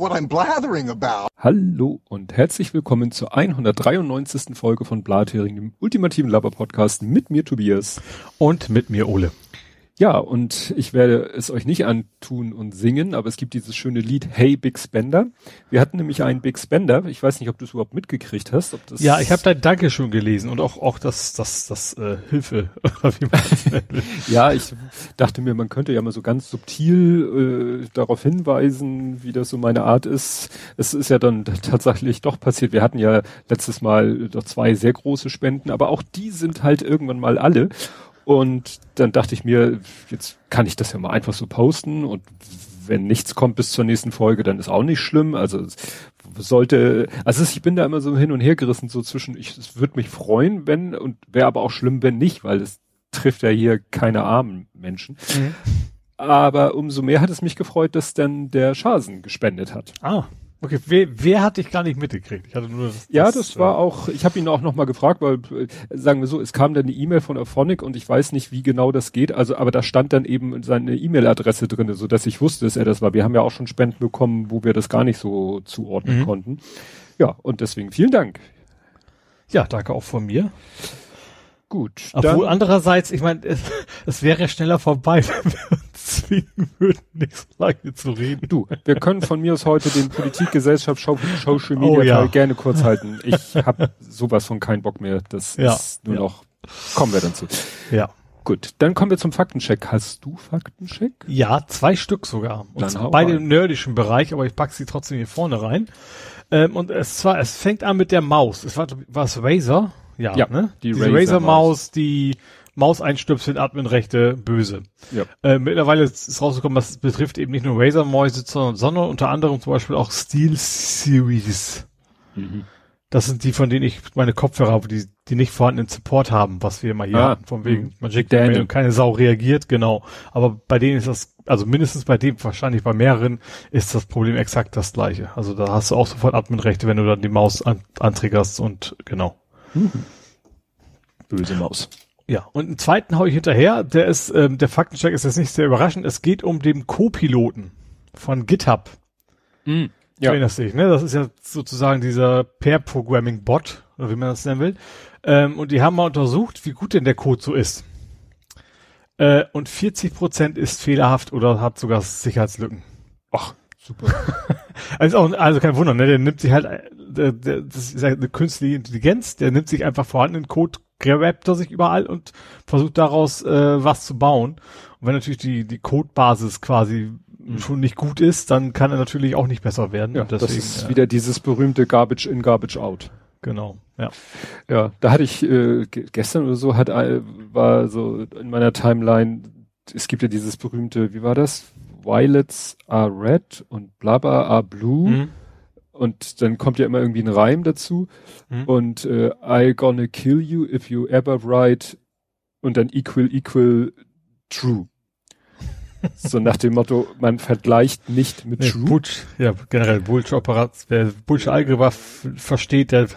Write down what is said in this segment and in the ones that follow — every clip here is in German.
what I'm blathering about. Hallo und herzlich willkommen zur 193. Folge von Blathering, dem ultimativen Laber-Podcast mit mir Tobias. Und mit mir Ole. Ja, und ich werde es euch nicht antun und singen, aber es gibt dieses schöne Lied Hey Big Spender. Wir hatten nämlich einen Big Spender. Ich weiß nicht, ob du es überhaupt mitgekriegt hast. Ob das ja, ich habe dein Danke schon gelesen und auch auch das das das äh, Hilfe Ja, ich dachte mir, man könnte ja mal so ganz subtil äh, darauf hinweisen, wie das so meine Art ist. Es ist ja dann tatsächlich doch passiert. Wir hatten ja letztes Mal doch zwei sehr große Spenden, aber auch die sind halt irgendwann mal alle. Und dann dachte ich mir, jetzt kann ich das ja mal einfach so posten und wenn nichts kommt bis zur nächsten Folge, dann ist auch nicht schlimm. Also sollte, also ich bin da immer so hin und her gerissen, so zwischen, ich, es würde mich freuen, wenn, und wäre aber auch schlimm, wenn nicht, weil es trifft ja hier keine armen Menschen. Mhm. Aber umso mehr hat es mich gefreut, dass dann der Schasen gespendet hat. Ah. Okay, wer, wer hat dich gar nicht mitgekriegt? Ich hatte nur das, Ja, das, das war äh, auch, ich habe ihn auch nochmal gefragt, weil, äh, sagen wir so, es kam dann eine E-Mail von Aphonic und ich weiß nicht, wie genau das geht, also, aber da stand dann eben seine E-Mail-Adresse drinne, so dass ich wusste, dass er das war. Wir haben ja auch schon Spenden bekommen, wo wir das gar nicht so zuordnen mhm. konnten. Ja, und deswegen vielen Dank. Ja, danke auch von mir. Gut. Obwohl andererseits, ich meine, es, es wäre schneller vorbei, wenn wir zwingen würden, nicht so lange zu reden. Du, wir können von mir aus heute den Politik, Gesellschaft, Social Media oh, ja. gerne kurz halten. Ich habe sowas von keinen Bock mehr. Das ja, ist nur ja. noch. Kommen wir dann zu. Ja. Gut, dann kommen wir zum Faktencheck. Hast du Faktencheck? Ja, zwei Stück sogar. Und dann beide im nerdischen Bereich, aber ich pack sie trotzdem hier vorne rein. Ähm, und es zwar, es fängt an mit der Maus. Es war, war es Razer? Ja, ja ne? Die Razer-Maus, die Maus einstöpseln, Adminrechte, böse. Ja. Äh, mittlerweile ist rausgekommen, das betrifft eben nicht nur Razer-Mäuse, sondern, sondern unter anderem zum Beispiel auch Steel Series. Mhm. Das sind die, von denen ich meine Kopfhörer habe, die, die nicht vorhandenen Support haben, was wir immer hier ah, hatten, von wegen, mhm. man schickt und keine Sau reagiert, genau. Aber bei denen ist das, also mindestens bei dem, wahrscheinlich bei mehreren, ist das Problem exakt das gleiche. Also da hast du auch sofort Adminrechte, wenn du dann die Maus an, antriggerst und genau. Mhm. Böse Maus. Ja, und einen zweiten hau ich hinterher, der ist, ähm, der Faktencheck ist jetzt nicht sehr überraschend. Es geht um den Co-Piloten von GitHub. Mhm. Ja. Erinnerst dich, ne? Das ist ja sozusagen dieser Pair-Programming-Bot, oder wie man das nennen will. Ähm, und die haben mal untersucht, wie gut denn der Code so ist. Äh, und 40 Prozent ist fehlerhaft oder hat sogar Sicherheitslücken. Ach, super. also, auch, also kein Wunder, ne? Der nimmt sich halt der, der, das ist eine künstliche Intelligenz, der nimmt sich einfach vorhandenen Code, grabt er sich überall und versucht daraus äh, was zu bauen. Und wenn natürlich die, die Codebasis quasi mhm. schon nicht gut ist, dann kann er natürlich auch nicht besser werden. Ja, deswegen, das ist ja. wieder dieses berühmte Garbage in, Garbage out. Genau, ja. Ja, da hatte ich äh, gestern oder so hat äh, war so in meiner Timeline, es gibt ja dieses berühmte, wie war das? Violets are red und blabber are blue. Mhm und dann kommt ja immer irgendwie ein Reim dazu mhm. und äh, I gonna kill you if you ever write und dann equal equal true. so nach dem Motto, man vergleicht nicht mit nee, True. Butch, ja, generell Bullshit-Operat, wer Bullshit-Algebra versteht, der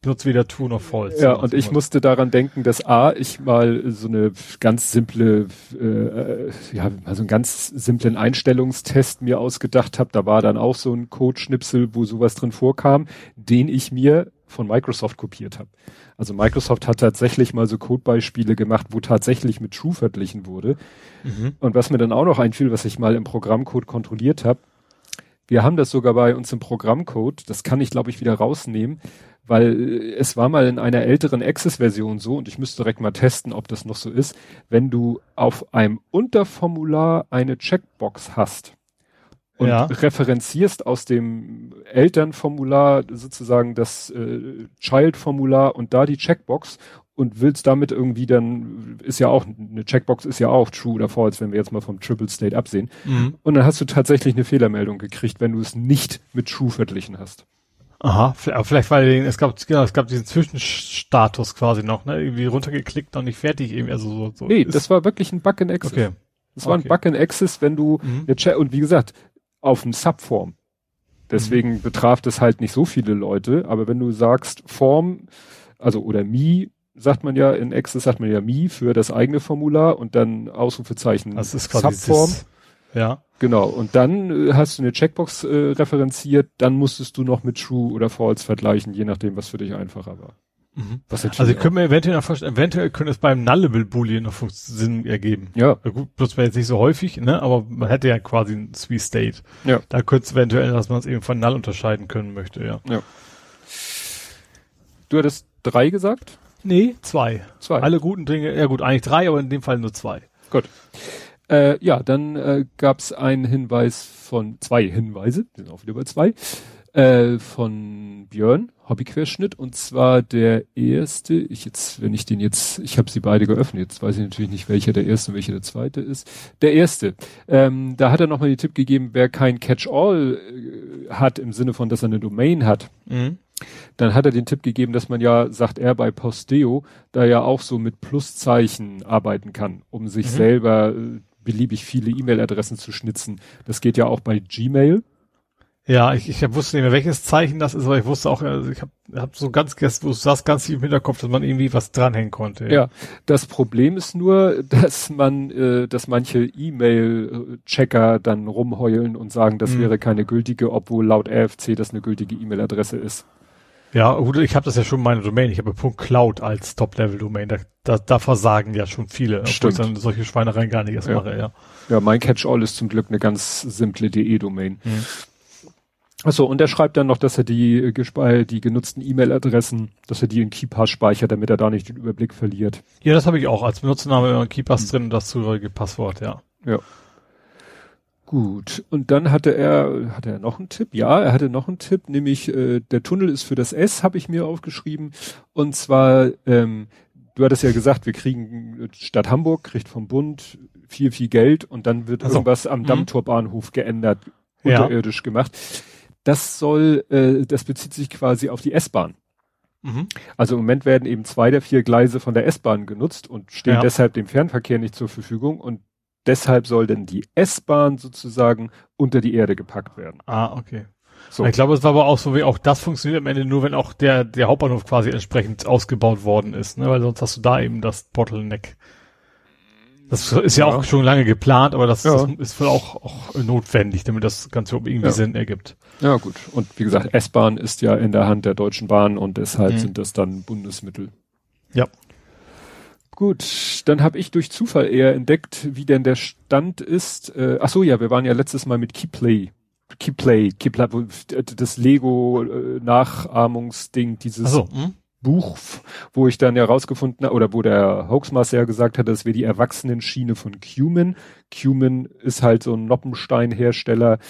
benutzt weder True noch False. Ja, und ich musste daran denken, dass A, ich mal so eine ganz simple, äh, ja, also einen ganz simplen Einstellungstest mir ausgedacht habe. Da war dann auch so ein Codeschnipsel, wo sowas drin vorkam, den ich mir von Microsoft kopiert habe. Also Microsoft hat tatsächlich mal so Codebeispiele gemacht, wo tatsächlich mit True verglichen wurde. Mhm. Und was mir dann auch noch einfiel, was ich mal im Programmcode kontrolliert habe, wir haben das sogar bei uns im Programmcode, das kann ich glaube ich wieder rausnehmen, weil es war mal in einer älteren Access-Version so, und ich müsste direkt mal testen, ob das noch so ist, wenn du auf einem Unterformular eine Checkbox hast und ja. referenzierst aus dem Elternformular sozusagen das äh, Child-Formular und da die Checkbox und willst damit irgendwie dann, ist ja auch, eine Checkbox ist ja auch true oder false, wenn wir jetzt mal vom Triple State absehen. Mhm. Und dann hast du tatsächlich eine Fehlermeldung gekriegt, wenn du es nicht mit true verglichen hast. Aha, vielleicht weil es gab genau, es gab diesen Zwischenstatus quasi noch, ne, irgendwie runtergeklickt noch nicht fertig irgendwie, also so. so nee, das war wirklich ein Bug in Access. Okay. Das war okay. ein Bug in Access, wenn du mhm. eine Chat und wie gesagt, auf dem Subform. Deswegen mhm. betraf das halt nicht so viele Leute, aber wenn du sagst Form, also oder Mi, sagt man ja in Access sagt man ja Mi für das eigene Formular und dann Ausrufezeichen das ist quasi Subform. Das, ja. Genau, und dann äh, hast du eine Checkbox äh, referenziert, dann musstest du noch mit True oder False vergleichen, je nachdem, was für dich einfacher war. Mhm. Was also ich könnte mir eventuell noch vorstellen, eventuell könnte es beim Nullable Boolean noch Sinn ergeben. Ja. Gut, bloß wäre jetzt nicht so häufig, ne, aber man hätte ja quasi ein Sweet State. Ja. Da könnte es eventuell, dass man es eben von Null unterscheiden können möchte, ja. Ja. Du hattest drei gesagt? Nee, zwei. Zwei. Alle guten Dinge, ja gut, eigentlich drei, aber in dem Fall nur zwei. Gut. Äh, ja, dann äh, gab es einen Hinweis von zwei Hinweise, wir sind auch wieder bei zwei, äh, von Björn, Hobbyquerschnitt, und zwar der erste, ich jetzt, wenn ich den jetzt, ich habe sie beide geöffnet, jetzt weiß ich natürlich nicht, welcher der erste und welcher der zweite ist. Der erste, ähm, da hat er nochmal den Tipp gegeben, wer kein Catch-all äh, hat, im Sinne von, dass er eine Domain hat, mhm. Dann hat er den Tipp gegeben, dass man ja, sagt er bei Posteo, da ja auch so mit Pluszeichen arbeiten kann, um sich mhm. selber äh, beliebig viele E-Mail-Adressen zu schnitzen. Das geht ja auch bei Gmail. Ja, ich, ich wusste nicht mehr, welches Zeichen das ist, aber ich wusste auch, also ich habe hab so ganz, du saß ganz tief im Hinterkopf, dass man irgendwie was dranhängen konnte. Ja, ja das Problem ist nur, dass man, äh, dass manche E-Mail-Checker dann rumheulen und sagen, das mhm. wäre keine gültige, obwohl laut RFC das eine gültige E-Mail-Adresse ist. Ja, gut, ich habe das ja schon meine Domain. Ich habe .cloud als Top-Level-Domain. Da, da, da versagen ja schon viele, Stimmt. ich dann solche Schweinereien gar nicht erst ja. mache, ja. Ja, mein Catch-all ist zum Glück eine ganz simple DE-Domain. Mhm. Achso, und er schreibt dann noch, dass er die, äh, die genutzten E-Mail-Adressen, dass er die in KeyPass speichert, damit er da nicht den Überblick verliert. Ja, das habe ich auch als Benutzername in KeyPass mhm. drin und das zugehörige Passwort, ja. Ja. Gut. Und dann hatte er, hatte er noch einen Tipp? Ja, er hatte noch einen Tipp, nämlich äh, der Tunnel ist für das S, habe ich mir aufgeschrieben. Und zwar, ähm, du hattest ja gesagt, wir kriegen, Stadt Hamburg kriegt vom Bund viel, viel Geld und dann wird also, irgendwas am mhm. Dammtorbahnhof geändert, unterirdisch ja. gemacht das soll, äh, das bezieht sich quasi auf die S-Bahn. Mhm. Also im Moment werden eben zwei der vier Gleise von der S-Bahn genutzt und stehen ja. deshalb dem Fernverkehr nicht zur Verfügung und deshalb soll denn die S-Bahn sozusagen unter die Erde gepackt werden. Ah, okay. So. Ich glaube, es war aber auch so, wie auch das funktioniert am Ende nur, wenn auch der, der Hauptbahnhof quasi entsprechend ausgebaut worden ist, ne? weil sonst hast du da eben das Bottleneck. Das ist ja, ja, auch schon lange geplant, aber das, ja. das ist wohl auch, auch notwendig, damit das Ganze irgendwie ja. Sinn ergibt. Ja, gut. Und wie gesagt, S-Bahn ist ja in der Hand der Deutschen Bahn und deshalb mhm. sind das dann Bundesmittel. Ja. Gut, dann habe ich durch Zufall eher entdeckt, wie denn der Stand ist. Äh, ach so, ja, wir waren ja letztes Mal mit Keyplay. Keyplay, Keyplay, das Lego äh, dieses so, hm? Buch, wo ich dann herausgefunden habe, oder wo der Hoaxmaster ja gesagt hat, das wäre die Erwachsenenschiene von Cumin. Cumin ist halt so ein Noppensteinhersteller.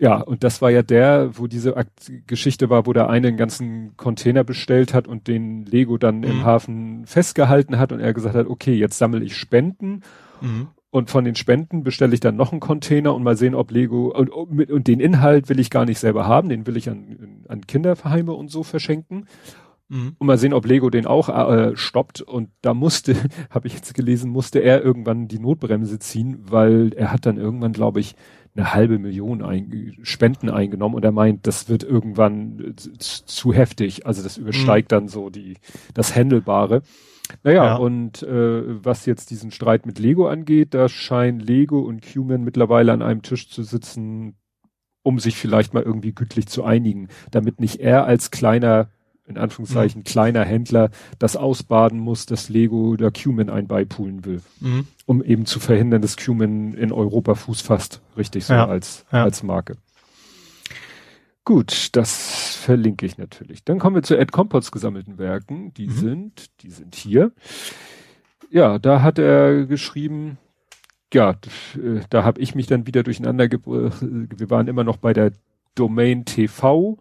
Ja, und das war ja der, wo diese Akt Geschichte war, wo der eine einen ganzen Container bestellt hat und den Lego dann mhm. im Hafen festgehalten hat und er gesagt hat, okay, jetzt sammle ich Spenden. Mhm. Und von den Spenden bestelle ich dann noch einen Container und mal sehen, ob Lego und, und den Inhalt will ich gar nicht selber haben, den will ich an, an Kinderheime und so verschenken. Mhm. Und mal sehen, ob Lego den auch äh, stoppt. Und da musste, habe ich jetzt gelesen, musste er irgendwann die Notbremse ziehen, weil er hat dann irgendwann, glaube ich, eine halbe Million ein, Spenden eingenommen und er meint, das wird irgendwann zu, zu heftig. Also das übersteigt mhm. dann so die das Händelbare. Naja, ja. und äh, was jetzt diesen Streit mit Lego angeht, da scheinen Lego und Cuman mittlerweile an einem Tisch zu sitzen, um sich vielleicht mal irgendwie gütlich zu einigen, damit nicht er als kleiner in Anführungszeichen mhm. kleiner Händler das ausbaden muss, dass Lego der Cumin ein beipulen will. Mhm. Um eben zu verhindern, dass Cumin in Europa Fuß fasst. Richtig so ja. als, ja. als Marke. Gut, das verlinke ich natürlich. Dann kommen wir zu Ed Compots gesammelten Werken. Die mhm. sind, die sind hier. Ja, da hat er geschrieben, ja, da habe ich mich dann wieder durcheinander gebracht. Wir waren immer noch bei der Domain TV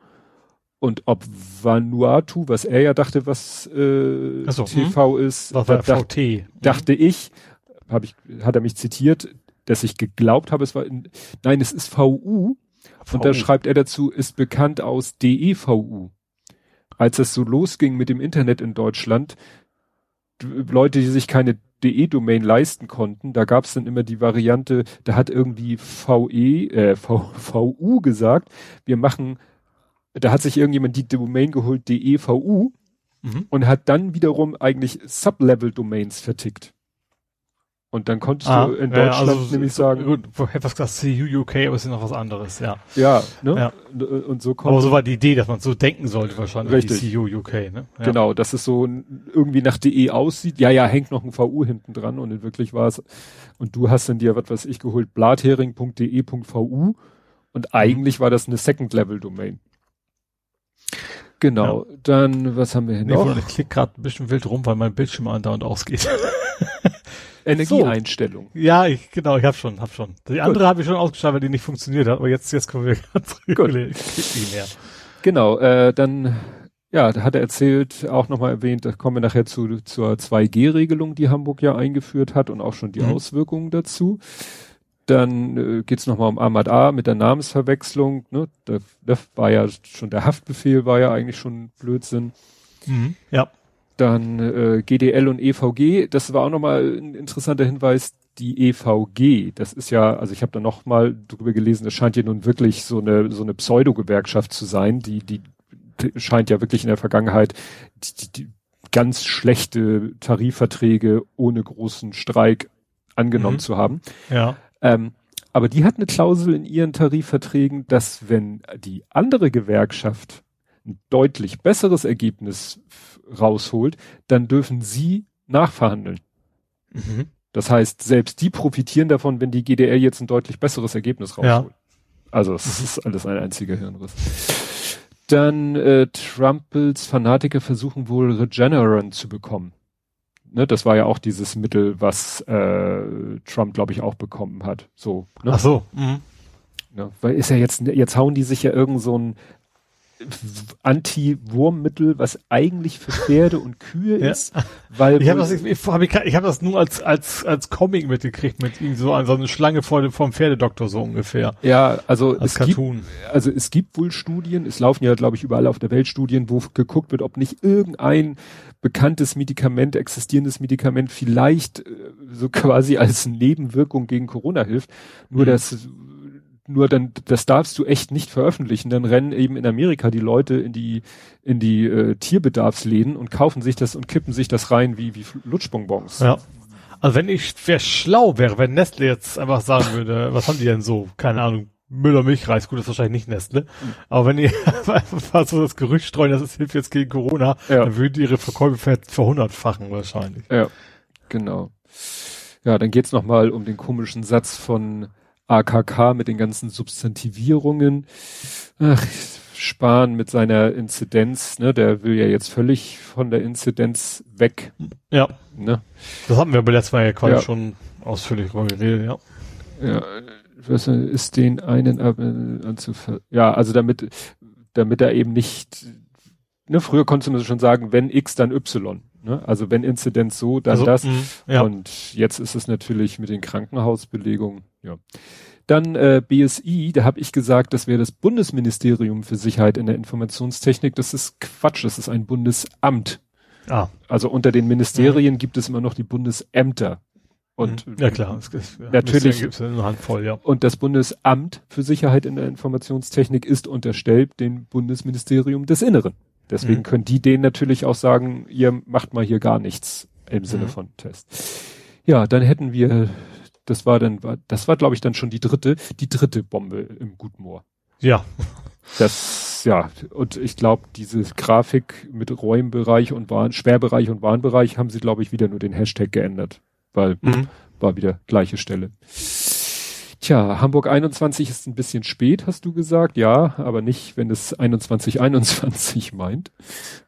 und ob Vanuatu, was er ja dachte, was äh, so, TV hm? ist, was dacht, VT. dachte ich, habe ich, hat er mich zitiert, dass ich geglaubt habe, es war in, nein, es ist VU. VU. Und da schreibt er dazu, ist bekannt aus DEVU. Als es so losging mit dem Internet in Deutschland, Leute, die sich keine DE-Domain leisten konnten, da gab es dann immer die Variante, da hat irgendwie VE, äh, v, VU gesagt, wir machen da hat sich irgendjemand die Domain geholt, DEVU, mhm. und hat dann wiederum eigentlich Sublevel-Domains vertickt. Und dann konntest ah, du in Deutschland ja, also, nämlich sagen. Gut, etwas gesagt CU UK, aber es ist noch was anderes, ja. Ja, ne? Ja. Und so kommt. Aber so war die Idee, dass man so denken sollte wahrscheinlich. Richtig. Die CU UK, ne? Ja. Genau, dass es so irgendwie nach DE aussieht. Ja, ja, hängt noch ein VU hinten dran und wirklich war es. Und du hast dann dir, was weiß ich, geholt, blathering.de.vu und mhm. eigentlich war das eine Second-Level-Domain. Genau, ja. dann, was haben wir hier nee, noch? Ich klicke gerade ein bisschen wild rum, weil mein Bildschirm andauernd ausgeht. Energieeinstellung. So. Ja, ich, genau, ich habe schon, hab schon. Die andere habe ich schon ausgeschaltet, weil die nicht funktioniert hat, aber jetzt, jetzt kommen wir ganz Gut. mehr. Genau, äh, dann, ja, da hat er erzählt, auch nochmal erwähnt, da kommen wir nachher zu, zur 2G-Regelung, die Hamburg ja eingeführt hat und auch schon die mhm. Auswirkungen dazu. Dann äh, geht es nochmal um Ahmad A mit der Namensverwechslung. Ne? Da, da war ja schon der Haftbefehl, war ja eigentlich schon Blödsinn. Mhm. Ja. Dann äh, GDL und EVG, das war auch nochmal ein interessanter Hinweis. Die EVG, das ist ja, also ich habe da nochmal drüber gelesen, das scheint ja nun wirklich so eine so eine Pseudo-Gewerkschaft zu sein, die die scheint ja wirklich in der Vergangenheit die, die, die ganz schlechte Tarifverträge ohne großen Streik angenommen mhm. zu haben. Ja. Ähm, aber die hat eine Klausel in ihren Tarifverträgen, dass wenn die andere Gewerkschaft ein deutlich besseres Ergebnis rausholt, dann dürfen sie nachverhandeln. Mhm. Das heißt, selbst die profitieren davon, wenn die GDR jetzt ein deutlich besseres Ergebnis rausholt. Ja. Also es ist alles ein einziger Hirnriss. Dann äh, Trumpels Fanatiker versuchen wohl Regeneron zu bekommen. Ne, das war ja auch dieses Mittel, was äh, Trump, glaube ich, auch bekommen hat. So. Ne? Ach so. Mhm. Ne, weil ist ja jetzt, jetzt hauen die sich ja irgend so ein Anti-Wurmmittel, was eigentlich für Pferde und Kühe ja. ist, weil ich habe das, ich, hab, ich hab das nur als als als Comic mitgekriegt mit ihm so so eine Schlange vor dem vom Pferdedoktor so ungefähr. Ja, also als es Cartoon. gibt also es gibt wohl Studien, es laufen ja glaube ich überall auf der Welt Studien, wo geguckt wird, ob nicht irgendein bekanntes Medikament, existierendes Medikament vielleicht äh, so quasi als Nebenwirkung gegen Corona hilft. Nur mhm. das nur dann, das darfst du echt nicht veröffentlichen. Dann rennen eben in Amerika die Leute in die, in die äh, Tierbedarfsläden und kaufen sich das und kippen sich das rein wie, wie Lutschbonbons. Ja. Also wenn ich, wer schlau wäre, wenn Nestle jetzt einfach sagen würde, was haben die denn so? Keine Ahnung, Müller Milchreis, gut, das ist wahrscheinlich nicht Nestle. Mhm. Aber wenn die einfach so das Gerücht streuen, dass es hilft jetzt gegen Corona, ja. dann würden die ihre Verkäufe ver verhundertfachen wahrscheinlich. Ja, genau. Ja, dann geht's nochmal um den komischen Satz von AKK mit den ganzen Substantivierungen. Ach, Spahn mit seiner Inzidenz, ne, der will ja jetzt völlig von der Inzidenz weg. Ja. Ne? Das hatten wir aber letztes Mal ja quasi ja. schon ausführlich darüber geredet, ja. Ja, was ist den einen anzuver ja, also damit, damit er eben nicht, ne, früher konnte man schon sagen, wenn X, dann Y. Ne? Also wenn Inzidenz so, dann also, das. Mh, ja. Und jetzt ist es natürlich mit den Krankenhausbelegungen, ja. Dann äh, BSI, da habe ich gesagt, das wäre das Bundesministerium für Sicherheit in der Informationstechnik. Das ist Quatsch, das ist ein Bundesamt. Ah. Also unter den Ministerien mhm. gibt es immer noch die Bundesämter. Und mhm. ja klar, es, es, natürlich gibt's eine Handvoll, ja. Und das Bundesamt für Sicherheit in der Informationstechnik ist unterstellt dem Bundesministerium des Inneren. Deswegen mhm. können die denen natürlich auch sagen, ihr macht mal hier gar nichts im Sinne mhm. von Test. Ja, dann hätten wir, das war dann, das war glaube ich dann schon die dritte, die dritte Bombe im Gutmoor. Ja. Das, ja, und ich glaube, diese Grafik mit Räumbereich und Warn, Schwerbereich und Warnbereich haben sie, glaube ich, wieder nur den Hashtag geändert, weil mhm. war wieder gleiche Stelle. Tja, Hamburg 21 ist ein bisschen spät, hast du gesagt. Ja, aber nicht, wenn es 2121 meint.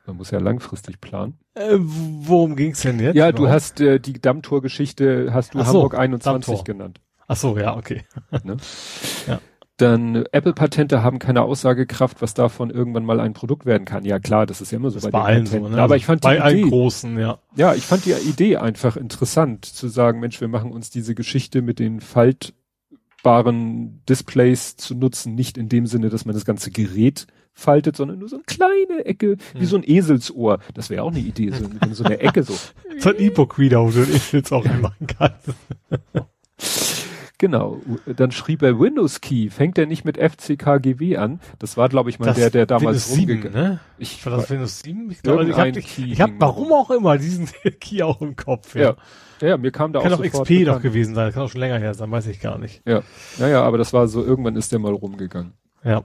Man muss ja langfristig planen. Äh, worum ging's denn jetzt? Ja, du hast äh, die Dammtor-Geschichte, hast du Ach Hamburg so, 21 Dammtor. genannt. Ach so, ja, okay. Ne? ja. Dann äh, Apple-Patente haben keine Aussagekraft, was davon irgendwann mal ein Produkt werden kann. Ja klar, das ist ja immer so bei, bei allen Patenten. So, ne? Aber ich fand bei die allen Idee, großen, ja. Ja, ich fand die Idee einfach interessant, zu sagen, Mensch, wir machen uns diese Geschichte mit den Falt faltbaren Displays zu nutzen, nicht in dem Sinne, dass man das ganze Gerät faltet, sondern nur so eine kleine Ecke, wie hm. so ein Eselsohr. Das wäre auch eine Idee, so, so eine Ecke so. so ein E-Book-Reader, wo du ein Eselsohr machen kannst. Genau. Dann schrieb er Windows Key. Fängt er nicht mit FCKGW an? Das war, glaube ich, mal das der, der damals rumgegangen ne? Ich war das Windows 7? Ich glaube, ich habe ich hab, warum auch immer diesen Key auch im Kopf. Ja. ja. Ja, mir kam da kann auch, auch XP bekannt. doch gewesen sein. Kann auch schon länger her sein, weiß ich gar nicht. Ja. Naja, aber das war so, irgendwann ist der mal rumgegangen. Ja.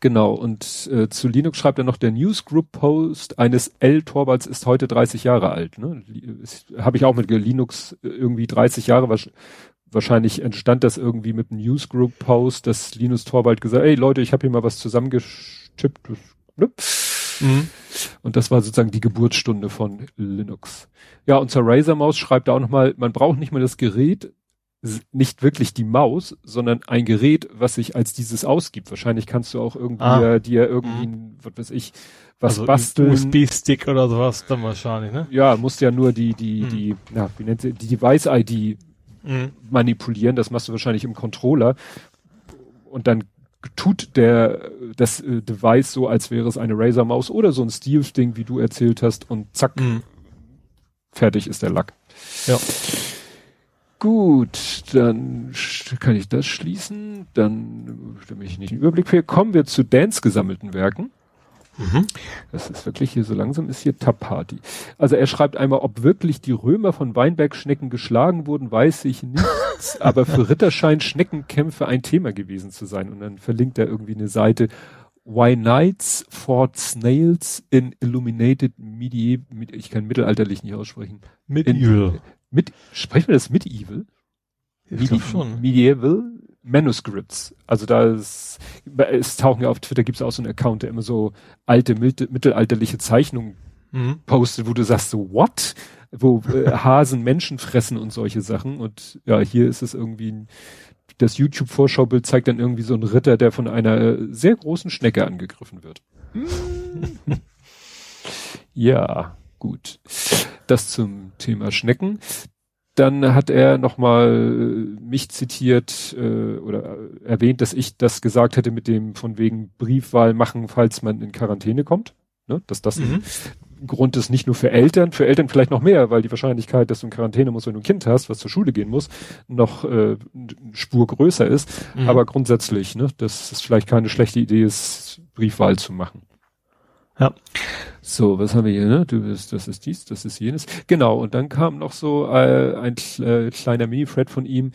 Genau, und äh, zu Linux schreibt er noch, der Newsgroup-Post eines L-Torvalds ist heute 30 Jahre alt. Ne? Habe ich auch mit Linux irgendwie 30 Jahre, wahrscheinlich entstand das irgendwie mit einem Newsgroup-Post, dass Linus Torvald gesagt, ey Leute, ich habe hier mal was zusammengetippt. Ne? Mhm. Und das war sozusagen die Geburtsstunde von Linux. Ja, und zur Razer Maus schreibt er auch nochmal, man braucht nicht mal das Gerät, nicht wirklich die Maus, sondern ein Gerät, was sich als dieses ausgibt. Wahrscheinlich kannst du auch irgendwie ah. dir irgendwie, mhm. was weiß ich, was also basteln. USB-Stick oder sowas dann wahrscheinlich, ne? Ja, musst ja nur die, die, mhm. die, na, wie nennt sie, die Device-ID mhm. manipulieren. Das machst du wahrscheinlich im Controller. Und dann tut der, das äh, Device so, als wäre es eine Razer-Maus oder so ein Steel-Ding, wie du erzählt hast, und zack, mhm. fertig ist der Lack. Ja. Gut, dann kann ich das schließen. Dann stimme ich nicht den Überblick für. Kommen wir zu Dance gesammelten Werken. Mhm. Das ist wirklich hier so langsam ist hier Tapati. Also er schreibt einmal, ob wirklich die Römer von Weinbergschnecken geschlagen wurden, weiß ich nicht. aber für Ritter scheinen Schneckenkämpfe ein Thema gewesen zu sein. Und dann verlinkt er irgendwie eine Seite. Why Knights fought Snails in Illuminated Medieval, ich kann mittelalterlich nicht aussprechen. Medieval. Mit, sprechen wir das Medieval? Ich Medi schon. Medieval Manuscripts. Also da ist, es tauchen ja auf Twitter gibt's auch so einen Account, der immer so alte, mittelalterliche Zeichnungen mhm. postet, wo du sagst so, what? Wo äh, Hasen Menschen fressen und solche Sachen. Und ja, hier ist es irgendwie, das YouTube-Vorschaubild zeigt dann irgendwie so einen Ritter, der von einer sehr großen Schnecke angegriffen wird. ja, gut. Das zum Thema Schnecken. Dann hat er nochmal mich zitiert äh, oder erwähnt, dass ich das gesagt hätte mit dem von wegen Briefwahl machen, falls man in Quarantäne kommt. Ne? Dass das mhm. ein Grund ist, nicht nur für Eltern, für Eltern vielleicht noch mehr, weil die Wahrscheinlichkeit, dass du in Quarantäne musst, wenn du ein Kind hast, was zur Schule gehen muss, noch äh, Spur größer ist. Mhm. Aber grundsätzlich, ne, dass es vielleicht keine schlechte Idee ist, Briefwahl zu machen. Ja. So, was haben wir hier, ne? Du bist, das ist dies, das ist jenes. Genau, und dann kam noch so äh, ein äh, kleiner Mini-Thread von ihm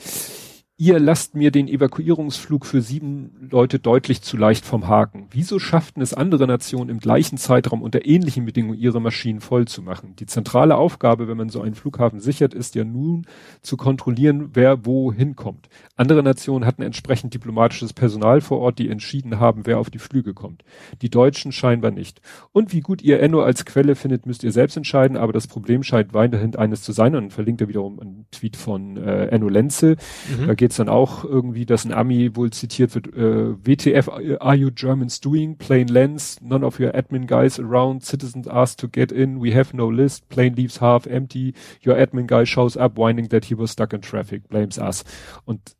ihr lasst mir den Evakuierungsflug für sieben Leute deutlich zu leicht vom Haken. Wieso schafften es andere Nationen im gleichen Zeitraum unter ähnlichen Bedingungen ihre Maschinen voll zu machen? Die zentrale Aufgabe, wenn man so einen Flughafen sichert, ist ja nun zu kontrollieren, wer wo hinkommt. Andere Nationen hatten entsprechend diplomatisches Personal vor Ort, die entschieden haben, wer auf die Flüge kommt. Die Deutschen scheinbar nicht. Und wie gut ihr Enno als Quelle findet, müsst ihr selbst entscheiden, aber das Problem scheint weiterhin eines zu sein. Und verlinkt er wiederum einen Tweet von äh, Enno Lenze. Mhm. Da geht's dann auch irgendwie, dass ein Ami wohl zitiert wird, äh, WTF are you Germans doing? Plane lands, none of your admin guys around, citizens asked to get in, we have no list, plane leaves half empty, your admin guy shows up whining that he was stuck in traffic, blames us. Und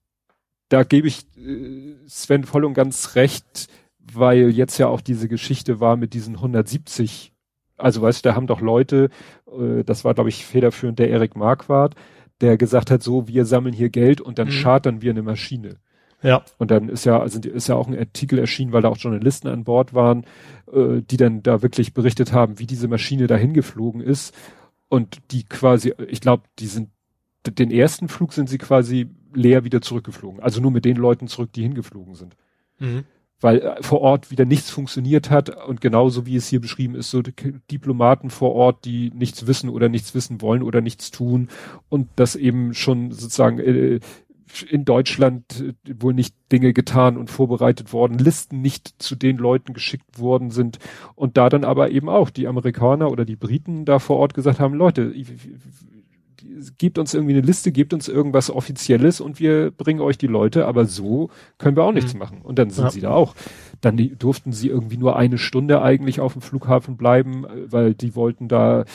da gebe ich äh, Sven voll und ganz recht, weil jetzt ja auch diese Geschichte war mit diesen 170 also weißt du, da haben doch Leute, äh, das war glaube ich federführend der Erik Marquardt, der gesagt hat, so, wir sammeln hier Geld und dann mhm. chartern wir eine Maschine. Ja. Und dann ist ja, also ist ja auch ein Artikel erschienen, weil da auch Journalisten an Bord waren, äh, die dann da wirklich berichtet haben, wie diese Maschine dahin geflogen ist. Und die quasi, ich glaube, die sind, den ersten Flug sind sie quasi leer wieder zurückgeflogen. Also nur mit den Leuten zurück, die hingeflogen sind. Mhm weil äh, vor Ort wieder nichts funktioniert hat. Und genauso wie es hier beschrieben ist, so Diplomaten vor Ort, die nichts wissen oder nichts wissen wollen oder nichts tun. Und das eben schon sozusagen äh, in Deutschland äh, wohl nicht Dinge getan und vorbereitet worden, Listen nicht zu den Leuten geschickt worden sind. Und da dann aber eben auch die Amerikaner oder die Briten da vor Ort gesagt haben, Leute, gebt uns irgendwie eine Liste, gebt uns irgendwas Offizielles und wir bringen euch die Leute, aber so können wir auch nichts mhm. machen. Und dann sind ja. sie da auch. Dann die, durften sie irgendwie nur eine Stunde eigentlich auf dem Flughafen bleiben, weil die wollten da,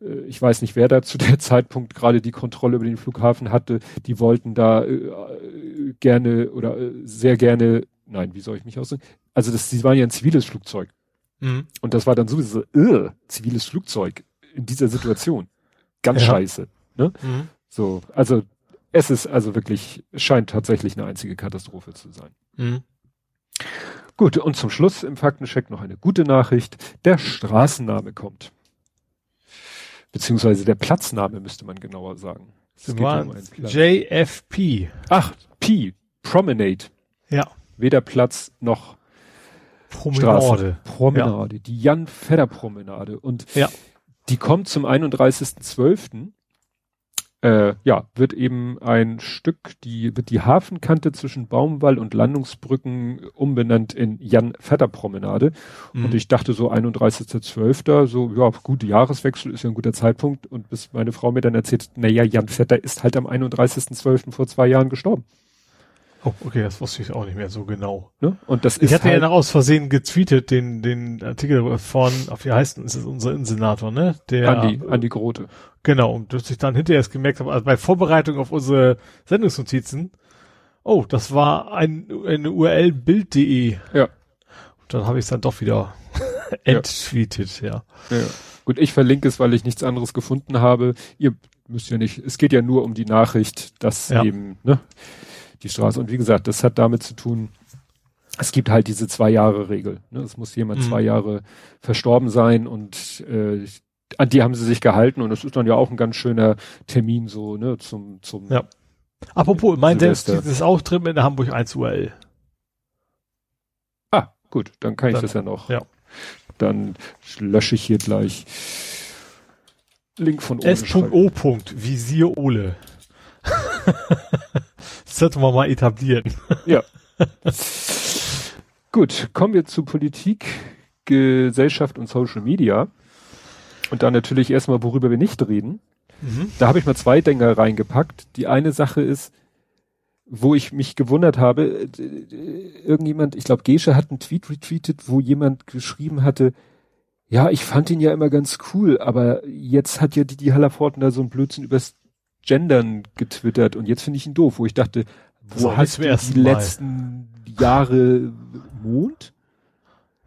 äh, ich weiß nicht, wer da zu der Zeitpunkt gerade die Kontrolle über den Flughafen hatte, die wollten da äh, gerne oder äh, sehr gerne, nein, wie soll ich mich ausdrücken? Also das, sie waren ja ein ziviles Flugzeug. Mhm. Und das war dann sowieso, äh, ziviles Flugzeug in dieser Situation. Ganz ja. scheiße. Ne? Mhm. So, also es ist also wirklich, scheint tatsächlich eine einzige Katastrophe zu sein. Mhm. Gut, und zum Schluss im Faktencheck noch eine gute Nachricht. Der Straßenname kommt. Beziehungsweise der Platzname müsste man genauer sagen. Um JFP. Ach, P. Promenade. Ja. Weder Platz noch Promenade. Straße. Promenade. Ja. Die Jan Fedder Promenade. Und ja. die kommt zum 31.12 äh, ja, wird eben ein Stück, die, wird die Hafenkante zwischen Baumwall und Landungsbrücken umbenannt in Jan-Vetter-Promenade. Mhm. Und ich dachte so 31.12., so, ja, gut, Jahreswechsel ist ja ein guter Zeitpunkt. Und bis meine Frau mir dann erzählt, na ja, Jan Vetter ist halt am 31.12. vor zwei Jahren gestorben. Oh, okay, das wusste ich auch nicht mehr so genau. Ne? Und das ich ist hatte halt ja noch aus Versehen getweetet, den, den Artikel von, auf wie heißt denn, ist es unser Innensenator, ne? Der, Andi, Andi Grote. Genau, und dass ich dann hinterher erst gemerkt habe, also bei Vorbereitung auf unsere Sendungsnotizen, oh, das war ein, eine URL bild.de. Ja. Und dann habe ich es dann doch wieder enttweetet, ja. ja. ja. Gut, ich verlinke es, weil ich nichts anderes gefunden habe. Ihr müsst ja nicht, es geht ja nur um die Nachricht, dass ja. eben, ne, die Straße. Und wie gesagt, das hat damit zu tun, es gibt halt diese zwei Jahre Regel. Ne? Es muss jemand mhm. zwei Jahre verstorben sein und äh, an die haben sie sich gehalten und das ist dann ja auch ein ganz schöner Termin so, ne, zum, zum. Ja. Apropos, mein selbst dieses Auftritt in der Hamburg 1 URL. Ah, gut, dann kann ich dann, das ja noch. Ja. Dann lösche ich hier gleich Link von. S.O. Visier Ole. das sollten wir mal etablieren. ja. Gut, kommen wir zu Politik, Gesellschaft und Social Media. Und dann natürlich erstmal, worüber wir nicht reden. Mhm. Da habe ich mal zwei Dinger reingepackt. Die eine Sache ist, wo ich mich gewundert habe, irgendjemand, ich glaube, Gesche hat einen Tweet retweetet, wo jemand geschrieben hatte, ja, ich fand ihn ja immer ganz cool, aber jetzt hat ja die, die Hallerforten da so ein Blödsinn übers Gendern getwittert und jetzt finde ich ihn doof, wo ich dachte, wo hast du die letzten Jahre Mond?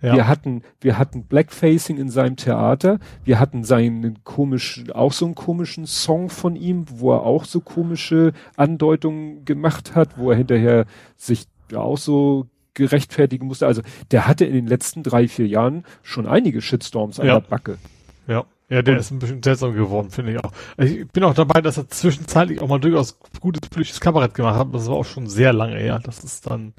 Ja. Wir hatten, wir hatten Blackfacing in seinem Theater. Wir hatten seinen komischen, auch so einen komischen Song von ihm, wo er auch so komische Andeutungen gemacht hat, wo er hinterher sich auch so gerechtfertigen musste. Also der hatte in den letzten drei, vier Jahren schon einige Shitstorms an ja. der Backe. Ja. Ja, der Und, ist ein bisschen seltsam geworden, finde ich auch. Also ich bin auch dabei, dass er zwischenzeitlich auch mal durchaus gutes politisches Kabarett gemacht hat. Das war auch schon sehr lange her. Das ist dann.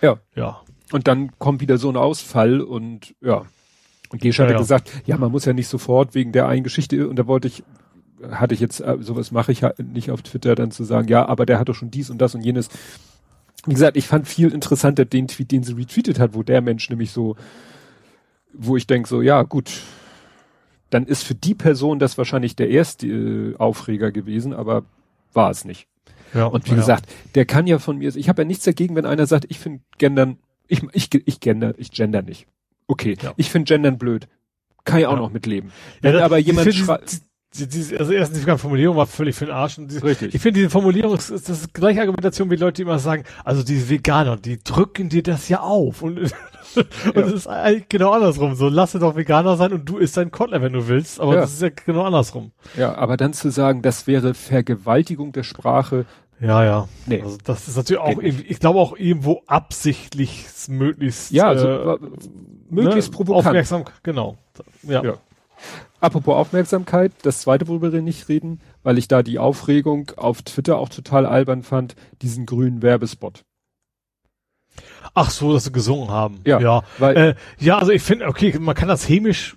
Ja. Ja. Und dann kommt wieder so ein Ausfall und ja. Und Gesch hatte ja, ja. gesagt, ja, man muss ja nicht sofort wegen der einen Geschichte, und da wollte ich, hatte ich jetzt, äh, sowas mache ich nicht auf Twitter dann zu sagen, ja, aber der hat doch schon dies und das und jenes. Wie gesagt, ich fand viel interessanter den Tweet, den sie retweetet hat, wo der Mensch nämlich so, wo ich denke so, ja, gut, dann ist für die Person das wahrscheinlich der erste äh, Aufreger gewesen, aber war es nicht. Ja, und wie ja. gesagt, der kann ja von mir, ich habe ja nichts dagegen, wenn einer sagt, ich finde Gendern ich, ich, ich gender, ich gender nicht. Okay. Ja. Ich finde Gendern blöd. Kann ich auch ja. noch mitleben. Wenn ja, aber jemand schreibt, also erstens die Formulierung war völlig für den Arsch. Und diese, Richtig. Ich finde diese Formulierung ist, ist das ist gleiche Argumentation wie Leute, die immer sagen, also diese Veganer, die drücken dir das ja auf und und es ist eigentlich genau andersrum. So, lass doch Veganer sein und du isst dein Kottler, wenn du willst. Aber das ist ja genau andersrum. Ja, aber dann zu sagen, das wäre Vergewaltigung der Sprache, ja, ja. Nee. Also das ist natürlich auch, ich glaube auch irgendwo absichtlich möglichst, ja, also, äh, möglichst ne, provokant. Aufmerksam, genau. Ja. ja. Apropos Aufmerksamkeit, das zweite, worüber wir nicht reden, weil ich da die Aufregung auf Twitter auch total albern fand, diesen grünen Werbespot. Ach so, dass sie gesungen haben. Ja, ja. Weil, äh, ja also ich finde, okay, man kann das hämisch,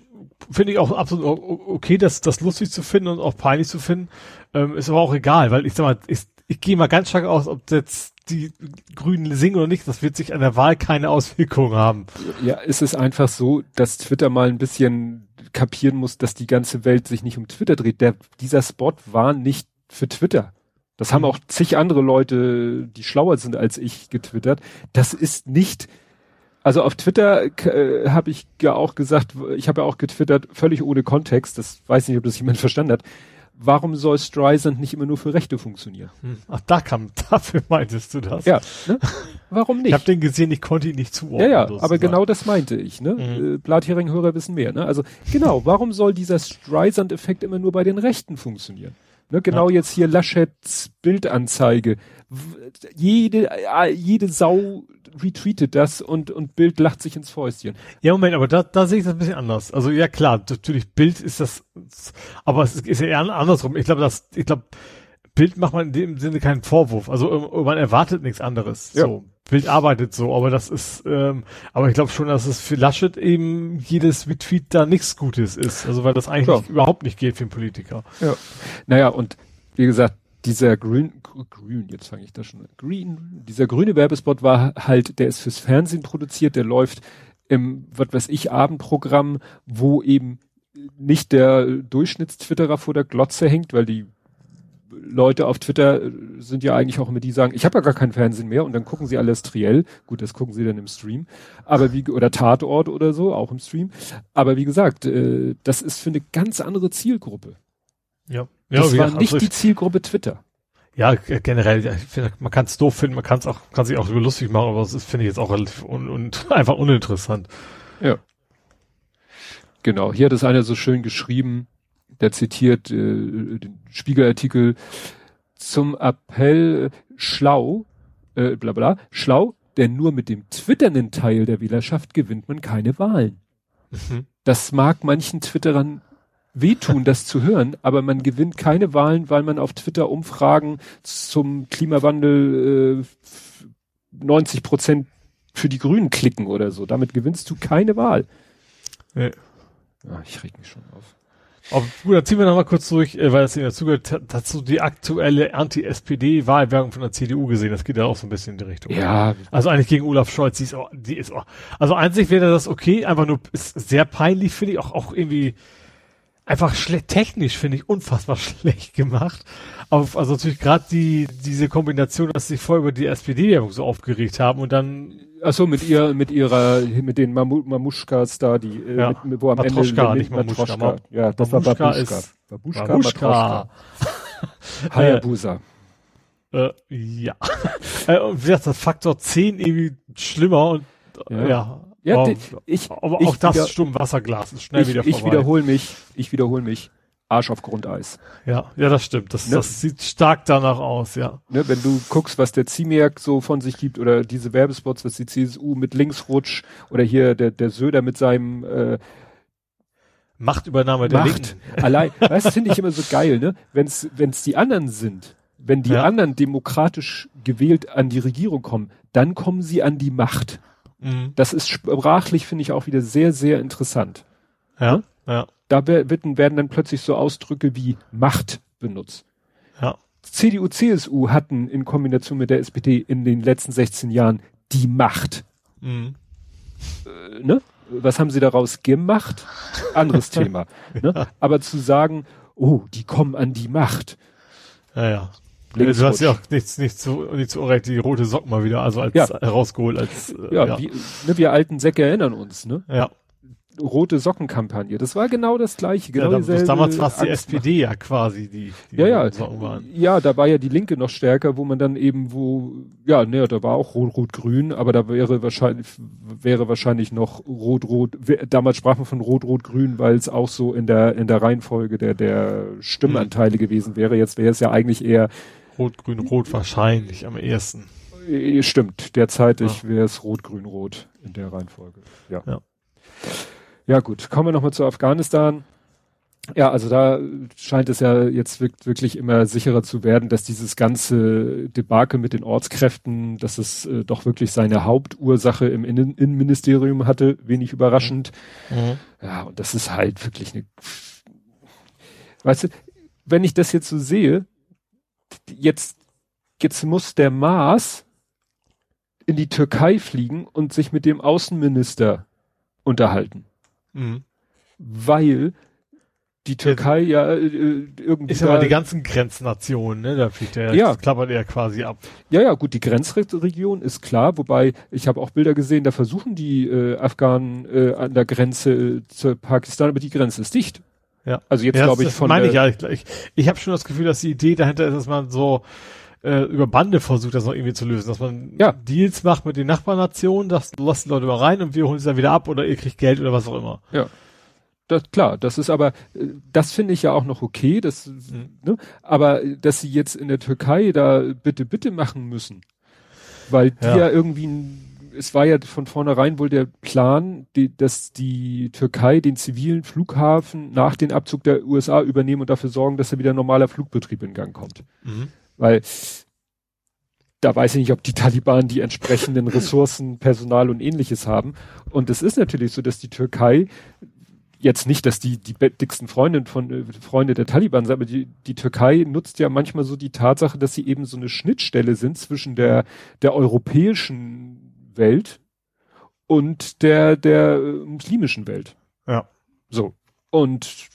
finde ich auch absolut okay, das, das lustig zu finden und auch peinlich zu finden. Ähm, ist aber auch egal, weil ich sag mal, ist, ich gehe mal ganz stark aus, ob jetzt die Grünen singen oder nicht, das wird sich an der Wahl keine Auswirkungen haben. Ja, ist es einfach so, dass Twitter mal ein bisschen kapieren muss, dass die ganze Welt sich nicht um Twitter dreht. Der, dieser Spot war nicht für Twitter. Das haben mhm. auch zig andere Leute, die schlauer sind als ich, getwittert. Das ist nicht, also auf Twitter äh, habe ich ja auch gesagt, ich habe ja auch getwittert, völlig ohne Kontext, das weiß nicht, ob das jemand verstanden hat warum soll Streisand nicht immer nur für Rechte funktionieren? Hm. Ach, da kam, dafür meintest du das? Ja. Ne? Warum nicht? Ich habe den gesehen, ich konnte ihn nicht zuordnen. Ja, ja, aber genau das meinte ich. Ne? Mhm. Äh, Blathering-Hörer wissen mehr. Ne? Also genau, warum soll dieser Streisand-Effekt immer nur bei den Rechten funktionieren? Ne, genau ja. jetzt hier Laschets Bildanzeige. Jede, äh, jede Sau retweetet das und, und Bild lacht sich ins Fäustchen. Ja, Moment, aber da, da sehe ich das ein bisschen anders. Also ja klar, natürlich Bild ist das, aber es ist ja eher andersrum. Ich glaube, das, ich glaube, Bild macht man in dem Sinne keinen Vorwurf. Also ähm, man erwartet nichts anderes. Ja. So. Bild arbeitet so, aber das ist, ähm, aber ich glaube schon, dass es für Laschet eben jedes Retweet da nichts Gutes ist. Also weil das eigentlich nicht, überhaupt nicht geht für einen Politiker. Ja. Naja, und wie gesagt, dieser Grün, Grün, jetzt fange ich da schon. Green, dieser grüne Werbespot war halt, der ist fürs Fernsehen produziert, der läuft im, was weiß ich, Abendprogramm, wo eben nicht der Durchschnittstwitterer vor der Glotze hängt, weil die Leute auf Twitter sind ja eigentlich auch immer die sagen, ich habe ja gar kein Fernsehen mehr und dann gucken sie alles triell. Gut, das gucken sie dann im Stream. Aber wie, oder Tatort oder so, auch im Stream. Aber wie gesagt, äh, das ist für eine ganz andere Zielgruppe. Ja. Ja das war nicht also die Zielgruppe Twitter. Ja, generell, ich finde, man kann es doof finden, man kann es auch, kann sich auch so lustig machen, aber das finde ich jetzt auch relativ un, und einfach uninteressant. Ja. Genau, hier hat es einer so schön geschrieben, der zitiert äh, den Spiegelartikel zum Appell schlau, äh, bla bla, schlau, denn nur mit dem twitternden Teil der Wählerschaft gewinnt man keine Wahlen. Mhm. Das mag manchen Twitterern wehtun, das zu hören, aber man gewinnt keine Wahlen, weil man auf Twitter Umfragen zum Klimawandel äh, 90 Prozent für die Grünen klicken oder so. Damit gewinnst du keine Wahl. Ja. Ja, ich reg mich schon auf. Aber gut, dann ziehen wir nochmal kurz durch, äh, weil das in dazu gehört, dazu die aktuelle Anti-SPD-Wahlwerbung von der CDU gesehen. Das geht ja auch so ein bisschen in die Richtung. Ja. Also eigentlich gegen Olaf Scholz, die ist auch, die ist auch, also einzig wäre das okay, einfach nur, ist sehr peinlich, finde ich, auch, auch irgendwie, einfach technisch finde ich unfassbar schlecht gemacht. Auf, also natürlich gerade die, diese Kombination, dass sie vorher über die SPD-Werbung so aufgeregt haben und dann. Ach so, mit ihr, mit ihrer, mit den Mamu Mamuschkas da, die, äh, ja. mit, wo am Matroschka, Ende, nicht Mamuschka. Matroschka. Ja, das Mamuschka war Babuschka. Ist Babuschka, Babuschka. Hayabusa. Äh, ja. äh, und wie gesagt, das Faktor 10 irgendwie schlimmer und, ja. ja. Ja, oh, ich, aber ich auch das wieder, Stummwasserglas ist schnell ich, wieder vorbei. Ich wiederhole mich, ich wiederhole mich. Arsch auf Grundeis. Ja, ja, das stimmt. Das, ne? das sieht stark danach aus, ja. Ne, wenn du guckst, was der Ziemiak so von sich gibt oder diese Werbespots, was die CSU mit Linksrutsch oder hier der, der Söder mit seinem äh, Machtübernahme der Macht. Linken. Allein, das finde ich immer so geil, ne? Wenn's, wenn's die anderen sind, wenn die ja. anderen demokratisch gewählt an die Regierung kommen, dann kommen sie an die Macht. Mhm. Das ist sprachlich, finde ich, auch wieder sehr, sehr interessant. Ja, ja. Da werden, dann plötzlich so Ausdrücke wie Macht benutzt. Ja. CDU, CSU hatten in Kombination mit der SPD in den letzten 16 Jahren die Macht. Mhm. Äh, ne? Was haben sie daraus gemacht? Anderes Thema. Ne? Ja. Aber zu sagen, oh, die kommen an die Macht. Ja, ja. Du hast ja auch nichts, nichts zu, nicht zu Unrecht die rote Socken mal wieder, also als ja. herausgeholt als, äh, ja, ja. Wie, ne, wir alten Säcke erinnern uns, ne? Ja rote Sockenkampagne. Das war genau das gleiche. Genau ja, da, damals war es die SPD ja quasi, die, die ja, ja, ja, da war ja die Linke noch stärker, wo man dann eben, wo, ja, ne, da war auch Rot-Rot-Grün, aber da wäre wahrscheinlich, wäre wahrscheinlich noch Rot-Rot, damals sprach man von Rot-Rot-Grün, weil es auch so in der, in der Reihenfolge der, der Stimmenanteile hm. gewesen wäre. Jetzt wäre es ja eigentlich eher Rot-Grün-Rot wahrscheinlich am ersten. Äh, stimmt, derzeitig ja. wäre es Rot-Grün-Rot in der Reihenfolge. Ja. ja. Ja gut, kommen wir nochmal zu Afghanistan. Ja, also da scheint es ja jetzt wirklich immer sicherer zu werden, dass dieses ganze Debakel mit den Ortskräften, dass es äh, doch wirklich seine Hauptursache im Innen Innenministerium hatte, wenig überraschend. Mhm. Ja, und das ist halt wirklich eine, weißt du, wenn ich das jetzt so sehe, jetzt, jetzt muss der Maas in die Türkei fliegen und sich mit dem Außenminister unterhalten. Mhm. Weil die Türkei ja äh, irgendwie. Ist aber die ganzen Grenznationen, ne? Da fliegt er, ja. klappert er quasi ab. Ja, ja, gut, die Grenzregion ist klar, wobei ich habe auch Bilder gesehen, da versuchen die äh, Afghanen äh, an der Grenze äh, zu Pakistan, aber die Grenze ist dicht. Ja. Also jetzt ja, glaube ich von. Meine ich ja. Ich, ich, ich habe schon das Gefühl, dass die Idee dahinter ist, dass man so äh, über Bande versucht, das noch irgendwie zu lösen, dass man ja. Deals macht mit den Nachbarnationen, dass du lässt die Leute mal rein und wir holen sie dann wieder ab oder ihr kriegt Geld oder was auch immer. Ja. das, klar, das ist aber, äh, das finde ich ja auch noch okay, das, mhm. ne? aber dass sie jetzt in der Türkei da bitte, bitte machen müssen, weil die ja, ja irgendwie, es war ja von vornherein wohl der Plan, die, dass die Türkei den zivilen Flughafen nach dem Abzug der USA übernehmen und dafür sorgen, dass da wieder normaler Flugbetrieb in Gang kommt. Mhm. Weil da weiß ich nicht, ob die Taliban die entsprechenden Ressourcen, Personal und ähnliches haben. Und es ist natürlich so, dass die Türkei jetzt nicht, dass die die dicksten Freunde von äh, Freunde der Taliban sind, aber die, die Türkei nutzt ja manchmal so die Tatsache, dass sie eben so eine Schnittstelle sind zwischen der der europäischen Welt und der der äh, muslimischen Welt. Ja. So. Und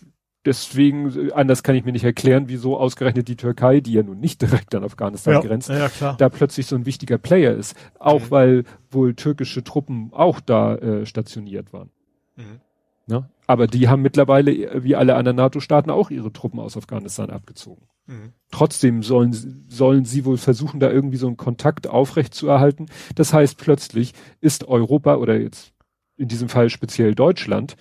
deswegen, anders kann ich mir nicht erklären, wieso ausgerechnet die Türkei, die ja nun nicht direkt an Afghanistan ja, grenzt, ja, da plötzlich so ein wichtiger Player ist. Auch mhm. weil wohl türkische Truppen auch da äh, stationiert waren. Mhm. Ne? Aber die haben mittlerweile, äh, wie alle anderen NATO-Staaten, auch ihre Truppen aus Afghanistan abgezogen. Mhm. Trotzdem sollen, sollen sie wohl versuchen, da irgendwie so einen Kontakt aufrecht zu erhalten. Das heißt, plötzlich ist Europa oder jetzt in diesem Fall speziell Deutschland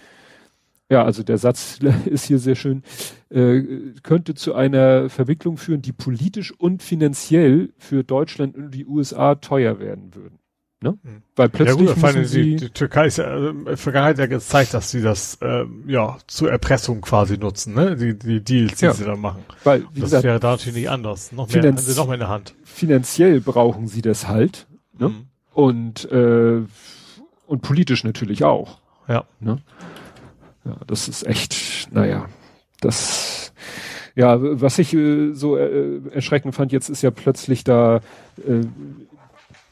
ja, also der Satz ist hier sehr schön, äh, könnte zu einer Verwicklung führen, die politisch und finanziell für Deutschland und die USA teuer werden würden. Ne? Hm. Weil plötzlich ja, gut, müssen sie die, die Türkei ist ja also in der Vergangenheit ja gezeigt, dass sie das ähm, ja zur Erpressung quasi nutzen, ne? Die, die Deals, die ja. sie da machen. Weil das gesagt, wäre da natürlich nicht anders. Noch mehr, haben sie noch mehr in der Hand. Finanziell brauchen sie das halt, ne? Mhm. Und äh, und politisch natürlich auch. Ja. Ne? Ja, das ist echt, naja, das, ja, was ich äh, so äh, erschreckend fand, jetzt ist ja plötzlich da, äh,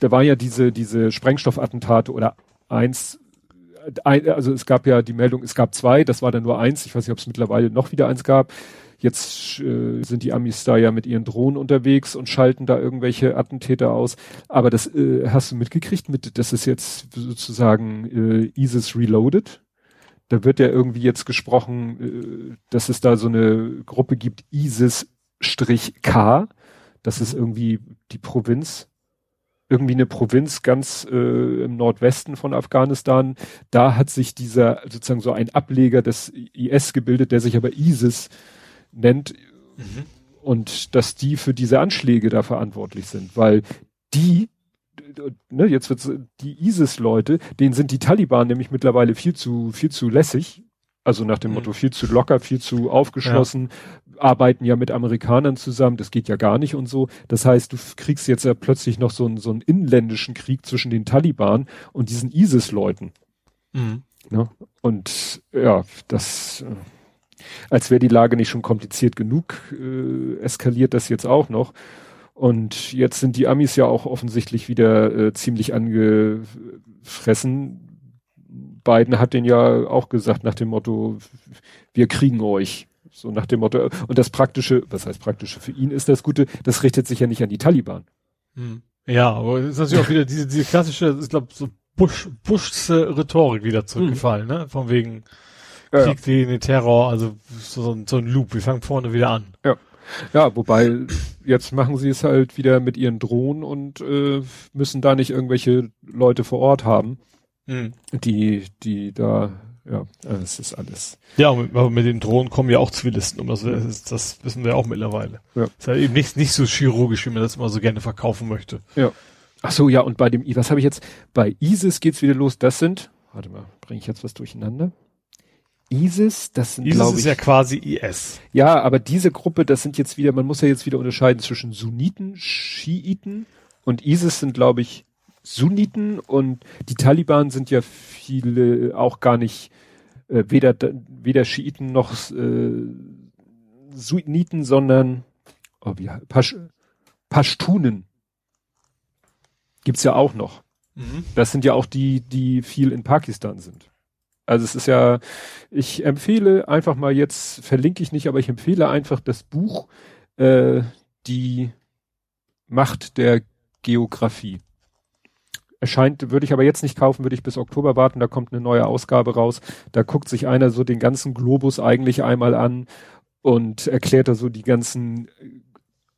da war ja diese, diese Sprengstoffattentate oder eins, ein, also es gab ja die Meldung, es gab zwei, das war dann nur eins, ich weiß nicht, ob es mittlerweile noch wieder eins gab. Jetzt äh, sind die Amis da ja mit ihren Drohnen unterwegs und schalten da irgendwelche Attentäter aus. Aber das äh, hast du mitgekriegt, mit, das ist jetzt sozusagen äh, ISIS Reloaded da wird ja irgendwie jetzt gesprochen, äh, dass es da so eine Gruppe gibt, ISIS-K. Das ist irgendwie die Provinz, irgendwie eine Provinz ganz äh, im Nordwesten von Afghanistan. Da hat sich dieser sozusagen so ein Ableger des IS gebildet, der sich aber ISIS nennt. Mhm. Und dass die für diese Anschläge da verantwortlich sind, weil die ne, jetzt wird's die ISIS-Leute, denen sind die Taliban nämlich mittlerweile viel zu, viel zu lässig. Also nach dem mhm. Motto viel zu locker, viel zu aufgeschlossen, ja. Arbeiten ja mit Amerikanern zusammen, das geht ja gar nicht und so. Das heißt, du kriegst jetzt ja plötzlich noch so einen, so einen inländischen Krieg zwischen den Taliban und diesen ISIS-Leuten. Mhm. Ne? Und ja, das, äh, als wäre die Lage nicht schon kompliziert genug, äh, eskaliert das jetzt auch noch. Und jetzt sind die Amis ja auch offensichtlich wieder äh, ziemlich angefressen. Biden hat den ja auch gesagt nach dem Motto, wir kriegen euch. So nach dem Motto. Und das Praktische, was heißt Praktische für ihn ist das Gute, das richtet sich ja nicht an die Taliban. Hm. Ja, aber es ist natürlich auch wieder diese, diese klassische, ich glaube, so Bush, Bushs Rhetorik wieder zurückgefallen, hm. ne? Von wegen Krieg ja, ja. gegen den Terror, also so, so ein Loop, wir fangen vorne wieder an. Ja. Ja, wobei jetzt machen sie es halt wieder mit ihren Drohnen und äh, müssen da nicht irgendwelche Leute vor Ort haben, mhm. die, die da, ja, es ist alles. Ja, mit, mit, den Drohnen kommen ja auch Zivilisten um, also das, das wissen wir auch mittlerweile. Ja. Ist ja eben nicht, nicht so chirurgisch, wie man das immer so gerne verkaufen möchte. Ja. Ach so, ja, und bei dem, was habe ich jetzt, bei ISIS geht's wieder los, das sind, warte mal, bringe ich jetzt was durcheinander? ISIS, das sind ISIS ist ja quasi IS. Ja, aber diese Gruppe, das sind jetzt wieder, man muss ja jetzt wieder unterscheiden zwischen Sunniten, Schiiten und ISIS sind, glaube ich, Sunniten und die Taliban sind ja viele auch gar nicht äh, weder weder Schiiten noch äh, Sunniten, sondern oh, wie, Pasch, Pashtunen gibt's ja auch noch. Mhm. Das sind ja auch die, die viel in Pakistan sind. Also es ist ja, ich empfehle einfach mal jetzt, verlinke ich nicht, aber ich empfehle einfach das Buch äh, Die Macht der Geografie. Erscheint, würde ich aber jetzt nicht kaufen, würde ich bis Oktober warten, da kommt eine neue Ausgabe raus. Da guckt sich einer so den ganzen Globus eigentlich einmal an und erklärt da so die ganzen äh,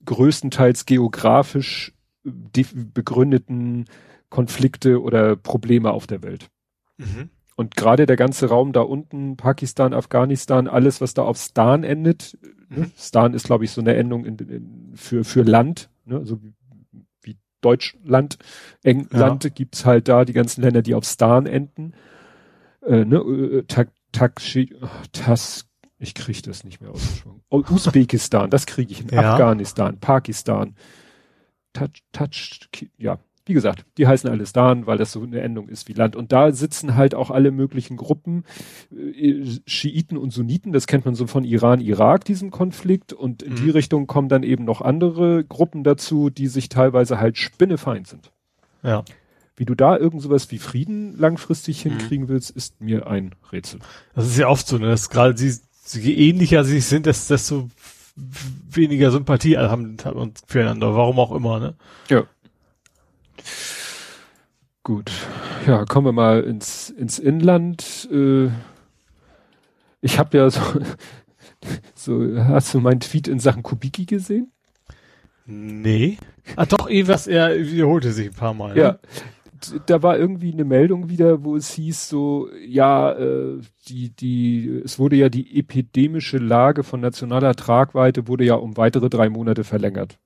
größtenteils geografisch begründeten Konflikte oder Probleme auf der Welt. Mhm. Und gerade der ganze Raum da unten, Pakistan, Afghanistan, alles, was da auf Stan endet, ne? mhm. Stan ist, glaube ich, so eine Endung in, in, für, für Land, ne? so wie Deutschland, England ja. gibt's halt da die ganzen Länder, die auf Stan enden. Äh, ne? Äh, tak, Takshi, Tas, ich kriege das nicht mehr ausgesprochen. Usbekistan, das kriege ich in ja. Afghanistan, Pakistan, Touch, Touch, ja, wie gesagt, die heißen alle Stan, weil das so eine Endung ist wie Land. Und da sitzen halt auch alle möglichen Gruppen, äh, Schiiten und Sunniten, das kennt man so von Iran, Irak, diesem Konflikt. Und in mhm. die Richtung kommen dann eben noch andere Gruppen dazu, die sich teilweise halt spinnefeind sind. Ja. Wie du da irgend sowas wie Frieden langfristig mhm. hinkriegen willst, ist mir ein Rätsel. Das ist ja oft so, ne? dass gerade sie, je ähnlicher sie sind, desto weniger Sympathie haben, haben füreinander, warum auch immer, ne? Ja. Gut. Ja, kommen wir mal ins, ins Inland. Äh, ich habe ja so, so, hast du meinen Tweet in Sachen Kubiki gesehen? Nee. Ah, doch, eh, was er wiederholte sich ein paar Mal. Ne? Ja. Da war irgendwie eine Meldung wieder, wo es hieß so, ja, äh, die, die, es wurde ja die epidemische Lage von nationaler Tragweite wurde ja um weitere drei Monate verlängert.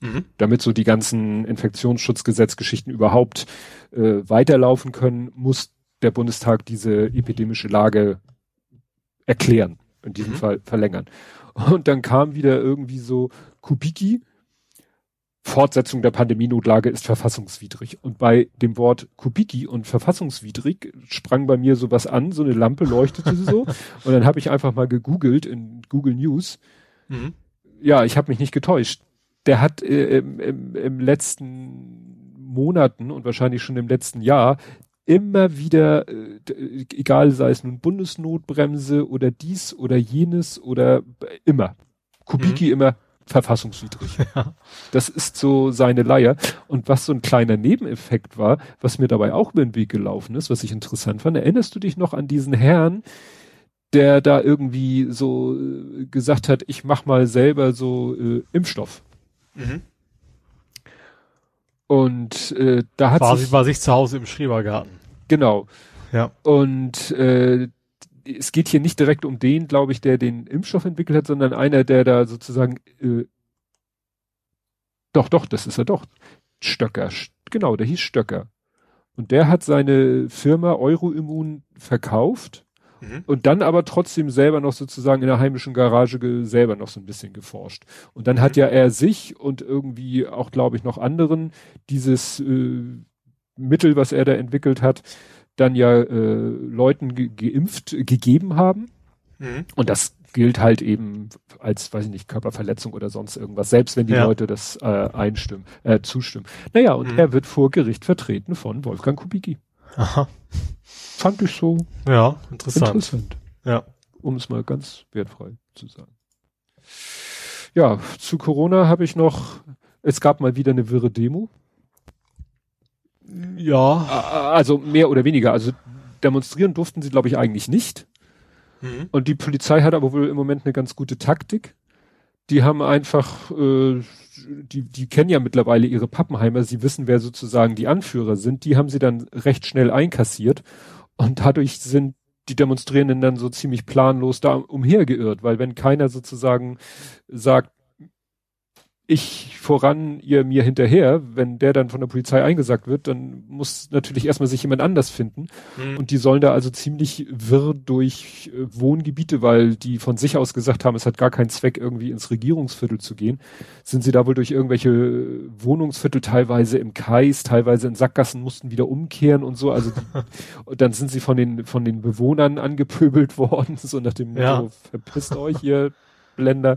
Mhm. Damit so die ganzen Infektionsschutzgesetzgeschichten überhaupt äh, weiterlaufen können, muss der Bundestag diese epidemische Lage erklären, in diesem mhm. Fall verlängern. Und dann kam wieder irgendwie so Kubiki, Fortsetzung der Pandemienotlage ist verfassungswidrig. Und bei dem Wort Kubiki und verfassungswidrig sprang bei mir sowas an, so eine Lampe leuchtete so. Und dann habe ich einfach mal gegoogelt in Google News. Mhm. Ja, ich habe mich nicht getäuscht der hat äh, im, im, im letzten Monaten und wahrscheinlich schon im letzten Jahr immer wieder, äh, egal sei es nun Bundesnotbremse oder dies oder jenes oder immer, Kubicki mhm. immer verfassungswidrig. Ja. Das ist so seine Leier. Und was so ein kleiner Nebeneffekt war, was mir dabei auch über den Weg gelaufen ist, was ich interessant fand, erinnerst du dich noch an diesen Herrn, der da irgendwie so äh, gesagt hat, ich mach mal selber so äh, Impfstoff. Mhm. Und äh, da hat Quasi sich, bei sich zu Hause im Schrebergarten. Genau. Ja. Und äh, es geht hier nicht direkt um den, glaube ich, der den Impfstoff entwickelt hat, sondern einer, der da sozusagen äh, doch, doch, das ist er doch. Stöcker. Genau, der hieß Stöcker. Und der hat seine Firma Euroimmun verkauft Mhm. Und dann aber trotzdem selber noch sozusagen in der heimischen Garage selber noch so ein bisschen geforscht. Und dann mhm. hat ja er sich und irgendwie auch, glaube ich, noch anderen dieses äh, Mittel, was er da entwickelt hat, dann ja äh, Leuten ge geimpft gegeben haben. Mhm. Und das gilt halt eben als, weiß ich nicht, Körperverletzung oder sonst irgendwas, selbst wenn die ja. Leute das äh, einstimmen, äh, zustimmen. Naja, und mhm. er wird vor Gericht vertreten von Wolfgang Kubicki. Aha fand ich so ja, interessant. interessant. Ja. Um es mal ganz wertfrei zu sagen. Ja, zu Corona habe ich noch, es gab mal wieder eine wirre Demo. Ja. Also mehr oder weniger. Also demonstrieren durften sie, glaube ich, eigentlich nicht. Mhm. Und die Polizei hat aber wohl im Moment eine ganz gute Taktik. Die haben einfach, äh, die, die kennen ja mittlerweile ihre Pappenheimer, sie wissen, wer sozusagen die Anführer sind. Die haben sie dann recht schnell einkassiert und dadurch sind die Demonstrierenden dann so ziemlich planlos da umhergeirrt, weil wenn keiner sozusagen sagt, ich voran, ihr mir hinterher, wenn der dann von der Polizei eingesagt wird, dann muss natürlich erstmal sich jemand anders finden. Mhm. Und die sollen da also ziemlich wirr durch äh, Wohngebiete, weil die von sich aus gesagt haben, es hat gar keinen Zweck, irgendwie ins Regierungsviertel zu gehen, sind sie da wohl durch irgendwelche Wohnungsviertel teilweise im Kais, teilweise in Sackgassen mussten wieder umkehren und so. Also die, dann sind sie von den, von den Bewohnern angepöbelt worden, so nach dem Motto, ja. verpisst euch, ihr Länder.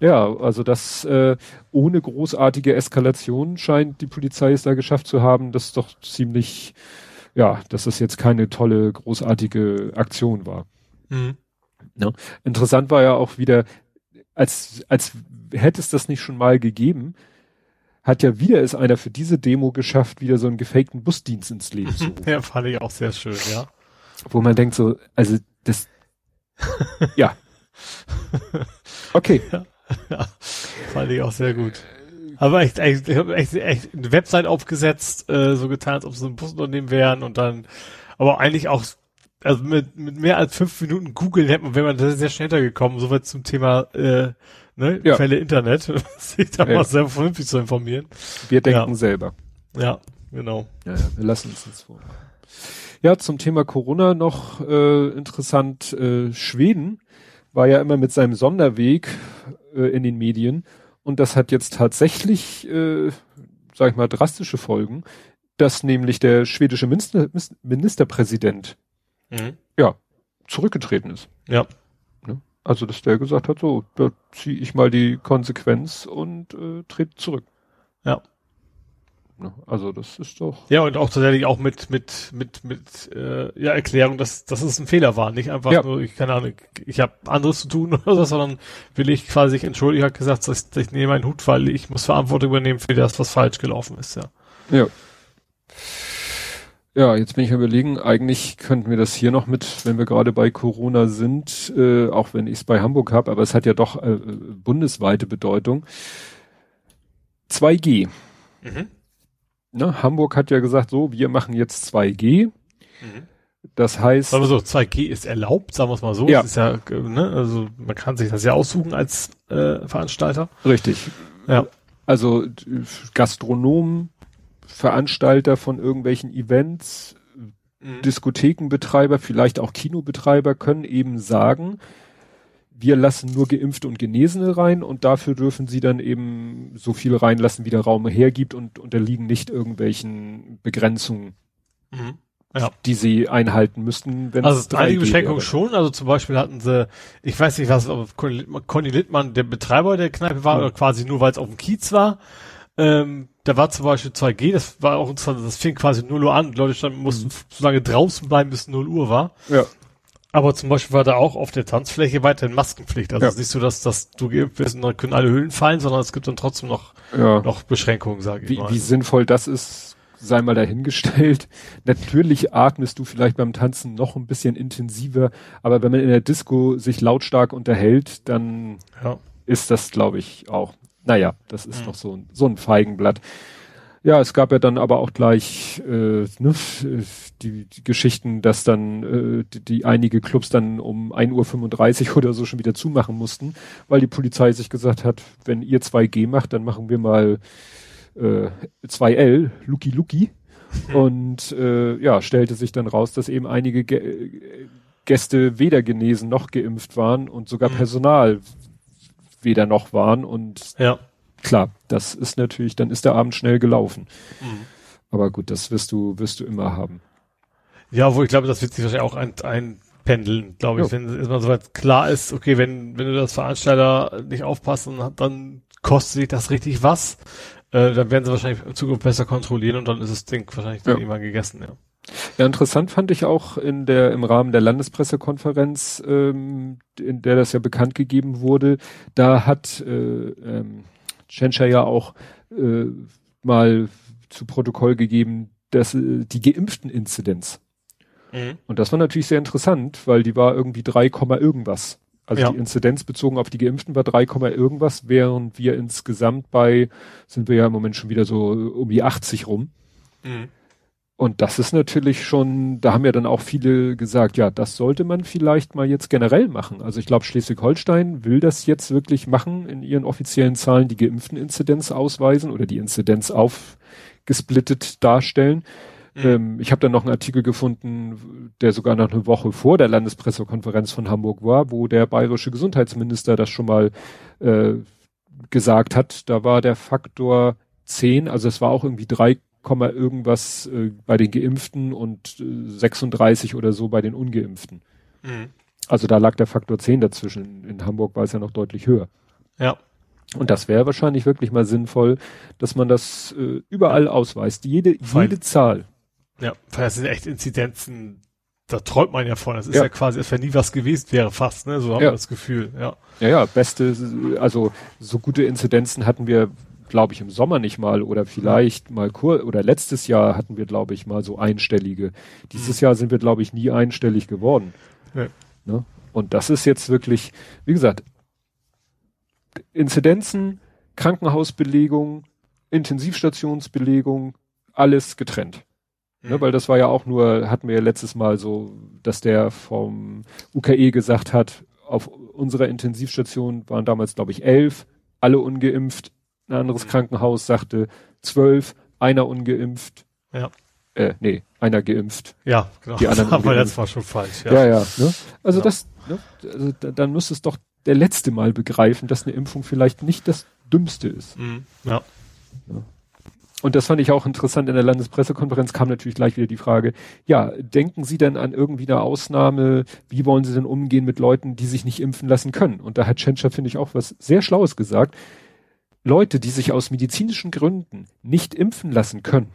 Ja, also das äh, ohne großartige Eskalation scheint die Polizei es da geschafft zu haben. Das ist doch ziemlich, ja, dass das jetzt keine tolle, großartige Aktion war. Mhm. Ja. Interessant war ja auch wieder, als, als hätte es das nicht schon mal gegeben, hat ja wieder es einer für diese Demo geschafft, wieder so einen gefakten Busdienst ins Leben zu rufen. Ja, fand ich auch sehr schön, ja. Wo man denkt so, also das, ja, Okay. Ja, ja, fand ich auch sehr gut. Aber echt, echt, ich habe echt, echt eine Website aufgesetzt, äh, so getan, als ob sie ein Busunternehmen wären und dann, aber eigentlich auch also mit, mit mehr als fünf Minuten googeln hätte man, wenn man da sehr schnell gekommen, soweit zum Thema äh, ne, ja. Quelle Internet, sich da ja. mal sehr vernünftig zu informieren. Wir denken ja. selber. Ja, genau. Ja, ja, wir lassen uns das vor. Ja, zum Thema Corona noch äh, interessant, äh, Schweden war ja immer mit seinem Sonderweg äh, in den Medien und das hat jetzt tatsächlich, äh, sag ich mal, drastische Folgen, dass nämlich der schwedische Minister, Ministerpräsident mhm. ja zurückgetreten ist. Ja. Ne? Also dass der gesagt hat, so, da ziehe ich mal die Konsequenz und äh, trete zurück. Ja. Ne? Also das ist doch. Ja, und auch tatsächlich auch mit, mit, mit, mit äh, ja, Erklärung, dass, dass es ein Fehler war. Nicht einfach ja. nur, ich keine Ahnung, ich habe anderes zu tun oder so, sondern will ich quasi entschuldigen, hat gesagt, dass ich, ich nehme einen Hut, weil ich muss Verantwortung übernehmen für das, was falsch gelaufen ist, ja. Ja. Ja, jetzt bin ich überlegen, eigentlich könnten wir das hier noch mit, wenn wir gerade bei Corona sind, äh, auch wenn ich es bei Hamburg habe, aber es hat ja doch äh, bundesweite Bedeutung. 2G. Mhm. Ne, Hamburg hat ja gesagt, so, wir machen jetzt 2G. Mhm. Das heißt. Aber so, 2G ist erlaubt, sagen wir es mal so. Ja. ist ja, ne, also man kann sich das ja aussuchen als äh, Veranstalter. Richtig. Ja. Also Gastronomen, Veranstalter von irgendwelchen Events, mhm. Diskothekenbetreiber, vielleicht auch Kinobetreiber können eben sagen, wir lassen nur Geimpfte und Genesene rein und dafür dürfen sie dann eben so viel reinlassen, wie der Raum hergibt und unterliegen nicht irgendwelchen Begrenzungen. Mhm. Ja. die sie einhalten müssten, wenn also es einige Beschränkungen schon, also zum Beispiel hatten sie, ich weiß nicht was, Conny Littmann, der Betreiber der Kneipe war, mhm. oder quasi nur weil es auf dem Kiez war, ähm, da war zum Beispiel 2G, das war auch interessant, das fing quasi 0 Uhr an, Leute standen, mussten mhm. so lange draußen bleiben, bis 0 Uhr war. Ja. Aber zum Beispiel war da auch auf der Tanzfläche weiterhin Maskenpflicht. Also ja. es ist nicht so, dass, dass du geimpft bist und dann können alle Hüllen fallen, sondern es gibt dann trotzdem noch, ja. noch Beschränkungen, sage ich wie, mal. Wie sinnvoll das ist, sei mal dahingestellt. Natürlich atmest du vielleicht beim Tanzen noch ein bisschen intensiver, aber wenn man in der Disco sich lautstark unterhält, dann ja. ist das, glaube ich, auch. Naja, das ist mhm. doch so, so ein Feigenblatt. Ja, es gab ja dann aber auch gleich äh, ne, die, die Geschichten, dass dann äh, die, die einige Clubs dann um 1.35 Uhr oder so schon wieder zumachen mussten, weil die Polizei sich gesagt hat, wenn ihr 2G macht, dann machen wir mal äh, 2L, Lucky Lucky. Mhm. Und äh, ja, stellte sich dann raus, dass eben einige Ge Gäste weder genesen noch geimpft waren und sogar mhm. Personal weder noch waren und ja klar, das ist natürlich, dann ist der Abend schnell gelaufen. Mhm. Aber gut, das wirst du, wirst du immer haben. Ja, wo ich glaube, das wird sich wahrscheinlich auch ein, einpendeln, glaube ich, jo. wenn erstmal soweit klar ist, okay, wenn, wenn du das Veranstalter nicht aufpasst, dann, dann kostet sich das richtig was, äh, dann werden sie wahrscheinlich in Zukunft besser kontrollieren und dann ist das Ding wahrscheinlich dann ja. irgendwann gegessen, ja. Ja, interessant fand ich auch in der im Rahmen der Landespressekonferenz, ähm, in der das ja bekannt gegeben wurde, da hat äh, ähm, Schenscher ja auch äh, mal zu Protokoll gegeben, dass äh, die geimpften Inzidenz. Mhm. Und das war natürlich sehr interessant, weil die war irgendwie 3, irgendwas. Also ja. die Inzidenz bezogen auf die Geimpften war 3, irgendwas, während wir insgesamt bei, sind wir ja im Moment schon wieder so um die 80 rum. Mhm. Und das ist natürlich schon, da haben ja dann auch viele gesagt, ja, das sollte man vielleicht mal jetzt generell machen. Also ich glaube, Schleswig-Holstein will das jetzt wirklich machen, in ihren offiziellen Zahlen die geimpften Inzidenz ausweisen oder die Inzidenz aufgesplittet darstellen. Mhm. Ähm, ich habe dann noch einen Artikel gefunden, der sogar noch eine Woche vor der Landespressekonferenz von Hamburg war, wo der bayerische Gesundheitsminister das schon mal äh, gesagt hat. Da war der Faktor 10, also es war auch irgendwie drei Komma irgendwas äh, bei den Geimpften und äh, 36 oder so bei den Ungeimpften. Mhm. Also da lag der Faktor 10 dazwischen. In Hamburg war es ja noch deutlich höher. Ja. Und das wäre wahrscheinlich wirklich mal sinnvoll, dass man das äh, überall ausweist. Jede, jede Zahl. Ja, weil das sind echt Inzidenzen, da träumt man ja von. Das ist ja, ja quasi, als wenn nie was gewesen wäre fast, ne? So haben ja. wir das Gefühl, ja. Ja, ja, beste, also so gute Inzidenzen hatten wir glaube ich, im Sommer nicht mal oder vielleicht mal kur oder letztes Jahr hatten wir, glaube ich, mal so einstellige. Dieses mhm. Jahr sind wir, glaube ich, nie einstellig geworden. Ja. Ne? Und das ist jetzt wirklich, wie gesagt, Inzidenzen, Krankenhausbelegung, Intensivstationsbelegung, alles getrennt. Ne, weil das war ja auch nur, hatten wir ja letztes Mal so, dass der vom UKE gesagt hat, auf unserer Intensivstation waren damals, glaube ich, elf, alle ungeimpft. Ein anderes mhm. Krankenhaus sagte zwölf, einer ungeimpft. Ja. Äh, nee, einer geimpft. Ja, genau. Die anderen Aber das war schon falsch. Ja, ja. ja ne? Also genau. das, ne? also da, dann muss es doch der letzte Mal begreifen, dass eine Impfung vielleicht nicht das Dümmste ist. Mhm. Ja. ja. Und das fand ich auch interessant. In der Landespressekonferenz kam natürlich gleich wieder die Frage, ja, denken Sie denn an irgendwie eine Ausnahme? Wie wollen Sie denn umgehen mit Leuten, die sich nicht impfen lassen können? Und da hat Tschentscher, finde ich, auch was sehr Schlaues gesagt. Leute, die sich aus medizinischen Gründen nicht impfen lassen können,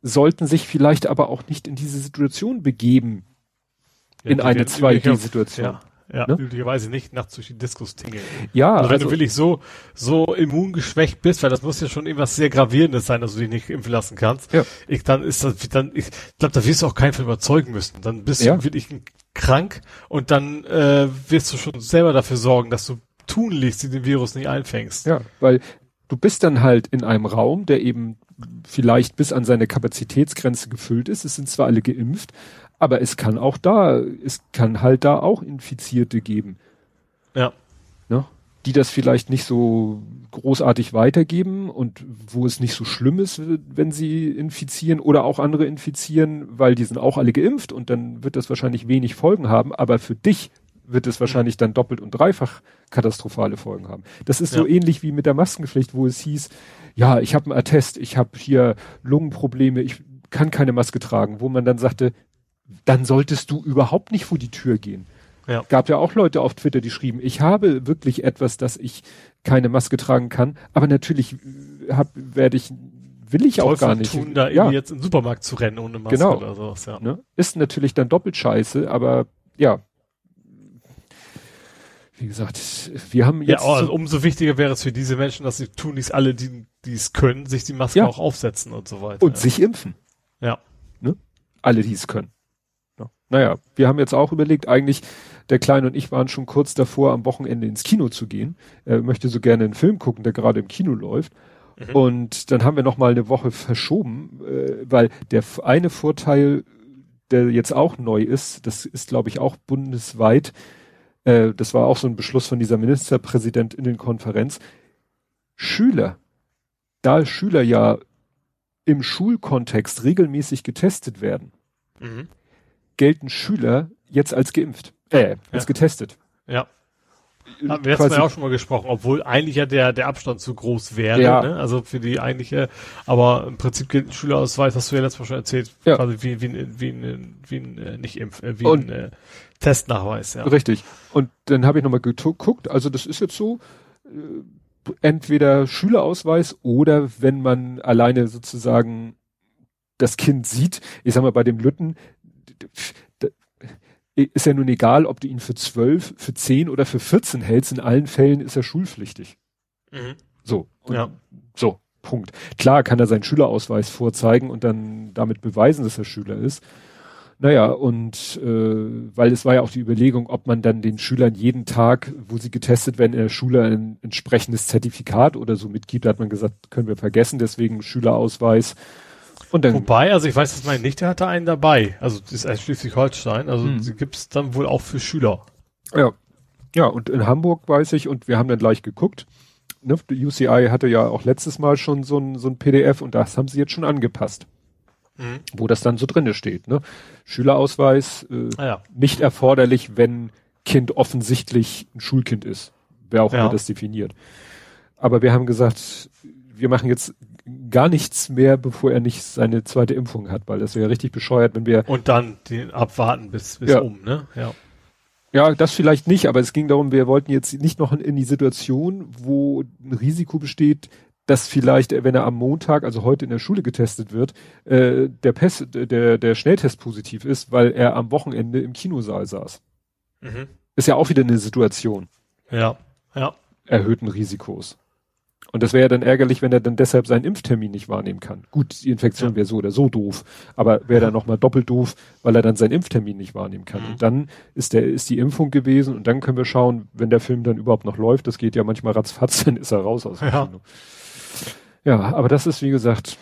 sollten sich vielleicht aber auch nicht in diese Situation begeben, ja, in eine 2G-Situation. Ja. Ja, ne? üblicherweise nicht nachts durch die Diskus tingeln. Ja. Also wenn also, du wirklich so, so immungeschwächt bist, weil das muss ja schon irgendwas sehr Gravierendes sein, dass du dich nicht impfen lassen kannst. Ja. Ich, dann ist das, dann, ich glaube, da wirst du auch keinen von überzeugen müssen. Dann bist ja. du wirklich krank und dann äh, wirst du schon selber dafür sorgen, dass du tunlichst den Virus nicht einfängst. Ja, weil du bist dann halt in einem Raum, der eben vielleicht bis an seine Kapazitätsgrenze gefüllt ist. Es sind zwar alle geimpft, aber es kann auch da, es kann halt da auch Infizierte geben. Ja. Ne? Die das vielleicht nicht so großartig weitergeben und wo es nicht so schlimm ist, wenn sie infizieren oder auch andere infizieren, weil die sind auch alle geimpft und dann wird das wahrscheinlich wenig Folgen haben, aber für dich wird es wahrscheinlich dann doppelt und dreifach katastrophale Folgen haben. Das ist ja. so ähnlich wie mit der Maskenpflicht, wo es hieß, ja, ich habe einen Attest, ich habe hier Lungenprobleme, ich kann keine Maske tragen, wo man dann sagte, dann solltest du überhaupt nicht vor die Tür gehen. Ja. Gab ja auch Leute auf Twitter, die schrieben, ich habe wirklich etwas, dass ich keine Maske tragen kann, aber natürlich äh, hab, werde ich, will ich Teufel auch gar nicht. Tun, da ja. jetzt in den Supermarkt zu rennen ohne Maske genau. oder sowas, ja. Ne? Ist natürlich dann doppelt scheiße, aber ja. Wie gesagt, wir haben jetzt. Ja, also umso wichtiger wäre es für diese Menschen, dass sie tun dies alle, die, die es können, sich die Maske ja. auch aufsetzen und so weiter. Und ja. sich impfen. Ja. Ne? Alle, die es können. Naja, wir haben jetzt auch überlegt, eigentlich, der Kleine und ich waren schon kurz davor, am Wochenende ins Kino zu gehen. Er möchte so gerne einen Film gucken, der gerade im Kino läuft. Mhm. Und dann haben wir noch mal eine Woche verschoben, äh, weil der eine Vorteil, der jetzt auch neu ist, das ist glaube ich auch bundesweit, äh, das war auch so ein Beschluss von dieser Ministerpräsidentinnenkonferenz, Schüler, da Schüler ja im Schulkontext regelmäßig getestet werden, mhm gelten Schüler jetzt als geimpft, äh, als ja. getestet. Ja. Haben wir jetzt ja auch schon mal gesprochen, obwohl eigentlich ja der, der Abstand zu groß wäre, ja. ne? also für die eigentliche, aber im Prinzip gilt ein Schülerausweis, hast du ja letztes Mal schon erzählt, ja. quasi wie, wie, wie, wie, ein, wie ein, äh, nicht Impf, äh, wie Und, ein äh, Testnachweis, ja. Richtig. Und dann habe ich nochmal geguckt, also das ist jetzt so, äh, entweder Schülerausweis oder wenn man alleine sozusagen das Kind sieht, ich sag mal bei dem Lütten, ist ja nun egal, ob du ihn für zwölf, für zehn oder für 14 hältst. In allen Fällen ist er schulpflichtig. Mhm. So. ja. So. Punkt. Klar kann er seinen Schülerausweis vorzeigen und dann damit beweisen, dass er Schüler ist. Naja, und äh, weil es war ja auch die Überlegung, ob man dann den Schülern jeden Tag, wo sie getestet werden, in der Schule ein entsprechendes Zertifikat oder so mitgibt, da hat man gesagt, können wir vergessen, deswegen Schülerausweis und dann, Wobei, also ich weiß, dass mein Nichte hatte einen dabei. Also das ist ein Schleswig-Holstein. Also hm. sie gibt's dann wohl auch für Schüler. Ja. Ja, und in Hamburg weiß ich, und wir haben dann gleich geguckt, ne, die UCI hatte ja auch letztes Mal schon so ein, so ein PDF und das haben sie jetzt schon angepasst. Mhm. Wo das dann so drinne steht. Ne? Schülerausweis äh, ah, ja. nicht erforderlich, wenn Kind offensichtlich ein Schulkind ist. Wer auch ja. immer das definiert. Aber wir haben gesagt, wir machen jetzt gar nichts mehr, bevor er nicht seine zweite Impfung hat, weil das wäre richtig bescheuert, wenn wir. Und dann den abwarten bis, bis ja. um, ne? Ja. Ja, das vielleicht nicht, aber es ging darum, wir wollten jetzt nicht noch in die Situation, wo ein Risiko besteht, dass vielleicht, wenn er am Montag, also heute in der Schule getestet wird, äh, der, Pest, der, der Schnelltest positiv ist, weil er am Wochenende im Kinosaal saß. Mhm. Ist ja auch wieder eine Situation. Ja, ja. Erhöhten Risikos. Und das wäre ja dann ärgerlich, wenn er dann deshalb seinen Impftermin nicht wahrnehmen kann. Gut, die Infektion ja. wäre so oder so doof, aber wäre dann nochmal doppelt doof, weil er dann seinen Impftermin nicht wahrnehmen kann. Mhm. Und dann ist der, ist die Impfung gewesen und dann können wir schauen, wenn der Film dann überhaupt noch läuft, das geht ja manchmal ratzfatz, dann ist er raus aus dem ja. Kino. Ja, aber das ist, wie gesagt,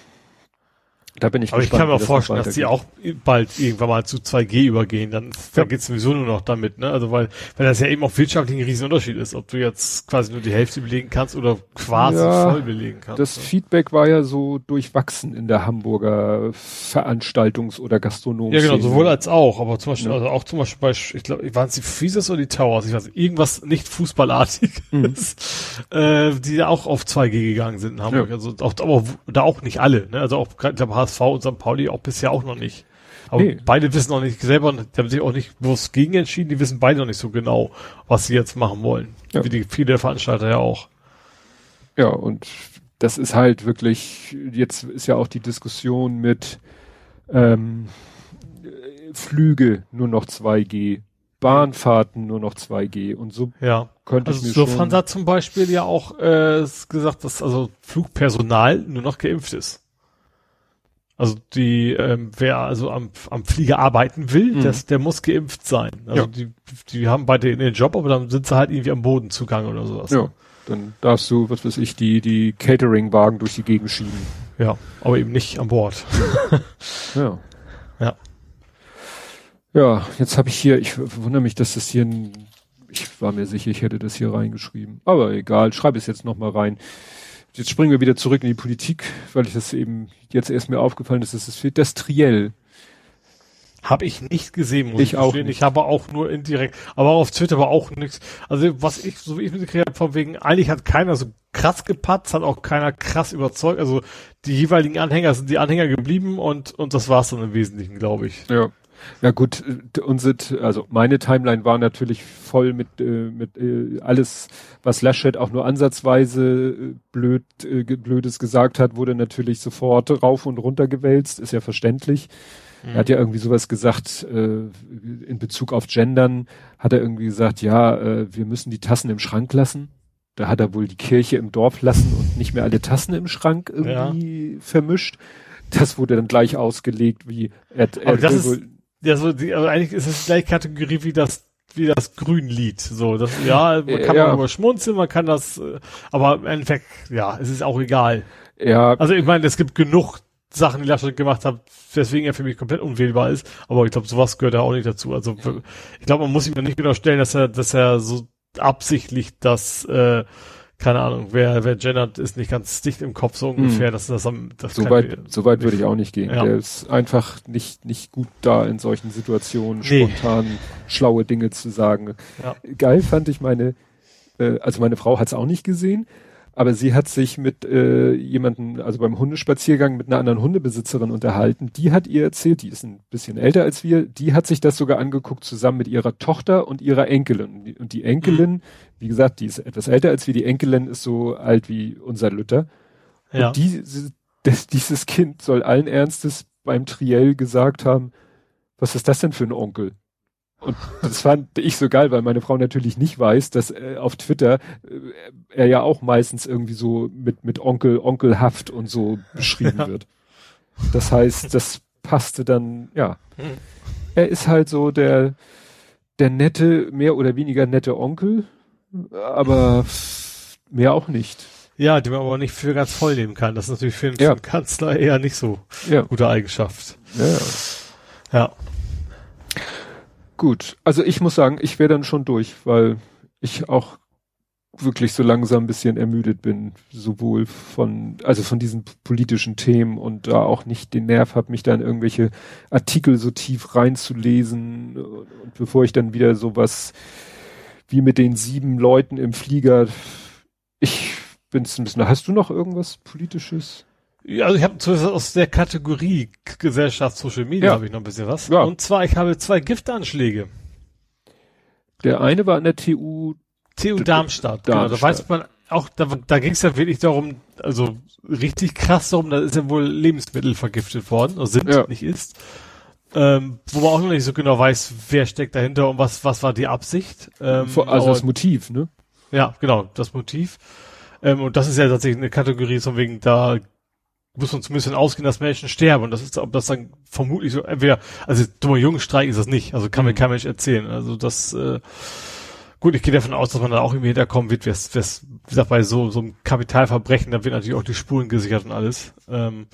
da bin ich Aber gespannt, ich kann mir auch vorstellen, dass die auch bald irgendwann mal zu 2G übergehen. Dann, ja. dann geht's sowieso nur noch damit, ne? Also weil, weil das ja eben auch wirtschaftlich ein Riesenunterschied ist, ob du jetzt quasi nur die Hälfte belegen kannst oder quasi ja, voll belegen kannst. Das ne? Feedback war ja so durchwachsen in der Hamburger Veranstaltungs- oder Gastronomie. Ja, genau, sowohl als auch. Aber zum Beispiel, ja. also auch zum Beispiel bei, ich glaube, waren es die Fieses oder die Towers? Ich weiß nicht, irgendwas nicht Fußballartiges, mhm. äh, die auch auf 2G gegangen sind in Hamburg. Also auch, aber da auch nicht alle, ne? Also auch, ich glaube, HSV und St. Pauli auch bisher auch noch nicht. Aber nee. beide wissen noch nicht selber, die haben sich auch nicht bloß gegen entschieden, die wissen beide noch nicht so genau, was sie jetzt machen wollen. Ja. Wie die viele Veranstalter ja auch. Ja, und das ist halt wirklich, jetzt ist ja auch die Diskussion mit ähm, Flüge nur noch 2G, Bahnfahrten nur noch 2G und so ja. könnte also ich mir schon... hat zum Beispiel ja auch äh, gesagt, dass also Flugpersonal nur noch geimpft ist. Also die, ähm, wer also am, am Flieger arbeiten will, mhm. das, der muss geimpft sein. Also ja. die, die haben beide den Job, aber dann sind sie halt irgendwie am Boden zugange oder sowas. Ja. Dann darfst du, was weiß ich, die, die Catering-Wagen durch die Gegend schieben. Ja, aber eben nicht an Bord. ja. Ja. Ja, jetzt habe ich hier, ich wundere mich, dass das hier ein, ich war mir sicher, ich hätte das hier reingeschrieben. Aber egal, schreibe es jetzt nochmal rein. Jetzt springen wir wieder zurück in die Politik, weil ich das eben jetzt erst mir aufgefallen ist, dass es fehlt. Das Triell. Habe ich nicht gesehen, muss ich, ich auch. Nicht. Ich habe auch nur indirekt, aber auf Twitter war auch nichts. Also was ich, so wie ich mitgekriegt habe, von wegen, eigentlich hat keiner so krass gepatzt, hat auch keiner krass überzeugt. Also die jeweiligen Anhänger sind die Anhänger geblieben und, und das war's dann im Wesentlichen, glaube ich. Ja. Ja gut, äh, unsere, also meine Timeline war natürlich voll mit, äh, mit äh, alles, was Laschet auch nur ansatzweise äh, blöd, äh, Blödes gesagt hat, wurde natürlich sofort rauf und runter gewälzt, ist ja verständlich. Mhm. Er hat ja irgendwie sowas gesagt, äh, in Bezug auf Gendern, hat er irgendwie gesagt, ja, wir müssen die Tassen im Schrank lassen. Da hat er wohl die Kirche im Dorf lassen und nicht mehr alle Tassen im Schrank irgendwie ja. vermischt. Das wurde dann gleich ausgelegt, wie er, er das ist, ja, so, die, also eigentlich ist es die gleiche Kategorie wie das wie das Grünlied. So, das, ja, man kann ja. darüber schmunzeln, man kann das, äh, aber im Endeffekt, ja, es ist auch egal. Ja. Also ich meine, es gibt genug Sachen, die Laschet gemacht hat, weswegen er für mich komplett unwählbar ist. Aber ich glaube, sowas gehört ja auch nicht dazu. Also ich glaube, man muss ihm nicht genau stellen, dass er, dass er so absichtlich das äh, keine Ahnung, wer, wer gendert, ist nicht ganz dicht im Kopf, so ungefähr, hm. dass das am, das so weit, so weit würde ich auch nicht gehen. Ja. Der ist einfach nicht, nicht gut da in solchen Situationen, nee. spontan schlaue Dinge zu sagen. Ja. Geil fand ich meine, äh, also meine Frau hat es auch nicht gesehen, aber sie hat sich mit äh, jemanden, also beim Hundespaziergang mit einer anderen Hundebesitzerin unterhalten. Die hat ihr erzählt, die ist ein bisschen älter als wir, die hat sich das sogar angeguckt zusammen mit ihrer Tochter und ihrer Enkelin. Und die Enkelin, wie gesagt, die ist etwas älter als wir, die Enkelin ist so alt wie unser Lütter. Ja. Und die, das, dieses Kind soll allen Ernstes beim Triell gesagt haben, was ist das denn für ein Onkel? Und das fand ich so geil, weil meine Frau natürlich nicht weiß, dass äh, auf Twitter äh, er ja auch meistens irgendwie so mit, mit Onkel, Onkelhaft und so beschrieben ja. wird. Das heißt, das passte dann, ja. Er ist halt so der, der nette, mehr oder weniger nette Onkel, aber mehr auch nicht. Ja, die man aber nicht für ganz voll nehmen kann. Das ist natürlich für einen, ja. Kanzler eher nicht so ja. gute Eigenschaft. Ja. ja. Gut, also ich muss sagen, ich wäre dann schon durch, weil ich auch wirklich so langsam ein bisschen ermüdet bin, sowohl von, also von diesen politischen Themen und da auch nicht den Nerv habe, mich da in irgendwelche Artikel so tief reinzulesen und bevor ich dann wieder sowas wie mit den sieben Leuten im Flieger, ich bin's ein bisschen, hast du noch irgendwas politisches? Ja, also ich habe aus der Kategorie Gesellschaft Social Media ja. habe ich noch ein bisschen was. Ja. Und zwar, ich habe zwei Giftanschläge. Der eine war an der TU TU Darmstadt. Darmstadt. Genau, da weiß man auch, da, da ging es ja wirklich darum, also richtig krass darum, da ist ja wohl Lebensmittel vergiftet worden, oder sind, ja. nicht ist. Ähm, wo man auch noch nicht so genau weiß, wer steckt dahinter und was, was war die Absicht. Ähm, also das Motiv, ne? Ja, genau, das Motiv. Ähm, und das ist ja tatsächlich eine Kategorie, so wegen, da muss man zumindest ausgehen, dass Menschen sterben. Und das ist, ob das dann vermutlich so, entweder, also dummer Jungenstreik ist das nicht. Also kann mir mhm. kein Mensch erzählen. Also das, äh, gut, ich gehe davon aus, dass man da auch irgendwie hinterkommen wird, wes, wes, wie gesagt, bei so, so einem Kapitalverbrechen, da wird natürlich auch die Spuren gesichert und alles. Ähm,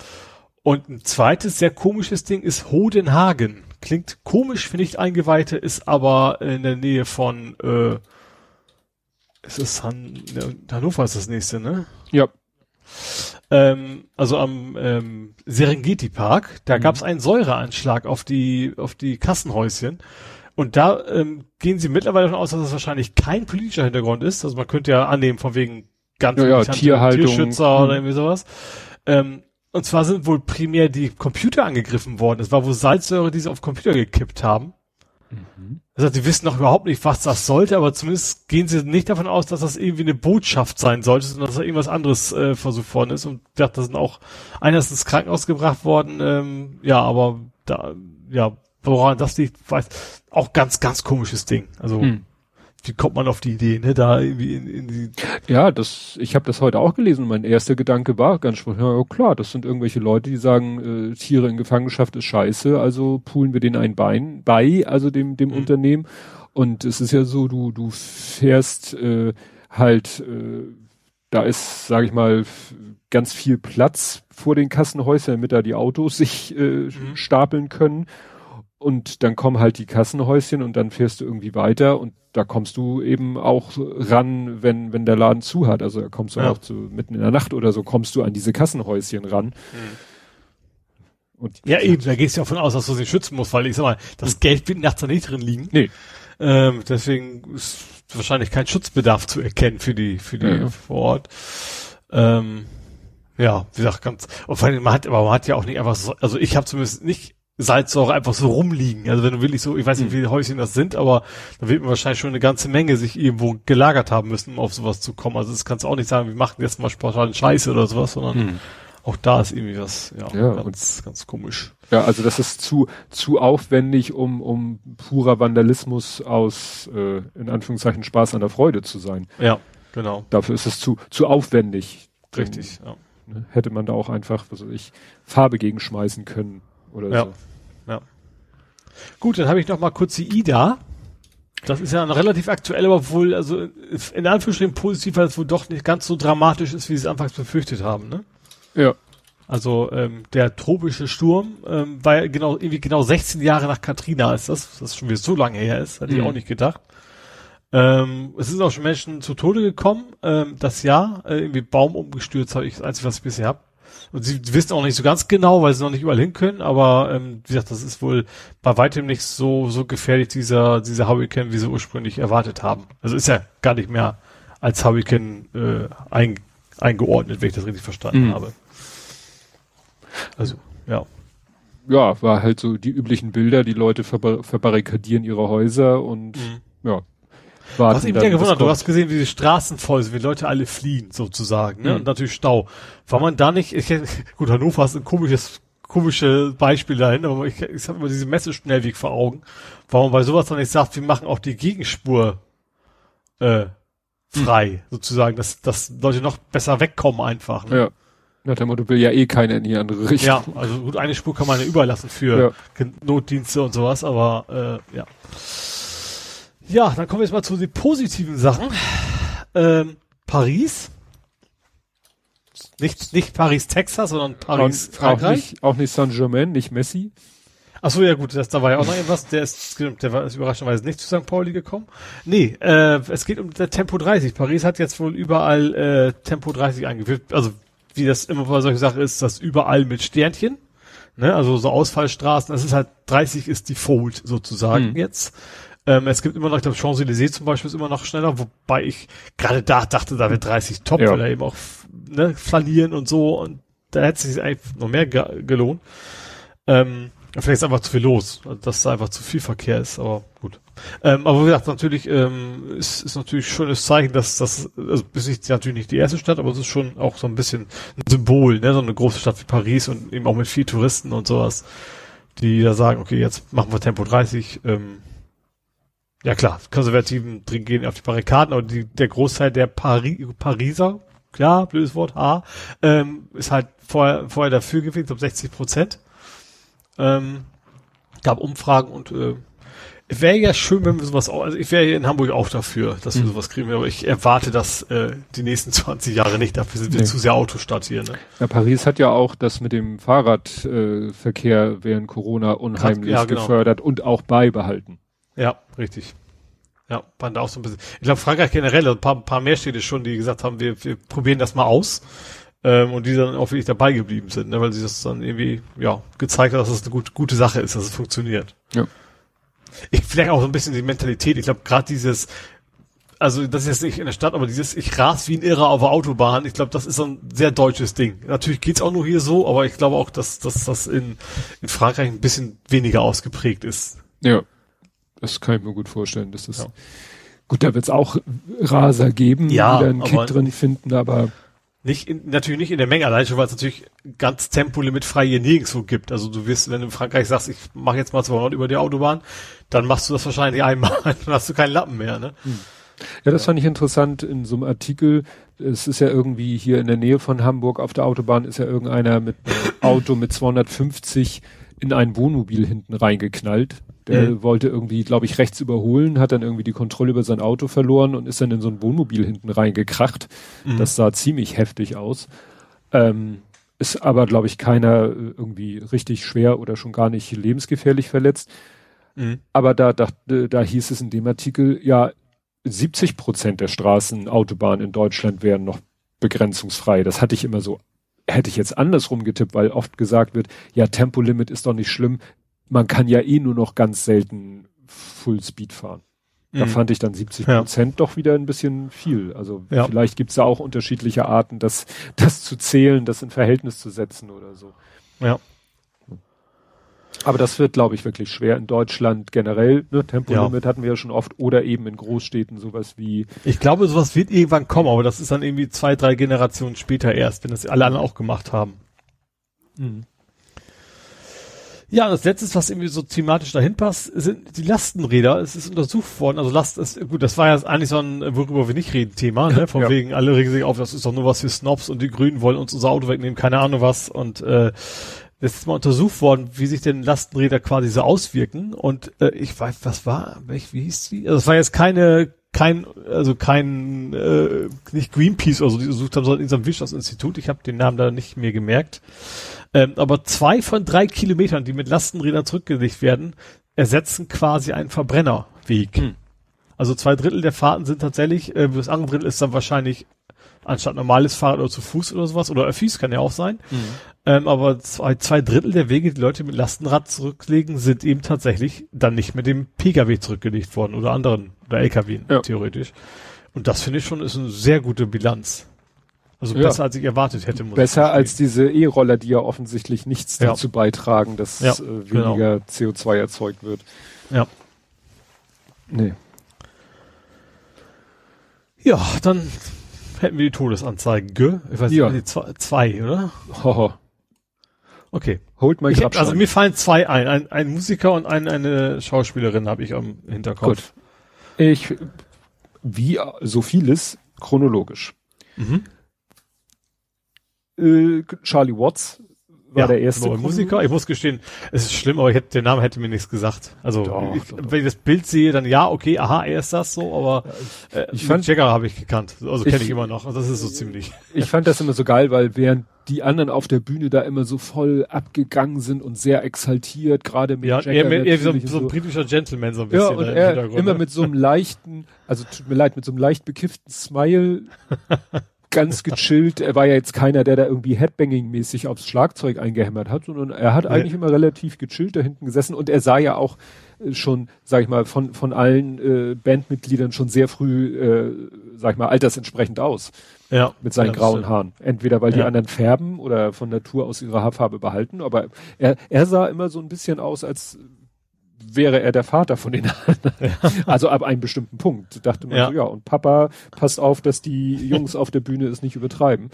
Und ein zweites sehr komisches Ding ist Hodenhagen. Klingt komisch für nicht Eingeweihte, ist aber in der Nähe von, äh, ist es Han Hannover ist das nächste, ne? Ja. Ähm, also am ähm, Serengeti Park, da mhm. gab es einen Säureanschlag auf die auf die Kassenhäuschen. Und da ähm, gehen sie mittlerweile davon aus, dass das wahrscheinlich kein politischer Hintergrund ist. Also man könnte ja annehmen, von wegen ganz ja, ja, Tierhaltung. Tierschützer oder mhm. irgendwie sowas. Ähm, und zwar sind wohl primär die Computer angegriffen worden. Es war wohl Salzsäure, die sie auf Computer gekippt haben. Mhm. Heißt, die wissen noch überhaupt nicht, was das sollte, aber zumindest gehen sie nicht davon aus, dass das irgendwie eine Botschaft sein sollte, sondern dass da irgendwas anderes äh, versucht worden ist. Und ja, da sind auch einer ist ins Krankenhaus gebracht worden. Ähm, ja, aber da, ja, woran das liegt, weiß auch ganz, ganz komisches Ding. Also mhm wie kommt man auf die Idee, ne, da irgendwie in, in die Ja, das, ich habe das heute auch gelesen und mein erster Gedanke war ganz ja klar, das sind irgendwelche Leute, die sagen, äh, Tiere in Gefangenschaft ist scheiße, also poolen wir denen ein Bein bei, also dem, dem mhm. Unternehmen. Und es ist ja so, du, du fährst äh, halt, äh, da ist, sage ich mal, ganz viel Platz vor den Kassenhäusern, damit da die Autos sich äh, mhm. stapeln können. Und dann kommen halt die Kassenhäuschen und dann fährst du irgendwie weiter und da kommst du eben auch ran, wenn, wenn der Laden zu hat. Also da kommst du ja. auch zu, mitten in der Nacht oder so, kommst du an diese Kassenhäuschen ran. Mhm. Und ja, eben, da gehst du ja davon aus, dass du sie schützen musst, weil ich sag mal, das hm. Geld wird nachts da nicht drin liegen. Nee. Ähm, deswegen ist wahrscheinlich kein Schutzbedarf zu erkennen für die, für die ja. vor Ort. Ähm, ja, wie gesagt, ganz, und vor allem, man hat, aber man hat ja auch nicht einfach so, also ich habe zumindest nicht Salzsäure einfach so rumliegen. Also wenn du wirklich so, ich weiß nicht, wie viele Häuschen das sind, aber da wird man wahrscheinlich schon eine ganze Menge sich irgendwo gelagert haben müssen, um auf sowas zu kommen. Also das kannst du auch nicht sagen, wir machen jetzt mal spontan Scheiße oder sowas, sondern hm. auch da ist irgendwie was, ja, ja ganz, ganz komisch. Ja, also das ist zu, zu aufwendig, um, um purer Vandalismus aus, äh, in Anführungszeichen, Spaß an der Freude zu sein. Ja, genau. Dafür ist es zu, zu aufwendig. Richtig, ja. Ne, hätte man da auch einfach, was weiß ich, Farbe gegenschmeißen können oder ja. so. Ja. Gut, dann habe ich noch mal kurz die IDA. Das ist ja relativ aktuell, aber wohl, also in Anführungsstrichen positiv, weil es wohl doch nicht ganz so dramatisch ist, wie sie es anfangs befürchtet haben, ne? Ja. Also ähm, der tropische Sturm ähm, war ja genau irgendwie genau 16 Jahre nach Katrina ist das, das schon wieder so lange her ist, hatte mhm. ich auch nicht gedacht. Ähm, es sind auch schon Menschen zu Tode gekommen, ähm, das Jahr, äh, irgendwie Baum umgestürzt habe ich das Einzige, was ich bisher habe. Und sie wissen auch nicht so ganz genau, weil sie noch nicht überall hin können, aber ähm, wie gesagt, das ist wohl bei weitem nicht so, so gefährlich, dieser, dieser Hurricane, wie sie ursprünglich erwartet haben. Also ist ja gar nicht mehr als Hurricane äh, ein, eingeordnet, wenn ich das richtig verstanden mhm. habe. Also, ja. Ja, war halt so die üblichen Bilder, die Leute verbar verbarrikadieren ihre Häuser und mhm. ja, warten. Was ich mich gewundert, du hast gesehen, wie die Straßen voll sind, wie Leute alle fliehen, sozusagen, ne? Mhm. Und natürlich Stau. War man da nicht, ich, gut, Hannover ist ein komisches, komische Beispiel dahin, aber ich, ich habe immer diese Messeschnellweg vor Augen. Warum bei sowas dann nicht sagt, wir machen auch die Gegenspur, äh, frei, mhm. sozusagen, dass, dass Leute noch besser wegkommen einfach. Ne? Ja. Nach dem Motto will ja eh keiner in die andere Richtung. Ja, also gut, eine Spur kann man ja überlassen für ja. Notdienste und sowas, aber äh, ja. Ja, dann kommen wir jetzt mal zu den positiven Sachen. Ähm, Paris. Nicht, nicht Paris, Texas, sondern Paris, auch, Frankreich. Auch nicht, nicht Saint-Germain, nicht Messi. Ach so, ja gut, das, da war ja auch noch irgendwas. Der ist, der war ist überraschenderweise nicht zu St. Pauli gekommen. Nee, äh, es geht um der Tempo 30. Paris hat jetzt wohl überall äh, Tempo 30 eingeführt. Also wie das immer bei solchen Sachen ist, das überall mit Sternchen. Ne? Also so Ausfallstraßen. Das ist halt 30 ist Default sozusagen hm. jetzt. Ähm, es gibt immer noch, ich glaube, Champs-Élysées zum Beispiel ist immer noch schneller, wobei ich gerade da dachte, da wird 30 top, ja. weil er eben auch ne, flanieren und so und da hätte es sich eigentlich noch mehr ge gelohnt. Ähm, vielleicht ist einfach zu viel los, dass da einfach zu viel Verkehr ist, aber gut. Ähm, aber wie gesagt, natürlich ähm, ist, ist natürlich schönes Zeichen, dass das, also ist nicht, natürlich nicht die erste Stadt, aber es ist schon auch so ein bisschen ein Symbol, ne, so eine große Stadt wie Paris und eben auch mit viel Touristen und sowas, die da sagen, okay, jetzt machen wir Tempo 30, ähm, ja klar, Konservativen gehen auf die Barrikaden, aber die, der Großteil der Pari Pariser, klar, blödes Wort, A, ähm, ist halt vorher, vorher dafür gewesen, um 60 Prozent. Ähm, gab Umfragen und äh, Wäre ja schön, wenn wir sowas auch, also ich wäre hier in Hamburg auch dafür, dass wir mhm. sowas kriegen, aber ich erwarte das äh, die nächsten 20 Jahre nicht, dafür sind wir nee. zu sehr Autostadt hier. Ne? Ja, Paris hat ja auch das mit dem Fahrradverkehr äh, während Corona unheimlich ja, genau. gefördert und auch beibehalten. Ja, richtig. Ja, waren da auch so ein bisschen. Ich glaube, Frankreich generell, ein paar, paar mehr Städte schon, die gesagt haben, wir, wir probieren das mal aus. Ähm, und die dann auch wirklich dabei geblieben sind, ne, weil sie das dann irgendwie, ja, gezeigt hat, dass es das eine gut, gute Sache ist, dass es funktioniert. Ja ich vielleicht auch so ein bisschen die Mentalität. Ich glaube, gerade dieses, also das ist jetzt nicht in der Stadt, aber dieses ich ras wie ein Irrer auf der Autobahn, ich glaube, das ist so ein sehr deutsches Ding. Natürlich geht's auch nur hier so, aber ich glaube auch, dass, dass das in, in Frankreich ein bisschen weniger ausgeprägt ist. Ja, das kann ich mir gut vorstellen. Das ist ja. gut, da wird's auch Raser geben, ja, die da einen Kick drin finden, aber nicht in, natürlich nicht in der Menge, allein schon, weil es natürlich ganz Tempolimit frei hier nirgendwo gibt. Also du wirst, wenn du in Frankreich sagst, ich mache jetzt mal 200 über die Autobahn, dann machst du das wahrscheinlich einmal, dann hast du keinen Lappen mehr, ne? Hm. Ja, das fand ich interessant in so einem Artikel. Es ist ja irgendwie hier in der Nähe von Hamburg auf der Autobahn ist ja irgendeiner mit einem Auto mit 250 in ein Wohnmobil hinten reingeknallt. Der mhm. wollte irgendwie, glaube ich, rechts überholen, hat dann irgendwie die Kontrolle über sein Auto verloren und ist dann in so ein Wohnmobil hinten reingekracht. Mhm. Das sah ziemlich heftig aus. Ähm, ist aber, glaube ich, keiner äh, irgendwie richtig schwer oder schon gar nicht lebensgefährlich verletzt. Mhm. Aber da, da, da hieß es in dem Artikel, ja, 70 Prozent der Straßen, Autobahnen in Deutschland wären noch begrenzungsfrei. Das hatte ich immer so, hätte ich jetzt andersrum getippt, weil oft gesagt wird, ja, Tempolimit ist doch nicht schlimm man kann ja eh nur noch ganz selten Full Speed fahren. Da mhm. fand ich dann 70 Prozent ja. doch wieder ein bisschen viel. Also ja. vielleicht gibt's da auch unterschiedliche Arten, das, das zu zählen, das in Verhältnis zu setzen oder so. Ja. Aber das wird, glaube ich, wirklich schwer in Deutschland generell. Ne? Tempolimit ja. hatten wir ja schon oft oder eben in Großstädten sowas wie. Ich glaube, sowas wird irgendwann kommen, aber das ist dann irgendwie zwei, drei Generationen später erst, wenn das alle anderen auch gemacht haben. Mhm. Ja, das letzte, was irgendwie so thematisch dahin passt, sind die Lastenräder. Es ist untersucht worden. Also Last ist, gut, das war ja eigentlich so ein, worüber wir nicht reden, Thema, ne? Von ja. wegen, alle regen sich auf, das ist doch nur was für Snobs und die Grünen wollen uns unser Auto wegnehmen, keine Ahnung was. Und äh, es ist mal untersucht worden, wie sich denn Lastenräder quasi so auswirken. Und äh, ich weiß, was war, welch, wie hieß die? Also es war jetzt keine kein, also kein, äh, nicht Greenpeace oder so, die gesucht haben, sondern in so einem Wirtschaftsinstitut. Ich habe den Namen da nicht mehr gemerkt. Ähm, aber zwei von drei Kilometern, die mit Lastenrädern zurückgelegt werden, ersetzen quasi einen Verbrennerweg. Hm. Also zwei Drittel der Fahrten sind tatsächlich, äh, das andere Drittel ist dann wahrscheinlich anstatt normales Fahrrad oder zu Fuß oder sowas oder Öffis kann ja auch sein. Mhm. Ähm, aber zwei, zwei Drittel der Wege, die Leute mit Lastenrad zurücklegen, sind eben tatsächlich dann nicht mit dem Pkw zurückgelegt worden oder anderen oder LKW ja. theoretisch. Und das finde ich schon ist eine sehr gute Bilanz. Also ja. besser als ich erwartet hätte. besser als diese E-Roller, die ja offensichtlich nichts ja. dazu beitragen, dass ja, äh, weniger genau. CO2 erzeugt wird. Ja. Nee. Ja, dann hätten wir die Todesanzeigen, gell? Ich weiß ja. nicht, zwei, zwei, oder? Hoho. Okay. Holt mal ich, Also mir fallen zwei ein. Ein, ein Musiker und ein, eine Schauspielerin habe ich am Hinterkopf. Gut. Ich, wie so vieles, chronologisch. Mhm. Äh, Charlie Watts war ja, der erste Musiker. Ich muss gestehen, es ist schlimm, aber ich hätte, der Name hätte mir nichts gesagt. Also doch, ich, doch, wenn ich das Bild sehe, dann ja, okay, aha, er ist das so, aber äh, ich fand Jagger habe ich gekannt. Also kenne ich immer noch. Also das ist so ziemlich. Ich fand das immer so geil, weil während die anderen auf der Bühne da immer so voll abgegangen sind und sehr exaltiert, gerade mit ja, Jagger. Eher, eher wie so, so ein britischer Gentleman so ein bisschen. Ja, und er immer ne? mit so einem leichten, also tut mir leid, mit so einem leicht bekifften Smile ganz gechillt. Er war ja jetzt keiner, der da irgendwie Headbanging-mäßig aufs Schlagzeug eingehämmert hat, sondern er hat eigentlich immer relativ gechillt da hinten gesessen und er sah ja auch äh, schon, sag ich mal, von, von allen äh, Bandmitgliedern schon sehr früh, äh, sag ich mal, altersentsprechend aus. Ja. Mit seinen ja, grauen Haaren. Entweder weil ja. die anderen färben oder von Natur aus ihre Haarfarbe behalten, aber er, er sah immer so ein bisschen aus, als wäre er der Vater von den anderen. Also ab einem bestimmten Punkt dachte man ja. so, ja, und Papa passt auf, dass die Jungs auf der Bühne es nicht übertreiben.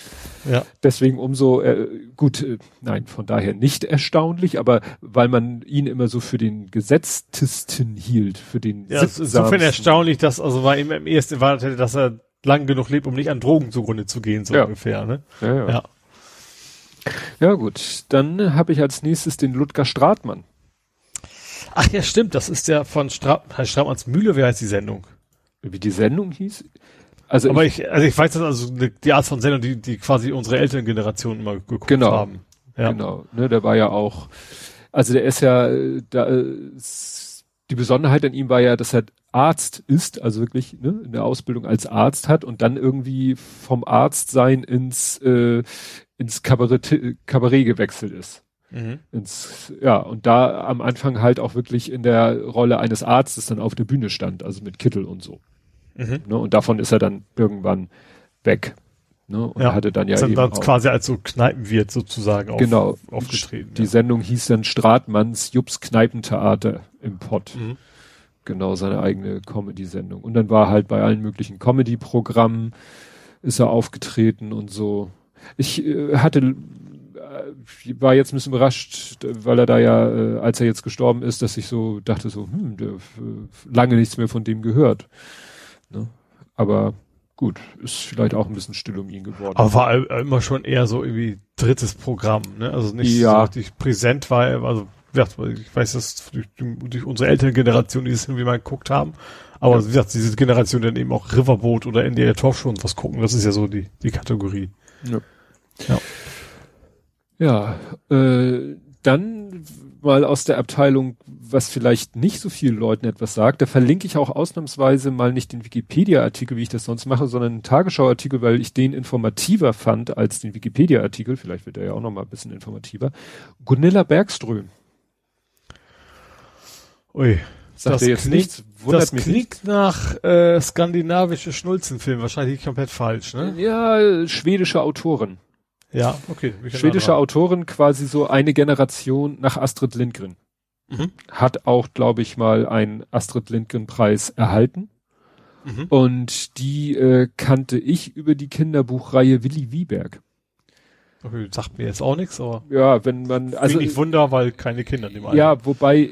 Ja. Deswegen umso, äh, gut, äh, nein, von daher nicht erstaunlich, aber weil man ihn immer so für den Gesetztesten hielt, für den Ja, insofern erstaunlich, dass, also war ihm im ersten erwartet hätte, dass er lang genug lebt, um nicht an Drogen zugrunde zu gehen, so ja. ungefähr, ne? Ja, ja. ja. Ja gut, dann habe ich als nächstes den Ludger Stratmann. Ach ja, stimmt, das ist der von Stra Straubmanns Mühle, wie heißt die Sendung? Wie die Sendung hieß? Also Aber ich, ich, also ich weiß, dass also die Art von Sendung, die, die quasi unsere älteren Generationen immer geguckt genau, haben. Ja. Genau, ne, der war ja auch, also der ist ja, da, die Besonderheit an ihm war ja, dass er Arzt ist, also wirklich ne, in der Ausbildung als Arzt hat und dann irgendwie vom Arztsein ins äh, ins Kabarett, Kabarett gewechselt ist. Mhm. Ins, ja, und da am Anfang halt auch wirklich in der Rolle eines Arztes dann auf der Bühne stand, also mit Kittel und so. Mhm. Ne, und davon ist er dann irgendwann weg. Ne, und ja, hatte dann ja eben dann quasi als so Kneipenwirt sozusagen auf, genau, aufgetreten. Die ja. Sendung hieß dann Stratmanns Jups Kneipentheater im Pott. Mhm. Genau, seine eigene Comedy-Sendung. Und dann war halt bei allen möglichen Comedy-Programmen ist er aufgetreten und so. Ich äh, hatte war jetzt ein bisschen überrascht, weil er da ja, äh, als er jetzt gestorben ist, dass ich so dachte so, hm, der, äh, lange nichts mehr von dem gehört. Ne? Aber gut, ist vielleicht auch ein bisschen still um ihn geworden. Aber war immer schon eher so irgendwie drittes Programm, ne? Also nicht ja. so richtig präsent war er, also ich weiß, dass durch, durch unsere ältere Generation dieses irgendwie mal geguckt haben. Aber ja. wie gesagt, diese Generation dann eben auch Riverboat oder NDR Talkshow und was gucken, das ist ja so die, die Kategorie. Ja. Ja, ja äh, dann mal aus der Abteilung, was vielleicht nicht so vielen Leuten etwas sagt, da verlinke ich auch ausnahmsweise mal nicht den Wikipedia-Artikel, wie ich das sonst mache, sondern einen Tagesschau-Artikel, weil ich den informativer fand als den Wikipedia-Artikel. Vielleicht wird er ja auch noch mal ein bisschen informativer. Gunilla Bergström. Ui. Sagt das jetzt klingt, nichts, wundert das mich klingt nicht. nach äh, skandinavische Schnulzenfilm, wahrscheinlich komplett falsch, ne? Ja, schwedische Autorin. Ja, okay. Schwedische Autorin, quasi so eine Generation nach Astrid Lindgren. Mhm. Hat auch, glaube ich, mal einen Astrid Lindgren-Preis erhalten. Mhm. Und die äh, kannte ich über die Kinderbuchreihe Willi Wieberg. Okay, sagt mir jetzt auch nichts, aber. Ja, wenn man. Also ich Wunder, weil keine Kinder in dem Alter. Ja, wobei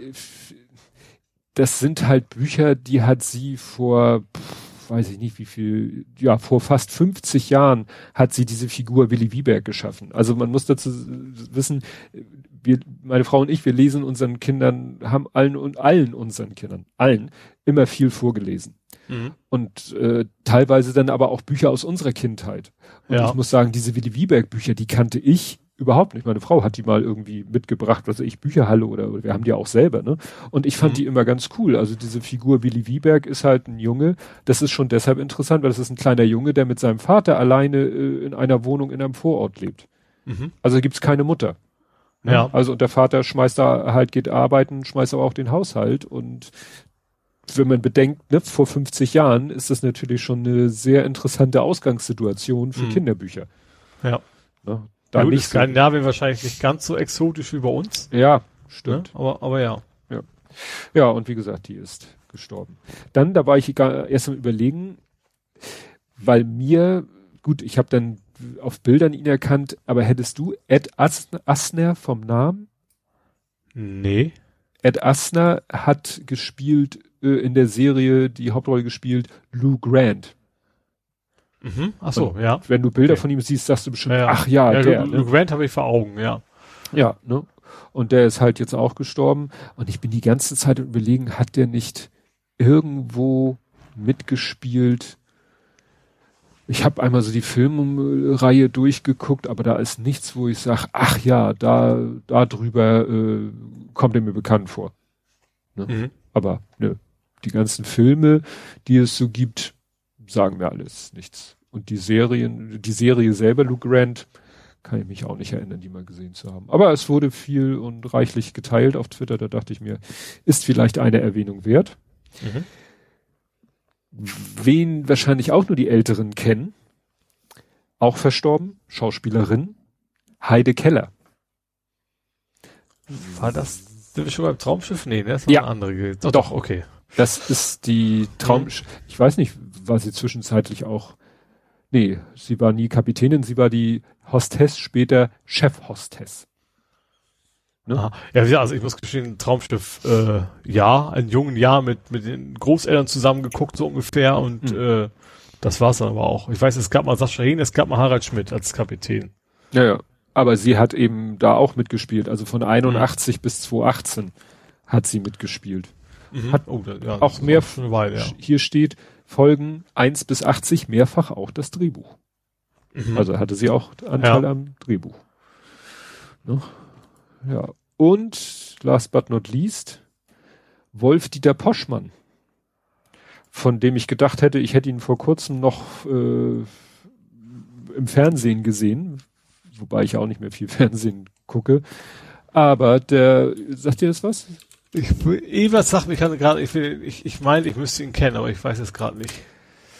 das sind halt Bücher, die hat sie vor pff, weiß ich nicht wie viel, ja, vor fast 50 Jahren hat sie diese Figur Willi Wieberg geschaffen. Also man muss dazu wissen, wir, meine Frau und ich, wir lesen unseren Kindern, haben allen und allen unseren Kindern, allen, immer viel vorgelesen. Mhm. Und äh, teilweise dann aber auch Bücher aus unserer Kindheit. Und ja. ich muss sagen, diese Willi Wieberg Bücher, die kannte ich überhaupt nicht. Meine Frau hat die mal irgendwie mitgebracht, was weiß ich, Bücherhalle oder, oder wir haben die auch selber, ne? Und ich fand mhm. die immer ganz cool. Also diese Figur Willi Wieberg ist halt ein Junge. Das ist schon deshalb interessant, weil das ist ein kleiner Junge, der mit seinem Vater alleine äh, in einer Wohnung in einem Vorort lebt. Mhm. Also gibt's keine Mutter. Ne? Ja. Also und der Vater schmeißt da halt, geht arbeiten, schmeißt aber auch den Haushalt und wenn man bedenkt, ne, vor 50 Jahren ist das natürlich schon eine sehr interessante Ausgangssituation für mhm. Kinderbücher. Ja. Ne? Da Gut, nicht Skandinavien wahrscheinlich nicht ganz so exotisch wie bei uns. Ja, stimmt. Ja, aber, aber ja. ja. Ja, und wie gesagt, die ist gestorben. Dann, da war ich erst am überlegen, weil mir, gut, ich habe dann auf Bildern ihn erkannt, aber hättest du Ed Asner vom Namen? Nee. Ed Asner hat gespielt äh, in der Serie, die Hauptrolle gespielt, Lou Grant. Mhm. Ach so, und ja. Wenn du Bilder okay. von ihm siehst, sagst du bestimmt, ja, ja. ach ja, ja der. Luke ne? Grant habe ich vor Augen, ja. Ja, ne? Und der ist halt jetzt auch gestorben. Und ich bin die ganze Zeit überlegen, hat der nicht irgendwo mitgespielt? Ich habe einmal so die Filmreihe durchgeguckt, aber da ist nichts, wo ich sage, ach ja, da, da drüber äh, kommt er mir bekannt vor. Ne? Mhm. Aber ne, die ganzen Filme, die es so gibt, sagen mir alles nichts. Und die Serien, die Serie selber, Luke Grant, kann ich mich auch nicht erinnern, die mal gesehen zu haben. Aber es wurde viel und reichlich geteilt auf Twitter, da dachte ich mir, ist vielleicht eine Erwähnung wert. Mhm. Wen wahrscheinlich auch nur die Älteren kennen, auch verstorben, Schauspielerin, Heide Keller. War das schon beim Traumschiff? Nee, das war ja. eine andere. Doch, doch, okay. Das ist die Traum, mhm. ich weiß nicht, war sie zwischenzeitlich auch, nee, sie war nie Kapitänin, sie war die Hostess, später Chefhostess. Ne? Ja, also ich muss gestehen, Traumschiff, äh, ja, ein jungen Jahr mit, mit den Großeltern zusammengeguckt, so ungefähr, und mhm. äh, das war's dann aber auch. Ich weiß, es gab mal Sascha Hehn, es gab mal Harald Schmidt als Kapitän. Ja, ja. Aber sie hat eben da auch mitgespielt, also von 81 mhm. bis 2018 hat sie mitgespielt. Mhm. Hat oh, ja, auch mehr, Weile, ja. hier steht Folgen 1 bis 80 mehrfach auch das Drehbuch. Mhm. Also hatte sie auch Anteil ja. am Drehbuch. Ne? Ja. Und last but not least, Wolf-Dieter Poschmann, von dem ich gedacht hätte, ich hätte ihn vor kurzem noch äh, im Fernsehen gesehen, wobei ich auch nicht mehr viel Fernsehen gucke. Aber der, sagt dir das was? Ich, Evers sagt, ich kann gerade, ich, ich, ich meine, ich müsste ihn kennen, aber ich weiß es gerade nicht.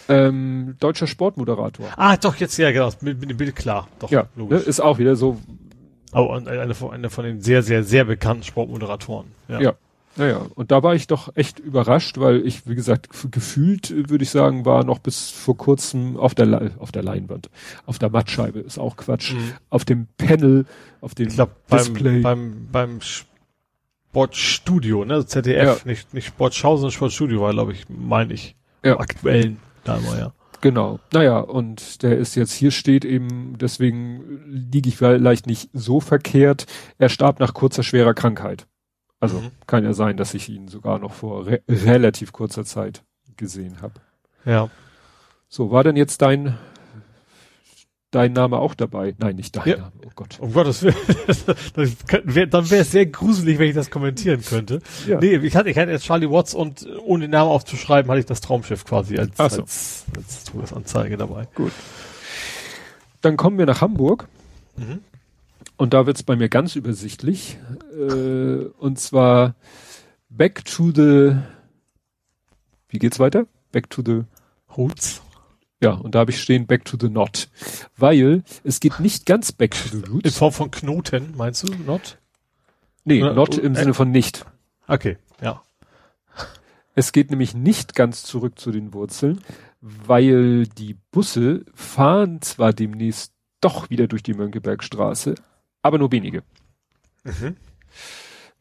Ähm, deutscher Sportmoderator. Ah, doch, jetzt ja, genau, mit, mit dem Bild klar. Doch, ja, ne, ist auch wieder so. Oh, eine, eine, eine von den sehr, sehr, sehr bekannten Sportmoderatoren. Ja. ja. Naja, und da war ich doch echt überrascht, weil ich, wie gesagt, gefühlt, würde ich sagen, war noch bis vor kurzem auf der, Le auf der Leinwand, auf der Mattscheibe, ist auch Quatsch, mhm. auf dem Panel, auf dem ich glaub, Display. Beim, beim, beim Sportstudio, ne, ZDF, ja. nicht, nicht Sportschau, sondern Sportstudio war, glaube ich, meine ich, ja. aktuellen, da war ja. Genau. Naja, und der ist jetzt hier steht eben, deswegen liege ich vielleicht nicht so verkehrt. Er starb nach kurzer schwerer Krankheit. Also mhm. kann ja sein, dass ich ihn sogar noch vor re relativ kurzer Zeit gesehen habe. Ja. So, war denn jetzt dein dein Name auch dabei? Nein, nicht dein ja. Name. Oh Gott. Um Gottes Willen. wär, dann wäre es sehr gruselig, wenn ich das kommentieren könnte. Ja. Nee, ich hatte, ich hatte jetzt Charlie Watts und ohne den Namen aufzuschreiben, hatte ich das Traumschiff quasi als, Ach so. als, als Todesanzeige dabei. Gut. Dann kommen wir nach Hamburg. Mhm. Und da wird's bei mir ganz übersichtlich. Äh, und zwar Back to the Wie geht's weiter? Back to the Roots. Ja, und da habe ich stehen Back to the Knot. Weil es geht nicht ganz Back to the Roots. In Form von Knoten, meinst du? Not? Nee, Oder, Not im äh, Sinne von nicht. Okay, ja. Es geht nämlich nicht ganz zurück zu den Wurzeln, weil die Busse fahren zwar demnächst doch wieder durch die Mönckebergstraße, aber nur wenige. Mhm.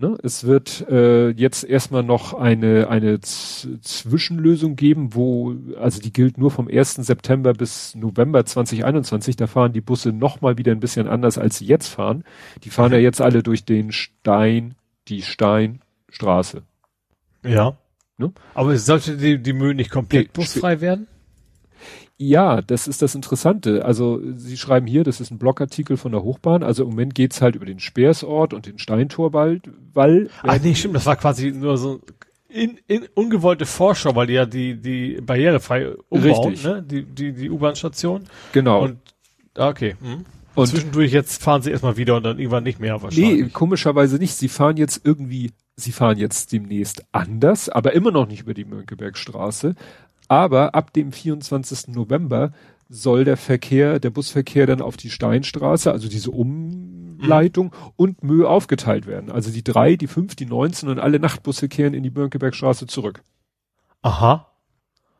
Ne? Es wird äh, jetzt erstmal noch eine, eine Z Zwischenlösung geben, wo, also die gilt nur vom 1. September bis November 2021. Da fahren die Busse nochmal wieder ein bisschen anders, als sie jetzt fahren. Die fahren ja jetzt alle durch den Stein, die Steinstraße. Ja. Ne? Aber sollte die, die Mühe nicht komplett nee, busfrei werden? Ja, das ist das Interessante. Also Sie schreiben hier, das ist ein Blogartikel von der Hochbahn. Also im Moment geht's halt über den Speersort und den Steintorwald. Weil, Ach nee, stimmt, das war quasi nur so in, in ungewollte Vorschau, weil die ja die, die barrierefrei umbauen, Richtig. ne? Die, die, die U-Bahn-Station. Genau. Und, ah, okay. Hm. Und zwischendurch jetzt fahren sie erstmal wieder und dann irgendwann nicht mehr wahrscheinlich. Nee, komischerweise nicht. Sie fahren jetzt irgendwie, sie fahren jetzt demnächst anders, aber immer noch nicht über die Mönckebergstraße. Aber ab dem 24. November soll der Verkehr, der Busverkehr dann auf die Steinstraße, also diese Umleitung mhm. und Mö aufgeteilt werden. Also die drei, die fünf, die 19 und alle Nachtbusse kehren in die Börnkebergstraße zurück. Aha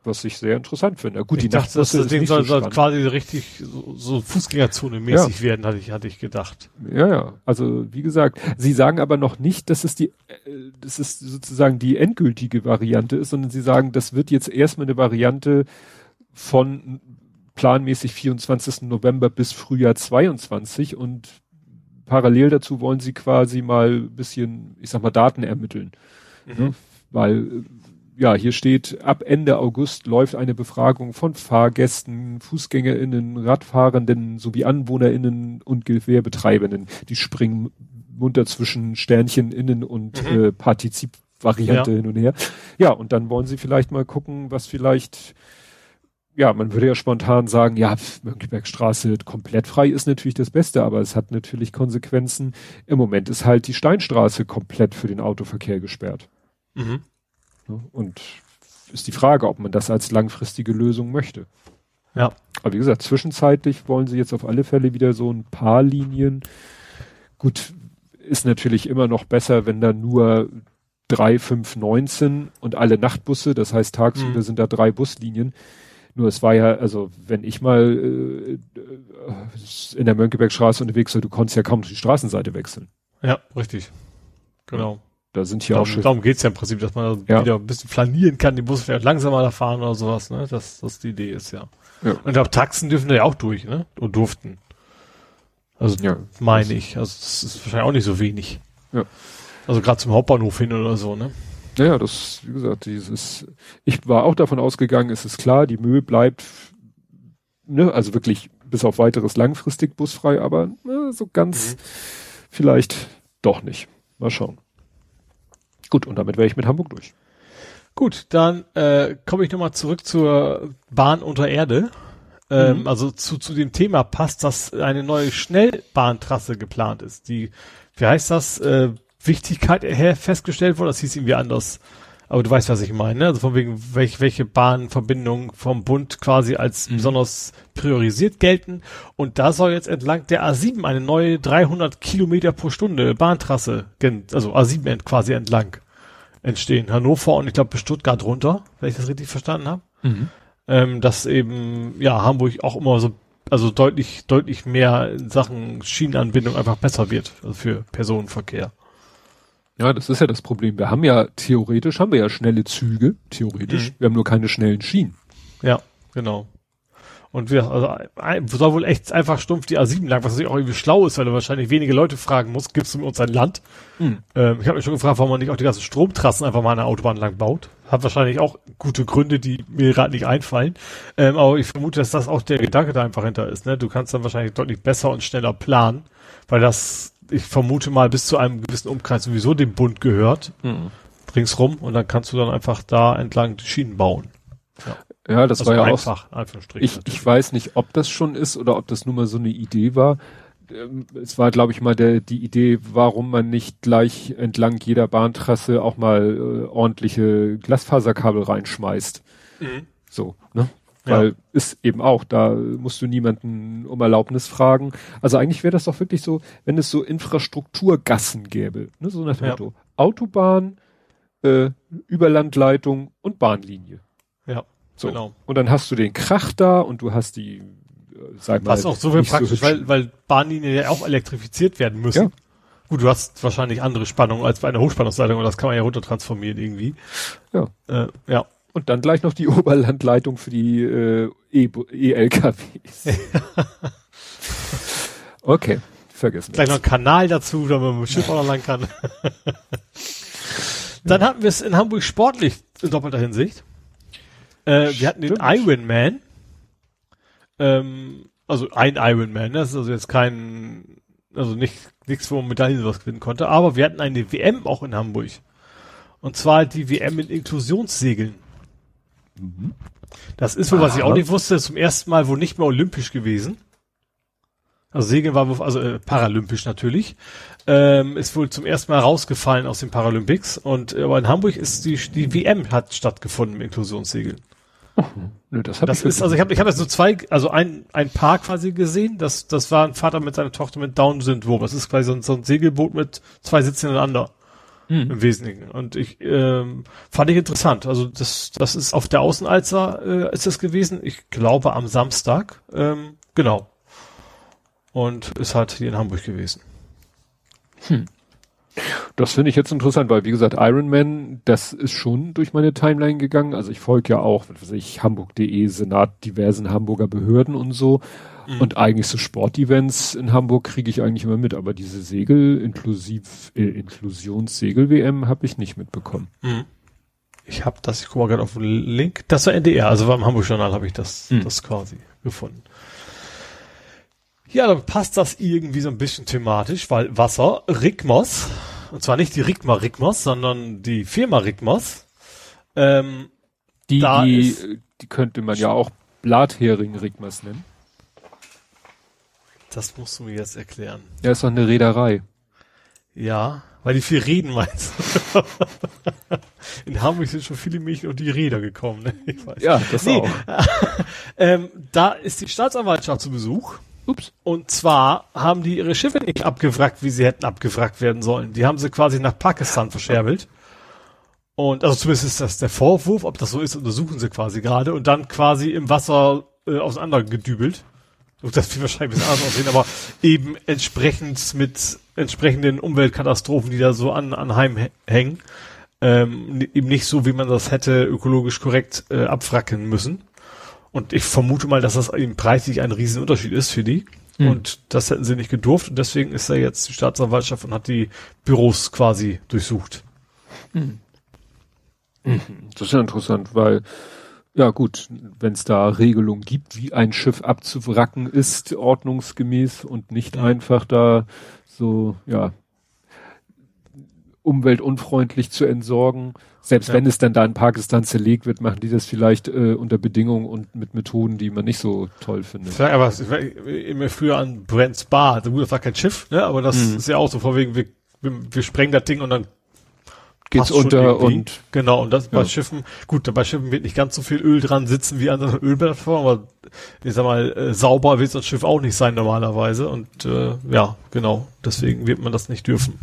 was ich sehr interessant finde. Gut, ich die dachte, das, das Ding soll, so quasi richtig so, so Fußgängerzone mäßig ja. werden, hatte ich, hatte ich gedacht. Ja, ja. Also wie gesagt, sie sagen aber noch nicht, dass es die, äh, das ist sozusagen die endgültige Variante ist, sondern sie sagen, das wird jetzt erstmal eine Variante von planmäßig 24. November bis Frühjahr 22 und parallel dazu wollen sie quasi mal ein bisschen, ich sag mal, Daten ermitteln. Mhm. Ne? Weil ja, hier steht, ab Ende August läuft eine Befragung von Fahrgästen, FußgängerInnen, Radfahrenden sowie AnwohnerInnen und Gewerbetreibenden. Die springen munter zwischen Sternchen innen und mhm. äh, Partizip-Variante ja. hin und her. Ja, und dann wollen sie vielleicht mal gucken, was vielleicht, ja, man würde ja spontan sagen, ja, Mönckebergstraße komplett frei ist natürlich das Beste, aber es hat natürlich Konsequenzen. Im Moment ist halt die Steinstraße komplett für den Autoverkehr gesperrt. Mhm. Ne? Und ist die Frage, ob man das als langfristige Lösung möchte. Ja. Aber wie gesagt, zwischenzeitlich wollen sie jetzt auf alle Fälle wieder so ein paar Linien. Gut, ist natürlich immer noch besser, wenn da nur drei, fünf, neunzehn und alle Nachtbusse, das heißt tagsüber mhm. sind da drei Buslinien. Nur es war ja, also wenn ich mal äh, in der Mönckebergstraße unterwegs war, du konntest ja kaum die Straßenseite wechseln. Ja, richtig. Genau. Da sind hier darum, auch schon. Darum geht's ja im Prinzip, dass man ja. wieder ein bisschen flanieren kann, die Busse vielleicht langsamer da fahren oder sowas, ne? Das, das die Idee ist, ja. ja. Und ich glaube, Taxen dürfen da ja auch durch, ne? Und durften. Also, ja. meine ich. Also, das ist wahrscheinlich auch nicht so wenig. Ja. Also gerade zum Hauptbahnhof hin oder so, ne? Naja, das, wie gesagt, dieses, ich war auch davon ausgegangen, es ist klar, die Mühe bleibt, ne, also wirklich bis auf weiteres langfristig busfrei, aber ne, so ganz mhm. vielleicht doch nicht. Mal schauen. Gut, und damit wäre ich mit Hamburg durch. Gut, dann äh, komme ich nochmal zurück zur Bahn unter Erde. Ähm, mhm. Also zu, zu dem Thema passt, dass eine neue Schnellbahntrasse geplant ist. Die, wie heißt das, äh, Wichtigkeit festgestellt wurde, das hieß irgendwie anders. Aber du weißt, was ich meine, ne? Also von wegen, welch, welche Bahnverbindungen vom Bund quasi als mhm. besonders priorisiert gelten. Und da soll jetzt entlang der A7 eine neue 300 Kilometer pro Stunde Bahntrasse, also A7 quasi entlang entstehen. Hannover und ich glaube bis Stuttgart runter, wenn ich das richtig verstanden habe. Mhm. Ähm, dass eben, ja, Hamburg auch immer so, also deutlich, deutlich mehr in Sachen Schienenanbindung einfach besser wird, also für Personenverkehr. Ja, das ist ja das Problem. Wir haben ja, theoretisch haben wir ja schnelle Züge, theoretisch. Mhm. Wir haben nur keine schnellen Schienen. Ja, genau. Und wir, also, soll wohl echt einfach stumpf die A7 lang, was natürlich auch irgendwie schlau ist, weil du wahrscheinlich wenige Leute fragen musst, gibst du uns ein Land? Mhm. Ähm, ich habe mich schon gefragt, warum man nicht auch die ganzen Stromtrassen einfach mal an der Autobahn lang baut. Hat wahrscheinlich auch gute Gründe, die mir gerade nicht einfallen. Ähm, aber ich vermute, dass das auch der Gedanke da einfach hinter ist. Ne? Du kannst dann wahrscheinlich deutlich besser und schneller planen, weil das, ich vermute mal, bis zu einem gewissen Umkreis sowieso dem Bund gehört. Mhm. Ringsrum und dann kannst du dann einfach da entlang die Schienen bauen. Ja. Ja, das also war ja einfach, auch. Ich, ich weiß nicht, ob das schon ist oder ob das nur mal so eine Idee war. Ähm, es war, glaube ich, mal der, die Idee, warum man nicht gleich entlang jeder Bahntrasse auch mal äh, ordentliche Glasfaserkabel reinschmeißt. Mhm. So, ne? Weil ja. ist eben auch, da musst du niemanden um Erlaubnis fragen. Also eigentlich wäre das doch wirklich so, wenn es so Infrastrukturgassen gäbe, ne? so nach dem ja. Motto. Autobahn, äh, Überlandleitung und Bahnlinie. Ja. So. Genau. Und dann hast du den Krach da und du hast die, äh, sag mal. Was auch so viel praktisch, so weil, weil Bahnlinien ja auch elektrifiziert werden müssen. Ja. Gut, du hast wahrscheinlich andere Spannungen als bei einer Hochspannungsleitung und das kann man ja runtertransformieren irgendwie. Ja. Äh, ja. Und dann gleich noch die Oberlandleitung für die äh, E-LKWs. E okay, vergessen. Gleich noch ein Kanal dazu, damit man mit dem Schiff auch noch lang kann. dann hatten wir es in Hamburg sportlich in doppelter Hinsicht. Äh, wir hatten den Iron Man. Ähm, also ein Iron Man, das ist also jetzt kein, also nicht, nichts, wo man Medaillen was gewinnen konnte, aber wir hatten eine WM auch in Hamburg. Und zwar die WM in Inklusionssegeln. Das ist wohl, was ich auch nicht wusste, zum ersten Mal wohl nicht mehr olympisch gewesen. Also Segeln war wohl, also äh, paralympisch natürlich. Ähm, ist wohl zum ersten Mal rausgefallen aus den Paralympics und aber in Hamburg ist die die WM hat stattgefunden im Inklusionssegeln. Nö, das hab das ich ist, also ich habe ich hab jetzt so zwei, also ein, ein Paar quasi gesehen, das, das war ein Vater mit seiner Tochter mit Down-Syndrom. Das ist quasi so ein, so ein Segelboot mit zwei Sitzen ineinander. Mhm. Im Wesentlichen. Und ich ähm, fand ich interessant. Also das, das ist auf der Außenalzer äh, ist das gewesen. Ich glaube am Samstag. Ähm, genau. Und ist halt hier in Hamburg gewesen. Hm. Das finde ich jetzt interessant, weil wie gesagt, Iron Man, das ist schon durch meine Timeline gegangen. Also ich folge ja auch, was weiß ich, Hamburg.de, Senat, diversen Hamburger Behörden und so. Mhm. Und eigentlich so Sportevents in Hamburg kriege ich eigentlich immer mit, aber diese Segel, inklusiv, äh, Inklusionssegel-WM habe ich nicht mitbekommen. Mhm. Ich habe das, ich gucke mal gerade auf den Link, das war NDR, also war im Hamburg-Journal habe ich das, mhm. das quasi gefunden. Ja, dann passt das irgendwie so ein bisschen thematisch, weil Wasser, Rigmos, und zwar nicht die Rigma Rigmos, sondern die Firma Rigmos, ähm, die, die, die könnte man ja auch Blathering Rigmos nennen. Das musst du mir jetzt erklären. Ja, ist doch eine Reederei. Ja, weil die viel reden meinst. In Hamburg sind schon viele Mädchen und die Räder gekommen. Ne? Ich weiß. Ja, das nee. auch. ähm, da ist die Staatsanwaltschaft zu Besuch Ups. Und zwar haben die ihre Schiffe nicht abgewrackt, wie sie hätten abgewrackt werden sollen. Die haben sie quasi nach Pakistan verscherbelt. Und also zumindest ist das der Vorwurf, ob das so ist, untersuchen sie quasi gerade und dann quasi im Wasser äh, auseinandergedübelt. Das wird wahrscheinlich ein bisschen anders aussehen, aber eben entsprechend mit entsprechenden Umweltkatastrophen, die da so an, anheimhängen. Ähm, eben nicht so, wie man das hätte ökologisch korrekt äh, abwracken müssen. Und ich vermute mal, dass das eben preislich ein Riesenunterschied ist für die. Mhm. Und das hätten sie nicht gedurft und deswegen ist er jetzt die Staatsanwaltschaft und hat die Büros quasi durchsucht. Mhm. Das ist ja interessant, weil ja gut, wenn es da Regelungen gibt, wie ein Schiff abzuwracken ist, ordnungsgemäß und nicht mhm. einfach da so, ja, umweltunfreundlich zu entsorgen. Selbst ja. wenn es dann da in Pakistan zerlegt wird, machen die das vielleicht äh, unter Bedingungen und mit Methoden, die man nicht so toll findet. Ja, aber ich war immer früher an Brent's Bar, das war kein Schiff, ne? aber das mhm. ist ja auch so vorwegen, wir, wir, wir sprengen das Ding und dann geht's unter und genau und das ja. bei Schiffen gut bei Schiffen wird nicht ganz so viel Öl dran sitzen wie an einer Ölplattform aber ich sag mal äh, sauber wird das Schiff auch nicht sein normalerweise und äh, ja genau deswegen wird man das nicht dürfen.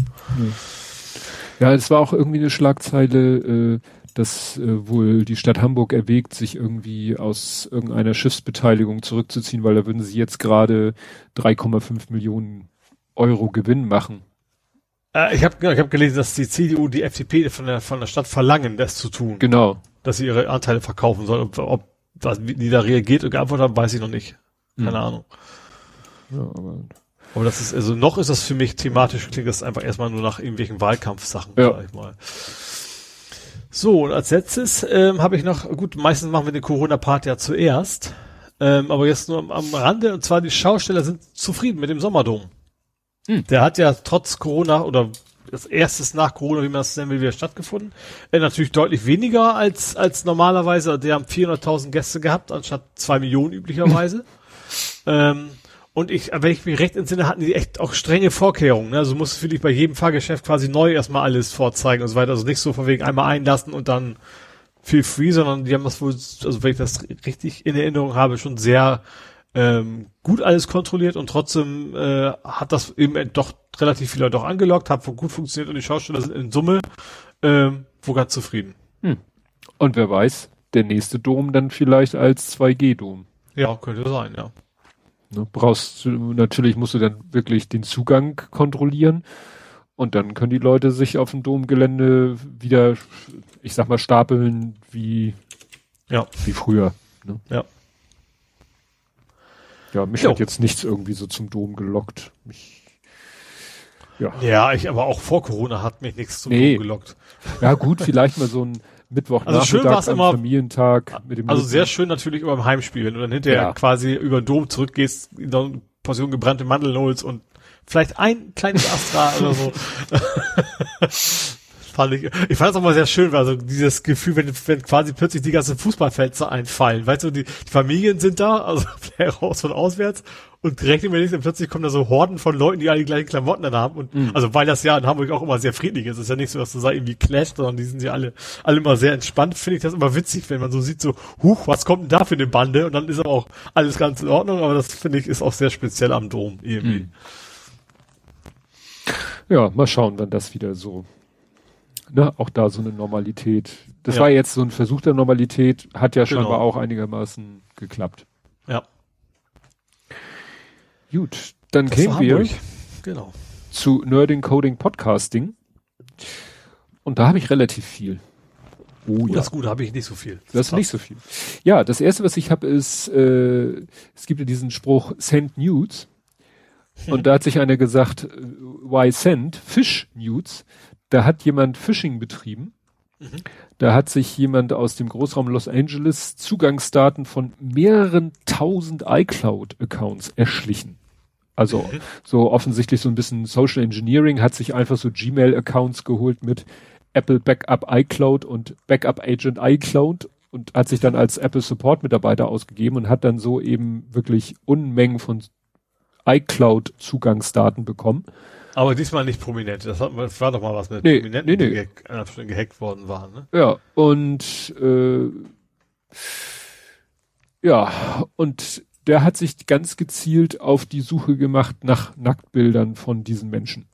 Ja es war auch irgendwie eine Schlagzeile äh, dass äh, wohl die Stadt Hamburg erwägt, sich irgendwie aus irgendeiner Schiffsbeteiligung zurückzuziehen, weil da würden sie jetzt gerade 3,5 Millionen Euro Gewinn machen äh, ich habe genau, ich hab gelesen, dass die CDU die FDP von der, von der Stadt verlangen, das zu tun. Genau. Dass sie ihre Anteile verkaufen soll. Ob, ob was, wie die da reagiert und geantwortet haben, weiß ich noch nicht. Keine mhm. Ahnung. Ja, aber, aber das ist, also noch ist das für mich thematisch, klingt das einfach erstmal nur nach irgendwelchen Wahlkampfsachen, ja. sag ich mal. So, und als letztes ähm, habe ich noch, gut, meistens machen wir den Corona-Part ja zuerst, ähm, aber jetzt nur am, am Rande, und zwar die Schausteller sind zufrieden mit dem Sommerdom. Hm. Der hat ja trotz Corona oder das erstes nach Corona, wie man das nennen will, wieder stattgefunden. Äh, natürlich deutlich weniger als, als normalerweise. Die haben 400.000 Gäste gehabt, anstatt zwei Millionen üblicherweise. ähm, und ich, wenn ich mich recht entsinne, hatten die echt auch strenge Vorkehrungen. Ne? Also musste für dich bei jedem Fahrgeschäft quasi neu erstmal alles vorzeigen und so weiter. Also nicht so von wegen einmal einlassen und dann feel free, sondern die haben das wohl, also wenn ich das richtig in Erinnerung habe, schon sehr ähm, gut alles kontrolliert und trotzdem äh, hat das eben doch relativ viele doch angelockt, hat gut funktioniert und die Schauspieler sind in Summe ähm, wo ganz zufrieden. Hm. Und wer weiß, der nächste Dom dann vielleicht als 2G-Dom. Ja, könnte sein, ja. Ne, brauchst du, natürlich musst du dann wirklich den Zugang kontrollieren und dann können die Leute sich auf dem Domgelände wieder, ich sag mal, stapeln wie, ja. wie früher. Ne? Ja. Ja, mich jo. hat jetzt nichts irgendwie so zum Dom gelockt. Mich, ja. ja, ich aber auch vor Corona hat mich nichts zum nee. Dom gelockt. Ja, gut, vielleicht mal so ein Mittwoch also schön war's immer, Familientag mit dem Also Lücken. sehr schön natürlich über dem Heimspiel, wenn du dann hinterher ja. quasi über den Dom zurückgehst, in eine Portion gebrannte Mandeln holst und vielleicht ein kleines Astra oder so. fand ich, ich fand es auch mal sehr schön, also dieses Gefühl, wenn, wenn quasi plötzlich die ganzen Fußballfans einfallen. Weißt du, die, die Familien sind da, also raus von auswärts und direkt im nächsten plötzlich kommen da so Horden von Leuten, die alle die gleichen Klamotten dann haben. Und mhm. also weil das ja in Hamburg auch immer sehr friedlich ist. Es ist ja nicht so, dass du da irgendwie clasht, sondern die sind ja alle, alle immer sehr entspannt. Finde ich das immer witzig, wenn man so sieht, so, huch, was kommt denn da für eine Bande? Und dann ist aber auch alles ganz in Ordnung, aber das finde ich ist auch sehr speziell am Dom irgendwie. Mhm. Ja, mal schauen, wann das wieder so ne, auch da so eine Normalität. Das ja. war jetzt so ein Versuch der Normalität, hat ja genau. scheinbar auch einigermaßen geklappt. Ja. Gut, dann kämen wir genau. zu Nerding Coding Podcasting. Und da habe ich relativ viel. Oh, ja. Das Gute habe ich nicht so viel. Das, das ist nicht so viel. Ja, das erste, was ich habe, ist, äh, es gibt ja diesen Spruch Send Nudes. Und da hat sich einer gesagt, äh, why send? Fish Nudes da hat jemand Phishing betrieben. Mhm. Da hat sich jemand aus dem Großraum Los Angeles Zugangsdaten von mehreren tausend iCloud-Accounts erschlichen. Also mhm. so offensichtlich so ein bisschen Social Engineering, hat sich einfach so Gmail-Accounts geholt mit Apple Backup iCloud und Backup Agent iCloud und hat sich dann als Apple Support Mitarbeiter ausgegeben und hat dann so eben wirklich Unmengen von iCloud Zugangsdaten bekommen. Aber diesmal nicht prominent. Das, hat, das war doch mal was mit nee, Prominenten, nee, nee. die gehackt worden waren. Ne? Ja, und äh, ja, und der hat sich ganz gezielt auf die Suche gemacht nach Nacktbildern von diesen Menschen.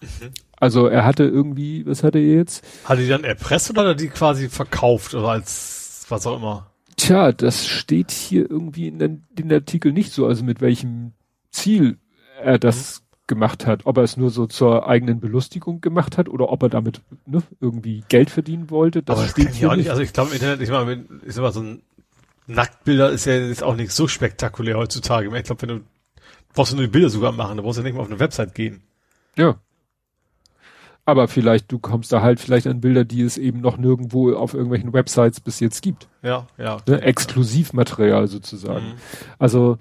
Mhm. Also er hatte irgendwie, was hatte er jetzt? Hat er die dann erpresst oder hat er die quasi verkauft oder als was auch immer? Tja, das steht hier irgendwie in den, den Artikel nicht so, also mit welchem Ziel er das mhm gemacht hat, ob er es nur so zur eigenen Belustigung gemacht hat oder ob er damit ne, irgendwie Geld verdienen wollte. Das Aber steht hier auch nicht. Also ich glaube im Internet, ich meine, sag mal, so ein Nacktbilder ist ja jetzt auch nicht so spektakulär heutzutage. Ich glaube, wenn du Brauchst du nur die Bilder sogar machen, da brauchst du nicht mal auf eine Website gehen. Ja. Aber vielleicht, du kommst da halt vielleicht an Bilder, die es eben noch nirgendwo auf irgendwelchen Websites bis jetzt gibt. Ja, ja. Ne? Exklusivmaterial sozusagen. Mhm. Also,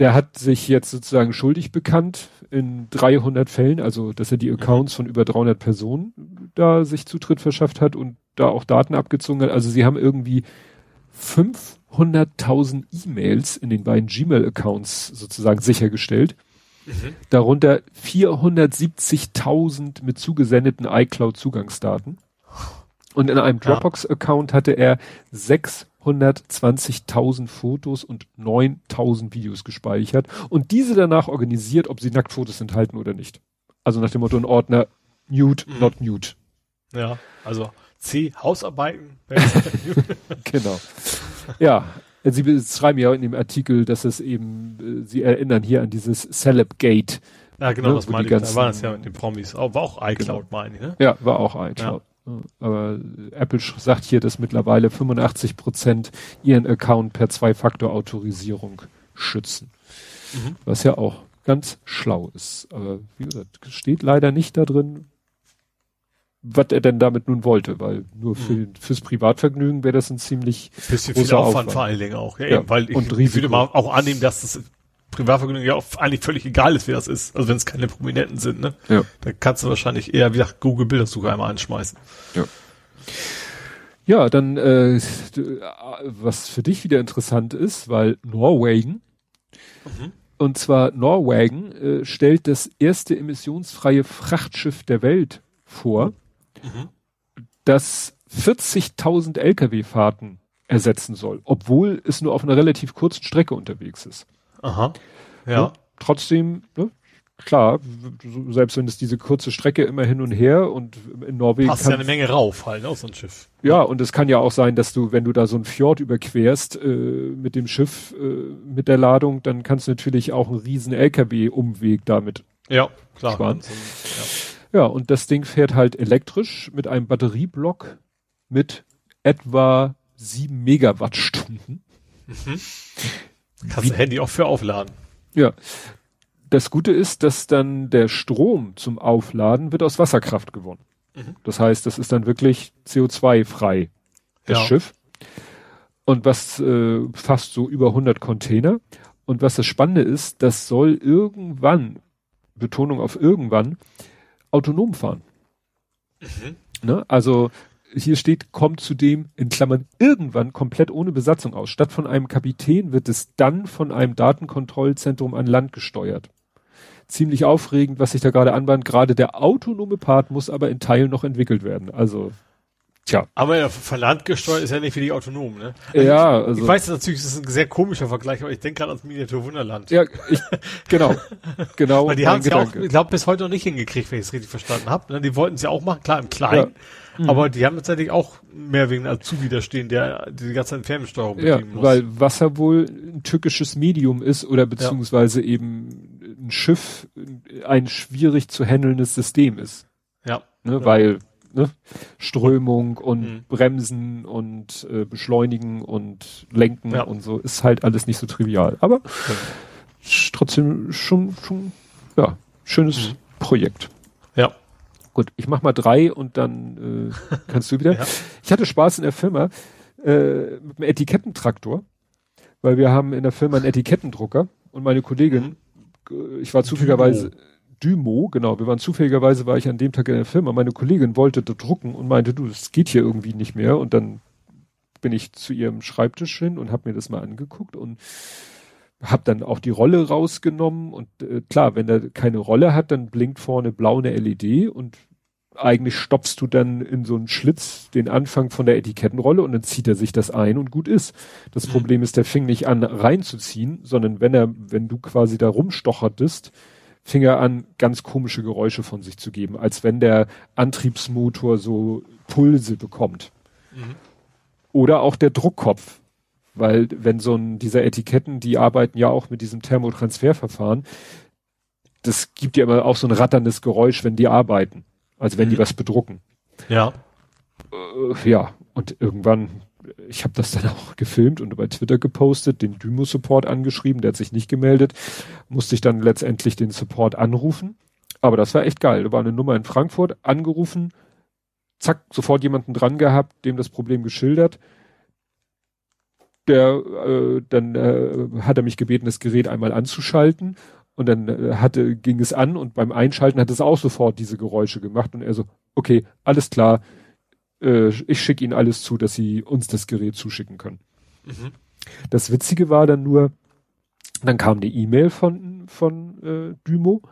der hat sich jetzt sozusagen schuldig bekannt in 300 Fällen, also, dass er die mhm. Accounts mhm. von über 300 Personen da sich Zutritt verschafft hat und da auch Daten abgezogen hat. Also, sie haben irgendwie 500.000 E-Mails in den beiden Gmail-Accounts sozusagen sichergestellt. Mhm. Darunter 470.000 mit zugesendeten iCloud-Zugangsdaten. Und in einem Dropbox-Account hatte er 620.000 Fotos und 9.000 Videos gespeichert und diese danach organisiert, ob sie Nacktfotos enthalten oder nicht. Also nach dem Motto ein Ordner Nude, mhm. not nude. Ja, also C, Hausarbeiten. genau. Ja, Sie schreiben ja in dem Artikel, dass es eben, äh, Sie erinnern hier an dieses Celebgate. Ja, genau, ne, das meine ich. Ganzen, da war das ja mit den Promis. Auch, war auch iCloud, genau. meine ich, ne? Ja, war auch iCloud. Ja. Aber Apple sagt hier, dass mittlerweile 85 Prozent ihren Account per Zwei-Faktor-Autorisierung schützen. Mhm. Was ja auch ganz schlau ist. Aber wie gesagt, steht leider nicht da drin, was er denn damit nun wollte, weil nur für, mhm. fürs Privatvergnügen wäre das ein ziemlich bisschen viel Aufwand, Aufwand, vor allen Dingen auch. Ja, ja eben, weil ich, und ich würde mal auch annehmen, dass das Privatvergnügen ja auch eigentlich völlig egal ist, wer das ist. Also wenn es keine Prominenten sind, ne? Ja. Dann kannst du wahrscheinlich eher wie gesagt Google Bildersuche einmal anschmeißen. Ja. Ja, dann äh, was für dich wieder interessant ist, weil Norwegen mhm. und zwar Norwegen äh, stellt das erste emissionsfreie Frachtschiff der Welt vor mhm. das 40.000 Lkw-Fahrten ersetzen soll, obwohl es nur auf einer relativ kurzen Strecke unterwegs ist. Aha. Ja. Und trotzdem, ne, klar, selbst wenn es diese kurze Strecke immer hin und her und in Norwegen. Passt ja eine Menge rauf halt, aus so ein Schiff. Ja, und es kann ja auch sein, dass du, wenn du da so ein Fjord überquerst äh, mit dem Schiff, äh, mit der Ladung, dann kannst du natürlich auch einen riesen LKW-Umweg damit ja, klar. sparen. So, ja. Ja, und das Ding fährt halt elektrisch mit einem Batterieblock mit etwa sieben Megawattstunden. Mhm. Kannst du Handy auch für aufladen. Ja. Das Gute ist, dass dann der Strom zum Aufladen wird aus Wasserkraft gewonnen. Mhm. Das heißt, das ist dann wirklich CO2-frei, das ja. Schiff. Und was äh, fast so über 100 Container. Und was das Spannende ist, das soll irgendwann, Betonung auf irgendwann, autonom fahren. Mhm. Ne? Also hier steht, kommt zudem in Klammern irgendwann komplett ohne Besatzung aus. Statt von einem Kapitän wird es dann von einem Datenkontrollzentrum an Land gesteuert. Ziemlich aufregend, was sich da gerade anbahnt. Gerade der autonome Part muss aber in Teilen noch entwickelt werden. Also Tja. Aber ja, von Land gesteuert ist ja nicht wie die autonom, ne? Also ja, also. Ich weiß natürlich, das ist ein sehr komischer Vergleich, aber ich denke gerade ans Miniatur Wunderland. Ja, ich, genau. genau. Weil die haben es ja auch, ich glaube, bis heute noch nicht hingekriegt, wenn ich es richtig verstanden habe. Ne? Die wollten es ja auch machen, klar, im Kleinen. Ja. Mhm. Aber die haben tatsächlich auch mehr wegen Azubi da stehen, der die ganze Zeit Fernsteuerung ja, muss. weil Wasser wohl ein tückisches Medium ist oder beziehungsweise ja. eben ein Schiff ein schwierig zu handelndes System ist. Ja. Ne, ja. Weil ne? Strömung und mhm. Bremsen und äh, Beschleunigen und Lenken ja. und so ist halt alles nicht so trivial. Aber ja. trotzdem schon, schon, ja, schönes mhm. Projekt. Ja. Gut, ich mach mal drei und dann äh, kannst du wieder. ja. Ich hatte Spaß in der Firma äh, mit einem Etikettentraktor, weil wir haben in der Firma einen Etikettendrucker und meine Kollegin, mhm. ich war zufälligerweise, Dymo, genau, wir waren zufälligerweise, war ich an dem Tag in der Firma, meine Kollegin wollte da drucken und meinte, du, es geht hier irgendwie nicht mehr und dann bin ich zu ihrem Schreibtisch hin und habe mir das mal angeguckt und habe dann auch die Rolle rausgenommen und äh, klar, wenn er keine Rolle hat, dann blinkt vorne blau eine LED und eigentlich stopfst du dann in so einen Schlitz den Anfang von der Etikettenrolle und dann zieht er sich das ein und gut ist. Das mhm. Problem ist, der fing nicht an reinzuziehen, sondern wenn er, wenn du quasi da rumstochertest, fing er an, ganz komische Geräusche von sich zu geben, als wenn der Antriebsmotor so Pulse bekommt. Mhm. Oder auch der Druckkopf. Weil wenn so ein, dieser Etiketten, die arbeiten ja auch mit diesem Thermotransferverfahren, das gibt ja immer auch so ein ratterndes Geräusch, wenn die arbeiten. Also wenn mhm. die was bedrucken. Ja. Äh, ja, und irgendwann ich habe das dann auch gefilmt und bei Twitter gepostet, den Dymo-Support angeschrieben, der hat sich nicht gemeldet, musste ich dann letztendlich den Support anrufen. Aber das war echt geil. Da war eine Nummer in Frankfurt, angerufen, zack, sofort jemanden dran gehabt, dem das Problem geschildert. Der, äh, dann äh, hat er mich gebeten, das Gerät einmal anzuschalten und dann äh, hatte, ging es an und beim Einschalten hat es auch sofort diese Geräusche gemacht und er so, okay, alles klar, äh, ich schicke Ihnen alles zu, dass Sie uns das Gerät zuschicken können. Mhm. Das Witzige war dann nur, dann kam eine E-Mail von, von äh, Dymo.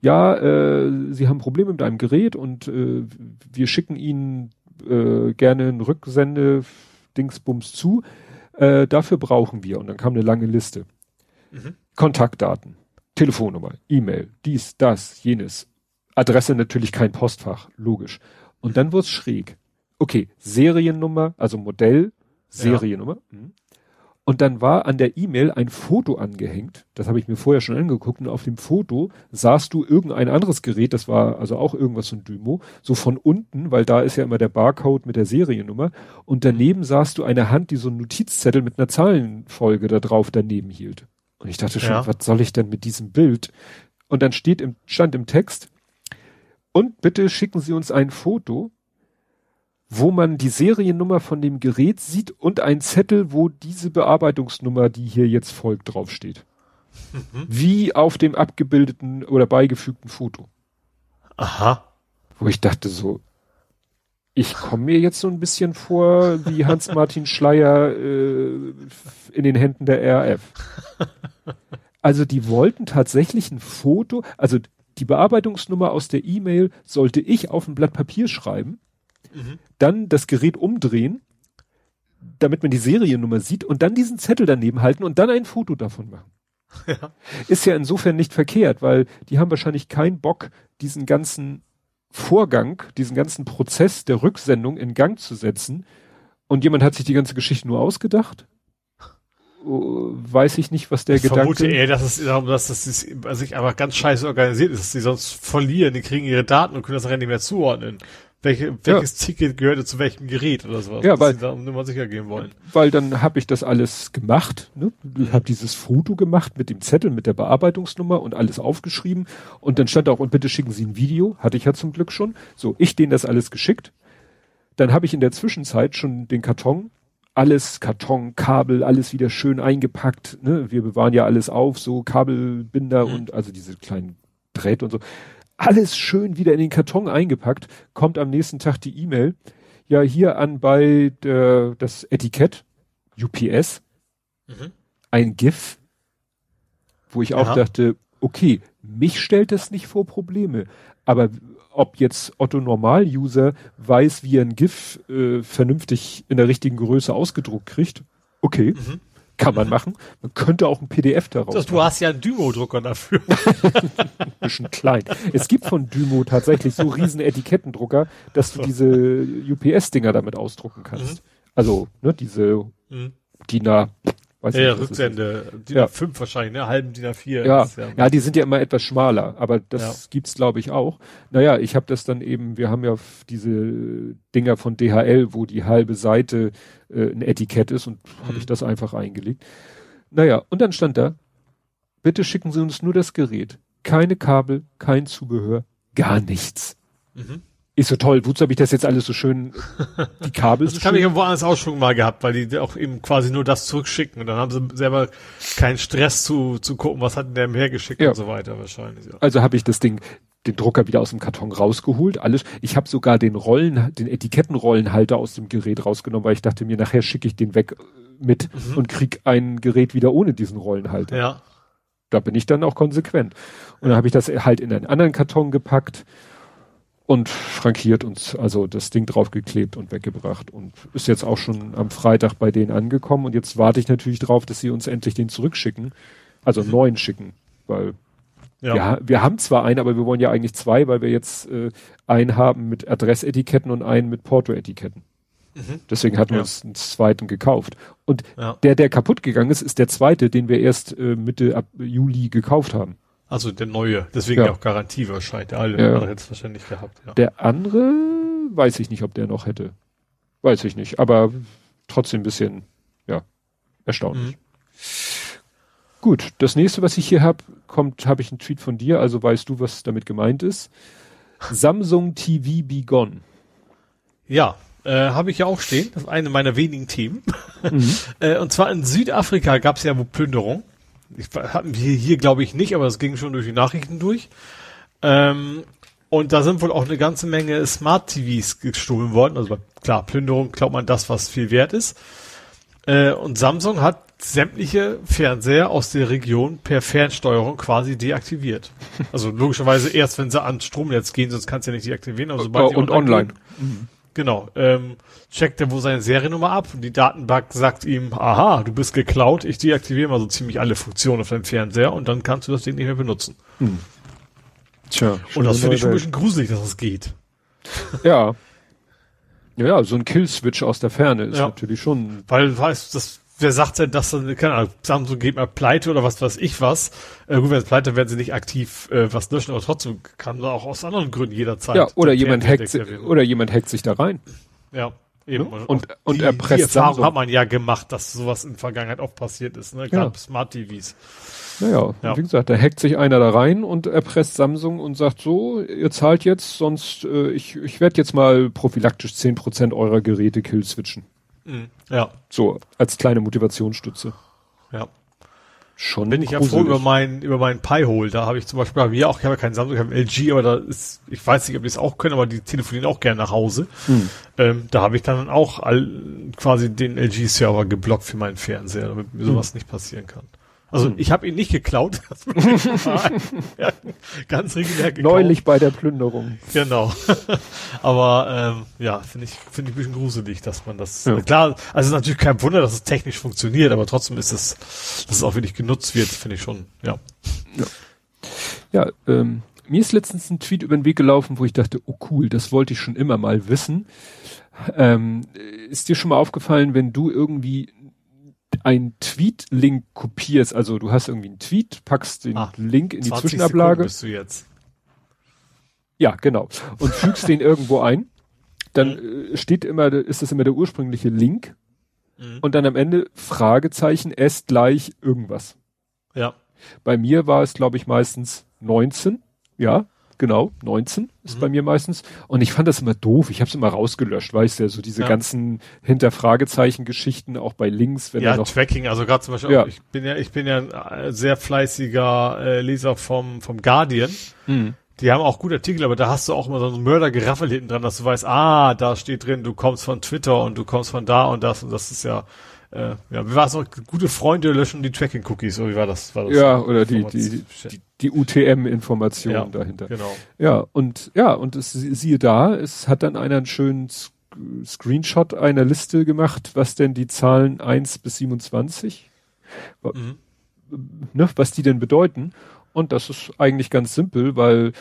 Ja, äh, Sie haben Probleme mit einem Gerät und äh, wir schicken Ihnen äh, gerne ein Rücksende-Dingsbums zu. Äh, dafür brauchen wir. Und dann kam eine lange Liste. Mhm. Kontaktdaten, Telefonnummer, E-Mail, dies, das, jenes. Adresse natürlich kein Postfach, logisch. Und dann wurde es schräg okay, Seriennummer, also Modell, Seriennummer. Ja. Hm. Und dann war an der E-Mail ein Foto angehängt. Das habe ich mir vorher schon angeguckt. Und auf dem Foto sahst du irgendein anderes Gerät, das war also auch irgendwas von Dymo, so von unten, weil da ist ja immer der Barcode mit der Seriennummer. Und daneben sahst du eine Hand, die so einen Notizzettel mit einer Zahlenfolge da drauf daneben hielt. Und ich dachte schon, ja. was soll ich denn mit diesem Bild? Und dann steht im, stand im Text, und bitte schicken Sie uns ein Foto wo man die Seriennummer von dem Gerät sieht und ein Zettel, wo diese Bearbeitungsnummer, die hier jetzt folgt, draufsteht. Mhm. Wie auf dem abgebildeten oder beigefügten Foto. Aha. Wo ich dachte so, ich komme mir jetzt so ein bisschen vor wie Hans-Martin Schleier äh, in den Händen der RAF. Also die wollten tatsächlich ein Foto, also die Bearbeitungsnummer aus der E-Mail sollte ich auf ein Blatt Papier schreiben Mhm. Dann das Gerät umdrehen, damit man die Seriennummer sieht und dann diesen Zettel daneben halten und dann ein Foto davon machen. Ja. Ist ja insofern nicht verkehrt, weil die haben wahrscheinlich keinen Bock, diesen ganzen Vorgang, diesen ganzen Prozess der Rücksendung in Gang zu setzen. Und jemand hat sich die ganze Geschichte nur ausgedacht. Oh, weiß ich nicht, was der ich Gedanke. Vermute eher, dass es dass das sich einfach ganz scheiße organisiert ist, dass sie sonst verlieren, die kriegen ihre Daten und können das nachher nicht mehr zuordnen welche, welches ja. Ticket gehörte zu welchem Gerät oder sowas, ja, weil, sie da nur mal sicher gehen wollen. Weil dann habe ich das alles gemacht, ne? Ich habe dieses Foto gemacht mit dem Zettel, mit der Bearbeitungsnummer und alles aufgeschrieben und dann stand auch, und bitte schicken Sie ein Video, hatte ich ja zum Glück schon. So, ich denen das alles geschickt. Dann habe ich in der Zwischenzeit schon den Karton, alles, Karton, Kabel, alles wieder schön eingepackt. Ne? Wir bewahren ja alles auf, so Kabelbinder mhm. und also diese kleinen Drähte und so alles schön wieder in den Karton eingepackt, kommt am nächsten Tag die E-Mail, ja hier an bei der, das Etikett, UPS, mhm. ein GIF, wo ich Aha. auch dachte, okay, mich stellt das nicht vor Probleme, aber ob jetzt Otto Normal-User weiß, wie er ein GIF äh, vernünftig in der richtigen Größe ausgedruckt kriegt, okay. Mhm. Kann man machen. Man könnte auch ein PDF daraus das, Du hast ja einen Dymo-Drucker dafür. ein bisschen klein. Es gibt von Dymo tatsächlich so riesen Etikettendrucker, dass du diese UPS-Dinger damit ausdrucken kannst. Mhm. Also, ne, diese mhm. DIN A Weiß ja, nicht, Rücksende, DIN ja. A5 wahrscheinlich, ne? Halben DIN A4. Ja, ja, ja, die sind ja immer etwas schmaler, aber das ja. gibt's glaube ich auch. Naja, ich habe das dann eben, wir haben ja diese Dinger von DHL, wo die halbe Seite äh, ein Etikett ist und mhm. habe ich das einfach eingelegt. Naja, und dann stand da, bitte schicken Sie uns nur das Gerät. Keine Kabel, kein Zubehör, gar nichts. Mhm. Ist so toll, wozu habe ich das jetzt alles so schön, die Kabel Das so kann schön? ich irgendwo anders auch schon mal gehabt, weil die auch eben quasi nur das zurückschicken und dann haben sie selber keinen Stress zu, zu gucken, was hat denn der hergeschickt ja. und so weiter wahrscheinlich. Ja. Also habe ich das Ding, den Drucker wieder aus dem Karton rausgeholt, alles. Ich habe sogar den Rollen, den Etikettenrollenhalter aus dem Gerät rausgenommen, weil ich dachte mir, nachher schicke ich den weg mit mhm. und krieg ein Gerät wieder ohne diesen Rollenhalter. Ja. Da bin ich dann auch konsequent. Und dann habe ich das halt in einen anderen Karton gepackt und frankiert uns, also das Ding draufgeklebt und weggebracht und ist jetzt auch schon am Freitag bei denen angekommen und jetzt warte ich natürlich drauf, dass sie uns endlich den zurückschicken, also mhm. neuen schicken, weil ja. wir, wir haben zwar einen, aber wir wollen ja eigentlich zwei, weil wir jetzt äh, einen haben mit Adressetiketten und einen mit Porto-Etiketten. Mhm. Deswegen hatten wir uns einen zweiten gekauft. Und ja. der, der kaputt gegangen ist, ist der zweite, den wir erst äh, Mitte Juli gekauft haben. Also der neue, deswegen ja. auch Garantie wahrscheinlich. Der alte ja. hätte es wahrscheinlich gehabt. Ja. Der andere weiß ich nicht, ob der noch hätte. Weiß ich nicht. Aber trotzdem ein bisschen, ja, erstaunlich. Mhm. Gut, das nächste, was ich hier habe, kommt, habe ich einen Tweet von dir, also weißt du, was damit gemeint ist. Samsung TV Be Gone. Ja, äh, habe ich ja auch stehen. Das ist eine meiner wenigen Themen. Mhm. äh, und zwar in Südafrika gab es ja wo Plünderung. Ich, hatten wir hier, hier glaube ich nicht, aber das ging schon durch die Nachrichten durch. Ähm, und da sind wohl auch eine ganze Menge Smart TVs gestohlen worden. Also klar, Plünderung glaubt man das, was viel wert ist. Äh, und Samsung hat sämtliche Fernseher aus der Region per Fernsteuerung quasi deaktiviert. Also logischerweise erst, wenn sie an Stromnetz gehen, sonst kannst du ja nicht deaktivieren. Also sobald und online. Mhm. Genau. Ähm, checkt er wo seine Seriennummer ab und die Datenbank sagt ihm, aha, du bist geklaut, ich deaktiviere mal so ziemlich alle Funktionen auf deinem Fernseher und dann kannst du das Ding nicht mehr benutzen. Mhm. Tja. Und das finde ich schon ein bisschen gruselig, dass das geht. Ja. Ja, so ein Killswitch aus der Ferne ist ja. natürlich schon. Weil, weißt das wer sagt denn, dass dann, keine Ahnung, Samsung geht mal pleite oder was weiß ich was. Äh, gut, wenn es pleite, werden sie nicht aktiv äh, was löschen, aber trotzdem kann da auch aus anderen Gründen jederzeit. Ja, oder jemand hackt sich, oder jemand hackt sich da rein. Ja. Eben. Ne? Und, und die, erpresst die Erfahrung Samsung. hat man ja gemacht, dass sowas in der Vergangenheit oft passiert ist, ne? Gerade ja. Smart TVs. Naja, ja. wie gesagt, da hackt sich einer da rein und erpresst Samsung und sagt so, ihr zahlt jetzt, sonst äh, ich, ich werde jetzt mal prophylaktisch zehn Prozent eurer Geräte kill switchen. Mhm. Ja. So, als kleine Motivationsstütze. Ja. Schon. Bin ich ja froh über meinen, über meinen Pi-Hole. Da habe ich zum Beispiel bei mir auch, ich habe ja keinen Samsung, ich habe einen LG, aber da ist, ich weiß nicht, ob die es auch können, aber die telefonieren auch gerne nach Hause. Hm. Ähm, da habe ich dann auch all, quasi den LG-Server geblockt für meinen Fernseher, damit mir sowas hm. nicht passieren kann. Also hm. ich habe ihn nicht geklaut. ja, ganz regulär gekauft. Neulich bei der Plünderung. Genau. Aber ähm, ja, finde ich finde ich ein bisschen gruselig, dass man das ja. klar. Also natürlich kein Wunder, dass es technisch funktioniert, aber trotzdem ist es, dass es auch wirklich genutzt wird, finde ich schon. Ja. Ja, ja ähm, mir ist letztens ein Tweet über den Weg gelaufen, wo ich dachte, oh cool, das wollte ich schon immer mal wissen. Ähm, ist dir schon mal aufgefallen, wenn du irgendwie ein Tweet-Link kopierst, also du hast irgendwie einen Tweet, packst den ah, Link in die Zwischenablage. bist du jetzt. Ja, genau. Und fügst den irgendwo ein. Dann mhm. Äh, steht immer, ist das immer der ursprüngliche Link. Mhm. Und dann am Ende Fragezeichen S gleich irgendwas. Ja. Bei mir war es, glaube ich, meistens 19. Ja, genau, 19 ist mhm. bei mir meistens. Und ich fand das immer doof. Ich habe es immer rausgelöscht, weißt du, ja, so diese ja. ganzen Hinterfragezeichen-Geschichten auch bei Links. Wenn ja, noch Tracking, also gerade zum Beispiel, ja. Auch, ich bin ja, ich bin ja ein sehr fleißiger äh, Leser vom, vom Guardian. Mhm. Die haben auch gute Artikel, aber da hast du auch immer so einen Mördergeraffel hinten dran, dass du weißt, ah, da steht drin, du kommst von Twitter und du kommst von da und das und das ist ja, äh, ja, wie war es noch? Gute Freunde löschen die Tracking-Cookies, oder wie war das? War das ja, oder die, die, die, die UTM-Information ja, dahinter. Genau. Ja, und ja, und es siehe da, es hat dann einer einen schönen Screenshot einer Liste gemacht, was denn die Zahlen 1 bis 27, mhm. ne, was die denn bedeuten. Und das ist eigentlich ganz simpel, weil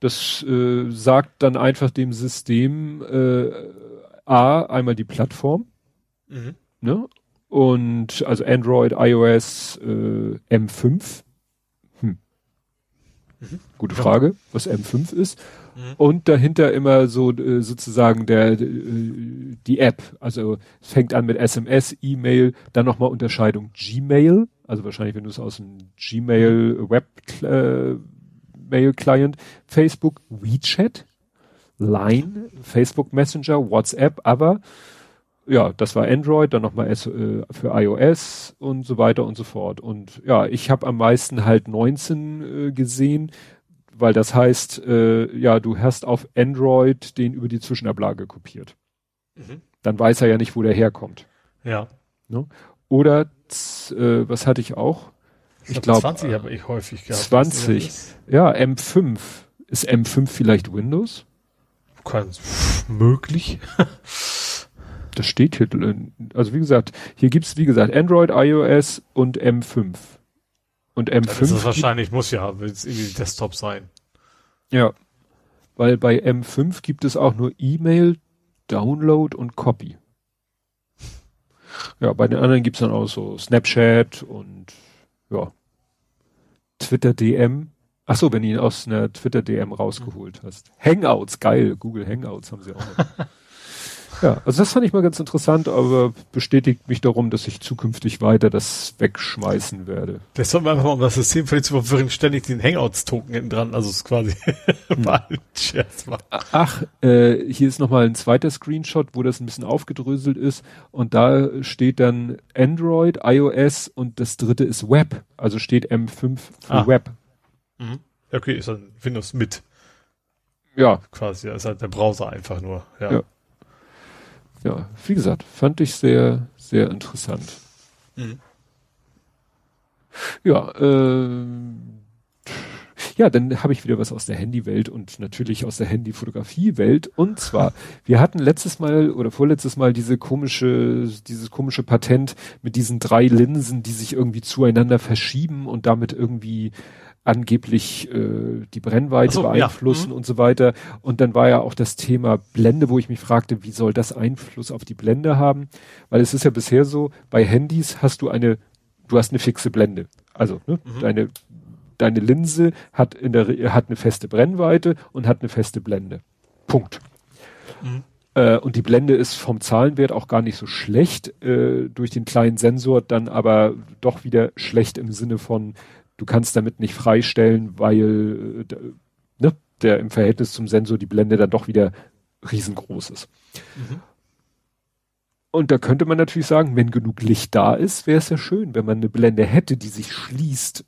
das äh, sagt dann einfach dem System äh, A, einmal die Plattform, mhm. Ne? Und also Android, iOS, äh, M5 Mhm. Gute Frage, was M5 ist. Mhm. Und dahinter immer so äh, sozusagen der äh, die App. Also es fängt an mit SMS, E-Mail, dann nochmal Unterscheidung Gmail, also wahrscheinlich wenn du es aus dem Gmail Web äh, Mail Client, Facebook, WeChat, Line, Facebook Messenger, WhatsApp, aber ja, das war Android, dann nochmal äh, für iOS und so weiter und so fort. Und ja, ich habe am meisten halt 19 äh, gesehen, weil das heißt, äh, ja, du hast auf Android den über die Zwischenablage kopiert. Mhm. Dann weiß er ja nicht, wo der herkommt. Ja. Ne? Oder äh, was hatte ich auch? Ich, glaube 20 habe ich häufig gehabt. 20. Ja, M5. Ist M5 vielleicht Windows? Kann, möglich. Das steht hier, also wie gesagt, hier gibt's wie gesagt Android, iOS und M5. Und M5. Das ist wahrscheinlich, muss ja, es irgendwie Desktop sein. Ja. Weil bei M5 gibt es auch nur E-Mail, Download und Copy. Ja, bei den anderen gibt's dann auch so Snapchat und ja. Twitter DM. Ach so, wenn du ihn aus einer Twitter DM rausgeholt hast. Hangouts, geil. Google Hangouts haben sie auch noch. Ja, also das fand ich mal ganz interessant, aber bestätigt mich darum, dass ich zukünftig weiter das wegschmeißen werde. Das soll man einfach mal, um das System völlig zu verwirren, ständig den Hangouts-Token hinten dran, also es ist quasi mal ein Scherz macht. Ach, äh, hier ist nochmal ein zweiter Screenshot, wo das ein bisschen aufgedröselt ist und da steht dann Android, iOS und das dritte ist Web, also steht M5 für ah. Web. Mhm. Okay, ist dann Windows mit. Ja. Quasi, ist halt der Browser einfach nur, ja. ja ja, wie gesagt, fand ich sehr, sehr interessant. Mhm. Ja, äh, ja, dann habe ich wieder was aus der Handywelt und natürlich aus der Handyfotografiewelt. Und zwar, wir hatten letztes Mal oder vorletztes Mal diese komische, dieses komische Patent mit diesen drei Linsen, die sich irgendwie zueinander verschieben und damit irgendwie angeblich äh, die Brennweite so, beeinflussen ja. mhm. und so weiter. Und dann war ja auch das Thema Blende, wo ich mich fragte, wie soll das Einfluss auf die Blende haben? Weil es ist ja bisher so, bei Handys hast du eine, du hast eine fixe Blende. Also ne, mhm. deine deine Linse hat in der hat eine feste Brennweite und hat eine feste Blende. Punkt. Mhm. Äh, und die Blende ist vom Zahlenwert auch gar nicht so schlecht, äh, durch den kleinen Sensor dann aber doch wieder schlecht im Sinne von, du kannst damit nicht freistellen, weil äh, ne, der im Verhältnis zum Sensor die Blende dann doch wieder riesengroß ist. Mhm. Und da könnte man natürlich sagen, wenn genug Licht da ist, wäre es ja schön, wenn man eine Blende hätte, die sich schließt.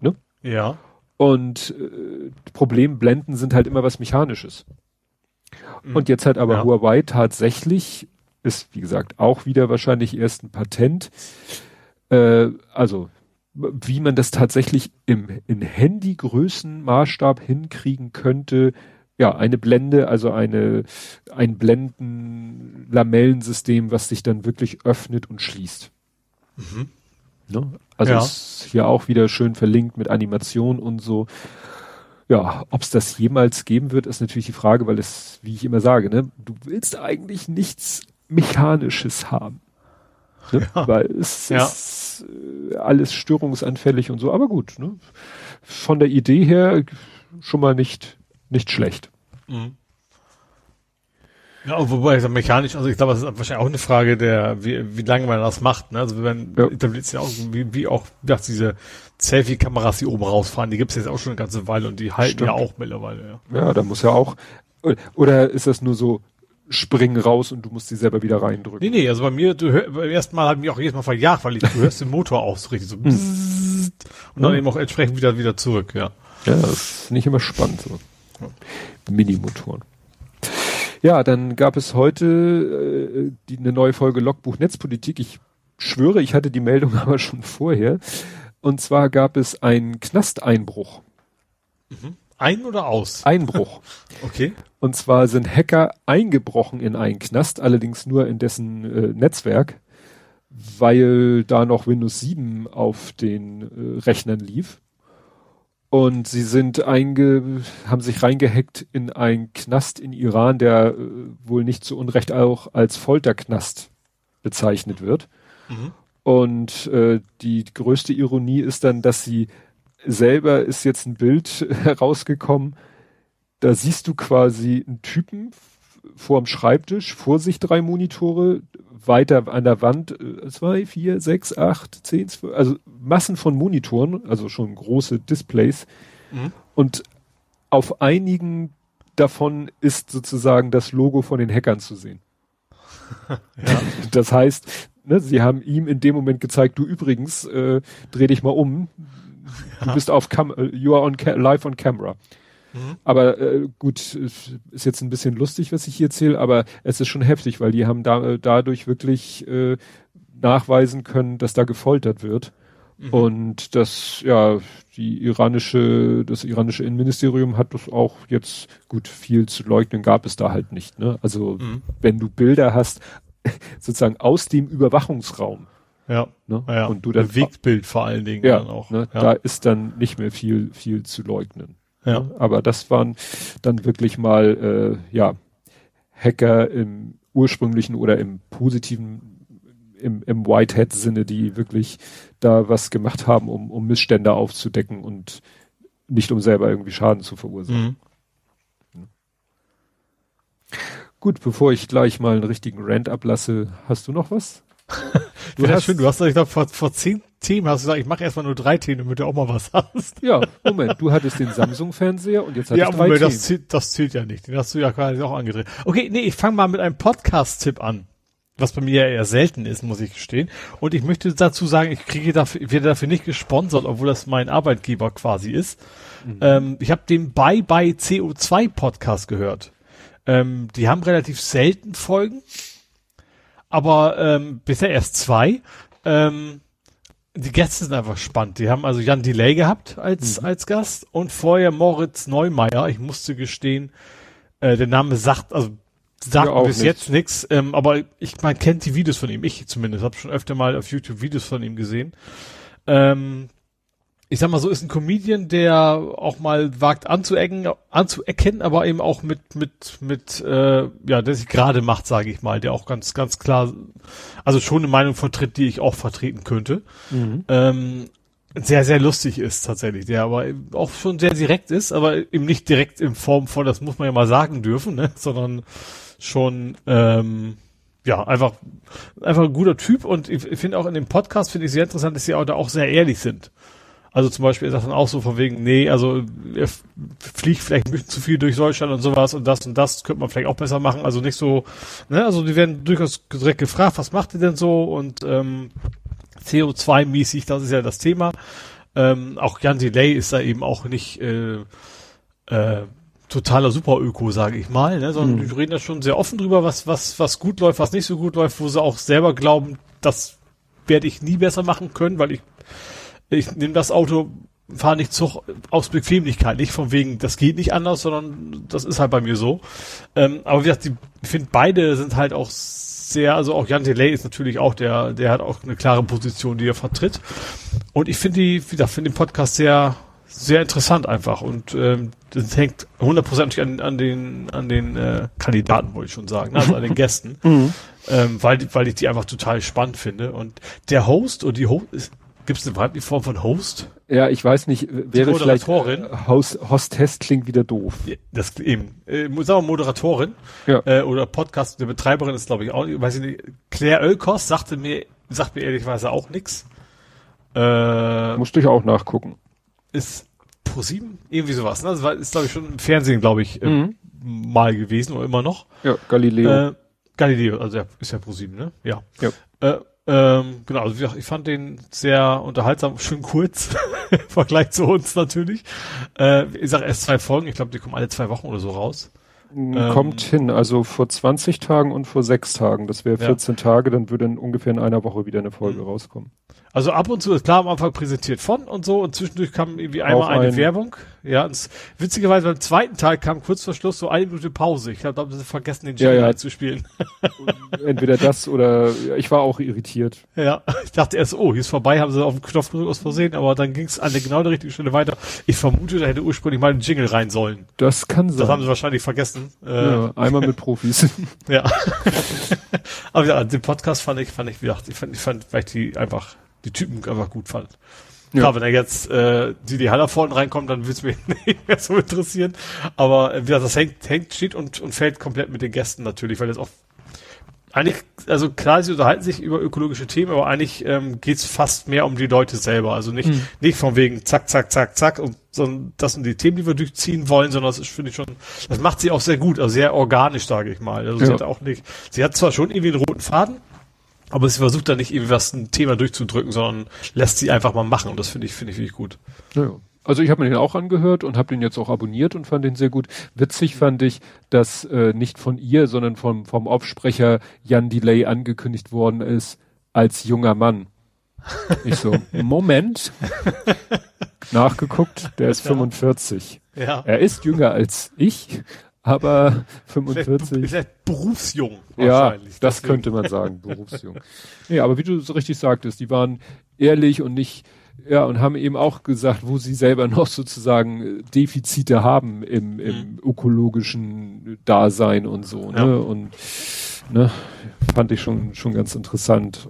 Ne? Ja. Und äh, Problem Blenden sind halt immer was Mechanisches. Mhm. Und jetzt hat aber ja. Huawei tatsächlich, ist wie gesagt auch wieder wahrscheinlich erst ein Patent, äh, also wie man das tatsächlich im, in Handygrößenmaßstab hinkriegen könnte. Ja, eine Blende, also eine, ein Blenden-Lamellensystem, was sich dann wirklich öffnet und schließt. Mhm. Ne? Also ja. ist hier auch wieder schön verlinkt mit Animation und so. Ja, ob es das jemals geben wird, ist natürlich die Frage, weil es, wie ich immer sage, ne, du willst eigentlich nichts Mechanisches haben. Ne? Ja. Weil es ja. ist äh, alles störungsanfällig und so, aber gut, ne? Von der Idee her schon mal nicht, nicht schlecht. Mhm. Ja, wobei ich sag, mechanisch, also ich glaube, das ist wahrscheinlich auch eine Frage der, wie, wie lange man das macht. Ne? Also wenn ja. etabliert ja auch, wie, wie auch wie gesagt, diese Selfie-Kameras, die oben rausfahren, die gibt es jetzt auch schon eine ganze Weile und die halten Stimmt. ja auch mittlerweile. Ja. ja, da muss ja auch, oder ist das nur so, springen raus und du musst sie selber wieder reindrücken. Nee, nee, also bei mir, du hör, beim ersten Mal hat mich auch jedes Mal verjagt, weil ich, du hörst den Motor auch so richtig so hm. und dann ja. eben auch entsprechend wieder, wieder zurück, ja. Ja, das ist nicht immer spannend so. Ja. Minimotoren. Ja, dann gab es heute äh, die, eine neue Folge Logbuch Netzpolitik. Ich schwöre, ich hatte die Meldung aber schon vorher. Und zwar gab es einen Knasteinbruch. Mhm. Ein oder aus? Einbruch. okay. Und zwar sind Hacker eingebrochen in einen Knast, allerdings nur in dessen äh, Netzwerk, weil da noch Windows 7 auf den äh, Rechnern lief. Und sie sind einge, haben sich reingehackt in einen Knast in Iran, der äh, wohl nicht zu Unrecht auch als Folterknast bezeichnet wird. Mhm. Und äh, die größte Ironie ist dann, dass sie selber ist jetzt ein Bild herausgekommen. Da siehst du quasi einen Typen vor dem Schreibtisch, vor sich drei Monitore, weiter an der Wand äh, zwei, vier, sechs, acht, zehn, zwölf, also Massen von Monitoren, also schon große Displays. Mhm. Und auf einigen davon ist sozusagen das Logo von den Hackern zu sehen. ja. Das heißt, ne, sie haben ihm in dem Moment gezeigt, du übrigens, äh, dreh dich mal um, Du bist auf Cam äh, you are on live on camera. Mhm. Aber äh, gut, ist jetzt ein bisschen lustig, was ich hier erzähle, aber es ist schon heftig, weil die haben da, äh, dadurch wirklich äh, nachweisen können, dass da gefoltert wird. Mhm. Und das, ja, die iranische, das iranische Innenministerium hat das auch jetzt gut viel zu leugnen, gab es da halt nicht. Ne? Also mhm. wenn du Bilder hast, sozusagen aus dem Überwachungsraum, ja. Ne? ja. Und du dann Bewegtbild vor allen Dingen ja, auch. Ne? Ja. Da ist dann nicht mehr viel, viel zu leugnen. Ja. Ne? Aber das waren dann wirklich mal, äh, ja, Hacker im ursprünglichen oder im positiven, im, im Whitehead-Sinne, die wirklich da was gemacht haben, um, um Missstände aufzudecken und nicht um selber irgendwie Schaden zu verursachen. Mhm. Gut, bevor ich gleich mal einen richtigen Rant ablasse, hast du noch was? du hast schön, du hast ich glaube vor, vor zehn Themen hast du gesagt, ich mache erstmal nur drei Themen, damit du auch mal was hast. Ja, Moment, du hattest den Samsung Fernseher und jetzt hast ja, drei Moment, Themen. Das zählt, das zählt ja nicht. Den hast du ja quasi auch angedreht. Okay, nee, ich fange mal mit einem Podcast-Tipp an. Was bei mir ja eher selten ist, muss ich gestehen. Und ich möchte dazu sagen, ich kriege dafür, ich werde dafür nicht gesponsert, obwohl das mein Arbeitgeber quasi ist. Mhm. Ähm, ich habe den Bye Bye CO2 Podcast gehört. Ähm, die haben relativ selten Folgen aber ähm, bisher erst zwei. Ähm, die Gäste sind einfach spannend. Die haben also Jan Delay gehabt als, mhm. als Gast und vorher Moritz Neumeier. Ich musste gestehen, äh, der Name sagt, also sagt ja, bis nicht. jetzt nichts, ähm, aber ich, man kennt die Videos von ihm, ich zumindest, habe schon öfter mal auf YouTube Videos von ihm gesehen. Ähm, ich sag mal so, ist ein Comedian, der auch mal wagt anzuecken, anzuerkennen, aber eben auch mit, mit, mit, äh, ja, der sich gerade macht, sage ich mal, der auch ganz, ganz klar, also schon eine Meinung vertritt, die ich auch vertreten könnte. Mhm. Ähm, sehr, sehr lustig ist tatsächlich, der aber auch schon sehr direkt ist, aber eben nicht direkt in Form von, das muss man ja mal sagen dürfen, ne, sondern schon, ähm, ja, einfach, einfach ein guter Typ und ich, ich finde auch in dem Podcast finde ich sehr interessant, dass sie auch da auch sehr ehrlich sind. Also zum Beispiel ist das dann auch so von wegen, nee, also er fliegt vielleicht ein bisschen zu viel durch Deutschland und sowas und das und das könnte man vielleicht auch besser machen. Also nicht so, ne, also die werden durchaus direkt gefragt, was macht ihr denn so und ähm, CO2-mäßig, das ist ja das Thema. Ähm, auch Jan Delay ist da eben auch nicht äh, äh, totaler Super-Öko, sage ich mal, ne? sondern mhm. die reden da schon sehr offen drüber, was, was, was gut läuft, was nicht so gut läuft, wo sie auch selber glauben, das werde ich nie besser machen können, weil ich ich nehme das Auto, fahre nicht Zug aus Bequemlichkeit, nicht von wegen, das geht nicht anders, sondern das ist halt bei mir so. Ähm, aber wie gesagt, die, ich finde, beide sind halt auch sehr, also auch Jan Delay ist natürlich auch der, der hat auch eine klare Position, die er vertritt. Und ich finde die, wie gesagt, finde den Podcast sehr, sehr interessant einfach und ähm, das hängt hundertprozentig an, an den an den äh, Kandidaten, wollte ich schon sagen, also an den Gästen, mhm. ähm, weil weil ich die einfach total spannend finde und der Host und die Host ist, Gibt es eine weibliche Form von Host? Ja, ich weiß nicht, wäre vielleicht äh, Host, Hostess klingt wieder doof. Das eben. Äh, sagen wir Moderatorin ja. äh, oder Podcast, der Betreiberin ist glaube ich auch, weiß ich nicht. Claire Oelkos sagte mir, sagt mir ehrlicherweise auch nix. Äh, Musste ich auch nachgucken. Ist Pro 7? Irgendwie sowas. Ne? Das war, ist glaube ich schon im Fernsehen, glaube ich, äh, mhm. mal gewesen oder immer noch. Ja, Galileo. Äh, Galileo, also ja, ist ja Pro 7, ne? Ja. ja. Äh, ähm, genau, also ich fand den sehr unterhaltsam, schön kurz im Vergleich zu uns natürlich. Äh, ich sag erst zwei Folgen, ich glaube, die kommen alle zwei Wochen oder so raus. Ähm, Kommt ähm, hin, also vor 20 Tagen und vor sechs Tagen. Das wäre 14 ja. Tage, dann würde in ungefähr in einer Woche wieder eine Folge mhm. rauskommen. Also ab und zu ist klar am Anfang präsentiert von und so und zwischendurch kam irgendwie einmal eine ein, Werbung. Ja, und witzigerweise beim zweiten Teil kam kurz vor Schluss so eine Minute Pause. Ich habe sie vergessen, den Jingle ja, ja. zu spielen. Entweder das oder ich war auch irritiert. Ja, ich dachte erst, oh, hier ist vorbei, haben sie auf den Knopf gedrückt aus Versehen, aber dann ging es an der genau der richtigen Stelle weiter. Ich vermute, da hätte ursprünglich mal ein Jingle rein sollen. Das kann sein. Das haben sie wahrscheinlich vergessen. Ja, äh, einmal mit Profis. ja. aber ja, den Podcast fand ich, fand ich, wie gesagt, ich fand, ich fand, weil ich die einfach die Typen einfach gut fand. Ja. Klar, wenn er jetzt äh, die die Haller vorne reinkommt, dann würde es mich nicht mehr so interessieren. Aber äh, wie gesagt, das hängt, hängt, steht und, und fällt komplett mit den Gästen natürlich, weil das auch eigentlich, also klar, sie unterhalten sich über ökologische Themen, aber eigentlich ähm, geht es fast mehr um die Leute selber. Also nicht, mhm. nicht von wegen zack, zack, zack, zack, und sondern das sind die Themen, die wir durchziehen wollen, sondern das ist, finde ich schon, das macht sie auch sehr gut, also sehr organisch, sage ich mal. Also ja. sie hat auch nicht, sie hat zwar schon irgendwie einen roten Faden, aber sie versucht da nicht irgendwie was ein Thema durchzudrücken, sondern lässt sie einfach mal machen. Und das finde ich, finde ich wirklich gut. Ja. Also ich habe mir den auch angehört und habe den jetzt auch abonniert und fand den sehr gut. Witzig fand ich, dass äh, nicht von ihr, sondern vom, vom Aufsprecher Jan Delay angekündigt worden ist als junger Mann. Ich so, Moment. Nachgeguckt, der ist 45. Ja. Er ist jünger als ich, aber 45. Vielleicht, vielleicht berufsjung. Ja, das deswegen. könnte man sagen, berufsjung. ja, aber wie du so richtig sagtest, die waren ehrlich und nicht, ja, und haben eben auch gesagt, wo sie selber noch sozusagen Defizite haben im, im mhm. ökologischen Dasein und so, ne, ja. und, ne, fand ich schon, schon ganz interessant.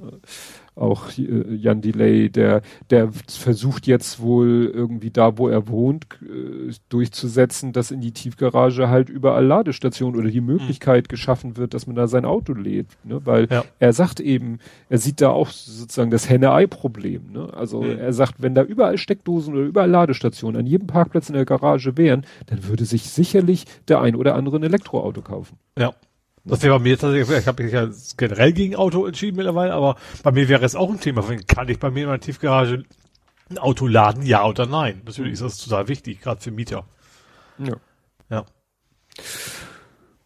Auch äh, Jan Delay, der, der versucht jetzt wohl irgendwie da, wo er wohnt, äh, durchzusetzen, dass in die Tiefgarage halt überall Ladestationen oder die Möglichkeit mhm. geschaffen wird, dass man da sein Auto lädt. Ne? Weil ja. er sagt eben, er sieht da auch sozusagen das Henne-Ei-Problem. Ne? Also mhm. er sagt, wenn da überall Steckdosen oder überall Ladestationen an jedem Parkplatz in der Garage wären, dann würde sich sicherlich der ein oder andere ein Elektroauto kaufen. Ja. Das wäre bei mir tatsächlich, ich habe mich ja generell gegen Auto entschieden mittlerweile, aber bei mir wäre es auch ein Thema. Kann ich bei mir in meiner Tiefgarage ein Auto laden, ja oder nein? Natürlich ist das total wichtig, gerade für Mieter. Ja. Ja.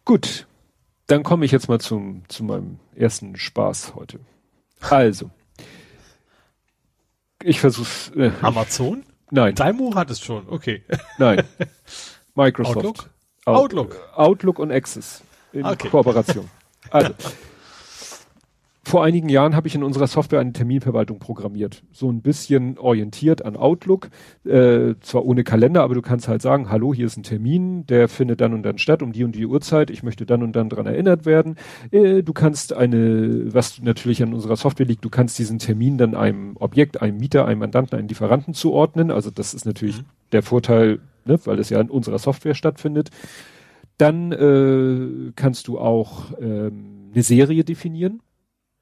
Gut. Dann komme ich jetzt mal zum, zu meinem ersten Spaß heute. Also. Ich versuch's. Äh, Amazon? Nein. Daimo hat es schon, okay. Nein. Microsoft. Outlook? Outlook. Outlook und Access in okay. Kooperation. Also, vor einigen Jahren habe ich in unserer Software eine Terminverwaltung programmiert. So ein bisschen orientiert an Outlook, äh, zwar ohne Kalender, aber du kannst halt sagen, hallo, hier ist ein Termin, der findet dann und dann statt, um die und die Uhrzeit, ich möchte dann und dann dran erinnert werden. Äh, du kannst eine, was natürlich an unserer Software liegt, du kannst diesen Termin dann einem Objekt, einem Mieter, einem Mandanten, einem Lieferanten zuordnen. Also das ist natürlich mhm. der Vorteil, ne, weil es ja in unserer Software stattfindet. Dann äh, kannst du auch ähm, eine Serie definieren.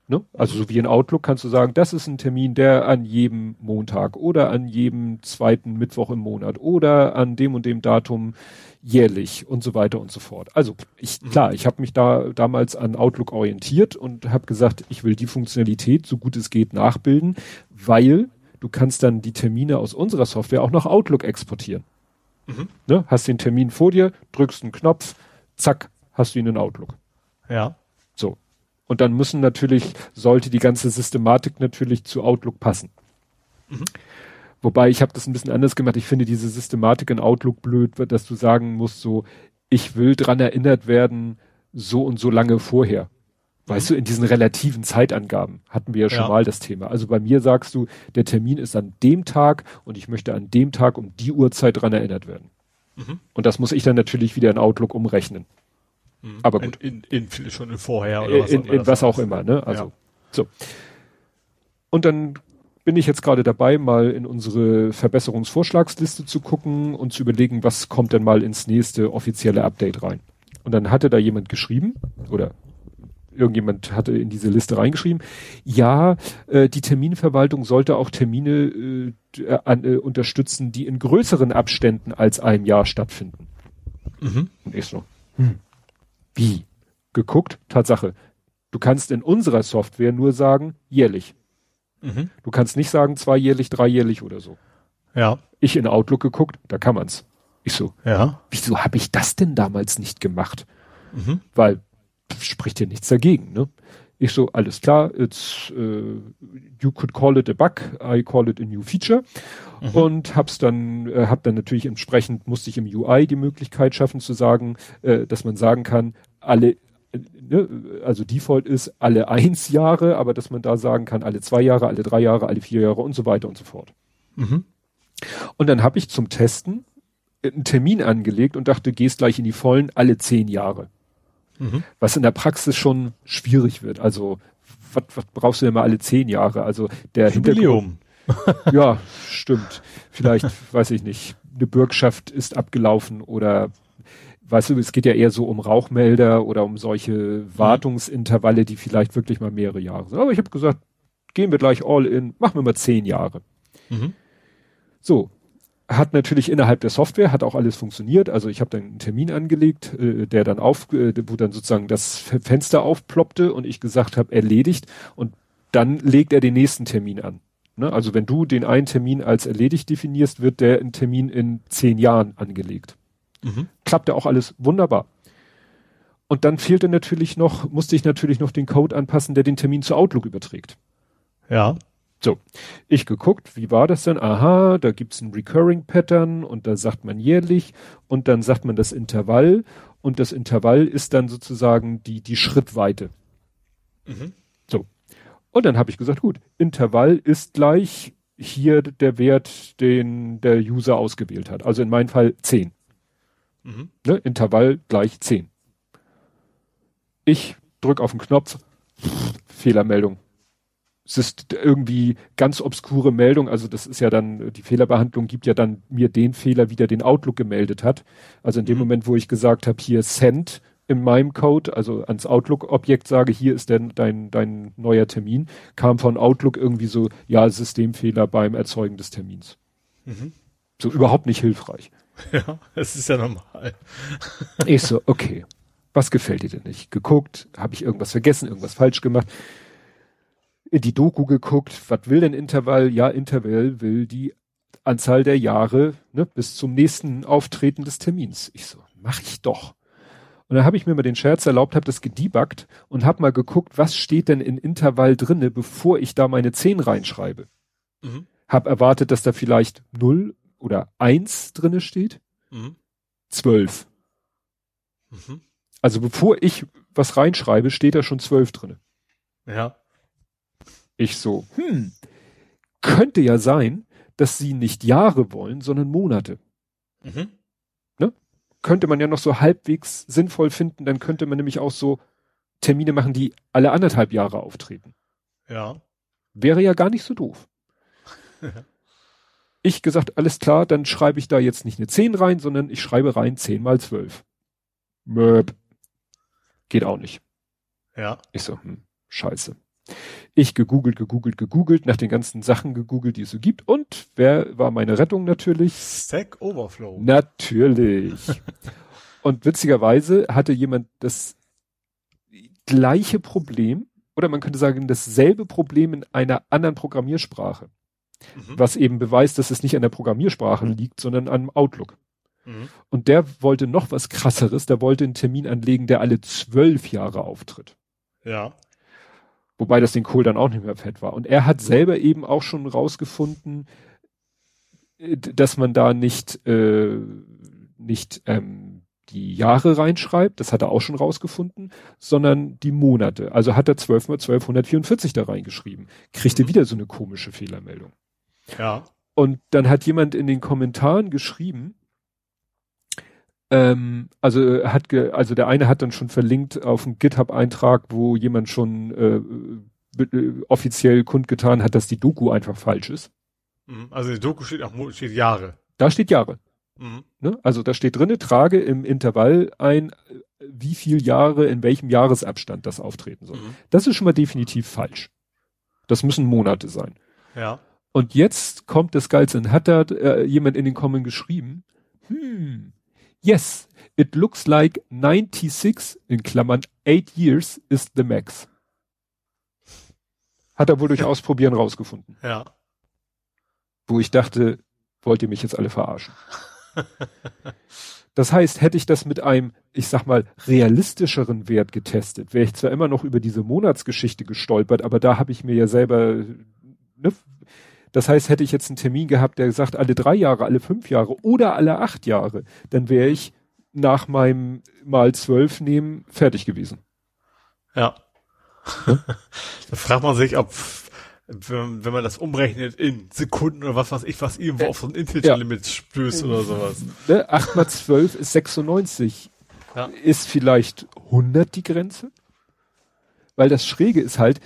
Ne? Also so wie in Outlook kannst du sagen, das ist ein Termin, der an jedem Montag oder an jedem zweiten Mittwoch im Monat oder an dem und dem Datum jährlich und so weiter und so fort. Also ich mhm. klar, ich habe mich da damals an Outlook orientiert und habe gesagt, ich will die Funktionalität so gut es geht nachbilden, weil du kannst dann die Termine aus unserer Software auch nach Outlook exportieren. Mhm. Ne? Hast den Termin vor dir, drückst einen Knopf, zack, hast du ihn in Outlook. Ja. So. Und dann müssen natürlich, sollte die ganze Systematik natürlich zu Outlook passen. Mhm. Wobei ich habe das ein bisschen anders gemacht. Ich finde diese Systematik in Outlook blöd, dass du sagen musst, so, ich will dran erinnert werden, so und so lange vorher. Weißt mhm. du, in diesen relativen Zeitangaben hatten wir ja schon ja. mal das Thema. Also bei mir sagst du, der Termin ist an dem Tag und ich möchte an dem Tag um die Uhrzeit dran erinnert werden. Mhm. Und das muss ich dann natürlich wieder in Outlook umrechnen. Mhm. Aber gut. In, in, in, schon in vorher oder was, in, in was auch immer, ne? Also, ja. so. Und dann bin ich jetzt gerade dabei, mal in unsere Verbesserungsvorschlagsliste zu gucken und zu überlegen, was kommt denn mal ins nächste offizielle Update rein. Und dann hatte da jemand geschrieben, oder irgendjemand hatte in diese Liste reingeschrieben, ja, äh, die Terminverwaltung sollte auch Termine äh, an, äh, unterstützen, die in größeren Abständen als einem Jahr stattfinden. Mhm. Und ich so, hm, wie? Geguckt, Tatsache. Du kannst in unserer Software nur sagen, jährlich. Mhm. Du kannst nicht sagen, zweijährlich, dreijährlich oder so. Ja. Ich in Outlook geguckt, da kann man's. Ich so, ja. Wieso habe ich das denn damals nicht gemacht? Mhm. Weil spricht ja nichts dagegen, ne? Ich so, alles klar, it's, uh, you could call it a bug, I call it a new feature. Mhm. Und hab's dann, äh, hab dann natürlich entsprechend, musste ich im UI die Möglichkeit schaffen zu sagen, äh, dass man sagen kann, alle, äh, ne, also Default ist alle eins Jahre, aber dass man da sagen kann, alle zwei Jahre, alle drei Jahre, alle vier Jahre und so weiter und so fort. Mhm. Und dann habe ich zum Testen einen Termin angelegt und dachte, gehst gleich in die vollen alle zehn Jahre. Mhm. Was in der Praxis schon schwierig wird. Also, was, was brauchst du denn mal alle zehn Jahre? Also, der Jubiläum. ja, stimmt. Vielleicht, weiß ich nicht, eine Bürgschaft ist abgelaufen oder weißt du, es geht ja eher so um Rauchmelder oder um solche mhm. Wartungsintervalle, die vielleicht wirklich mal mehrere Jahre sind. Aber ich habe gesagt, gehen wir gleich all in, machen wir mal zehn Jahre. Mhm. So, hat natürlich innerhalb der Software, hat auch alles funktioniert. Also ich habe dann einen Termin angelegt, äh, der dann auf, äh, wo dann sozusagen das Fenster aufploppte und ich gesagt habe, erledigt und dann legt er den nächsten Termin an. Ne? Also wenn du den einen Termin als erledigt definierst, wird der Termin in zehn Jahren angelegt. Mhm. Klappte auch alles wunderbar. Und dann fehlte natürlich noch, musste ich natürlich noch den Code anpassen, der den Termin zu Outlook überträgt. Ja. So, ich geguckt, wie war das denn? Aha, da gibt's ein Recurring Pattern und da sagt man jährlich und dann sagt man das Intervall und das Intervall ist dann sozusagen die, die Schrittweite. Mhm. So. Und dann habe ich gesagt, gut, Intervall ist gleich hier der Wert, den der User ausgewählt hat. Also in meinem Fall 10. Mhm. Ne? Intervall gleich 10. Ich drück auf den Knopf, Fehlermeldung irgendwie ganz obskure Meldung, also das ist ja dann, die Fehlerbehandlung gibt ja dann mir den Fehler wieder, den Outlook gemeldet hat. Also in dem mhm. Moment, wo ich gesagt habe, hier Send in meinem Code, also ans Outlook-Objekt sage, hier ist denn dein, dein neuer Termin, kam von Outlook irgendwie so, ja, Systemfehler beim Erzeugen des Termins. Mhm. So überhaupt nicht hilfreich. Ja, es ist ja normal. ich so, okay, was gefällt dir denn nicht? Geguckt, habe ich irgendwas vergessen, irgendwas falsch gemacht die Doku geguckt, was will denn Intervall? Ja, Intervall will die Anzahl der Jahre ne, bis zum nächsten Auftreten des Termins. Ich so, mach ich doch. Und dann habe ich mir mal den Scherz erlaubt, habe das gedebuggt und habe mal geguckt, was steht denn in Intervall drinne, bevor ich da meine 10 reinschreibe. Mhm. Hab erwartet, dass da vielleicht 0 oder 1 drinne steht. Mhm. 12. Mhm. Also bevor ich was reinschreibe, steht da schon 12 drinne. Ja. Ich so, hm, könnte ja sein, dass sie nicht Jahre wollen, sondern Monate. Mhm. Ne? Könnte man ja noch so halbwegs sinnvoll finden, dann könnte man nämlich auch so Termine machen, die alle anderthalb Jahre auftreten. Ja. Wäre ja gar nicht so doof. ich gesagt, alles klar, dann schreibe ich da jetzt nicht eine 10 rein, sondern ich schreibe rein 10 mal 12. Möb. Geht auch nicht. Ja. Ich so, hm, scheiße. Ich gegoogelt, gegoogelt, gegoogelt, nach den ganzen Sachen gegoogelt, die es so gibt. Und wer war meine Rettung natürlich? Stack Overflow. Natürlich. und witzigerweise hatte jemand das gleiche Problem, oder man könnte sagen, dasselbe Problem in einer anderen Programmiersprache. Mhm. Was eben beweist, dass es nicht an der Programmiersprache liegt, sondern am Outlook. Mhm. Und der wollte noch was krasseres, der wollte einen Termin anlegen, der alle zwölf Jahre auftritt. Ja. Wobei das den Kohl dann auch nicht mehr fett war. Und er hat selber eben auch schon rausgefunden, äh, dass man da nicht, äh, nicht ähm, die Jahre reinschreibt, das hat er auch schon rausgefunden, sondern die Monate. Also hat er 12 mal 1244 da reingeschrieben. Kriegte mhm. wieder so eine komische Fehlermeldung. Ja. Und dann hat jemand in den Kommentaren geschrieben, ähm, also hat ge, also der eine hat dann schon verlinkt auf einen GitHub-Eintrag, wo jemand schon äh, äh, offiziell kundgetan hat, dass die Doku einfach falsch ist. Mhm. Also die Doku steht auch steht Jahre. Da steht Jahre. Mhm. Ne? Also da steht drinne, trage im Intervall ein, wie viel Jahre in welchem Jahresabstand das auftreten soll. Mhm. Das ist schon mal definitiv falsch. Das müssen Monate sein. Ja. Und jetzt kommt das Geilste. Hat da äh, jemand in den Kommen geschrieben, hm, Yes, it looks like 96 in Klammern 8 years is the max. Hat er wohl durch Ausprobieren rausgefunden. Ja. Wo ich dachte, wollt ihr mich jetzt alle verarschen? das heißt, hätte ich das mit einem, ich sag mal, realistischeren Wert getestet, wäre ich zwar immer noch über diese Monatsgeschichte gestolpert, aber da habe ich mir ja selber, ne, das heißt, hätte ich jetzt einen Termin gehabt, der sagt, alle drei Jahre, alle fünf Jahre oder alle acht Jahre, dann wäre ich nach meinem mal zwölf nehmen fertig gewesen. Ja. da fragt man sich, ob wenn, wenn man das umrechnet in Sekunden oder was weiß ich, was irgendwo äh, auf so ein Intel-Limit ja. stößt oder sowas. Ne? 8 mal 12 ist 96. Ja. Ist vielleicht 100 die Grenze? Weil das Schräge ist halt,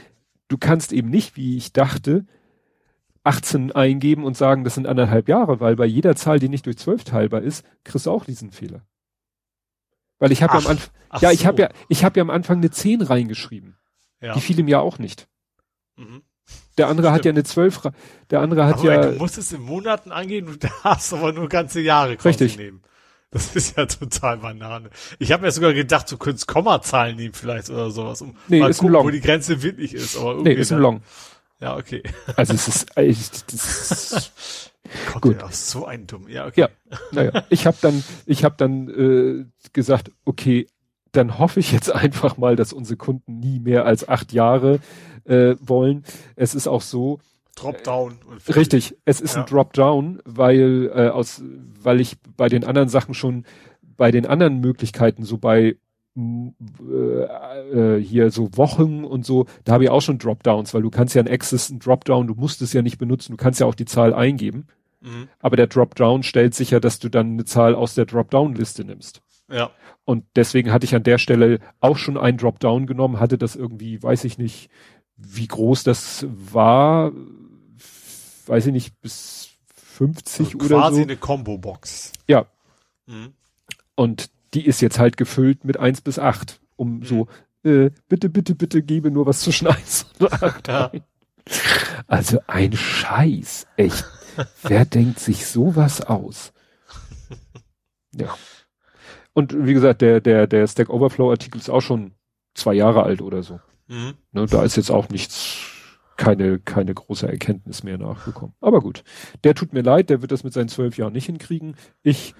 du kannst eben nicht, wie ich dachte, 18 eingeben und sagen, das sind anderthalb Jahre, weil bei jeder Zahl, die nicht durch 12 teilbar ist, kriegst du auch diesen Fehler. Weil ich habe ja am Anfang, ja, ich so. habe ja, ich habe ja am Anfang eine 10 reingeschrieben. Ja. Die fiel ihm ja auch nicht. Mhm. Der andere Stimmt. hat ja eine 12, der andere hat aber ja. Du musst es in Monaten angehen und darfst aber nur ganze Jahre Richtig. nehmen. Das ist ja total Banane. Ich habe mir sogar gedacht, du könntest Kommazahlen nehmen vielleicht oder sowas, um nee, mal ist gucken, ein Long. wo die Grenze wirklich ist. Aber nee, ist ein Long. Ja, okay. Also es ist echt, das ist Gott, gut. Ja, so ein dumm. Ja, okay. Ja, naja. Ich habe dann, ich habe dann äh, gesagt, okay, dann hoffe ich jetzt einfach mal, dass unsere Kunden nie mehr als acht Jahre äh, wollen. Es ist auch so. Dropdown. Äh, richtig, es ist ja. ein Dropdown, weil äh, aus, weil ich bei den anderen Sachen schon bei den anderen Möglichkeiten so bei äh, hier so Wochen und so, da habe ich auch schon Dropdowns, weil du kannst ja ein Access, ein Dropdown, du musst es ja nicht benutzen, du kannst ja auch die Zahl eingeben. Mhm. Aber der Dropdown stellt sicher, dass du dann eine Zahl aus der Dropdown-Liste nimmst. Ja. Und deswegen hatte ich an der Stelle auch schon einen Dropdown genommen, hatte das irgendwie, weiß ich nicht, wie groß das war, weiß ich nicht, bis 50 also oder so. Quasi eine Combo-Box. Ja. Mhm. Und die ist jetzt halt gefüllt mit 1 bis 8, um mhm. so, äh, bitte, bitte, bitte gebe nur was zwischen 1 und 8 ja. Also ein Scheiß, echt. Wer denkt sich sowas aus? Ja. Und wie gesagt, der, der, der Stack Overflow Artikel ist auch schon zwei Jahre alt oder so. Mhm. Ne, da ist jetzt auch nichts, keine, keine große Erkenntnis mehr nachgekommen. Aber gut. Der tut mir leid, der wird das mit seinen zwölf Jahren nicht hinkriegen. Ich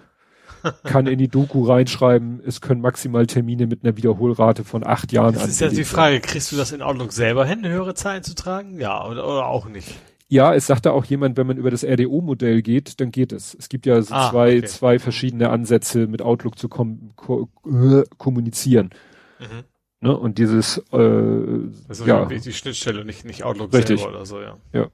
kann in die Doku reinschreiben, es können maximal Termine mit einer Wiederholrate von acht Jahren Das ist ja die Frage, kriegst du das in Outlook selber hin, höhere Zahlen zu tragen? Ja, oder, oder auch nicht? Ja, es sagte auch jemand, wenn man über das RDO-Modell geht, dann geht es. Es gibt ja so ah, zwei, okay. zwei verschiedene Ansätze, mit Outlook zu kom ko äh, kommunizieren. Mhm. Ne? Und dieses, äh, also ja, die Schnittstelle, nicht, nicht Outlook richtig. selber oder so, ja. Ja.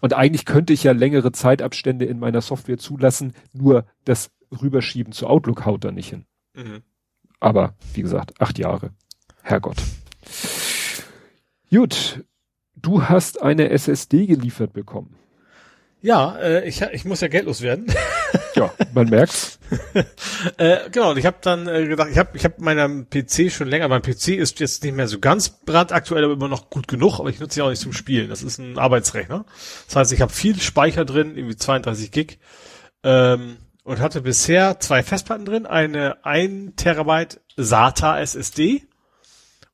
Und eigentlich könnte ich ja längere Zeitabstände in meiner Software zulassen, nur das Rüberschieben zu Outlook haut da nicht hin. Mhm. Aber, wie gesagt, acht Jahre. Herrgott. Gut, Du hast eine SSD geliefert bekommen. Ja, äh, ich, ich muss ja geldlos werden. ja, man merkt's. äh, genau, und ich habe dann äh, gedacht, ich habe ich hab meinen PC schon länger, mein PC ist jetzt nicht mehr so ganz brandaktuell, aber immer noch gut genug, aber ich nutze ihn auch nicht zum Spielen. Das ist ein Arbeitsrechner. Das heißt, ich habe viel Speicher drin, irgendwie 32 Gig. Ähm, und hatte bisher zwei Festplatten drin, eine 1 Terabyte SATA SSD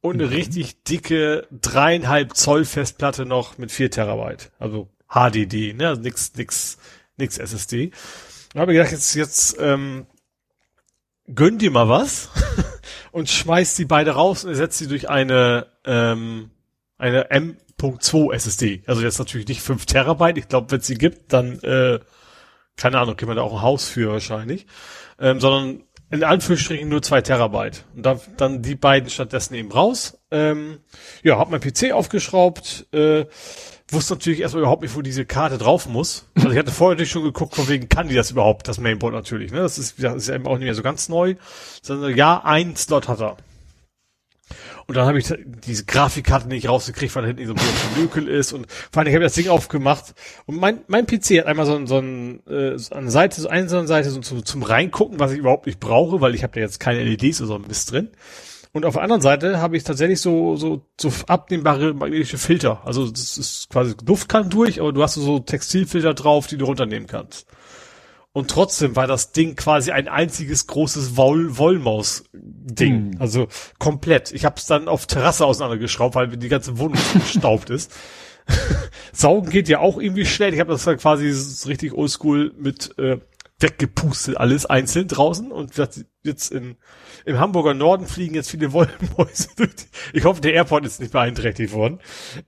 und eine mhm. richtig dicke dreieinhalb Zoll Festplatte noch mit vier Terabyte. Also HDD, ne? Also nix, nix, nix SSD. Und habe gedacht, jetzt, jetzt ähm, gönn dir mal was und schmeiß die beide raus und ersetzt sie durch eine ähm, eine M.2 SSD. Also jetzt natürlich nicht fünf Terabyte. Ich glaube, wenn es sie gibt, dann äh, keine Ahnung, kriegt man da auch ein Haus für wahrscheinlich. Ähm, sondern in Anführungsstrichen nur zwei Terabyte. Und da, dann die beiden stattdessen eben raus. Ähm, ja, hab mein PC aufgeschraubt, äh, wusste natürlich erstmal überhaupt nicht, wo diese Karte drauf muss. Also ich hatte vorher natürlich schon geguckt, von wegen kann die das überhaupt, das Mainboard natürlich. Ne? Das, ist, das ist ja eben auch nicht mehr so ganz neu. Sondern ja, ein Slot hat er. Und dann habe ich diese Grafikkarte nicht rausgekriegt, weil da hinten so ein Blökel ist. Und vor allem, ich habe das Ding aufgemacht. Und mein, mein PC hat einmal so, ein, so, ein, äh, so eine Seite, so eine Seite so zum, zum Reingucken, was ich überhaupt nicht brauche, weil ich habe da jetzt keine LEDs oder so ein Mist drin. Und auf der anderen Seite habe ich tatsächlich so, so, so abnehmbare magnetische Filter. Also das ist quasi Luft kann durch, aber du hast so Textilfilter drauf, die du runternehmen kannst. Und trotzdem war das Ding quasi ein einziges großes Woll Wollmaus-Ding. Hm. Also komplett. Ich habe es dann auf Terrasse auseinandergeschraubt, weil die ganze Wohnung gestaubt ist. Saugen geht ja auch irgendwie schnell. Ich habe das dann quasi richtig oldschool mit äh, weggepustet, alles einzeln draußen. Und jetzt in, im Hamburger Norden fliegen jetzt viele Wollmäuse durch. Die, ich hoffe, der Airport ist nicht beeinträchtigt worden.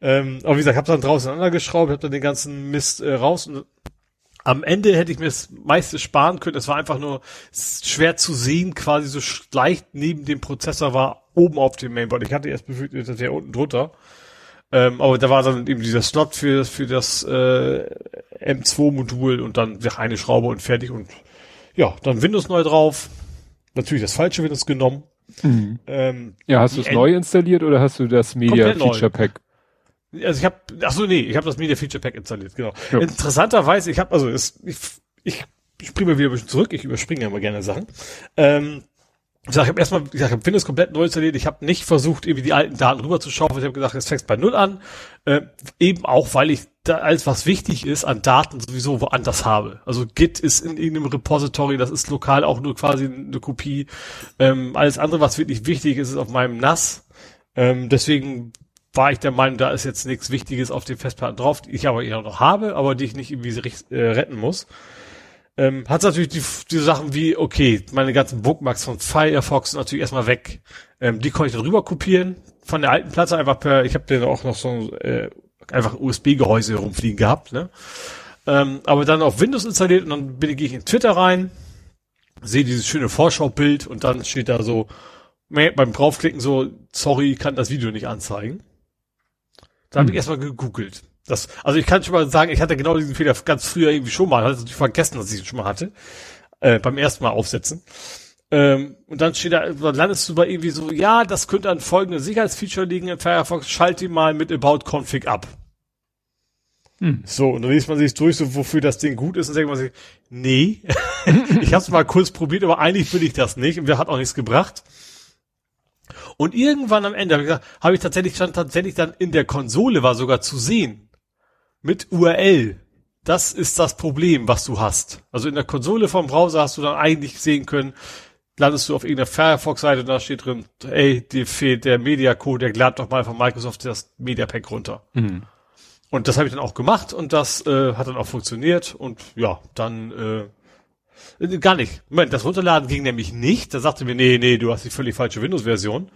Ähm, aber wie gesagt, ich habe dann draußen auseinandergeschraubt, habe dann den ganzen Mist äh, raus und am Ende hätte ich mir das meiste sparen können. Es war einfach nur schwer zu sehen, quasi so leicht neben dem Prozessor war, oben auf dem Mainboard. Ich hatte erst befürchtet, das wäre unten drunter. Ähm, aber da war dann eben dieser Slot für, für das äh, M2-Modul und dann eine Schraube und fertig. Und ja, dann Windows neu drauf. Natürlich das falsche Windows genommen. Mhm. Ähm, ja, hast du es neu installiert oder hast du das Media Feature Pack? Also ich habe, ach so nee, ich habe das Media Feature Pack installiert, genau. Ja. Interessanterweise, ich habe, also es, ich, ich springe mal wieder ein bisschen zurück, ich überspringe ja immer gerne Sachen. Ähm, ich sag, ich habe erstmal, ich, sag, ich habe Windows komplett neu installiert. Ich habe nicht versucht, irgendwie die alten Daten rüber zu schauen. Ich habe gesagt, es fängt bei null an. Äh, eben auch, weil ich da alles, was wichtig ist, an Daten sowieso woanders habe. Also Git ist in irgendeinem Repository, das ist lokal auch nur quasi eine Kopie. Ähm, alles andere, was wirklich wichtig ist, ist auf meinem NAS. Ähm, deswegen war ich der Meinung, da ist jetzt nichts Wichtiges auf den Festplatten drauf, die ich aber eher noch habe, aber die ich nicht irgendwie äh, retten muss. Ähm, hat natürlich die, die Sachen wie, okay, meine ganzen Bookmarks von Firefox sind natürlich erstmal weg. Ähm, die konnte ich dann rüber kopieren von der alten Platte einfach per, ich habe den auch noch so äh, einfach USB-Gehäuse herumfliegen gehabt, ne? Ähm, aber dann auf Windows installiert und dann bin ich in Twitter rein, sehe dieses schöne Vorschaubild und dann steht da so, beim draufklicken so, sorry, kann das Video nicht anzeigen. Da habe ich hm. erstmal gegoogelt. Das, also ich kann schon mal sagen, ich hatte genau diesen Fehler ganz früher irgendwie schon mal, hatte natürlich vergessen, dass ich ihn schon mal hatte, äh, beim ersten Mal aufsetzen. Ähm, und dann steht da, dann landest du bei irgendwie so, ja, das könnte an folgende Sicherheitsfeature liegen in Firefox, schalt die mal mit About Config ab. Hm. So, und dann liest man sich durch, so wofür das Ding gut ist, und denkt man sich, nee, ich habe es mal kurz probiert, aber eigentlich will ich das nicht und wir hat auch nichts gebracht. Und irgendwann am Ende habe ich, hab ich tatsächlich schon tatsächlich dann in der Konsole war sogar zu sehen mit URL. Das ist das Problem, was du hast. Also in der Konsole vom Browser hast du dann eigentlich sehen können, landest du auf irgendeiner Firefox-Seite und da steht drin, ey, dir fehlt der Media-Code, der lad doch mal von Microsoft das Media Pack runter. Mhm. Und das habe ich dann auch gemacht und das äh, hat dann auch funktioniert und ja, dann äh, gar nicht. Moment, das Runterladen ging nämlich nicht. Da sagte mir, nee, nee, du hast die völlig falsche Windows-Version.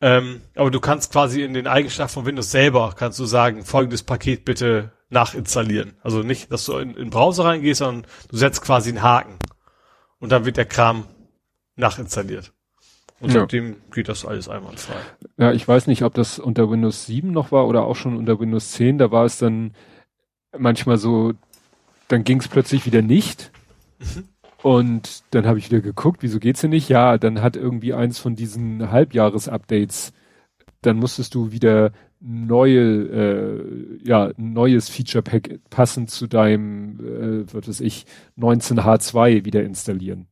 Ähm, aber du kannst quasi in den Eigenschaften von Windows selber, kannst du sagen, folgendes Paket bitte nachinstallieren. Also nicht, dass du in, in den Browser reingehst, sondern du setzt quasi einen Haken. Und dann wird der Kram nachinstalliert. Und ja. seitdem geht das alles einwandfrei. Ja, ich weiß nicht, ob das unter Windows 7 noch war oder auch schon unter Windows 10. Da war es dann manchmal so, dann ging es plötzlich wieder nicht. Mhm. Und dann habe ich wieder geguckt, wieso geht's denn nicht? Ja, dann hat irgendwie eins von diesen Halbjahres-Updates, dann musstest du wieder neue, äh, ja, neues Feature-Pack passend zu deinem, äh, was weiß ich, 19H2 wieder installieren.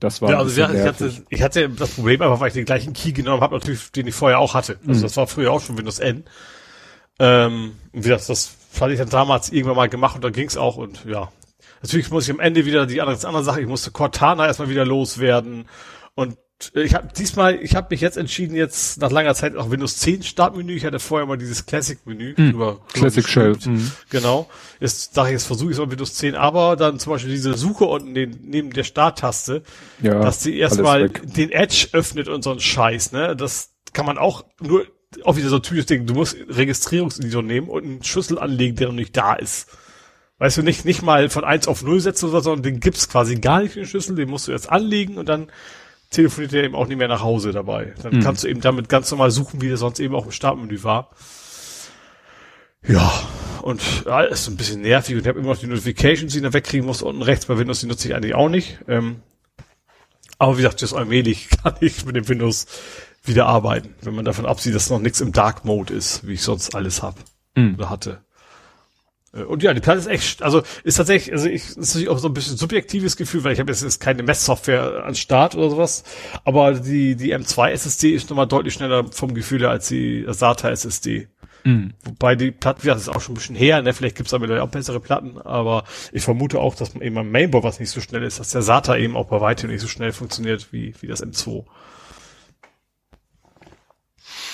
Das war ja, also ja, ich, hatte, ich hatte das Problem einfach, weil ich den gleichen Key genommen habe, natürlich, den ich vorher auch hatte. Also mhm. das war früher auch schon Windows N. Ähm, wie das, das hatte ich dann damals irgendwann mal gemacht und da ging's auch und ja, Natürlich muss ich am Ende wieder die andere, andere Sache, ich musste Cortana erstmal wieder loswerden. Und ich habe diesmal, ich habe mich jetzt entschieden, jetzt nach langer Zeit auch Windows 10 Startmenü. Ich hatte vorher mal dieses Classic-Menü mm, über Classic Shell. Mm. Genau. Jetzt dachte ich, jetzt versuche ich es mal Windows 10, aber dann zum Beispiel diese Suche unten neben der Starttaste, ja, dass sie erstmal den Edge öffnet und so ein Scheiß, ne? Das kann man auch nur auch wieder so ein typisches Ding. Du musst Registrierungsedition nehmen und einen Schlüssel anlegen, der noch nicht da ist. Weißt du, nicht, nicht mal von eins auf null setzen oder so, sondern den gibt's quasi gar nicht den Schlüssel, den musst du jetzt anlegen und dann telefoniert er eben auch nicht mehr nach Hause dabei. Dann mhm. kannst du eben damit ganz normal suchen, wie der sonst eben auch im Startmenü war. Ja, und ja, ist ein bisschen nervig und ich habe immer noch die Notifications, die ich da wegkriegen muss, unten rechts bei Windows, die nutze ich eigentlich auch nicht. Ähm, aber wie gesagt, das allmählich kann ich mit dem Windows wieder arbeiten, wenn man davon absieht, dass noch nichts im Dark Mode ist, wie ich sonst alles hab mhm. oder hatte. Äh, und ja, die Platte ist echt, also ist tatsächlich, also ich, ist natürlich auch so ein bisschen subjektives Gefühl, weil ich habe jetzt, jetzt keine Messsoftware an Start oder sowas, aber die, die M2 SSD ist nochmal deutlich schneller vom Gefühl her als die SATA SSD. Mhm. Wobei die Platten, ja, das ist auch schon ein bisschen her, ne? vielleicht gibt's da mittlerweile auch bessere Platten, aber ich vermute auch, dass man eben am Mainboard was nicht so schnell ist, dass der SATA eben auch bei weitem nicht so schnell funktioniert wie, wie das M2.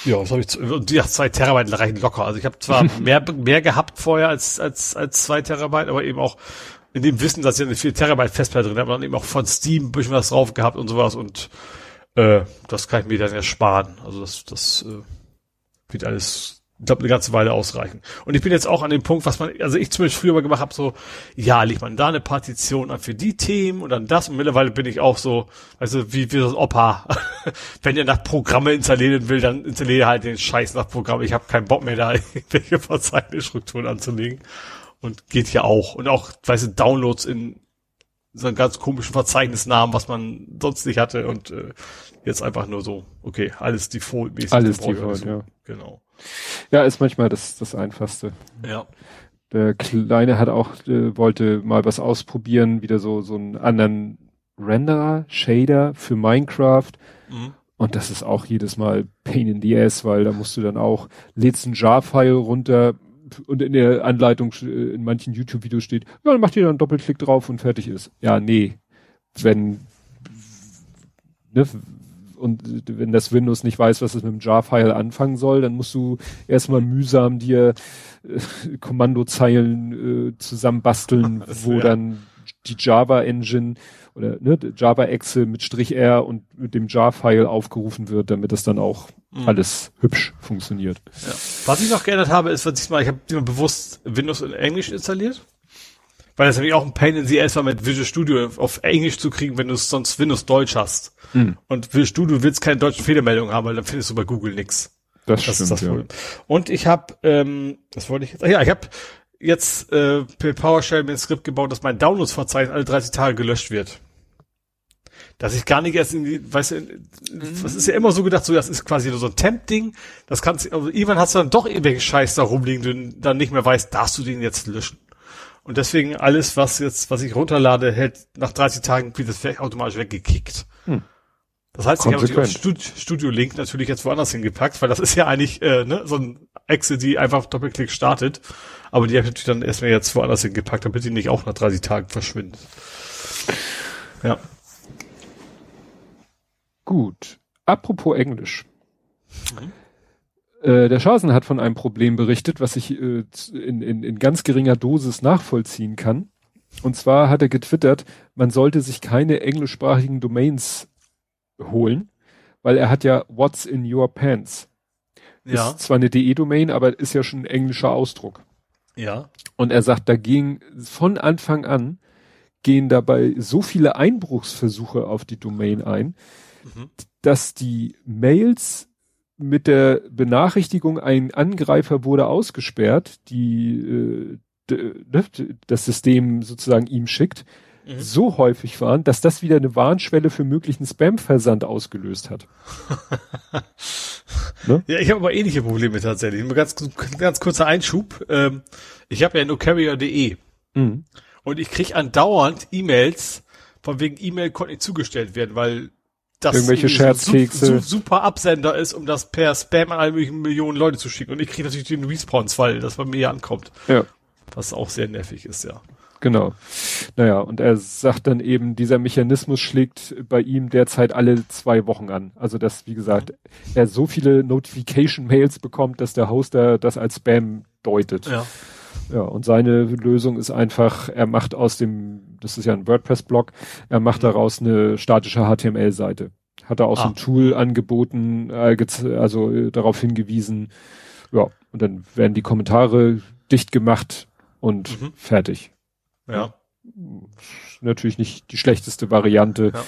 Ja, das habe ich, und ja, zwei Terabyte reichen locker. Also ich habe zwar mehr, mehr gehabt vorher als, als, als zwei Terabyte, aber eben auch in dem Wissen, dass ich eine 4 Terabyte Festplatte drin habe, dann eben auch von Steam ein bisschen was drauf gehabt und sowas und äh, das kann ich mir dann ersparen. Also das, das äh, wird alles ich glaube, eine ganze Weile ausreichen. Und ich bin jetzt auch an dem Punkt, was man, also ich zumindest früher mal gemacht habe, so, ja, legt man da eine Partition an für die Themen und dann das. Und mittlerweile bin ich auch so, also wie, wie das Opa. Wenn ihr nach Programme installieren will, dann installiere halt den Scheiß nach Programm. Ich habe keinen Bock mehr, da irgendwelche Verzeichnisstrukturen anzulegen. Und geht ja auch. Und auch, weißt du, Downloads in so einen ganz komischen Verzeichnisnamen, was man sonst nicht hatte. Und äh, jetzt einfach nur so, okay, alles default-mäßig. Alles default, so. ja. Genau. Ja, ist manchmal das, das Einfachste. Ja. Der Kleine hat auch, äh, wollte mal was ausprobieren, wieder so, so einen anderen Renderer, Shader für Minecraft. Mhm. Und das ist auch jedes Mal Pain in the Ass, weil da musst du dann auch, lädst ein Jar-File runter und in der Anleitung, äh, in manchen YouTube-Videos steht, ja, dann macht ihr dann einen Doppelklick drauf und fertig ist. Ja, nee. Wenn, ne, und wenn das Windows nicht weiß, was es mit dem Jar-File anfangen soll, dann musst du erstmal mühsam dir äh, Kommandozeilen äh, zusammenbasteln, wo ja. dann die Java Engine oder ne, Java Excel mit Strich R und mit dem Jar-File aufgerufen wird, damit das dann auch mhm. alles hübsch funktioniert. Ja. Was ich noch geändert habe, ist, was ich mal, ich habe bewusst Windows in Englisch installiert. Weil das nämlich auch ein Pain in the Ass war, mit Visual Studio auf Englisch zu kriegen, wenn du sonst Windows Deutsch hast. Mhm. Und Visual Studio willst keine deutschen Fehlermeldungen haben, weil dann findest du bei Google nix. Das, das stimmt, ist das ja. Und ich habe, ähm, das wollte ich jetzt, ja, ich habe jetzt äh, per PowerShell mir ein Skript gebaut, dass mein Downloads-Verzeichnis alle 30 Tage gelöscht wird. dass ich gar nicht erst in die, weißt du, das ist ja immer so gedacht, so das ist quasi so ein Temp-Ding, das kannst also irgendwann hast du dann doch irgendwelche Scheiß da rumliegen, du dann nicht mehr weißt, darfst du den jetzt löschen. Und deswegen alles, was jetzt, was ich runterlade, hält nach 30 Tagen wird das automatisch weggekickt. Hm. Das heißt, ich habe die Studio-Link natürlich jetzt woanders hingepackt, weil das ist ja eigentlich äh, ne, so ein Exe, die einfach Doppelklick startet. Aber die habe ich natürlich dann erstmal jetzt woanders hingepackt, damit die nicht auch nach 30 Tagen verschwindet. Ja. Gut. Apropos Englisch. Mhm. Äh, der Schasen hat von einem Problem berichtet, was ich äh, in, in, in ganz geringer Dosis nachvollziehen kann. Und zwar hat er getwittert, man sollte sich keine englischsprachigen Domains holen, weil er hat ja What's in your pants. Ja. Ist zwar eine DE-Domain, aber ist ja schon ein englischer Ausdruck. Ja. Und er sagt, da ging von Anfang an gehen dabei so viele Einbruchsversuche auf die Domain ein, mhm. dass die Mails mit der Benachrichtigung, ein Angreifer wurde ausgesperrt, die äh, ne, das System sozusagen ihm schickt, mhm. so häufig waren, dass das wieder eine Warnschwelle für möglichen Spam-Versand ausgelöst hat. ne? Ja, ich habe aber ähnliche Probleme tatsächlich. Nur ganz, ganz kurzer Einschub. Ähm, ich habe ja nocarrier.de mhm. und ich krieg andauernd E-Mails, von wegen E-Mail konnte nicht zugestellt werden, weil das irgendwelche Scherzkekse. So, so, super Absender ist, um das per Spam an alle möglichen Millionen Leute zu schicken. Und ich kriege natürlich den Response-Fall, das bei mir ankommt. Ja. Was auch sehr nervig ist, ja. Genau. Naja, und er sagt dann eben, dieser Mechanismus schlägt bei ihm derzeit alle zwei Wochen an. Also dass, wie gesagt, er so viele Notification-Mails bekommt, dass der Hoster das als Spam deutet. Ja. Ja, und seine Lösung ist einfach, er macht aus dem, das ist ja ein WordPress-Blog, er macht mhm. daraus eine statische HTML-Seite. Hat er auch ah. so ein Tool angeboten, äh, also äh, darauf hingewiesen. Ja, und dann werden die Kommentare dicht gemacht und mhm. fertig. Ja. Natürlich nicht die schlechteste Variante. Ja.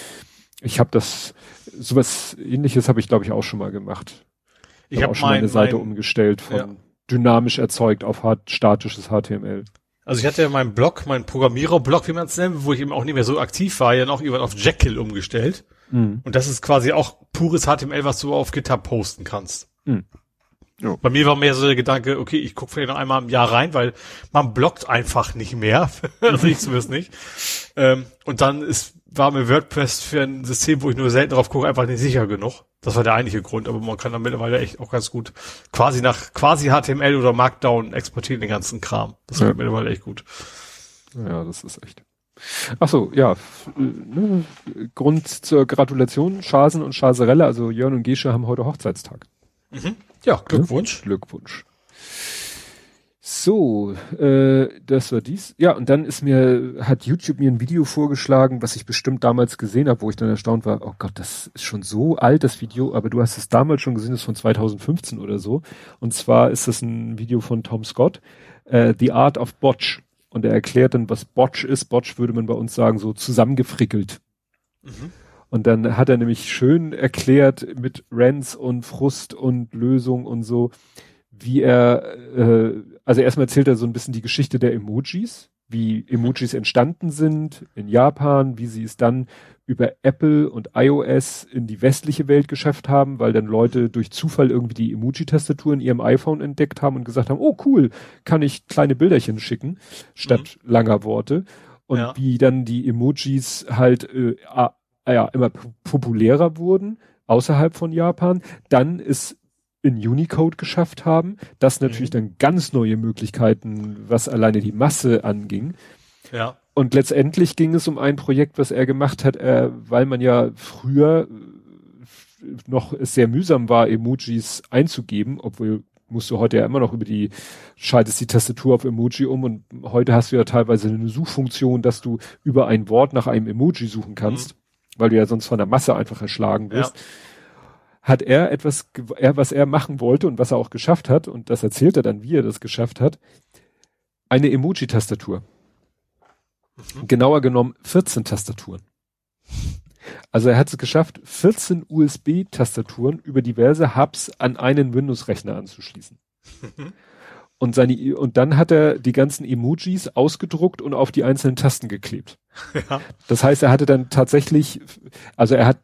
Ich habe das, sowas ähnliches habe ich glaube ich auch schon mal gemacht. Ich, habe hab schon mein, meine Seite mein, umgestellt von ja dynamisch erzeugt auf statisches HTML. Also ich hatte ja meinen Blog, meinen Programmierer-Blog, wie man es nennt, wo ich eben auch nicht mehr so aktiv war, ja noch irgendwann auf Jekyll umgestellt. Mhm. Und das ist quasi auch pures HTML, was du auf GitHub posten kannst. Mhm. Jo. Bei mir war mehr so der Gedanke, okay, ich gucke vielleicht noch einmal im Jahr rein, weil man blockt einfach nicht mehr. also ich zumindest nicht. Ähm, und dann ist war mir WordPress für ein System, wo ich nur selten drauf gucke, einfach nicht sicher genug. Das war der eigentliche Grund, aber man kann da mittlerweile echt auch ganz gut quasi nach quasi HTML oder Markdown exportieren den ganzen Kram. Das ja. geht mittlerweile echt gut. Ja, das ist echt. Ach so, ja. Ne, Grund zur Gratulation, Schasen und Schaserelle, also Jörn und Gesche haben heute Hochzeitstag. Mhm. Ja, Glückwunsch. Ja? Glückwunsch. So, äh, das war dies. Ja, und dann ist mir, hat YouTube mir ein Video vorgeschlagen, was ich bestimmt damals gesehen habe, wo ich dann erstaunt war, oh Gott, das ist schon so alt, das Video, aber du hast es damals schon gesehen, das ist von 2015 oder so. Und zwar ist das ein Video von Tom Scott, äh, The Art of Botch. Und er erklärt dann, was Botch ist. Botch würde man bei uns sagen, so zusammengefrickelt. Mhm. Und dann hat er nämlich schön erklärt mit Rants und Frust und Lösung und so, wie er, äh, also erstmal erzählt er so ein bisschen die Geschichte der Emojis, wie Emojis entstanden sind in Japan, wie sie es dann über Apple und iOS in die westliche Welt geschafft haben, weil dann Leute durch Zufall irgendwie die Emoji-Tastatur in ihrem iPhone entdeckt haben und gesagt haben, oh cool, kann ich kleine Bilderchen schicken, statt mhm. langer Worte. Und ja. wie dann die Emojis halt äh, ja, immer populärer wurden außerhalb von Japan. Dann ist in Unicode geschafft haben. Das natürlich mhm. dann ganz neue Möglichkeiten, was alleine die Masse anging. Ja. Und letztendlich ging es um ein Projekt, was er gemacht hat, äh, weil man ja früher noch es sehr mühsam war, Emojis einzugeben, obwohl musst du heute ja immer noch über die, schaltest die Tastatur auf Emoji um und heute hast du ja teilweise eine Suchfunktion, dass du über ein Wort nach einem Emoji suchen kannst, mhm. weil du ja sonst von der Masse einfach erschlagen wirst. Ja hat er etwas, er, was er machen wollte und was er auch geschafft hat, und das erzählt er dann, wie er das geschafft hat, eine Emoji-Tastatur. Mhm. Genauer genommen 14 Tastaturen. Also er hat es geschafft, 14 USB-Tastaturen über diverse Hubs an einen Windows-Rechner anzuschließen. Und seine und dann hat er die ganzen Emojis ausgedruckt und auf die einzelnen Tasten geklebt. Ja. Das heißt, er hatte dann tatsächlich, also er hat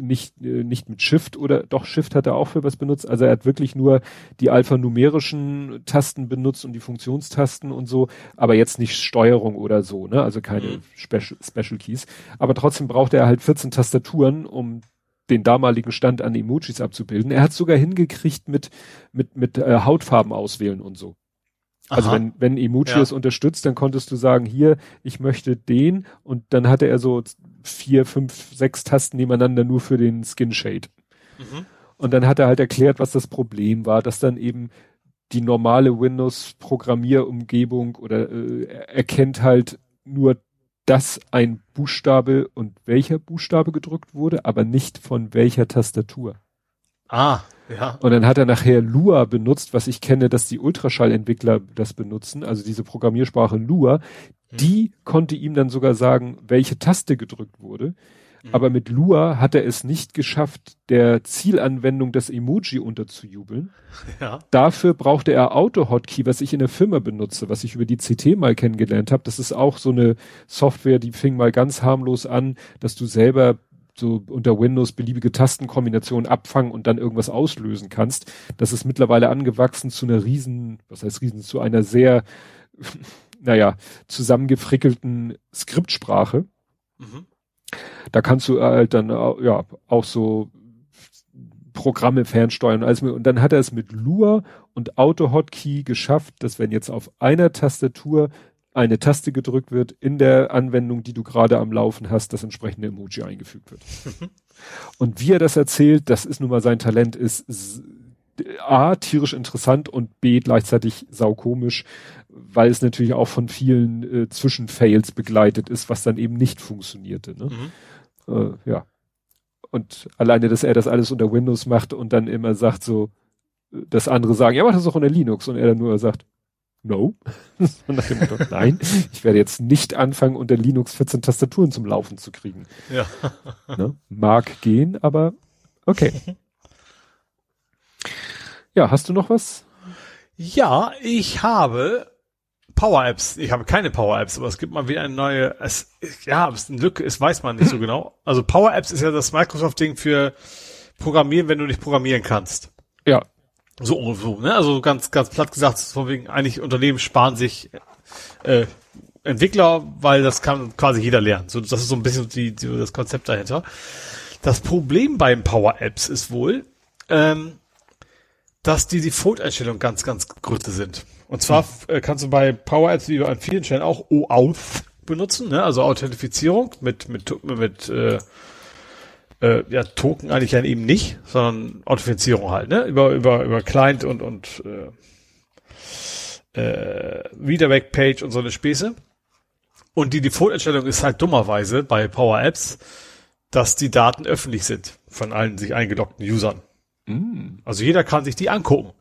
nicht nicht mit Shift oder doch Shift hat er auch für was benutzt. Also er hat wirklich nur die alphanumerischen Tasten benutzt und die Funktionstasten und so, aber jetzt nicht Steuerung oder so, ne? Also keine mhm. Special, Special Keys. Aber trotzdem brauchte er halt 14 Tastaturen, um den damaligen Stand an Emojis abzubilden. Er hat sogar hingekriegt mit mit mit äh, Hautfarben auswählen und so. Also wenn wenn Emoji ja. es unterstützt, dann konntest du sagen, hier, ich möchte den und dann hatte er so vier, fünf, sechs Tasten nebeneinander nur für den Skin Shade. Mhm. Und dann hat er halt erklärt, was das Problem war, dass dann eben die normale Windows Programmierumgebung oder äh, erkennt halt nur dass ein Buchstabe und welcher Buchstabe gedrückt wurde, aber nicht von welcher Tastatur. Ah, ja. Und dann hat er nachher Lua benutzt, was ich kenne, dass die Ultraschallentwickler das benutzen, also diese Programmiersprache Lua, hm. die konnte ihm dann sogar sagen, welche Taste gedrückt wurde. Mhm. Aber mit Lua hat er es nicht geschafft, der Zielanwendung das Emoji unterzujubeln. Ja. Dafür brauchte er Auto-Hotkey, was ich in der Firma benutze, was ich über die CT mal kennengelernt habe. Das ist auch so eine Software, die fing mal ganz harmlos an, dass du selber so unter Windows beliebige Tastenkombinationen abfangen und dann irgendwas auslösen kannst. Das ist mittlerweile angewachsen zu einer riesen, was heißt riesen, zu einer sehr, naja, zusammengefrickelten Skriptsprache. Mhm. Da kannst du halt dann ja auch so Programme fernsteuern und alles Und dann hat er es mit Lua und Auto-Hotkey geschafft, dass wenn jetzt auf einer Tastatur eine Taste gedrückt wird, in der Anwendung, die du gerade am Laufen hast, das entsprechende Emoji eingefügt wird. und wie er das erzählt, das ist nun mal sein Talent, ist A, tierisch interessant und B, gleichzeitig saukomisch, weil es natürlich auch von vielen äh, Zwischenfails begleitet ist, was dann eben nicht funktionierte. Ne? Mhm. Äh, ja. Und alleine, dass er das alles unter Windows macht und dann immer sagt so, dass andere sagen, ja, mach das auch unter Linux und er dann nur sagt, no. Motto, nein, ich werde jetzt nicht anfangen, unter Linux 14 Tastaturen zum Laufen zu kriegen. Ja. Ne? Mag gehen, aber okay. Ja, hast du noch was? Ja, ich habe Power Apps. Ich habe keine Power Apps, aber es gibt mal wieder eine neue. Es, ja, es ist eine Lücke, es weiß man nicht so genau. Also Power Apps ist ja das Microsoft-Ding für Programmieren, wenn du nicht programmieren kannst. Ja. So, so, ne? Also ganz, ganz platt gesagt, von wegen eigentlich Unternehmen sparen sich äh, Entwickler, weil das kann quasi jeder lernen. So, das ist so ein bisschen die, die, das Konzept dahinter. Das Problem beim Power Apps ist wohl, ähm, dass die Default-Einstellungen ganz, ganz größte sind. Und zwar äh, kannst du bei Power Apps wie an vielen Stellen auch OAuth benutzen, ne? also Authentifizierung mit mit mit äh, äh, ja Token eigentlich ja eben nicht, sondern Authentifizierung halt, ne? über über über Client und und äh, äh, Redirect Page und so eine Späße. Und die Default-Einstellung ist halt dummerweise bei Power Apps, dass die Daten öffentlich sind von allen sich eingeloggten Usern. Mm. Also jeder kann sich die angucken.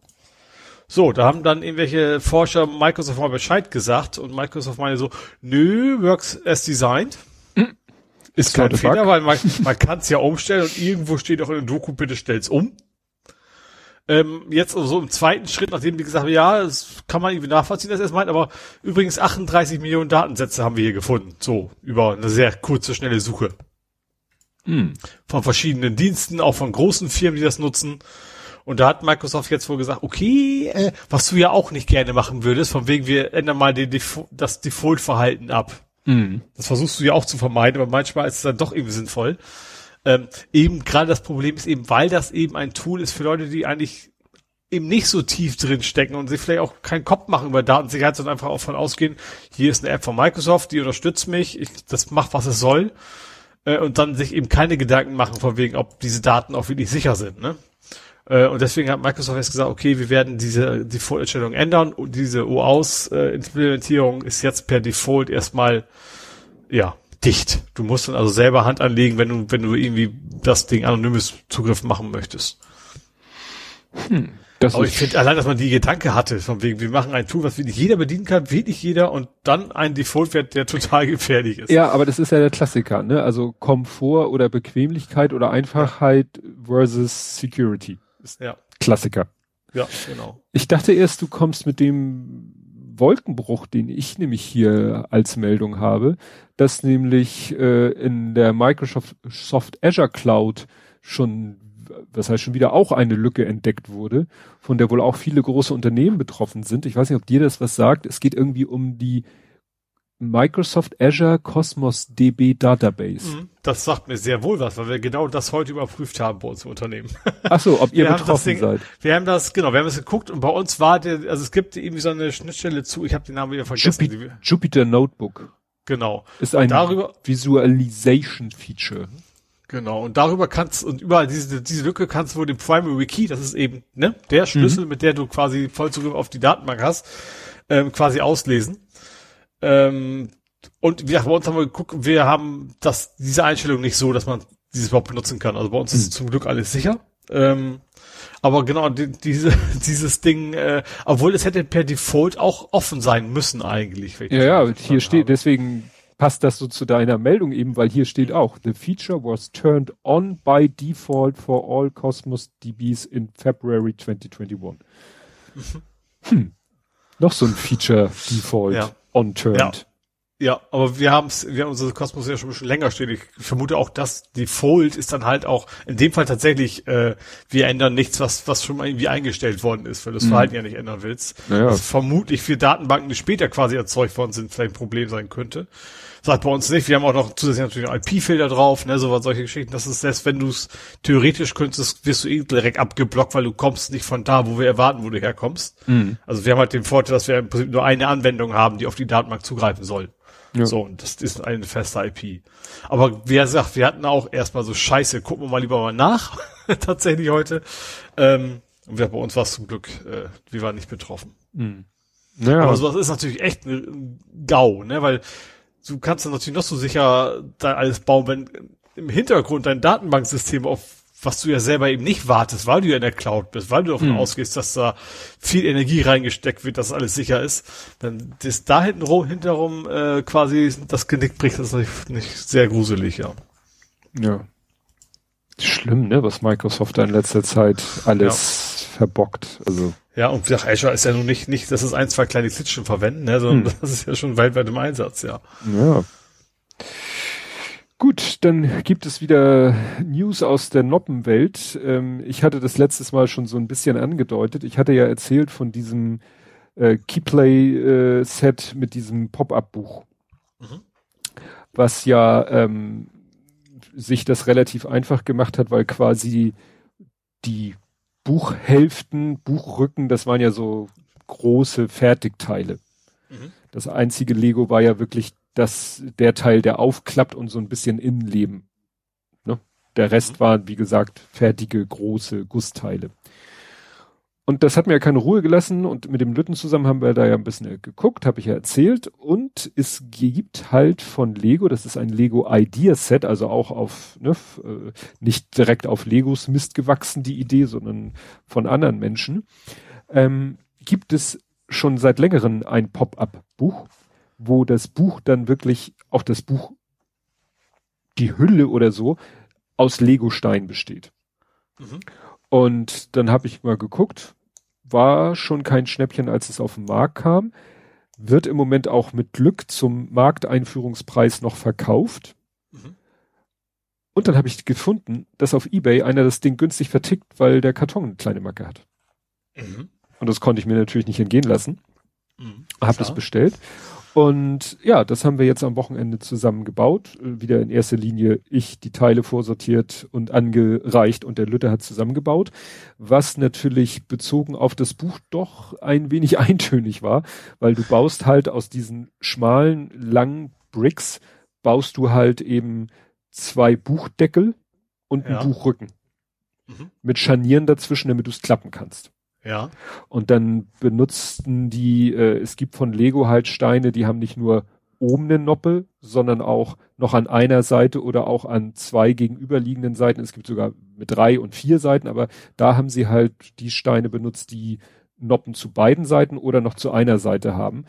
So, da haben dann irgendwelche Forscher Microsoft mal Bescheid gesagt und Microsoft meine so, nö, works as designed. Ist kein Fehler, Bug. weil man, man kann es ja umstellen und irgendwo steht auch in der Doku, bitte stell's um. Ähm, jetzt also so im zweiten Schritt, nachdem die gesagt haben, ja, das kann man irgendwie nachvollziehen, dass er es meint, aber übrigens 38 Millionen Datensätze haben wir hier gefunden. So, über eine sehr kurze, schnelle Suche. Hm. Von verschiedenen Diensten, auch von großen Firmen, die das nutzen. Und da hat Microsoft jetzt wohl gesagt, okay, äh, was du ja auch nicht gerne machen würdest, von wegen wir ändern mal den Defo das Default-Verhalten ab. Mhm. Das versuchst du ja auch zu vermeiden, aber manchmal ist es dann doch irgendwie sinnvoll. Ähm, eben gerade das Problem ist eben, weil das eben ein Tool ist für Leute, die eigentlich eben nicht so tief drin stecken und sich vielleicht auch keinen Kopf machen über Datensicherheit, sondern einfach auch von ausgehen, hier ist eine App von Microsoft, die unterstützt mich, ich, das macht, was es soll, äh, und dann sich eben keine Gedanken machen von wegen, ob diese Daten auch wirklich sicher sind, ne? Äh, und deswegen hat Microsoft jetzt gesagt, okay, wir werden diese Default-Einstellung ändern und diese OAuth-Implementierung ist jetzt per Default erstmal, ja, dicht. Du musst dann also selber Hand anlegen, wenn du, wenn du irgendwie das Ding anonymes Zugriff machen möchtest. Hm, Aber ich finde allein, dass man die Gedanke hatte, von wegen, wir machen ein Tool, was wirklich jeder bedienen kann, wirklich jeder und dann ein Default-Wert, der total gefährlich ist. Ja, aber das ist ja der Klassiker, ne? Also Komfort oder Bequemlichkeit oder Einfachheit versus Security. Ist ja. Klassiker. Ja, genau. Ich dachte erst, du kommst mit dem Wolkenbruch, den ich nämlich hier als Meldung habe, dass nämlich äh, in der Microsoft Soft Azure Cloud schon, was heißt schon wieder auch eine Lücke entdeckt wurde, von der wohl auch viele große Unternehmen betroffen sind. Ich weiß nicht, ob dir das was sagt. Es geht irgendwie um die Microsoft Azure Cosmos DB Database. Mhm. Das sagt mir sehr wohl was, weil wir genau das heute überprüft haben bei uns im Unternehmen. Ach so, ob ihr betroffen Ding, seid. Wir haben das, genau, wir haben es geguckt und bei uns war der, also es gibt irgendwie so eine Schnittstelle zu, ich habe den Namen wieder vergessen. Jupiter, Jupiter Notebook. Genau. Ist ein darüber, Visualization Feature. Genau, und darüber kannst, und überall diese, diese Lücke kannst du wohl den Primary Key, das ist eben, ne, der Schlüssel, mhm. mit der du quasi Vollzugriff auf die Datenbank hast, ähm, quasi auslesen. Ähm, und wir, bei uns haben wir geguckt, wir haben das, diese Einstellung nicht so, dass man dieses überhaupt benutzen kann. Also bei uns mhm. ist zum Glück alles sicher. Ähm, aber genau, die, diese, dieses Ding, äh, obwohl es hätte per Default auch offen sein müssen eigentlich. Ja, ja, hier steht, habe. deswegen passt das so zu deiner Meldung eben, weil hier steht auch, the feature was turned on by default for all Cosmos DBs in February 2021. Mhm. Hm. Noch so ein Feature Default. Ja on-turned. Ja. Ja, aber wir haben es, wir haben unsere Kosmos ja schon ein bisschen länger stehen. Ich vermute auch, dass die Fold ist dann halt auch in dem Fall tatsächlich, äh, wir ändern nichts, was was schon mal irgendwie eingestellt worden ist, weil du das mhm. Verhalten ja nicht ändern willst. Naja. Was vermutlich für Datenbanken, die später quasi erzeugt worden sind, vielleicht ein Problem sein könnte. Sagt bei uns nicht. Wir haben auch noch zusätzlich natürlich einen IP-Filter drauf, ne, sowas, solche Geschichten. Das ist selbst wenn du es theoretisch könntest, wirst du eh direkt abgeblockt, weil du kommst nicht von da, wo wir erwarten, wo du herkommst. Mhm. Also wir haben halt den Vorteil, dass wir im Prinzip nur eine Anwendung haben, die auf die Datenbank zugreifen soll. Ja. So, und das ist eine feste IP. Aber wie gesagt, wir hatten auch erstmal so Scheiße, gucken wir mal lieber mal nach, tatsächlich heute. Ähm, und wir, bei uns war es zum Glück, äh, wir waren nicht betroffen. Mhm. Ja. Aber sowas ist natürlich echt ein GAU, ne, weil du kannst dann natürlich noch so sicher da alles bauen, wenn im Hintergrund dein Datenbanksystem auf was du ja selber eben nicht wartest, weil du ja in der Cloud bist, weil du davon hm. ausgehst, dass da viel Energie reingesteckt wird, dass alles sicher ist, dann ist da hinten rum, hinterrum äh, quasi das Genick bricht, das ist nicht, nicht sehr gruselig, ja. Ja. Schlimm, ne, was Microsoft da in letzter Zeit alles ja. Verbockt. Also. Ja, und wie Azure ist ja nun nicht, nicht, dass es ein, zwei kleine Klitschen verwenden, ne, sondern hm. das ist ja schon weltweit im Einsatz, ja. Ja. Gut, dann gibt es wieder News aus der Noppenwelt. Ähm, ich hatte das letztes Mal schon so ein bisschen angedeutet. Ich hatte ja erzählt von diesem äh, Keyplay-Set äh, mit diesem Pop-up-Buch, mhm. was ja ähm, sich das relativ einfach gemacht hat, weil quasi die Buchhälften, Buchrücken, das waren ja so große Fertigteile. Mhm. Das einzige Lego war ja wirklich das, der Teil, der aufklappt und so ein bisschen Innenleben. Ne? Der Rest mhm. waren, wie gesagt, fertige, große Gussteile. Und das hat mir ja keine Ruhe gelassen und mit dem Lütten zusammen haben wir da ja ein bisschen geguckt, habe ich ja erzählt. Und es gibt halt von Lego, das ist ein Lego Idea Set, also auch auf, ne, äh, nicht direkt auf Legos Mist gewachsen, die Idee, sondern von anderen Menschen, ähm, gibt es schon seit längerem ein Pop-up-Buch, wo das Buch dann wirklich, auch das Buch, die Hülle oder so, aus Lego-Stein besteht. Mhm. Und dann habe ich mal geguckt, war schon kein Schnäppchen, als es auf den Markt kam. Wird im Moment auch mit Glück zum Markteinführungspreis noch verkauft. Mhm. Und dann habe ich gefunden, dass auf Ebay einer das Ding günstig vertickt, weil der Karton eine kleine Macke hat. Mhm. Und das konnte ich mir natürlich nicht entgehen lassen. Mhm, habe das bestellt. Und ja, das haben wir jetzt am Wochenende zusammen gebaut. Äh, wieder in erster Linie ich die Teile vorsortiert und angereicht und der Lütte hat zusammengebaut, was natürlich bezogen auf das Buch doch ein wenig eintönig war, weil du baust halt aus diesen schmalen, langen Bricks, baust du halt eben zwei Buchdeckel und ja. einen Buchrücken. Mhm. Mit Scharnieren dazwischen, damit du es klappen kannst. Ja. Und dann benutzten die, äh, es gibt von Lego halt Steine, die haben nicht nur oben eine Noppe, sondern auch noch an einer Seite oder auch an zwei gegenüberliegenden Seiten. Es gibt sogar mit drei und vier Seiten, aber da haben sie halt die Steine benutzt, die Noppen zu beiden Seiten oder noch zu einer Seite haben.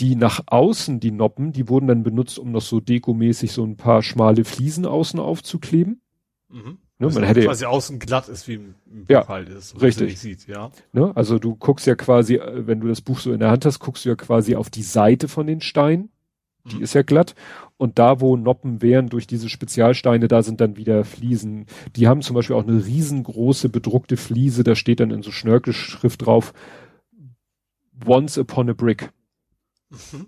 Die nach außen, die Noppen, die wurden dann benutzt, um noch so dekomäßig so ein paar schmale Fliesen außen aufzukleben. Mhm. Ne, also man hätte quasi außen glatt ist, wie im, im ja, halt ist. Richtig. Sieht, ja. Ne, also du guckst ja quasi, äh, wenn du das Buch so in der Hand hast, guckst du ja quasi auf die Seite von den Steinen. Die mhm. ist ja glatt. Und da, wo Noppen wären durch diese Spezialsteine, da sind dann wieder Fliesen. Die haben zum Beispiel auch eine riesengroße bedruckte Fliese, da steht dann in so Schnörkelschrift drauf, Once upon a brick. Mhm.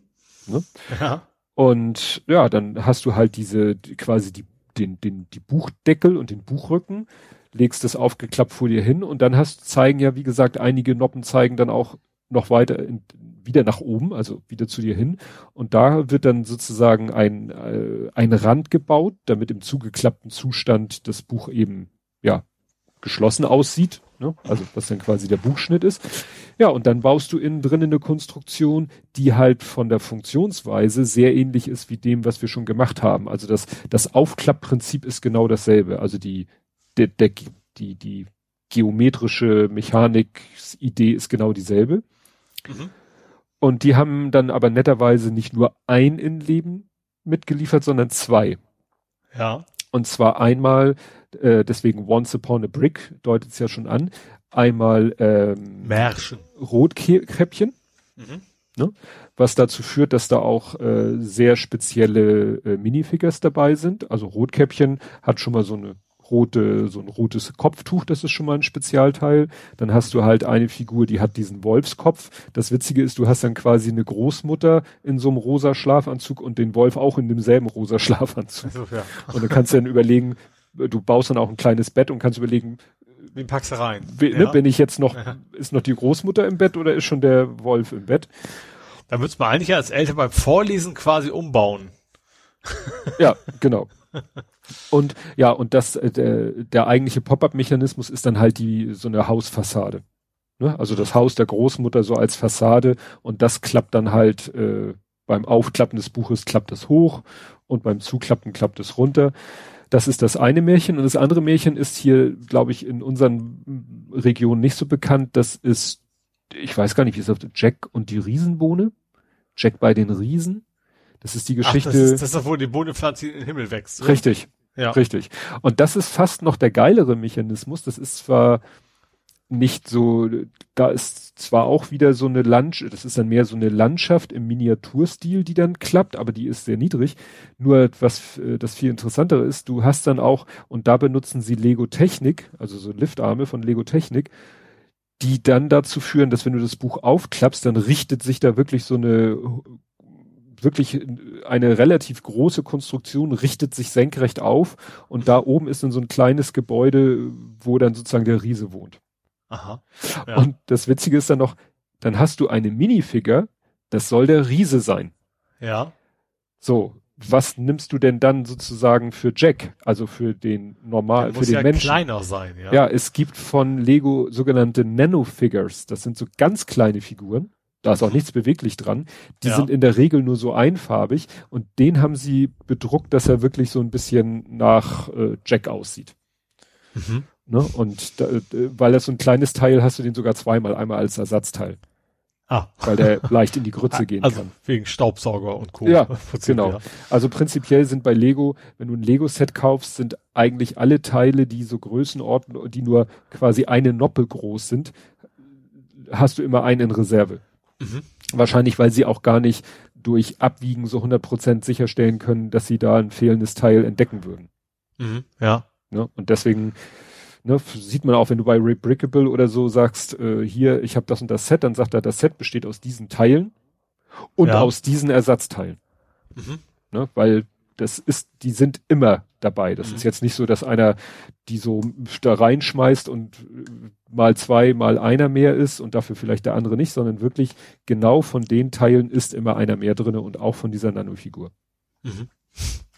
Ne? Ja. Und ja, dann hast du halt diese, quasi die den, den, die Buchdeckel und den Buchrücken, legst das aufgeklappt vor dir hin und dann hast, zeigen ja, wie gesagt, einige Noppen zeigen dann auch noch weiter in, wieder nach oben, also wieder zu dir hin. Und da wird dann sozusagen ein, äh, ein Rand gebaut, damit im zugeklappten Zustand das Buch eben, ja, geschlossen aussieht Ne? Also was dann quasi der Buchschnitt ist. Ja, und dann baust du innen drin eine Konstruktion, die halt von der Funktionsweise sehr ähnlich ist wie dem, was wir schon gemacht haben. Also das, das Aufklappprinzip ist genau dasselbe. Also die, der, der, die, die geometrische Mechanik-Idee ist genau dieselbe. Mhm. Und die haben dann aber netterweise nicht nur ein Innenleben mitgeliefert, sondern zwei. Ja. Und zwar einmal äh, deswegen Once Upon a Brick deutet es ja schon an. Einmal ähm, Märchen. Rotkäppchen. Mhm. Ne? Was dazu führt, dass da auch äh, sehr spezielle äh, Minifigures dabei sind. Also Rotkäppchen hat schon mal so eine rote, so ein rotes Kopftuch, das ist schon mal ein Spezialteil. Dann hast du halt eine Figur, die hat diesen Wolfskopf. Das Witzige ist, du hast dann quasi eine Großmutter in so einem rosa Schlafanzug und den Wolf auch in demselben rosa Schlafanzug. Also, ja. Und dann kannst du dann überlegen, du baust dann auch ein kleines Bett und kannst überlegen, Wen packst du rein? Wie, ne, ja. ne, bin ich jetzt noch, ja. ist noch die Großmutter im Bett oder ist schon der Wolf im Bett? Da würdest man eigentlich als Eltern beim Vorlesen quasi umbauen. Ja, genau. Und ja, und das, äh, der, der eigentliche Pop-up-Mechanismus ist dann halt die so eine Hausfassade. Ne? Also das Haus der Großmutter so als Fassade und das klappt dann halt äh, beim Aufklappen des Buches klappt es hoch und beim Zuklappen klappt es runter. Das ist das eine Märchen. Und das andere Märchen ist hier, glaube ich, in unseren Regionen nicht so bekannt. Das ist, ich weiß gar nicht, wie es auf Jack und die Riesenbohne. Jack bei den Riesen. Das ist die Geschichte. Ach, das, ist, das ist, wo die Bohnenpflanze in den Himmel wächst. Oder? Richtig. Ja. Richtig. Und das ist fast noch der geilere Mechanismus. Das ist zwar nicht so, da ist zwar auch wieder so eine Landschaft, das ist dann mehr so eine Landschaft im Miniaturstil, die dann klappt, aber die ist sehr niedrig. Nur was äh, das viel interessantere ist, du hast dann auch, und da benutzen sie Lego Technik, also so Liftarme von Lego Technik, die dann dazu führen, dass wenn du das Buch aufklappst, dann richtet sich da wirklich so eine wirklich eine relativ große Konstruktion richtet sich senkrecht auf und da oben ist dann so ein kleines Gebäude, wo dann sozusagen der Riese wohnt. Aha. Ja. Und das Witzige ist dann noch, dann hast du eine Minifigure, das soll der Riese sein. Ja. So, was nimmst du denn dann sozusagen für Jack, also für den normal, für den ja Menschen? kleiner sein, ja. Ja, es gibt von Lego sogenannte Nano-Figures. Das sind so ganz kleine Figuren. Da ist auch nichts beweglich dran. Die ja. sind in der Regel nur so einfarbig und den haben sie bedruckt, dass er wirklich so ein bisschen nach äh, Jack aussieht. Mhm. Ne? Und da, weil das so ein kleines Teil hast du den sogar zweimal, einmal als Ersatzteil. Ah. Weil der leicht in die Grütze gehen also kann. Wegen Staubsauger und Co. Ja, genau. Also prinzipiell sind bei Lego, wenn du ein Lego-Set kaufst, sind eigentlich alle Teile, die so Größenordnung, die nur quasi eine Noppe groß sind, hast du immer einen in Reserve. Mhm. Wahrscheinlich, weil sie auch gar nicht durch Abwiegen so 100% sicherstellen können, dass sie da ein fehlendes Teil entdecken würden. Mhm. Ja. Ne? Und deswegen Ne, sieht man auch, wenn du bei Rebrickable oder so sagst, äh, hier, ich habe das und das Set, dann sagt er, das Set besteht aus diesen Teilen und ja. aus diesen Ersatzteilen. Mhm. Ne, weil das ist, die sind immer dabei. Das mhm. ist jetzt nicht so, dass einer die so da reinschmeißt und äh, mal zwei, mal einer mehr ist und dafür vielleicht der andere nicht, sondern wirklich genau von den Teilen ist immer einer mehr drinne und auch von dieser Nanofigur. Mhm.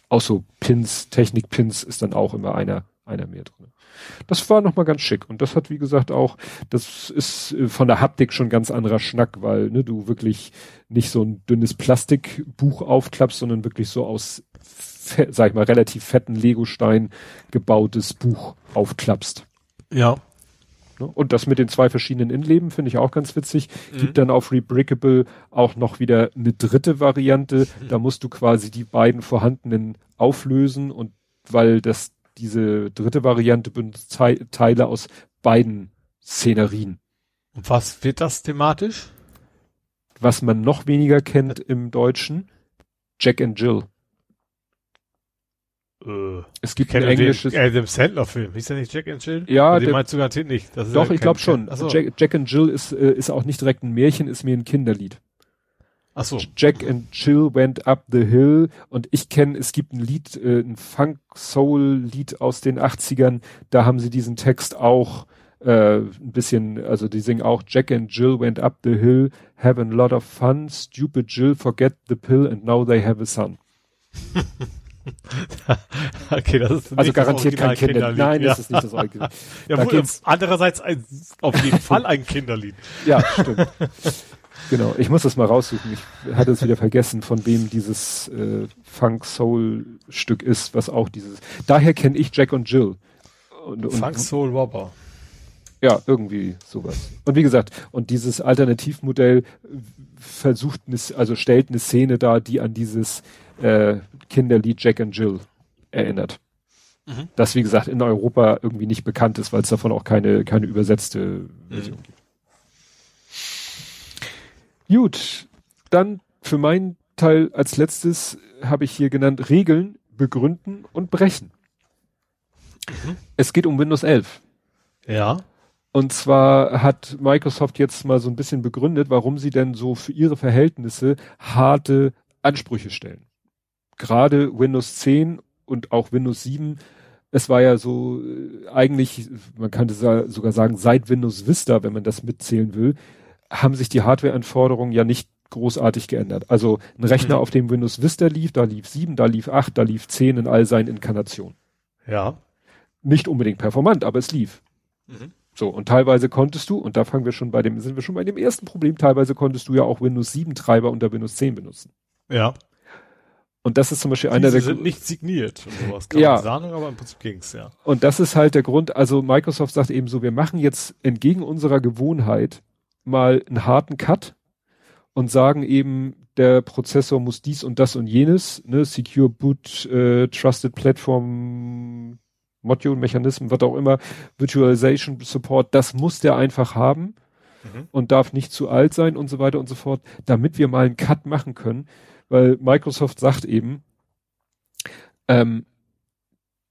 Auch so Pins, Technik-Pins ist dann auch immer einer, einer mehr drinne. Das war nochmal ganz schick. Und das hat, wie gesagt, auch, das ist äh, von der Haptik schon ganz anderer Schnack, weil ne, du wirklich nicht so ein dünnes Plastikbuch aufklappst, sondern wirklich so aus, sag ich mal, relativ fetten Legostein gebautes Buch aufklappst. Ja. Ne? Und das mit den zwei verschiedenen Innenleben finde ich auch ganz witzig. Mhm. Gibt dann auf Rebrickable auch noch wieder eine dritte Variante. Mhm. Da musst du quasi die beiden vorhandenen auflösen und weil das diese dritte Variante benutzt Teile aus beiden Szenerien. Und was wird das thematisch? Was man noch weniger kennt im Deutschen, Jack and Jill. Äh, es gibt ein englisches. Den, äh, dem Sandler-Film. Hieß der nicht Jack and Jill? Ja, den meinst du garantiert nicht. doch, ich glaube schon. Jack, Jack, and Jill ist, äh, ist auch nicht direkt ein Märchen, ist mir ein Kinderlied. Ach so. Jack and Jill went up the hill und ich kenne, es gibt ein Lied, äh, ein Funk-Soul-Lied aus den 80ern, da haben sie diesen Text auch äh, ein bisschen, also die singen auch Jack and Jill went up the hill, having a lot of fun, stupid Jill forget the pill and now they have a son. okay, das ist also garantiert kein Kinderlied. Nein, ja. das ist nicht das Original. ja, da wohl, andererseits ein, auf jeden Fall ein Kinderlied. Ja, stimmt. genau, ich muss das mal raussuchen. Ich hatte es wieder vergessen, von wem dieses äh, Funk-Soul-Stück ist, was auch dieses. Daher kenne ich Jack und Jill. Und, und, Funk Soul Wobber. Ja, irgendwie sowas. Und wie gesagt, und dieses Alternativmodell versucht, also stellt eine Szene dar, die an dieses äh, Kinderlied Jack and Jill erinnert. Mhm. Das, wie gesagt, in Europa irgendwie nicht bekannt ist, weil es davon auch keine, keine übersetzte Version mhm. gibt. Gut, dann für meinen Teil als letztes habe ich hier genannt Regeln, begründen und brechen. Mhm. Es geht um Windows 11. Ja. Und zwar hat Microsoft jetzt mal so ein bisschen begründet, warum sie denn so für ihre Verhältnisse harte Ansprüche stellen gerade Windows 10 und auch Windows 7, es war ja so äh, eigentlich, man könnte sogar sagen, seit Windows Vista, wenn man das mitzählen will, haben sich die Hardwareanforderungen ja nicht großartig geändert. Also ein Rechner, mhm. auf dem Windows Vista lief, da lief 7, da lief 8, da lief 10 in all seinen Inkarnationen. Ja. Nicht unbedingt performant, aber es lief. Mhm. So, und teilweise konntest du, und da fangen wir schon bei dem, sind wir schon bei dem ersten Problem, teilweise konntest du ja auch Windows 7 Treiber unter Windows 10 benutzen. Ja. Und das ist zum Beispiel einer der. sind nicht signiert und sowas. Kann ja. Sagen, aber im Prinzip ging's, ja. Und das ist halt der Grund, also Microsoft sagt eben so, wir machen jetzt entgegen unserer Gewohnheit mal einen harten Cut und sagen eben, der Prozessor muss dies und das und jenes, ne, Secure Boot, äh, Trusted Platform, Module, Mechanismen, was auch immer, Virtualization Support, das muss der einfach haben mhm. und darf nicht zu alt sein und so weiter und so fort, damit wir mal einen Cut machen können weil Microsoft sagt eben, ähm,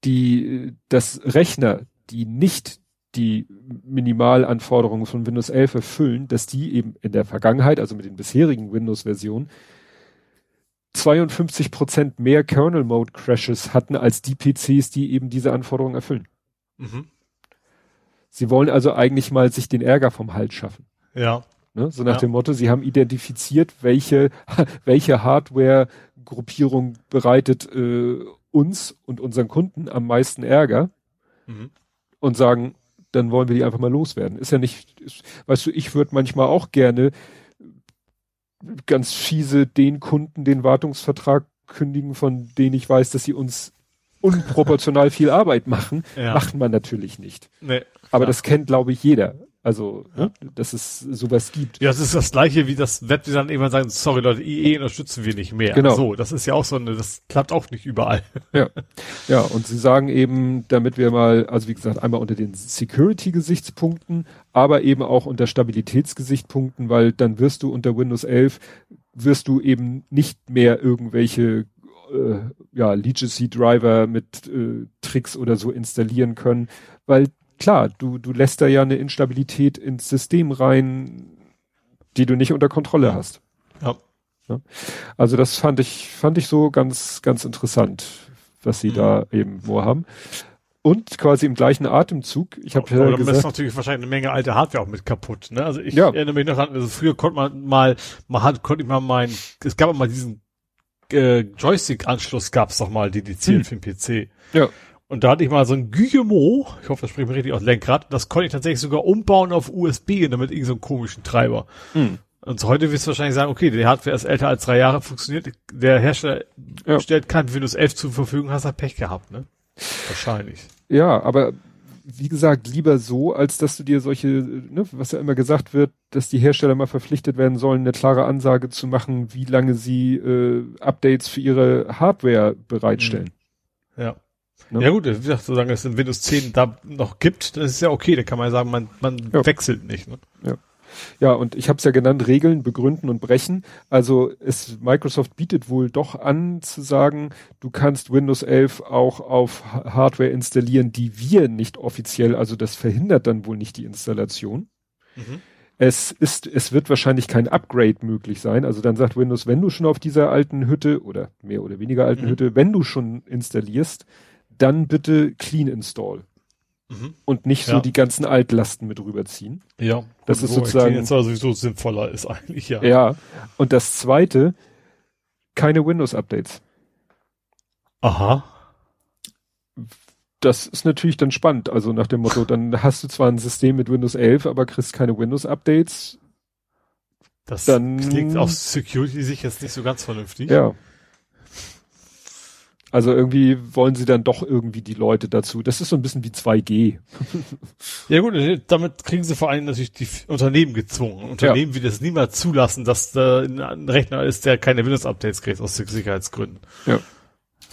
die, das Rechner, die nicht die Minimalanforderungen von Windows 11 erfüllen, dass die eben in der Vergangenheit, also mit den bisherigen Windows-Versionen, 52 Prozent mehr Kernel-Mode-Crashes hatten als die PCs, die eben diese Anforderungen erfüllen. Mhm. Sie wollen also eigentlich mal sich den Ärger vom Hals schaffen. Ja. Ne? So nach ja. dem Motto, sie haben identifiziert, welche, welche Hardware-Gruppierung bereitet äh, uns und unseren Kunden am meisten Ärger mhm. und sagen, dann wollen wir die einfach mal loswerden. Ist ja nicht, ist, weißt du, ich würde manchmal auch gerne ganz fiese den Kunden den Wartungsvertrag kündigen, von denen ich weiß, dass sie uns unproportional viel Arbeit machen, ja. macht man natürlich nicht. Nee, Aber das kennt, glaube ich, jeder. Also, ne, dass es sowas gibt. Ja, es ist das gleiche wie das Web, die dann irgendwann sagen, sorry Leute, IE unterstützen wir nicht mehr. Genau. So, das ist ja auch so eine, das klappt auch nicht überall. Ja. Ja, und sie sagen eben, damit wir mal, also wie gesagt, einmal unter den Security-Gesichtspunkten, aber eben auch unter Stabilitätsgesichtspunkten, weil dann wirst du unter Windows 11 wirst du eben nicht mehr irgendwelche äh, ja, Legacy Driver mit äh, Tricks oder so installieren können, weil klar, du, du lässt da ja eine Instabilität ins System rein, die du nicht unter Kontrolle hast. Ja. ja. Also das fand ich, fand ich so ganz, ganz interessant, was sie mhm. da eben vorhaben. Und quasi im gleichen Atemzug, ich habe ja, ja gesagt, ist natürlich wahrscheinlich eine Menge alte Hardware auch mit kaputt. Ne? Also ich ja. erinnere mich noch an, also früher konnte man mal, man hat, konnte ich mal mein, es gab mal diesen äh, Joystick-Anschluss gab's doch mal dediziert hm. für den PC. Ja. Und da hatte ich mal so ein Guillemot, ich hoffe, das spricht mir richtig aus Lenkrad, das konnte ich tatsächlich sogar umbauen auf USB und damit irgendeinen so komischen Treiber. Mhm. Und so heute wirst du wahrscheinlich sagen, okay, die Hardware ist älter als drei Jahre, funktioniert, der Hersteller ja. stellt kein Windows 11 zur Verfügung, hast du halt Pech gehabt, ne? Wahrscheinlich. Ja, aber wie gesagt, lieber so, als dass du dir solche, ne, was ja immer gesagt wird, dass die Hersteller mal verpflichtet werden sollen, eine klare Ansage zu machen, wie lange sie äh, Updates für ihre Hardware bereitstellen. Ja. Ne? Ja gut, wie gesagt, solange es in Windows 10 da noch gibt, das ist ja okay, da kann man sagen, man, man ja. wechselt nicht. Ne? Ja. Ja, und ich habe es ja genannt, Regeln, begründen und brechen. Also es, Microsoft bietet wohl doch an zu sagen, du kannst Windows 11 auch auf Hardware installieren, die wir nicht offiziell, also das verhindert dann wohl nicht die Installation. Mhm. Es ist, es wird wahrscheinlich kein Upgrade möglich sein. Also dann sagt Windows, wenn du schon auf dieser alten Hütte oder mehr oder weniger alten mhm. Hütte, wenn du schon installierst, dann bitte Clean Install. Mhm. Und nicht so ja. die ganzen Altlasten mit rüberziehen. Ja. Das ist sozusagen. Jetzt also sowieso sinnvoller ist eigentlich, ja. Ja. Und das zweite, keine Windows-Updates. Aha. Das ist natürlich dann spannend. Also nach dem Motto, dann hast du zwar ein System mit Windows 11, aber kriegst keine Windows-Updates. Das dann, klingt aus Security-Sicht jetzt nicht so ganz vernünftig. Ja. Also irgendwie wollen sie dann doch irgendwie die Leute dazu. Das ist so ein bisschen wie 2G. ja gut, damit kriegen sie vor allem natürlich die Unternehmen gezwungen. Unternehmen, ja. wie das niemals zulassen, dass da ein Rechner ist, der keine Windows-Updates kriegt aus Sicherheitsgründen. Ja.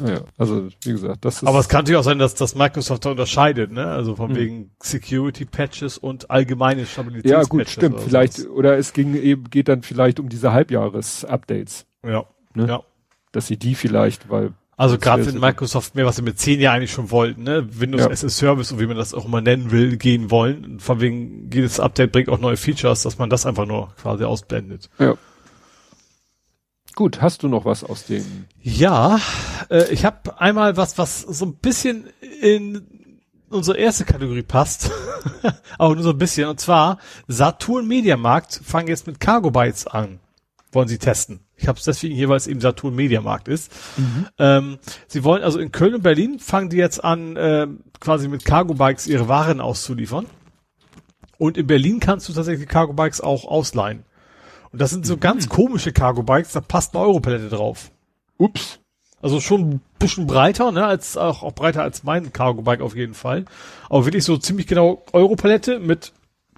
Ja, also wie gesagt, das ist. Aber es kann natürlich auch sein, dass das Microsoft da unterscheidet, ne? Also von hm. wegen Security Patches und allgemeine Stabilitäts Ja, gut, stimmt. Oder vielleicht sowas. oder es ging eben geht dann vielleicht um diese Halbjahres-Updates. Ja. Ne? Ja. Dass sie die vielleicht, weil also gerade wenn Microsoft mehr, was sie mit zehn Jahren eigentlich schon wollten, ne? Windows ja. as a Service und wie man das auch immer nennen will, gehen wollen. Von wegen jedes Update bringt auch neue Features, dass man das einfach nur quasi ausblendet. Ja. Gut, hast du noch was aus dem? Ja, äh, ich habe einmal was, was so ein bisschen in unsere erste Kategorie passt, aber nur so ein bisschen. Und zwar Saturn Mediamarkt fangen jetzt mit Cargo Bytes an, wollen sie testen. Ich habe es deswegen hier, weil es eben Saturn Mediamarkt ist. Mhm. Ähm, sie wollen also in Köln und Berlin fangen die jetzt an, äh, quasi mit Cargo Bikes ihre Waren auszuliefern. Und in Berlin kannst du tatsächlich Cargo Bikes auch ausleihen. Und das sind so mhm. ganz komische Cargo Bikes, da passt eine Europalette drauf. Ups. Also schon ein bisschen breiter, ne, als auch, auch breiter als mein Cargo Bike auf jeden Fall. Aber wirklich so ziemlich genau Europalette mit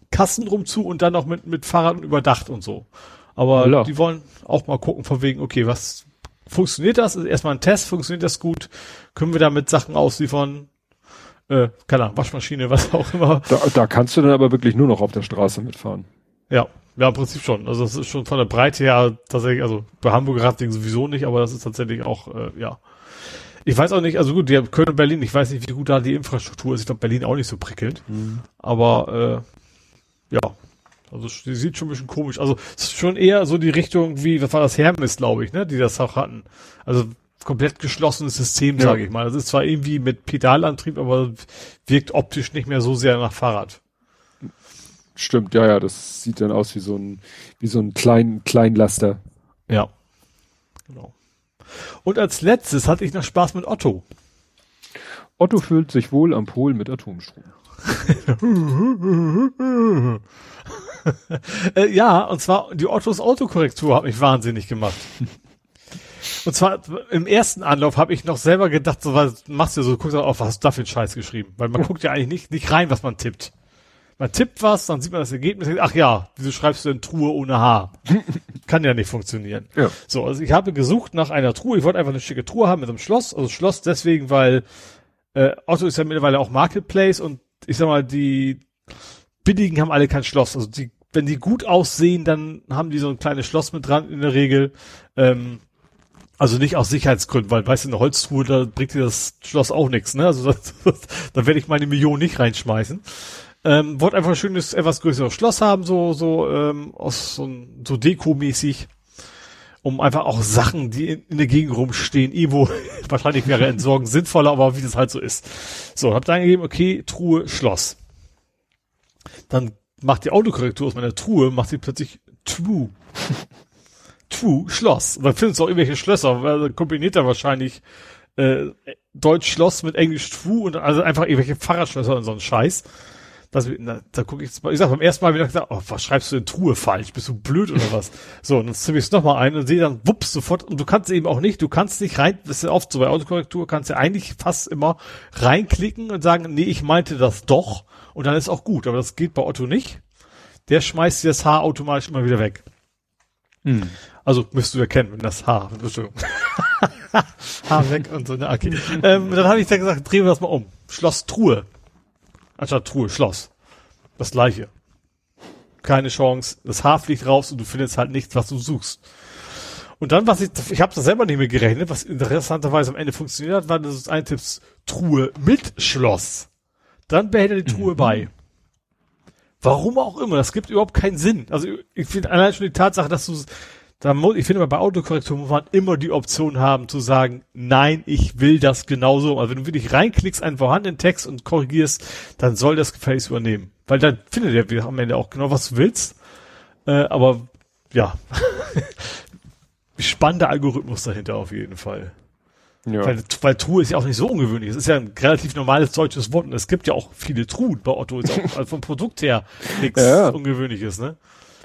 Kassen drum zu und dann noch mit, mit Fahrrad überdacht und so. Aber Holla. die wollen auch mal gucken von wegen, okay, was funktioniert das? Ist erstmal ein Test, funktioniert das gut? Können wir damit Sachen ausliefern? Äh, keine Ahnung, Waschmaschine, was auch immer. Da, da kannst du dann aber wirklich nur noch auf der Straße mitfahren. Ja, ja, im Prinzip schon. Also das ist schon von der Breite her tatsächlich, also bei Hamburger Radwegen sowieso nicht, aber das ist tatsächlich auch, äh, ja. Ich weiß auch nicht, also gut, die haben Köln und Berlin, ich weiß nicht, wie gut da die Infrastruktur ist. Ich glaube, Berlin auch nicht so prickelnd. Mhm. Aber äh, ja, also die sieht schon ein bisschen komisch. Also es ist schon eher so die Richtung wie, was war das Hermes, glaube ich, ne, die das auch hatten. Also komplett geschlossenes System, ja. sage ich mal. Das ist zwar irgendwie mit Pedalantrieb, aber wirkt optisch nicht mehr so sehr nach Fahrrad. Stimmt, ja, ja, das sieht dann aus wie so ein, wie so ein klein, Kleinlaster. Ja. Genau. Und als letztes hatte ich noch Spaß mit Otto. Otto fühlt sich wohl am Pol mit Atomstrom. äh, ja, und zwar die Ottos Autokorrektur hat mich wahnsinnig gemacht. Und zwar im ersten Anlauf habe ich noch selber gedacht, so was machst du so, guckst du auf, was hast du da für einen Scheiß geschrieben? Weil man guckt ja eigentlich nicht, nicht rein, was man tippt. Man tippt was, dann sieht man das Ergebnis, ach ja, wieso schreibst du denn Truhe ohne H? Kann ja nicht funktionieren. Ja. So, also ich habe gesucht nach einer Truhe, ich wollte einfach eine schicke Truhe haben mit einem Schloss, also Schloss deswegen, weil äh, Otto ist ja mittlerweile auch Marketplace und ich sag mal, die billigen haben alle kein Schloss. Also die, wenn die gut aussehen, dann haben die so ein kleines Schloss mit dran in der Regel. Ähm, also nicht aus Sicherheitsgründen, weil weißt du, eine Holztruhe, da bringt dir das Schloss auch nichts, ne? Also das, das, da werde ich meine Million nicht reinschmeißen. Ähm, wollte einfach ein schönes, etwas größeres Schloss haben, so, so, ähm, aus so, so Deko-mäßig. Um einfach auch Sachen, die in, in der Gegend rumstehen, irgendwo, wahrscheinlich wäre Entsorgen sinnvoller, aber wie das halt so ist. So, hab dann gegeben, okay, Truhe, Schloss. Dann macht die Autokorrektur aus meiner Truhe, macht sie plötzlich True. True, Schloss. Und dann findest du auch irgendwelche Schlösser, weil dann kombiniert er wahrscheinlich äh, Deutsch Schloss mit Englisch True und also einfach irgendwelche Fahrradschlösser und so ein Scheiß. Das, na, da gucke ich jetzt mal, ich sag beim ersten Mal wieder gesagt, oh, was schreibst du in Truhe falsch? Bist du blöd oder was? so, und dann zieh ich es nochmal ein und sehe dann, wups, sofort, und du kannst eben auch nicht, du kannst nicht rein, das ist ja oft so bei Autokorrektur, kannst ja eigentlich fast immer reinklicken und sagen, nee, ich meinte das doch und dann ist auch gut. Aber das geht bei Otto nicht. Der schmeißt dir das Haar automatisch immer wieder weg. Hm. Also müsst du erkennen, wenn das Haar. Haar weg und so, ne, okay. ähm, dann habe ich dann gesagt, drehen wir das mal um. Schloss Truhe. Anstatt Truhe, Schloss. Das gleiche. Keine Chance. Das Haar fliegt raus und du findest halt nichts, was du suchst. Und dann, was ich, ich habe das selber nicht mehr gerechnet, was interessanterweise am Ende funktioniert hat, war das Eintipps Truhe mit Schloss. Dann behält er die Truhe mhm. bei. Warum auch immer, das gibt überhaupt keinen Sinn. Also ich finde allein schon die Tatsache, dass du da muss, ich finde mal bei Autokorrektur muss man immer die Option haben zu sagen, nein, ich will das genauso. Also wenn du wirklich reinklickst einen vorhandenen Text und korrigierst, dann soll das gefälligst übernehmen. Weil dann findet er am Ende auch genau, was du willst. Äh, aber ja, spannender Algorithmus dahinter auf jeden Fall. Ja. Weil, weil Truhe ist ja auch nicht so ungewöhnlich. Es ist ja ein relativ normales deutsches Wort und es gibt ja auch viele Truhen bei Otto. Ist auch also vom Produkt her nichts ja. Ungewöhnliches, ne?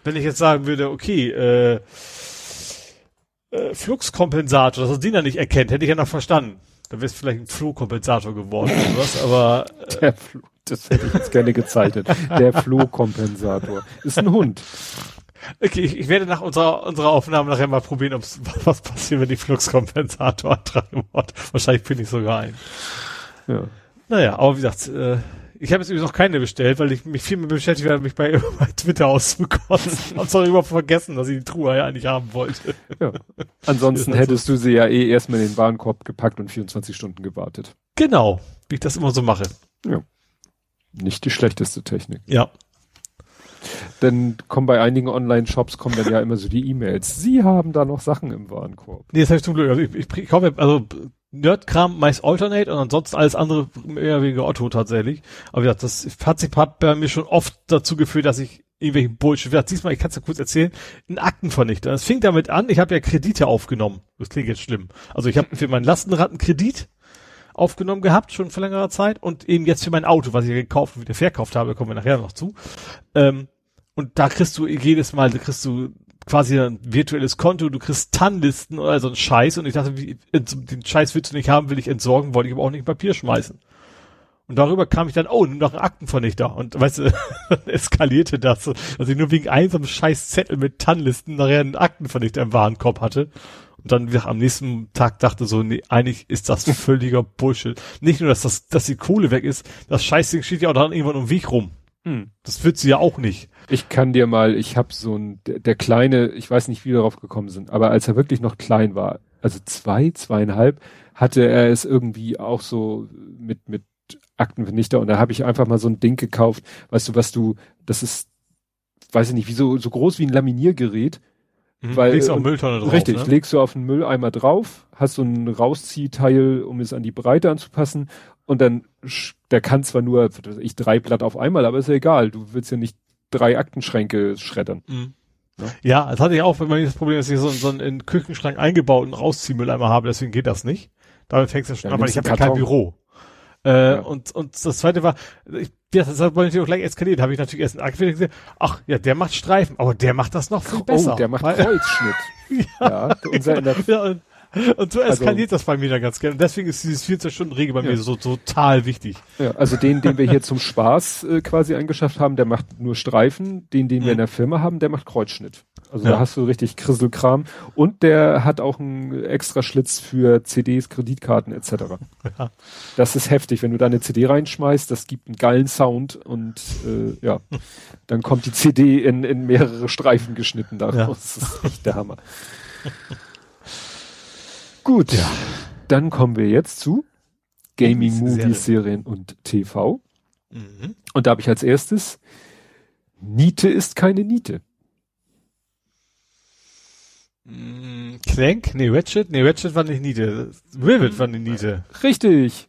Wenn ich jetzt sagen würde, okay, äh, äh, Fluxkompensator, dass er den ja nicht erkennt, hätte ich ja noch verstanden. Dann wäre es vielleicht ein Flohkompensator geworden oder was, aber. Äh, Der Flo das hätte ich jetzt gerne gezeichnet. Der Flohkompensator. Ist ein Hund. Okay, ich, ich, werde nach unserer, unserer Aufnahme nachher mal probieren, ob's, was passiert, wenn die Fluxkompensator antreiben wird. Wahrscheinlich finde ich sogar ein. Ja. Naja, aber wie gesagt, äh, ich habe jetzt übrigens noch keine bestellt, weil ich mich viel mehr beschäftigt werde, mich bei, bei Twitter auszukotzen. Hab's auch überhaupt vergessen, dass ich die Truhe ja eigentlich haben wollte. Ja. Ansonsten hättest du sie ja eh erstmal in den Warenkorb gepackt und 24 Stunden gewartet. Genau, wie ich das immer so mache. Ja. Nicht die schlechteste Technik. Ja. Denn kommen bei einigen Online-Shops kommen dann ja immer so die E-Mails. Sie haben da noch Sachen im Warenkorb. Nee, das habe ich zum Glück. Also ich, ich, ich kaufe, also Nerdkram meist Alternate und ansonsten alles andere mehr wegen Otto tatsächlich. Aber ja, das hat sich hat bei mir schon oft dazu geführt, dass ich irgendwelche Bullshit. Ja, diesmal, ich kann es ja kurz erzählen, ein Aktenvernichter. Es fing damit an, ich habe ja Kredite aufgenommen. Das klingt jetzt schlimm. Also ich habe für meinen Lastenraten Kredit aufgenommen gehabt, schon vor längerer Zeit, und eben jetzt für mein Auto, was ich gekauft und wieder verkauft habe, kommen wir nachher noch zu. Ähm, und da kriegst du jedes Mal, da kriegst du quasi ein virtuelles Konto, du kriegst TAN-Listen oder so ein Scheiß und ich dachte, wie, den Scheiß willst du nicht haben, will ich entsorgen, wollte ich aber auch nicht in Papier schmeißen. Und darüber kam ich dann, oh, nimm doch einen Aktenvernichter. Und weißt du, eskalierte das, dass ich nur wegen einem scheiß Zettel mit TAN-Listen nachher einen Aktenvernichter im Warenkorb hatte. Und dann am nächsten Tag dachte so, nee, eigentlich ist das völliger Bullshit. Nicht nur, dass das, dass die Kohle weg ist, das Scheißding steht ja auch dann irgendwann um Weg rum. Hm. Das wird sie ja auch nicht. Ich kann dir mal, ich habe so ein, der, kleine, ich weiß nicht, wie wir darauf gekommen sind, aber als er wirklich noch klein war, also zwei, zweieinhalb, hatte er es irgendwie auch so mit, mit Aktenvernichter und da habe ich einfach mal so ein Ding gekauft, weißt du, was du, das ist, weiß ich nicht, wie so, so groß wie ein Laminiergerät, Mhm, weil, legst auch Mülltonne drauf. Richtig, ne? legst du auf den Mülleimer drauf, hast so ein Rausziehteil, um es an die Breite anzupassen. Und dann, der kann zwar nur, ich drei Blatt auf einmal, aber ist ja egal, du willst ja nicht drei Aktenschränke schreddern. Mhm. Ja? das hatte ich auch, wenn man das Problem, dass ich so, so einen Küchenschrank eingebauten Rausziehmülleimer habe, deswegen geht das nicht. Damit fängst du schon ja, an, weil ich habe ja kein Büro. Äh, ja. und, und das zweite war, ich, das hat natürlich auch gleich eskaliert. Habe ich natürlich erst einen Akquise gesehen. Ach, ja, der macht Streifen, aber der macht das noch viel oh, besser. Oh, der macht Kreuzschnitt. ja, ja unser in der, ja, und, und so eskaliert also, das bei mir dann ganz gerne. Und deswegen ist dieses 14-Stunden-Regel bei ja. mir so total wichtig. Ja, also den, den wir hier zum Spaß äh, quasi eingeschafft haben, der macht nur Streifen. Den, den mhm. wir in der Firma haben, der macht Kreuzschnitt. Also ja. da hast du richtig Krisselkram. Und der hat auch einen extra Schlitz für CDs, Kreditkarten etc. Ja. Das ist heftig, wenn du da eine CD reinschmeißt, das gibt einen geilen Sound und äh, ja, dann kommt die CD in, in mehrere Streifen geschnitten daraus. Das ist echt der Hammer. Gut, ja. dann kommen wir jetzt zu Gaming, Movies, Serien und TV. Mhm. Und da habe ich als erstes Niete ist keine Niete. Mm, Clank? Nee, Ratchet? Nee, Ratchet war nicht Niete. Rivet war nicht Niete. Richtig.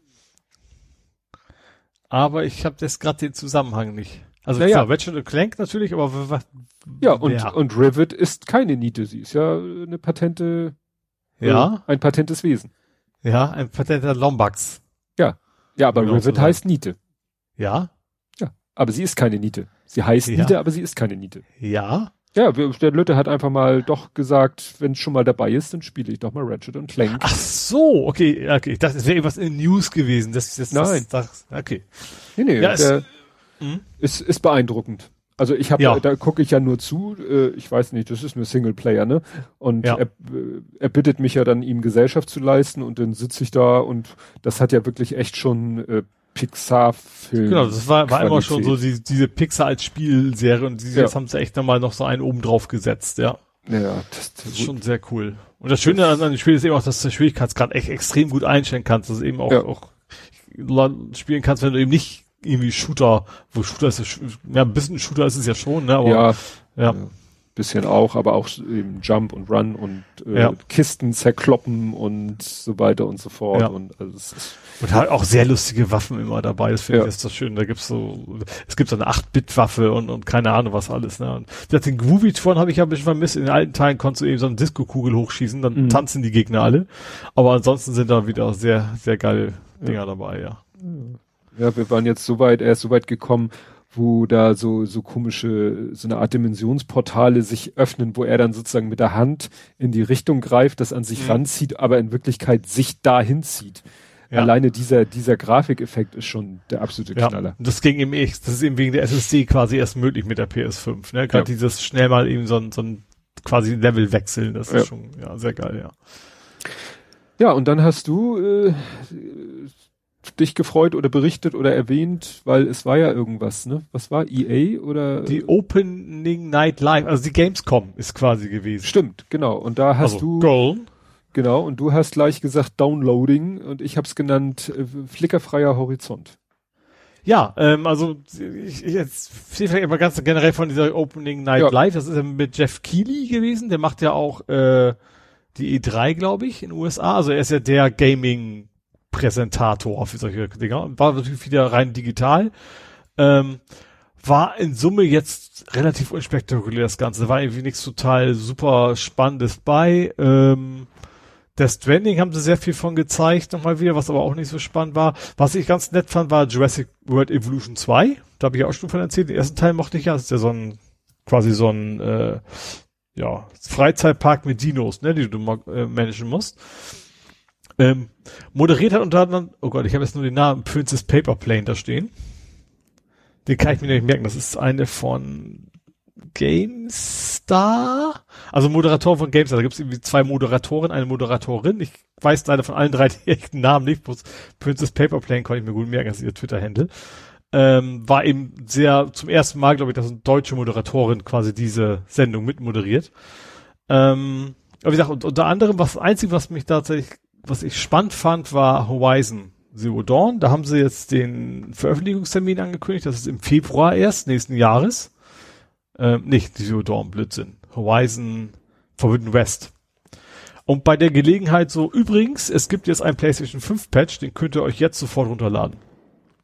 Aber ich habe jetzt gerade den Zusammenhang nicht. Also naja. klar, Ratchet und Clank natürlich, aber? Ja, und, und Rivet ist keine Niete. Sie ist ja eine patente ja. Ein patentes Wesen. Ja, ein patenter Lombax. Ja. Ja, aber Rivet heißt Niete. Ja. Ja. Aber sie ist keine Niete. Sie heißt ja. Niete, aber sie ist keine Niete. Ja. Ja, der Lütte hat einfach mal doch gesagt, wenn es schon mal dabei ist, dann spiele ich doch mal Ratchet und Clank. Ach so, okay, okay. Es wäre irgendwas in News gewesen. Das, das, Nein. Das, das, okay. Nee, nee, ja, der ist, hm? ist, ist beeindruckend. Also ich habe, ja. da gucke ich ja nur zu. Äh, ich weiß nicht, das ist nur Singleplayer, ne? Und ja. er, äh, er bittet mich ja dann, ihm Gesellschaft zu leisten und dann sitze ich da und das hat ja wirklich echt schon äh, Pixar-Film. Genau, das war, war immer schon so die, diese Pixar als Spielserie und die, ja. jetzt haben sie echt nochmal noch so einen oben drauf gesetzt, ja. Ja, das, das ist schon sehr cool. Und das Schöne an dem Spiel ist eben auch, dass du den Schwierigkeitsgrad echt extrem gut einstellen kannst, dass du eben auch, ja. auch spielen kannst, wenn du eben nicht irgendwie Shooter, wo Shooter ist, ja, ein bisschen Shooter ist es ja schon, ne, aber, ja. ja. Bisschen auch, aber auch eben Jump und Run und äh, ja. Kisten zerkloppen und so weiter und so fort. Ja. Und, also ist und halt auch sehr lustige Waffen immer dabei. Das finde ja. ich ist das schön. Da gibt's so, es gibt so eine 8-Bit-Waffe und, und keine Ahnung was alles. Ne? Und das den Groovy von habe ich ja ein bisschen vermisst. In den alten Teilen konntest du eben so eine Disco-Kugel hochschießen, dann mhm. tanzen die Gegner alle. Aber ansonsten sind da wieder sehr, sehr geile Dinger dabei, ja. Ja, wir waren jetzt so weit, er ist so weit gekommen, wo da so, so komische, so eine Art Dimensionsportale sich öffnen, wo er dann sozusagen mit der Hand in die Richtung greift, das an sich mhm. ranzieht, aber in Wirklichkeit sich dahin zieht. Ja. Alleine dieser, dieser Grafikeffekt ist schon der absolute Knaller. Ja, das ging eben echt, das ist eben wegen der SSD quasi erst möglich mit der PS5, ne? Gerade ja. dieses schnell mal eben so ein, so ein quasi Level wechseln, das ist schon, ja, sehr geil, ja. Ja, und dann hast du äh, dich gefreut oder berichtet oder erwähnt, weil es war ja irgendwas, ne? Was war EA oder? Die Opening Night Live, also die Gamescom ist quasi gewesen. Stimmt, genau. Und da hast also, du Goal. Genau. Und du hast gleich gesagt Downloading und ich habe es genannt äh, flickerfreier Horizont. Ja, ähm, also ich, ich jetzt vielleicht immer ganz generell von dieser Opening Night ja. Live. Das ist ja mit Jeff Keighley gewesen. Der macht ja auch äh, die E3, glaube ich, in den USA. Also er ist ja der Gaming Präsentator für solche Dinger. War natürlich wieder rein digital. Ähm, war in Summe jetzt relativ unspektakulär das Ganze. War irgendwie nichts total super Spannendes bei. Ähm, Death Stranding haben sie sehr viel von gezeigt, nochmal wieder, was aber auch nicht so spannend war. Was ich ganz nett fand, war Jurassic World Evolution 2. Da habe ich auch schon von erzählt. Den ersten Teil mochte ich ja. Das ist ja so ein, quasi so ein, äh, ja, Freizeitpark mit Dinos, ne, die du äh, managen musst. Ähm, moderiert hat unter anderem, oh Gott, ich habe jetzt nur den Namen Princess Paper Plane da stehen. Den kann ich mir nicht merken. Das ist eine von GameStar. Also Moderator von GameStar. Da gibt es irgendwie zwei Moderatoren, eine Moderatorin. Ich weiß leider von allen drei die echten Namen nicht. Bloß Princess Paper Plane konnte ich mir gut merken, das ist ihr Twitter-Handle. Ähm, war eben sehr zum ersten Mal, glaube ich, dass eine deutsche Moderatorin quasi diese Sendung mitmoderiert. Ähm, aber wie gesagt, unter anderem, was das Einzige, was mich tatsächlich was ich spannend fand, war Horizon Zero Dawn. Da haben sie jetzt den Veröffentlichungstermin angekündigt. Das ist im Februar erst nächsten Jahres. Ähm, nicht Zero Dawn, Blödsinn. Horizon Forbidden West. Und bei der Gelegenheit so, übrigens, es gibt jetzt einen PlayStation 5 Patch, den könnt ihr euch jetzt sofort runterladen.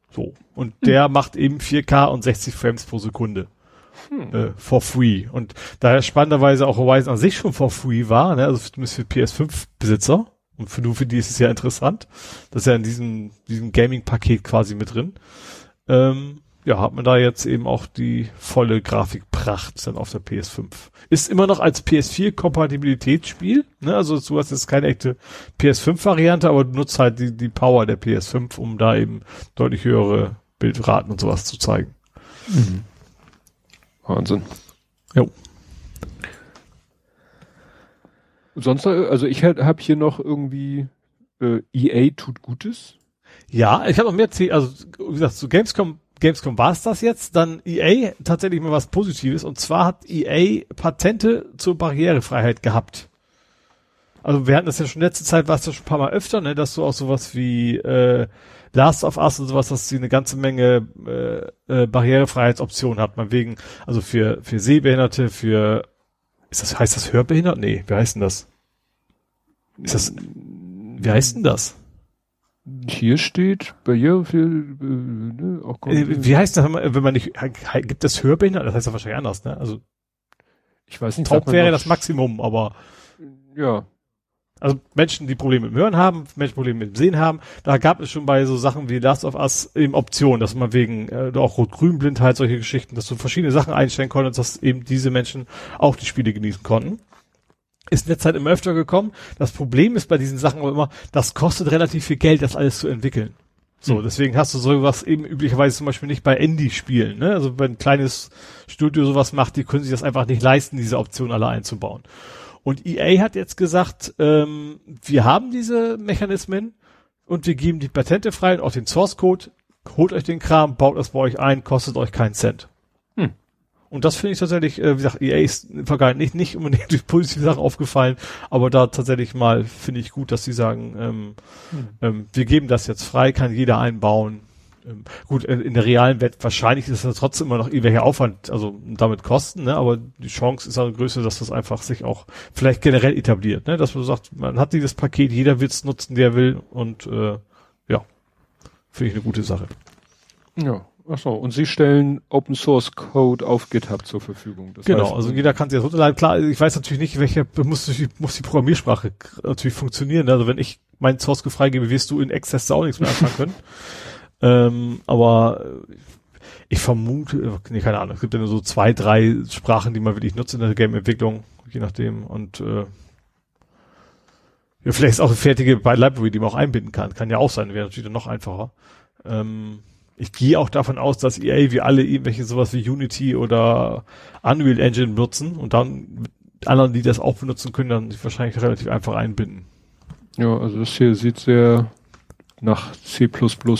So. Und hm. der macht eben 4K und 60 Frames pro Sekunde. Hm. Äh, for free. Und daher spannenderweise auch Horizon an sich schon for free war, ne? also zumindest für PS5-Besitzer. Und für, für die ist es ja interessant. Das ist ja in diesem, diesem Gaming-Paket quasi mit drin. Ähm, ja, hat man da jetzt eben auch die volle Grafikpracht dann auf der PS5. Ist immer noch als PS4-Kompatibilitätsspiel, ne? Also du hast jetzt keine echte PS5-Variante, aber du nutzt halt die, die Power der PS5, um da eben deutlich höhere Bildraten und sowas zu zeigen. Mhm. Wahnsinn. Jo. Sonst, also ich habe hier noch irgendwie äh, EA tut Gutes. Ja, ich habe noch mehr, also wie gesagt, zu Gamescom, Gamescom war es das jetzt, dann EA tatsächlich mal was Positives und zwar hat EA Patente zur Barrierefreiheit gehabt. Also wir hatten das ja schon letzte Zeit, war es ja schon ein paar Mal öfter, ne, dass du auch sowas wie äh, Last of Us und sowas, dass sie eine ganze Menge äh, äh, Barrierefreiheitsoptionen hat, man wegen, also für für Sehbehinderte, für ist das, heißt das hörbehindert? Nee, wie heißt denn das? Ist das, wie heißt denn das? Hier steht Barriere für, äh, ne, auch äh, Wie heißt das, wenn man nicht, gibt das hörbehindert? Das heißt ja wahrscheinlich anders, ne? Also, ich weiß nicht. Taub wäre das Maximum, aber. Ja. Also Menschen, die Probleme mit dem Hören haben, Menschen, die Probleme mit dem Sehen haben, da gab es schon bei so Sachen wie Last of Us eben Optionen, dass man wegen äh, auch Rot-Grün-Blindheit, solche Geschichten, dass du verschiedene Sachen einstellen konntest, dass eben diese Menschen auch die Spiele genießen konnten. Ist in der Zeit immer öfter gekommen. Das Problem ist bei diesen Sachen aber immer, das kostet relativ viel Geld, das alles zu entwickeln. So, mhm. deswegen hast du sowas eben üblicherweise zum Beispiel nicht bei Indie-Spielen, ne? Also wenn ein kleines Studio sowas macht, die können sich das einfach nicht leisten, diese Option alle einzubauen. Und EA hat jetzt gesagt, ähm, wir haben diese Mechanismen und wir geben die Patente frei und auch den Source Code. Holt euch den Kram, baut das bei euch ein, kostet euch keinen Cent. Hm. Und das finde ich tatsächlich, äh, wie gesagt, EA ist in Vergangenheit nicht, nicht unbedingt durch positive Sachen aufgefallen, aber da tatsächlich mal finde ich gut, dass sie sagen, ähm, hm. ähm, wir geben das jetzt frei, kann jeder einbauen. Ähm, gut, in der realen Welt wahrscheinlich ist das trotzdem immer noch irgendwelcher Aufwand, also damit Kosten, ne? aber die Chance ist auch größer, dass das einfach sich auch vielleicht generell etabliert, ne? dass man sagt, man hat dieses Paket, jeder will es nutzen, der will und äh, ja, finde ich eine gute Sache. Ja, ach so. Und Sie stellen Open Source Code auf GitHub zur Verfügung. Das genau, heißt, also jeder kann sich das runterladen. Klar, ich weiß natürlich nicht, welche muss, muss die Programmiersprache natürlich funktionieren. Also wenn ich meinen Source freigebe, wirst du in Access auch nichts mehr anfangen können. Ähm, aber ich vermute, nee, keine Ahnung, es gibt ja nur so zwei, drei Sprachen, die man wirklich nutzt in der Game-Entwicklung, je nachdem. Und äh, ja, vielleicht ist auch eine fertige Library, die man auch einbinden kann. Kann ja auch sein, wäre natürlich dann noch einfacher. Ähm, ich gehe auch davon aus, dass EA wie alle irgendwelche sowas wie Unity oder Unreal Engine nutzen und dann anderen, die das auch benutzen können, dann sich wahrscheinlich relativ einfach einbinden. Ja, also das hier sieht sehr nach C++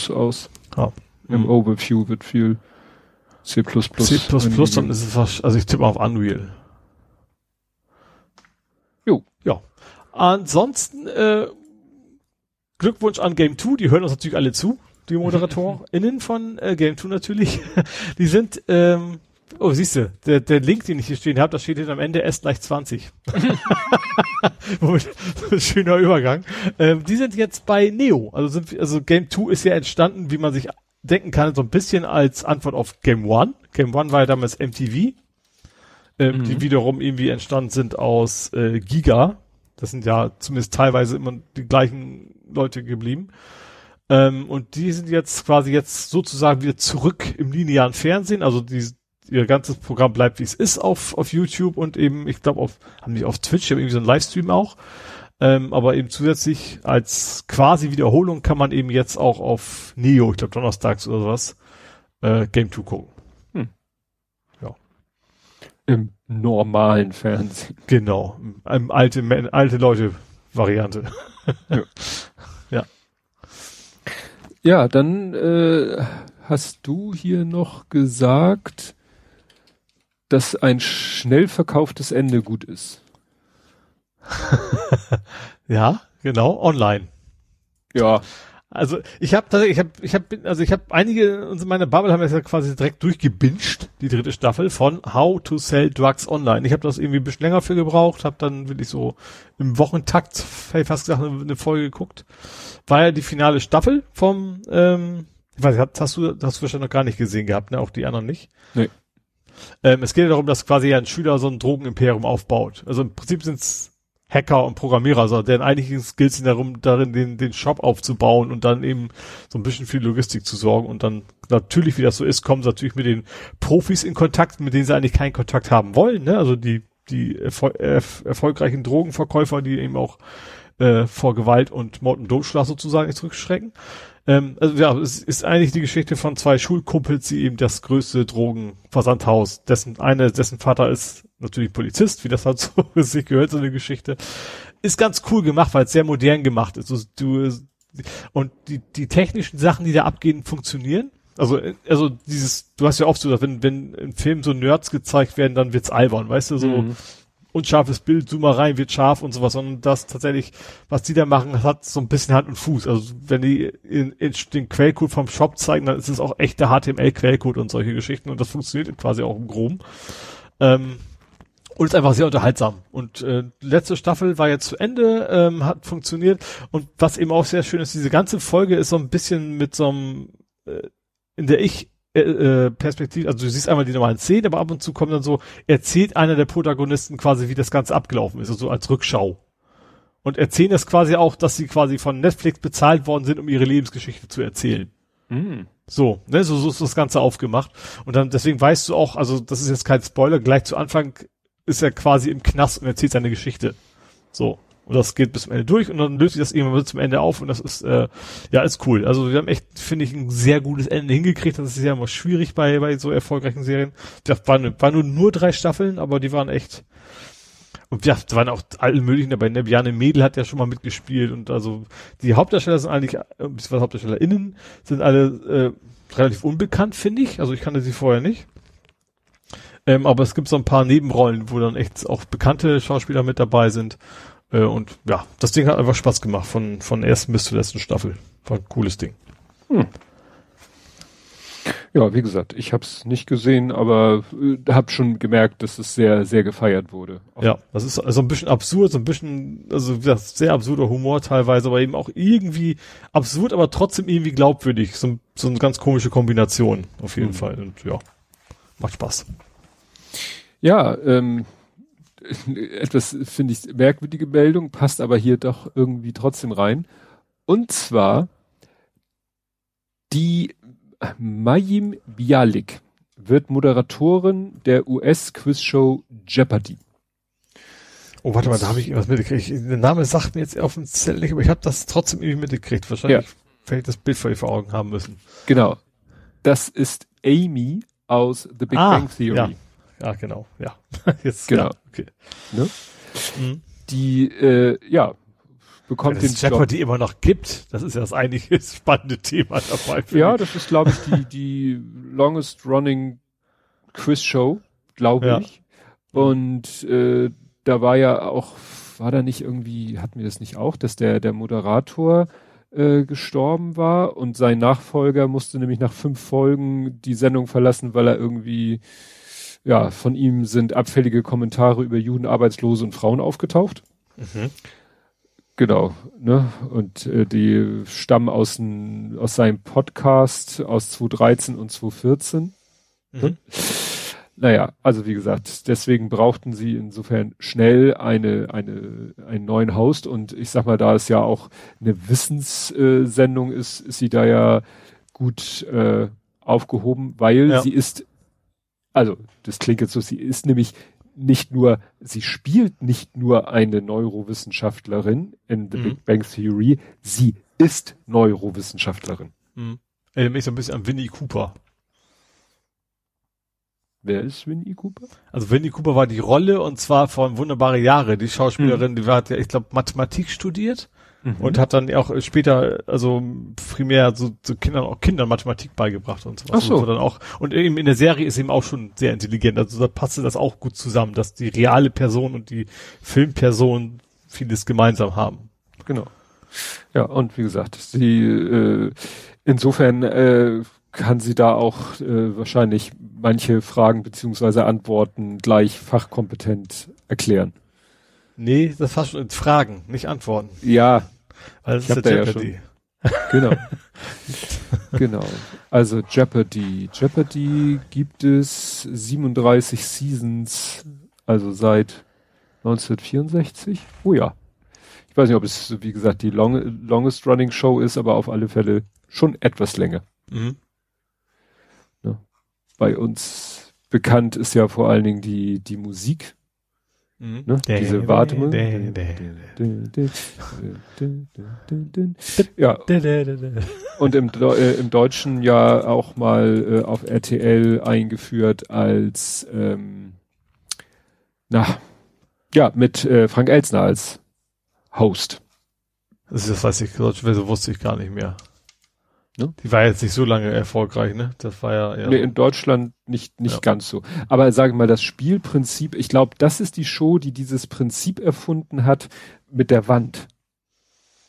aus. Ja. Im mhm. Overview wird viel C++. C++, dann ist es fast, also ich tippe auf Unreal. Jo. Ja. Ansonsten, äh, Glückwunsch an Game 2, die hören uns natürlich alle zu, die ModeratorInnen von äh, Game 2 natürlich. die sind, ähm, Oh, siehst du, der, der Link, den ich hier stehen habe, da steht jetzt am Ende S gleich 20. Schöner Übergang. Ähm, die sind jetzt bei Neo. Also sind, also Game 2 ist ja entstanden, wie man sich denken kann, so ein bisschen als Antwort auf Game 1. Game 1 war ja damals MTV. Ähm, mhm. Die wiederum irgendwie entstanden sind aus äh, Giga. Das sind ja zumindest teilweise immer die gleichen Leute geblieben. Ähm, und die sind jetzt quasi jetzt sozusagen wieder zurück im linearen Fernsehen. Also die ihr ganzes Programm bleibt, wie es ist auf, auf YouTube und eben, ich glaube, auf, haben die auf Twitch, haben irgendwie so einen Livestream auch. Ähm, aber eben zusätzlich als quasi Wiederholung kann man eben jetzt auch auf Neo, ich glaube donnerstags oder sowas, äh, Game 2 gucken. Hm. Ja. Im normalen Fernsehen. Genau. Im alte, alte Leute Variante. ja. ja. Ja, dann äh, hast du hier noch gesagt, dass ein schnell verkauftes Ende gut ist. ja, genau, online. Ja. Also ich habe ich habe ich habe also ich habe einige uns in meiner Bubble haben das ja quasi direkt durchgebinged, die dritte Staffel von How to Sell Drugs Online. Ich habe das irgendwie ein bisschen länger für gebraucht, habe dann wirklich so im Wochentakt fast gesagt eine Folge geguckt. War ja die finale Staffel vom ähm, ich weiß, hast du hast du wahrscheinlich noch gar nicht gesehen gehabt, ne? Auch die anderen nicht. Nee. Ähm, es geht ja darum, dass quasi ein Schüler so ein Drogenimperium aufbaut. Also im Prinzip sind es Hacker und Programmierer, also deren eigentlichen Skills sind darum, darin den, den Shop aufzubauen und dann eben so ein bisschen für Logistik zu sorgen und dann natürlich, wie das so ist, kommen sie natürlich mit den Profis in Kontakt, mit denen sie eigentlich keinen Kontakt haben wollen, ne? Also die, die erfol erf erfolgreichen Drogenverkäufer, die eben auch äh, vor Gewalt und Mord und Totschlag sozusagen nicht zurückschrecken. Ähm, also ja, es ist eigentlich die Geschichte von zwei Schulkumpels, die eben das größte Drogenversandhaus, dessen eine, dessen Vater ist natürlich Polizist, wie das halt so sich gehört, so eine Geschichte. Ist ganz cool gemacht, weil es sehr modern gemacht ist. Also du, und die, die technischen Sachen, die da abgehen, funktionieren. Also, also dieses, du hast ja oft so, wenn, wenn im Film so Nerds gezeigt werden, dann wird's albern, weißt du, so, mhm unscharfes Bild, zoom mal rein, wird scharf und sowas, sondern das tatsächlich, was die da machen, hat so ein bisschen Hand und Fuß. Also wenn die in, in den Quellcode vom Shop zeigen, dann ist es auch echter HTML-Quellcode und solche Geschichten und das funktioniert quasi auch im Groben. Ähm, und ist einfach sehr unterhaltsam. Und äh, letzte Staffel war jetzt zu Ende, ähm, hat funktioniert. Und was eben auch sehr schön ist, diese ganze Folge ist so ein bisschen mit so einem, äh, in der ich äh, äh, Perspektive, also du siehst einmal die normalen Szenen, aber ab und zu kommt dann so, erzählt einer der Protagonisten quasi, wie das Ganze abgelaufen ist, also als Rückschau. Und erzählen das quasi auch, dass sie quasi von Netflix bezahlt worden sind, um ihre Lebensgeschichte zu erzählen. Mhm. So, ne, so, so ist das Ganze aufgemacht. Und dann, deswegen weißt du auch, also das ist jetzt kein Spoiler, gleich zu Anfang ist er quasi im Knast und erzählt seine Geschichte. So. Und das geht bis zum Ende durch und dann löst sich das irgendwann zum Ende auf und das ist, äh, ja, ist cool. Also wir haben echt, finde ich, ein sehr gutes Ende hingekriegt. Das ist ja immer schwierig bei, bei so erfolgreichen Serien. Das waren, waren nur, nur drei Staffeln, aber die waren echt, und ja, da waren auch alle möglichen dabei. Ne? Mädel hat ja schon mal mitgespielt und also die Hauptdarsteller sind eigentlich, äh, beziehungsweise HauptdarstellerInnen sind alle äh, relativ unbekannt, finde ich. Also ich kannte sie vorher nicht. Ähm, aber es gibt so ein paar Nebenrollen, wo dann echt auch bekannte Schauspieler mit dabei sind. Äh, und ja, das Ding hat einfach Spaß gemacht von, von ersten bis zur letzten Staffel. War ein cooles Ding. Hm. Ja, wie gesagt, ich habe es nicht gesehen, aber äh, habe schon gemerkt, dass es sehr, sehr gefeiert wurde. Ja, das ist also ein bisschen absurd, so ein bisschen, also sehr absurder Humor teilweise, aber eben auch irgendwie absurd, aber trotzdem irgendwie glaubwürdig. So, so eine ganz komische Kombination, auf jeden mhm. Fall. Und ja, macht Spaß. Ja, ähm, etwas, finde ich, merkwürdige Meldung, passt aber hier doch irgendwie trotzdem rein. Und zwar die Mayim Bialik wird Moderatorin der US-Quizshow Jeopardy. Oh, warte mal, da habe ich irgendwas mitgekriegt. Der Name sagt mir jetzt auf dem Zettel nicht, aber ich habe das trotzdem irgendwie mitgekriegt. Wahrscheinlich ja. fällt das Bild vor, vor Augen haben müssen. Genau. Das ist Amy aus The Big ah, Bang Theory. Ja. ja, genau. Ja. Jetzt, genau. Ja, okay. Ne? Mhm. Die, äh, ja, bekommt es den Jeopardy immer noch gibt, das ist ja das eigentliche spannende Thema dabei. Ja, mich. das ist, glaube ich, die, die longest running Quiz Show, glaube ja. ich. Und äh, da war ja auch, war da nicht irgendwie, hatten wir das nicht auch, dass der, der Moderator äh, gestorben war und sein Nachfolger musste nämlich nach fünf Folgen die Sendung verlassen, weil er irgendwie, ja, von ihm sind abfällige Kommentare über Juden, Arbeitslose und Frauen aufgetaucht. Mhm. Genau, ne? Und äh, die stammen aus, n, aus seinem Podcast aus 2013 und 2014. Mhm. Hm? Naja, also wie gesagt, deswegen brauchten sie insofern schnell eine, eine, einen neuen Host und ich sag mal, da es ja auch eine Wissenssendung ist, ist sie da ja gut äh, aufgehoben, weil ja. sie ist, also das klingt jetzt so, sie ist nämlich nicht nur, sie spielt nicht nur eine Neurowissenschaftlerin in The mhm. Big Bang Theory, sie ist Neurowissenschaftlerin. Mhm. Erinnert mich so ein bisschen an Winnie Cooper. Wer ist Winnie Cooper? Also Winnie Cooper war die Rolle und zwar von Wunderbare Jahre. Die Schauspielerin, mhm. die hat ja, ich glaube, Mathematik studiert mhm. und hat dann auch später, also primär so, so Kindern auch Kindern Mathematik beigebracht und sowas. Ach so. Und dann auch, und eben in der Serie ist eben auch schon sehr intelligent. Also da passte das auch gut zusammen, dass die reale Person und die Filmperson vieles gemeinsam haben. Genau. Ja, und wie gesagt, sie äh, insofern äh, kann sie da auch äh, wahrscheinlich manche Fragen beziehungsweise Antworten gleich fachkompetent erklären. Nee, das fast schon Fragen, nicht Antworten. Ja. Weil das ist der Jeopardy. Ja genau. genau. Also Jeopardy. Jeopardy gibt es 37 Seasons, also seit 1964. Oh ja. Ich weiß nicht, ob es, wie gesagt, die long, longest running Show ist, aber auf alle Fälle schon etwas länger. Mhm. Ne? Bei uns bekannt ist ja vor allen Dingen die, die Musik. Mhm. Ne? Diese Wartung. Ja. Und im, äh, im Deutschen ja auch mal äh, auf RTL eingeführt als ähm, na ja mit äh, Frank Elsner als Host. Das, ist, das weiß ich, das wusste ich gar nicht mehr. Ne? Die war jetzt nicht so lange erfolgreich, ne? Das war ja. ja nee, in Deutschland nicht, nicht ja. ganz so. Aber sage mal, das Spielprinzip, ich glaube, das ist die Show, die dieses Prinzip erfunden hat mit der Wand.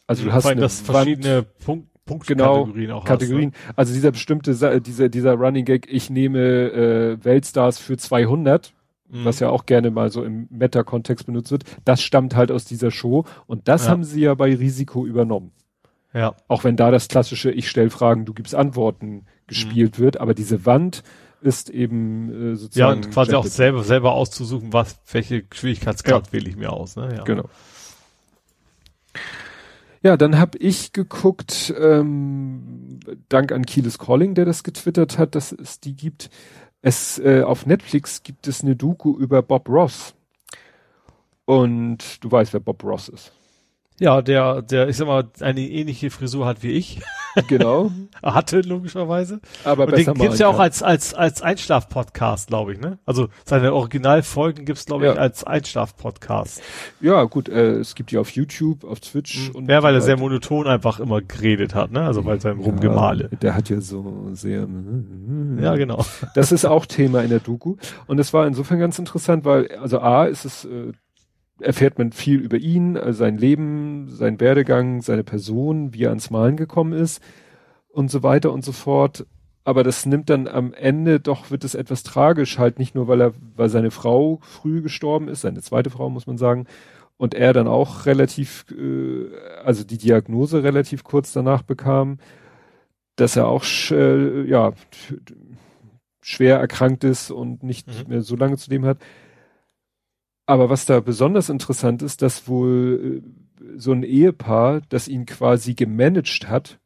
Also du hast eine das verschiedene Punkt, Punktkategorien genau, auch Kategorien. Hast, ne? Also dieser bestimmte, dieser, dieser Running Gag, ich nehme äh, Weltstars für 200, mhm. was ja auch gerne mal so im Meta-Kontext benutzt wird, das stammt halt aus dieser Show und das ja. haben sie ja bei Risiko übernommen. Ja. Auch wenn da das klassische Ich stell Fragen, du gibst Antworten gespielt mhm. wird, aber diese Wand ist eben äh, sozusagen. Ja, und quasi auch selber, selber auszusuchen, was, welche Schwierigkeitsgrad ja. wähle ich mir aus, ne? Ja. Genau. Ja, dann habe ich geguckt, ähm, dank an Kieles Calling, der das getwittert hat, dass es die gibt. Es äh, auf Netflix gibt es eine Doku über Bob Ross. Und du weißt, wer Bob Ross ist. Ja, der, der, ich sag mal, eine ähnliche Frisur hat wie ich. Genau. Hatte, logischerweise. Aber Und den gibt's ja auch als, als, als Einschlaf-Podcast, glaube ich, ne? Also seine Originalfolgen gibt's, glaube ich, als Einschlaf-Podcast. Ja, gut, äh, es gibt die auf YouTube, auf Twitch. Mhm. Und ja, weil er sehr monoton einfach immer geredet hat, ne? Also bei seinem ja, Rumgemale. Der hat ja so sehr. Ja, genau. Das ist auch Thema in der Doku. Und es war insofern ganz interessant, weil, also A, ist es, äh, erfährt man viel über ihn, also sein Leben, sein Werdegang, seine Person, wie er ans Malen gekommen ist und so weiter und so fort. Aber das nimmt dann am Ende doch, wird es etwas tragisch, halt nicht nur, weil er, weil seine Frau früh gestorben ist, seine zweite Frau, muss man sagen, und er dann auch relativ, äh, also die Diagnose relativ kurz danach bekam, dass er auch, äh, ja, schwer erkrankt ist und nicht mhm. mehr so lange zu dem hat. Aber was da besonders interessant ist, dass wohl äh, so ein Ehepaar, das ihn quasi gemanagt hat,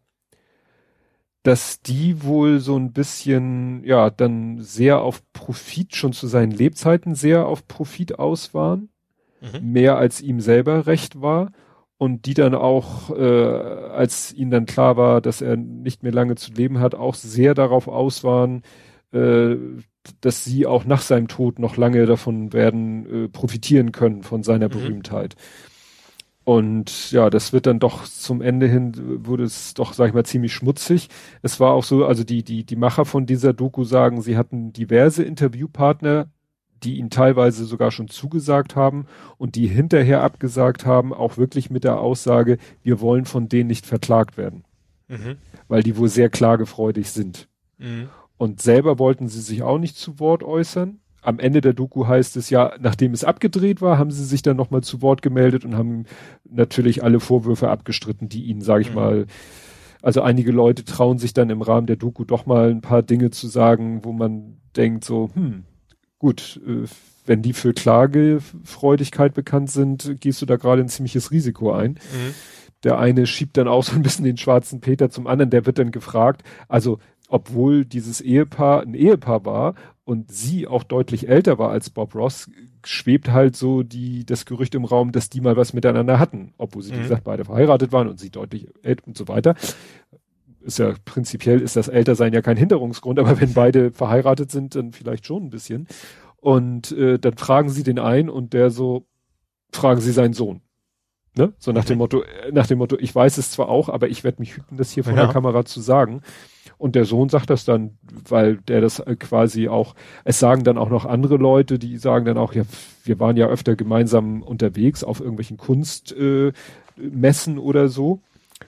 dass die wohl so ein bisschen, ja, dann sehr auf Profit, schon zu seinen Lebzeiten sehr auf Profit aus waren, mhm. mehr als ihm selber recht war. Und die dann auch, äh, als ihnen dann klar war, dass er nicht mehr lange zu leben hat, auch sehr darauf aus waren, äh, dass sie auch nach seinem Tod noch lange davon werden äh, profitieren können von seiner mhm. Berühmtheit. Und ja, das wird dann doch zum Ende hin wurde es doch, sag ich mal, ziemlich schmutzig. Es war auch so, also die, die, die Macher von dieser Doku sagen, sie hatten diverse Interviewpartner, die ihn teilweise sogar schon zugesagt haben und die hinterher abgesagt haben, auch wirklich mit der Aussage, wir wollen von denen nicht verklagt werden. Mhm. Weil die wohl sehr klagefreudig sind. Mhm. Und selber wollten sie sich auch nicht zu Wort äußern. Am Ende der Doku heißt es ja, nachdem es abgedreht war, haben sie sich dann nochmal zu Wort gemeldet und haben natürlich alle Vorwürfe abgestritten, die ihnen, sage ich mhm. mal, also einige Leute trauen sich dann im Rahmen der Doku doch mal ein paar Dinge zu sagen, wo man denkt so, hm, gut, äh, wenn die für Klagefreudigkeit bekannt sind, gehst du da gerade ein ziemliches Risiko ein. Mhm. Der eine schiebt dann auch so ein bisschen den schwarzen Peter zum anderen, der wird dann gefragt, also obwohl dieses Ehepaar ein Ehepaar war und sie auch deutlich älter war als Bob Ross, schwebt halt so die, das Gerücht im Raum, dass die mal was miteinander hatten, obwohl sie, mhm. wie gesagt, beide verheiratet waren und sie deutlich älter und so weiter. Ist ja prinzipiell ist das Ältersein ja kein Hinderungsgrund, aber wenn beide verheiratet sind, dann vielleicht schon ein bisschen. Und äh, dann fragen sie den ein und der so, fragen sie seinen Sohn. Ne? So nach dem Motto, äh, nach dem Motto, ich weiß es zwar auch, aber ich werde mich hüten, das hier vor ja. der Kamera zu sagen. Und der Sohn sagt das dann, weil der das äh, quasi auch, es sagen dann auch noch andere Leute, die sagen dann auch, ja, wir waren ja öfter gemeinsam unterwegs auf irgendwelchen Kunstmessen äh, oder so.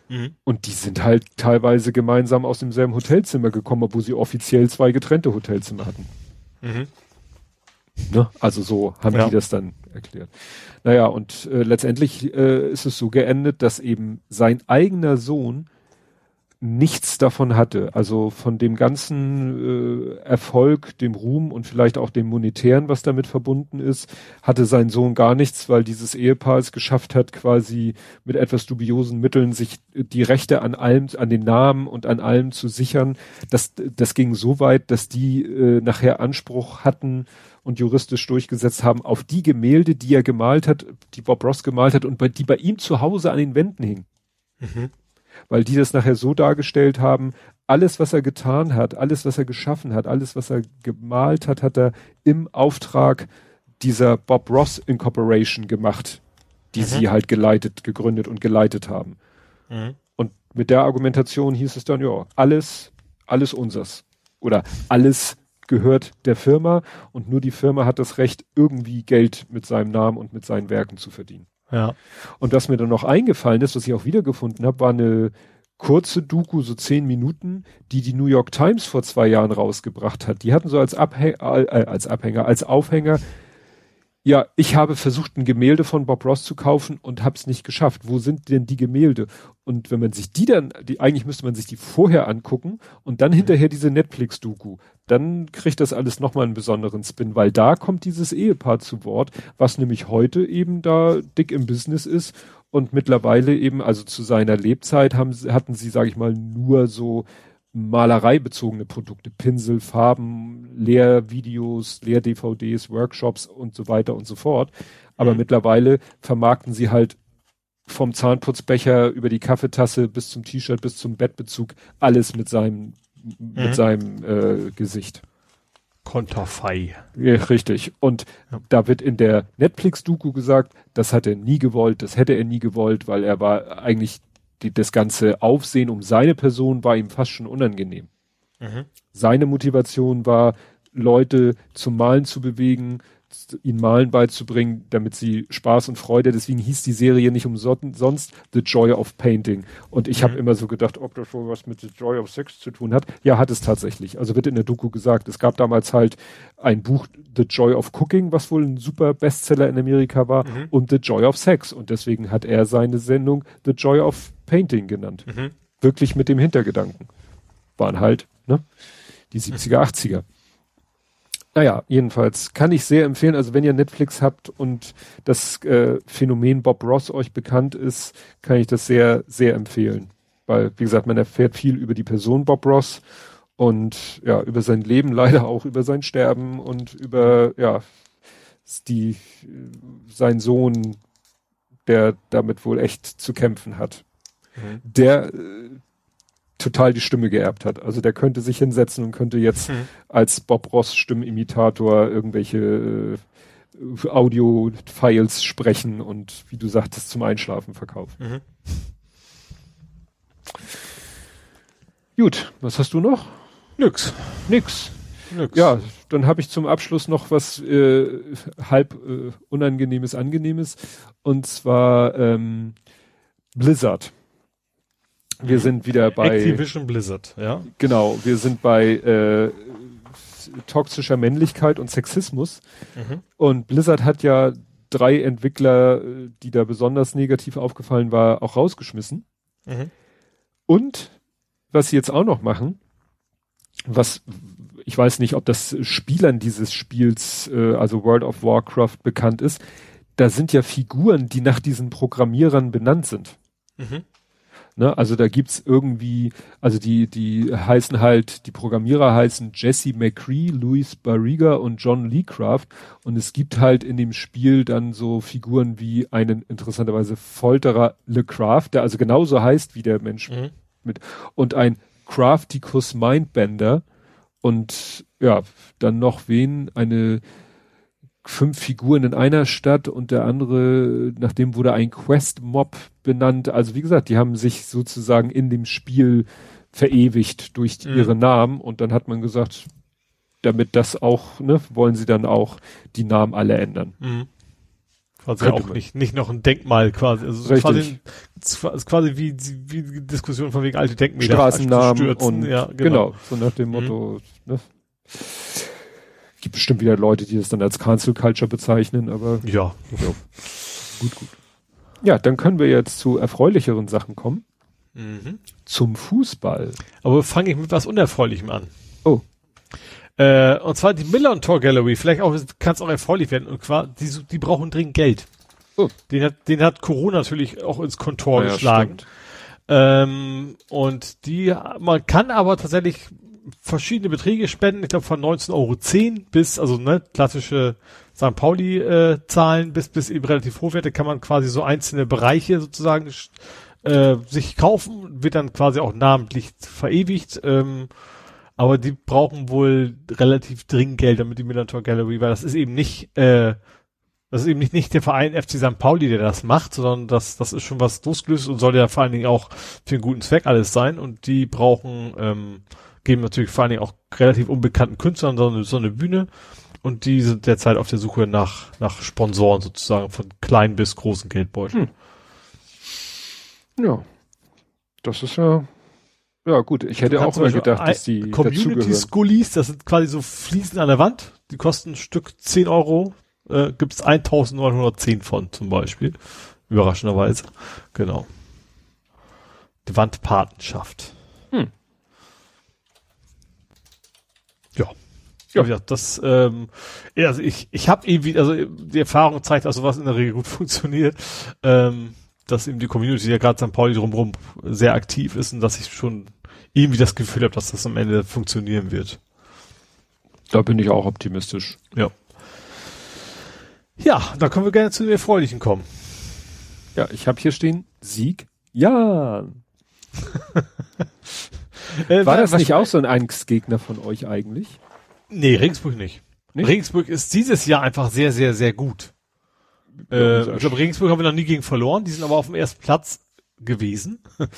Mhm. Und die sind halt teilweise gemeinsam aus demselben Hotelzimmer gekommen, obwohl sie offiziell zwei getrennte Hotelzimmer hatten. Mhm. Ne? Also so haben ja. die das dann erklärt. Naja, und äh, letztendlich äh, ist es so geendet, dass eben sein eigener Sohn nichts davon hatte. Also von dem ganzen äh, Erfolg, dem Ruhm und vielleicht auch dem monetären, was damit verbunden ist, hatte sein Sohn gar nichts, weil dieses Ehepaar es geschafft hat, quasi mit etwas dubiosen Mitteln sich die Rechte an allem, an den Namen und an allem zu sichern. Das, das ging so weit, dass die äh, nachher Anspruch hatten und juristisch durchgesetzt haben auf die Gemälde, die er gemalt hat, die Bob Ross gemalt hat und bei, die bei ihm zu Hause an den Wänden hingen. Mhm weil die das nachher so dargestellt haben, alles, was er getan hat, alles, was er geschaffen hat, alles, was er gemalt hat, hat er im Auftrag dieser Bob Ross Incorporation gemacht, die mhm. sie halt geleitet, gegründet und geleitet haben. Mhm. Und mit der Argumentation hieß es dann, ja, alles, alles unsers. Oder alles gehört der Firma und nur die Firma hat das Recht, irgendwie Geld mit seinem Namen und mit seinen Werken zu verdienen. Ja. Und was mir dann noch eingefallen ist, was ich auch wiedergefunden habe, war eine kurze Doku, so zehn Minuten, die die New York Times vor zwei Jahren rausgebracht hat. Die hatten so als, Abhäng äh, als Abhänger, als Aufhänger ja, ich habe versucht, ein Gemälde von Bob Ross zu kaufen und habe es nicht geschafft. Wo sind denn die Gemälde? Und wenn man sich die dann, die, eigentlich müsste man sich die vorher angucken und dann hinterher diese Netflix-Doku, dann kriegt das alles nochmal einen besonderen Spin, weil da kommt dieses Ehepaar zu Wort, was nämlich heute eben da dick im Business ist und mittlerweile eben, also zu seiner Lebzeit haben, hatten sie, sage ich mal, nur so malereibezogene Produkte, Pinsel, Farben, Lehrvideos, Lehr-DVDs, Workshops und so weiter und so fort. Aber mhm. mittlerweile vermarkten sie halt vom Zahnputzbecher über die Kaffeetasse bis zum T-Shirt bis zum Bettbezug alles mit seinem mhm. mit seinem äh, Gesicht. Konterfei. Ja, richtig. Und ja. da wird in der Netflix-Doku gesagt, das hat er nie gewollt, das hätte er nie gewollt, weil er war eigentlich die, das ganze Aufsehen um seine Person war ihm fast schon unangenehm. Mhm. Seine Motivation war, Leute zum Malen zu bewegen, ihnen Malen beizubringen, damit sie Spaß und Freude, deswegen hieß die Serie nicht umsonst The Joy of Painting. Und ich mhm. habe immer so gedacht, ob das wohl was mit The Joy of Sex zu tun hat. Ja, hat es tatsächlich. Also wird in der Doku gesagt, es gab damals halt ein Buch The Joy of Cooking, was wohl ein super Bestseller in Amerika war, mhm. und The Joy of Sex. Und deswegen hat er seine Sendung The Joy of Painting genannt. Mhm. Wirklich mit dem Hintergedanken. Waren halt, ne? Die 70er, 80er. Naja, jedenfalls kann ich sehr empfehlen, also wenn ihr Netflix habt und das äh, Phänomen Bob Ross euch bekannt ist, kann ich das sehr, sehr empfehlen. Weil, wie gesagt, man erfährt viel über die Person Bob Ross und ja, über sein Leben, leider auch über sein Sterben und über, ja, die, sein Sohn, der damit wohl echt zu kämpfen hat. Mhm. Der äh, total die Stimme geerbt hat. Also der könnte sich hinsetzen und könnte jetzt hm. als Bob Ross Stimmimitator irgendwelche äh, Audio-Files sprechen und wie du sagtest, zum Einschlafen verkaufen. Mhm. Gut, was hast du noch? Nix. Nix. Nix. Ja, dann habe ich zum Abschluss noch was äh, halb äh, unangenehmes, angenehmes. Und zwar ähm, Blizzard. Wir sind wieder bei Activision Blizzard, ja. Genau, wir sind bei äh, toxischer Männlichkeit und Sexismus. Mhm. Und Blizzard hat ja drei Entwickler, die da besonders negativ aufgefallen war, auch rausgeschmissen. Mhm. Und was sie jetzt auch noch machen, was ich weiß nicht, ob das Spielern dieses Spiels, äh, also World of Warcraft, bekannt ist. Da sind ja Figuren, die nach diesen Programmierern benannt sind. Mhm. Ne? Also da gibt's irgendwie, also die, die heißen halt, die Programmierer heißen Jesse McCree, Louis Barriga und John Leecraft. Und es gibt halt in dem Spiel dann so Figuren wie einen interessanterweise Folterer LeCraft, der also genauso heißt wie der Mensch mhm. mit, und ein Crafticus Mindbender. Und ja, dann noch wen, eine fünf Figuren in einer Stadt und der andere, nachdem wurde ein Quest-Mob benannt. Also wie gesagt, die haben sich sozusagen in dem Spiel verewigt durch mhm. ihre Namen und dann hat man gesagt, damit das auch, ne, wollen sie dann auch die Namen alle ändern. Mhm. Quasi auch nicht, nicht noch ein Denkmal quasi. Also Richtig. quasi, quasi wie, wie die Diskussion von wegen alte Denkmäler. Straßennamen und ja, genau. genau. so nach dem Motto, mhm. ne gibt bestimmt wieder Leute, die das dann als Cancel Culture bezeichnen, aber ja. ja. Gut, gut. Ja, dann können wir jetzt zu erfreulicheren Sachen kommen. Mhm. Zum Fußball. Aber fange ich mit was Unerfreulichem an. Oh. Äh, und zwar die Miller Tor Gallery. Vielleicht auch, kann es auch erfreulich werden. Und zwar, die, die brauchen dringend Geld. Oh. Den hat, den hat Corona natürlich auch ins Kontor ja, geschlagen. Ähm, und die, man kann aber tatsächlich verschiedene Beträge spenden, ich glaube von 19,10 Euro bis, also ne, klassische St. Pauli äh, bis bis eben relativ hochwerte kann man quasi so einzelne Bereiche sozusagen äh, sich kaufen, wird dann quasi auch namentlich verewigt. Ähm, aber die brauchen wohl relativ dringend Geld, damit die Millantor Gallery, weil das ist eben nicht, äh, das ist eben nicht, nicht der Verein FC St. Pauli, der das macht, sondern das, das ist schon was losgelöst und soll ja vor allen Dingen auch für einen guten Zweck alles sein und die brauchen ähm, geben natürlich vor allen Dingen auch relativ unbekannten Künstlern so eine, so eine Bühne und die sind derzeit auf der Suche nach, nach Sponsoren sozusagen von kleinen bis großen Geldbeuteln. Hm. Ja. Das ist ja, ja gut. Ich hätte auch mal gedacht, dass die Community Schoolies, das sind quasi so Fliesen an der Wand, die kosten ein Stück 10 Euro, äh, gibt es 1910 von zum Beispiel. Überraschenderweise. Genau. Die Wandpatenschaft. Hm. Ja. Ja, ja das, ähm, ja, also ich, ich habe irgendwie, also die Erfahrung zeigt, also was in der Regel gut funktioniert, ähm, dass eben die Community ja gerade St. Pauli drumherum sehr aktiv ist und dass ich schon irgendwie das Gefühl habe, dass das am Ende funktionieren wird. Da bin ich auch optimistisch. Ja. Ja, da können wir gerne zu den Erfreulichen kommen. Ja, ich habe hier stehen Sieg. Ja. äh, War das nicht auch so ein Angstgegner von euch eigentlich? Nee, Regensburg nicht. nicht. Regensburg ist dieses Jahr einfach sehr, sehr, sehr gut. Äh, ich glaube, Regensburg haben wir noch nie gegen verloren. Die sind aber auf dem ersten Platz gewesen.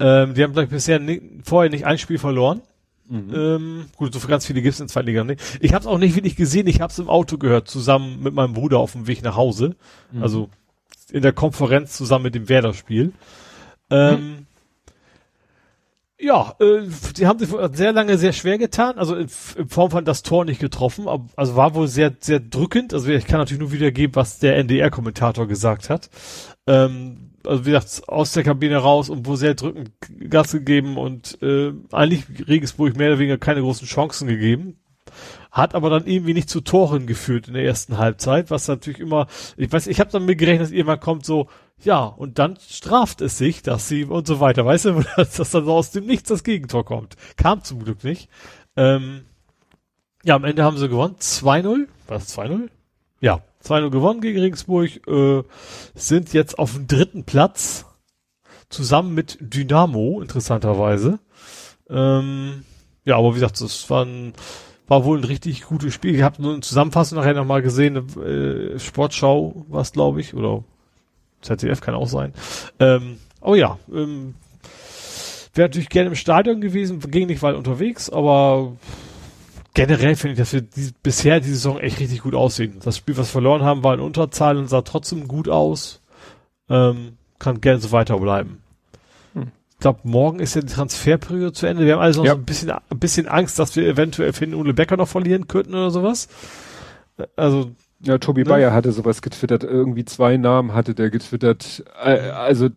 ähm, die haben gleich bisher nie, vorher nicht ein Spiel verloren. Mhm. Ähm, gut, so ganz viele gibt es in zwei Liga nicht. Ich habe es auch nicht wirklich gesehen. Ich habe es im Auto gehört, zusammen mit meinem Bruder auf dem Weg nach Hause. Mhm. Also in der Konferenz zusammen mit dem Werder-Spiel. Ähm, mhm. Ja, äh, sie haben sich sehr lange sehr schwer getan, also in, in, Form von das Tor nicht getroffen, aber, also war wohl sehr, sehr drückend. Also ich kann natürlich nur wiedergeben, was der NDR-Kommentator gesagt hat. Ähm, also wie gesagt, aus der Kabine raus und wo sehr drückend Gas gegeben und äh, eigentlich Regensburg mehr oder weniger keine großen Chancen gegeben. Hat aber dann irgendwie nicht zu Toren geführt in der ersten Halbzeit, was natürlich immer, ich weiß, ich habe damit gerechnet, dass irgendwann kommt so, ja, und dann straft es sich, dass sie und so weiter, weißt du, dass, dann so aus dem Nichts das Gegentor kommt. Kam zum Glück nicht. Ähm, ja, am Ende haben sie gewonnen. 2-0. War das 2-0? Ja, 2-0 gewonnen gegen Regensburg. Äh, sind jetzt auf dem dritten Platz. Zusammen mit Dynamo, interessanterweise. Ähm, ja, aber wie gesagt, das war, ein, war wohl ein richtig gutes Spiel. Ich habe nur eine Zusammenfassung nachher nochmal gesehen. Äh, Sportschau war es, glaube ich, oder ZDF kann auch sein. Ähm, oh ja, ähm, wäre natürlich gerne im Stadion gewesen, ging nicht weit unterwegs, aber generell finde ich, dass wir die, bisher die Saison echt richtig gut aussehen. Das Spiel, was wir verloren haben, war in Unterzahl und sah trotzdem gut aus. Ähm, kann gerne so weiter bleiben. Ich glaube, morgen ist ja die Transferperiode zu Ende. Wir haben also noch ja. so ein bisschen, ein bisschen Angst, dass wir eventuell Finn Ole Becker noch verlieren könnten oder sowas. Also ja, Tobi ne? Bayer hatte sowas getwittert. Irgendwie zwei Namen hatte der getwittert. Äh, also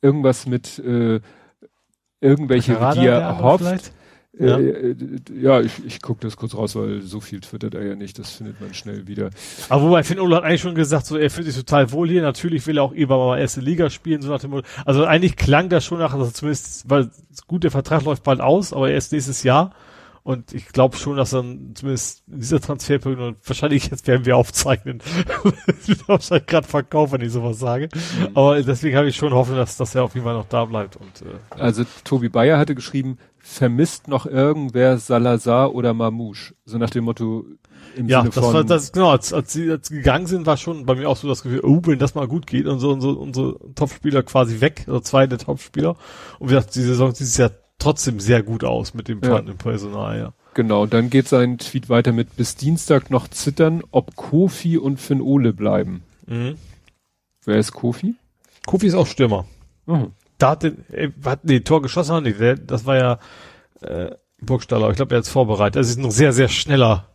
irgendwas mit äh, irgendwelche, die er hofft. Äh, ja, äh, ja ich, ich gucke das kurz raus, weil so viel twittert er ja nicht. Das findet man schnell wieder. Aber wobei Finn Ulla hat eigentlich schon gesagt, so er fühlt sich total wohl hier. Natürlich will er auch irgendwann mal erste Liga spielen, so nach dem Motto. Also eigentlich klang das schon nach, also zumindest, weil gut, der Vertrag läuft bald aus, aber erst nächstes Jahr. Und ich glaube schon, dass dann zumindest in dieser Transferperiode, und wahrscheinlich jetzt werden wir aufzeichnen, ich wahrscheinlich gerade verkaufen, wenn ich sowas sage. Mhm. Aber deswegen habe ich schon Hoffnung, dass, dass er auf jeden Fall noch da bleibt. Und, äh, also Tobi Bayer hatte geschrieben, vermisst noch irgendwer Salazar oder Mamouche? So nach dem Motto, im ja, Sinne das war das genau, als, als sie als gegangen sind, war schon bei mir auch so das Gefühl, oh, wenn das mal gut geht und so unsere, unsere Topspieler quasi weg, also zwei der Topspieler. Und wie gesagt, die Saison dieses Jahr trotzdem sehr gut aus mit dem ja. Personal, ja. Genau, dann geht sein Tweet weiter mit bis Dienstag noch zittern, ob Kofi und Finn Ole bleiben. Mhm. Wer ist Kofi? Kofi ist auch Stürmer. Mhm. Da hat, den, hat nee, Tor geschossen, nee, der, das war ja äh, Burgstaller, ich glaube, er hat es vorbereitet. Das ist ein sehr, sehr schneller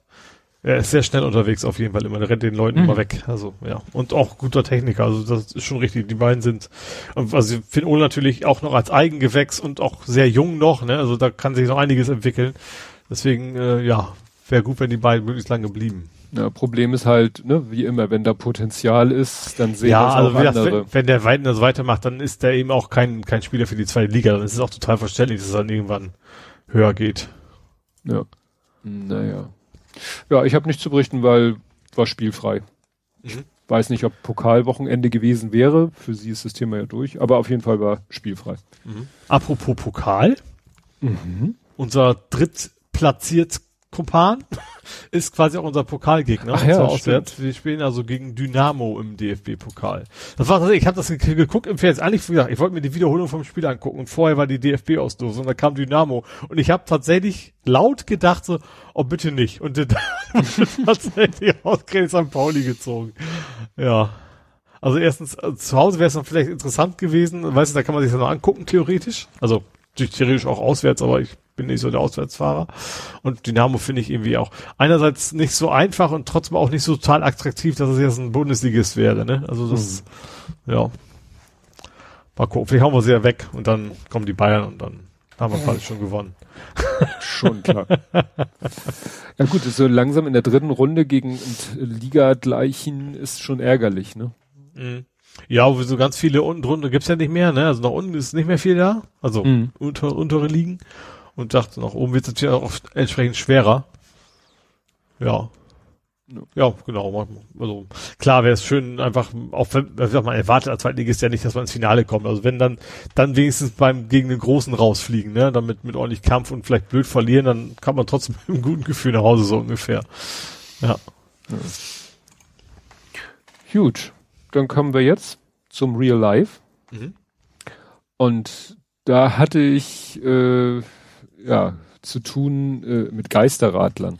er ist sehr schnell unterwegs auf jeden Fall immer. Der rennt den Leuten mhm. immer weg. Also, ja. Und auch guter Techniker. Also, das ist schon richtig. Die beiden sind, also, Finn Ohl natürlich auch noch als Eigengewächs und auch sehr jung noch, ne? Also, da kann sich noch einiges entwickeln. Deswegen, äh, ja, wäre gut, wenn die beiden möglichst lange blieben. Ja, Problem ist halt, ne, wie immer, wenn da Potenzial ist, dann sehen ja, das also auch andere. Das, wenn, wenn der Weiden das weitermacht, dann ist der eben auch kein, kein Spieler für die zweite Liga. Dann ist es auch total verständlich, dass es dann irgendwann höher geht. Ja. Naja. Ja, ich habe nichts zu berichten, weil war spielfrei. Mhm. Weiß nicht, ob Pokalwochenende gewesen wäre. Für sie ist das Thema ja durch, aber auf jeden Fall war spielfrei. Mhm. Apropos Pokal. Mhm. Unser drittplatziert Kumpan ist quasi auch unser Pokalgegner. Ach ja, auswärts. Wir spielen also gegen Dynamo im DFB-Pokal. Das war tatsächlich, ich habe das geguckt im Fernsehen. Eigentlich, gesagt, ich wollte mir die Wiederholung vom Spiel angucken und vorher war die DFB-Auslosung und da kam Dynamo und ich habe tatsächlich laut gedacht so, oh bitte nicht. Und dann tatsächlich ausgerechnet St. Pauli gezogen. Ja. Also erstens, also zu Hause wäre es dann vielleicht interessant gewesen. Weißt du, da kann man sich das noch angucken, theoretisch. Also theoretisch auch auswärts, aber ich bin nicht so der Auswärtsfahrer. Und Dynamo finde ich irgendwie auch einerseits nicht so einfach und trotzdem auch nicht so total attraktiv, dass es jetzt ein Bundesligist wäre. Ne? Also das, mhm. ja. Mal gucken, vielleicht hauen wir sie ja weg und dann kommen die Bayern und dann haben wir quasi schon gewonnen. schon klar. ja gut, so langsam in der dritten Runde gegen Liga-Gleichen ist schon ärgerlich, ne? Mhm. Ja, so ganz viele unten drunter gibt's ja nicht mehr, ne? Also nach unten ist nicht mehr viel da. Also mhm. unter, untere Ligen und dachte, nach oben wird es natürlich auch entsprechend schwerer. Ja. Ja, genau. Also klar wäre es schön, einfach, auch wenn man erwartet als Zweitligist ja nicht, dass man ins Finale kommt. Also wenn dann, dann wenigstens beim gegen den Großen rausfliegen, ne? Damit mit ordentlich Kampf und vielleicht blöd verlieren, dann kann man trotzdem mit einem guten Gefühl nach Hause so ungefähr. Ja. ja. Gut, dann kommen wir jetzt zum Real Life. Mhm. Und da hatte ich äh, ja zu tun äh, mit Geisterradlern.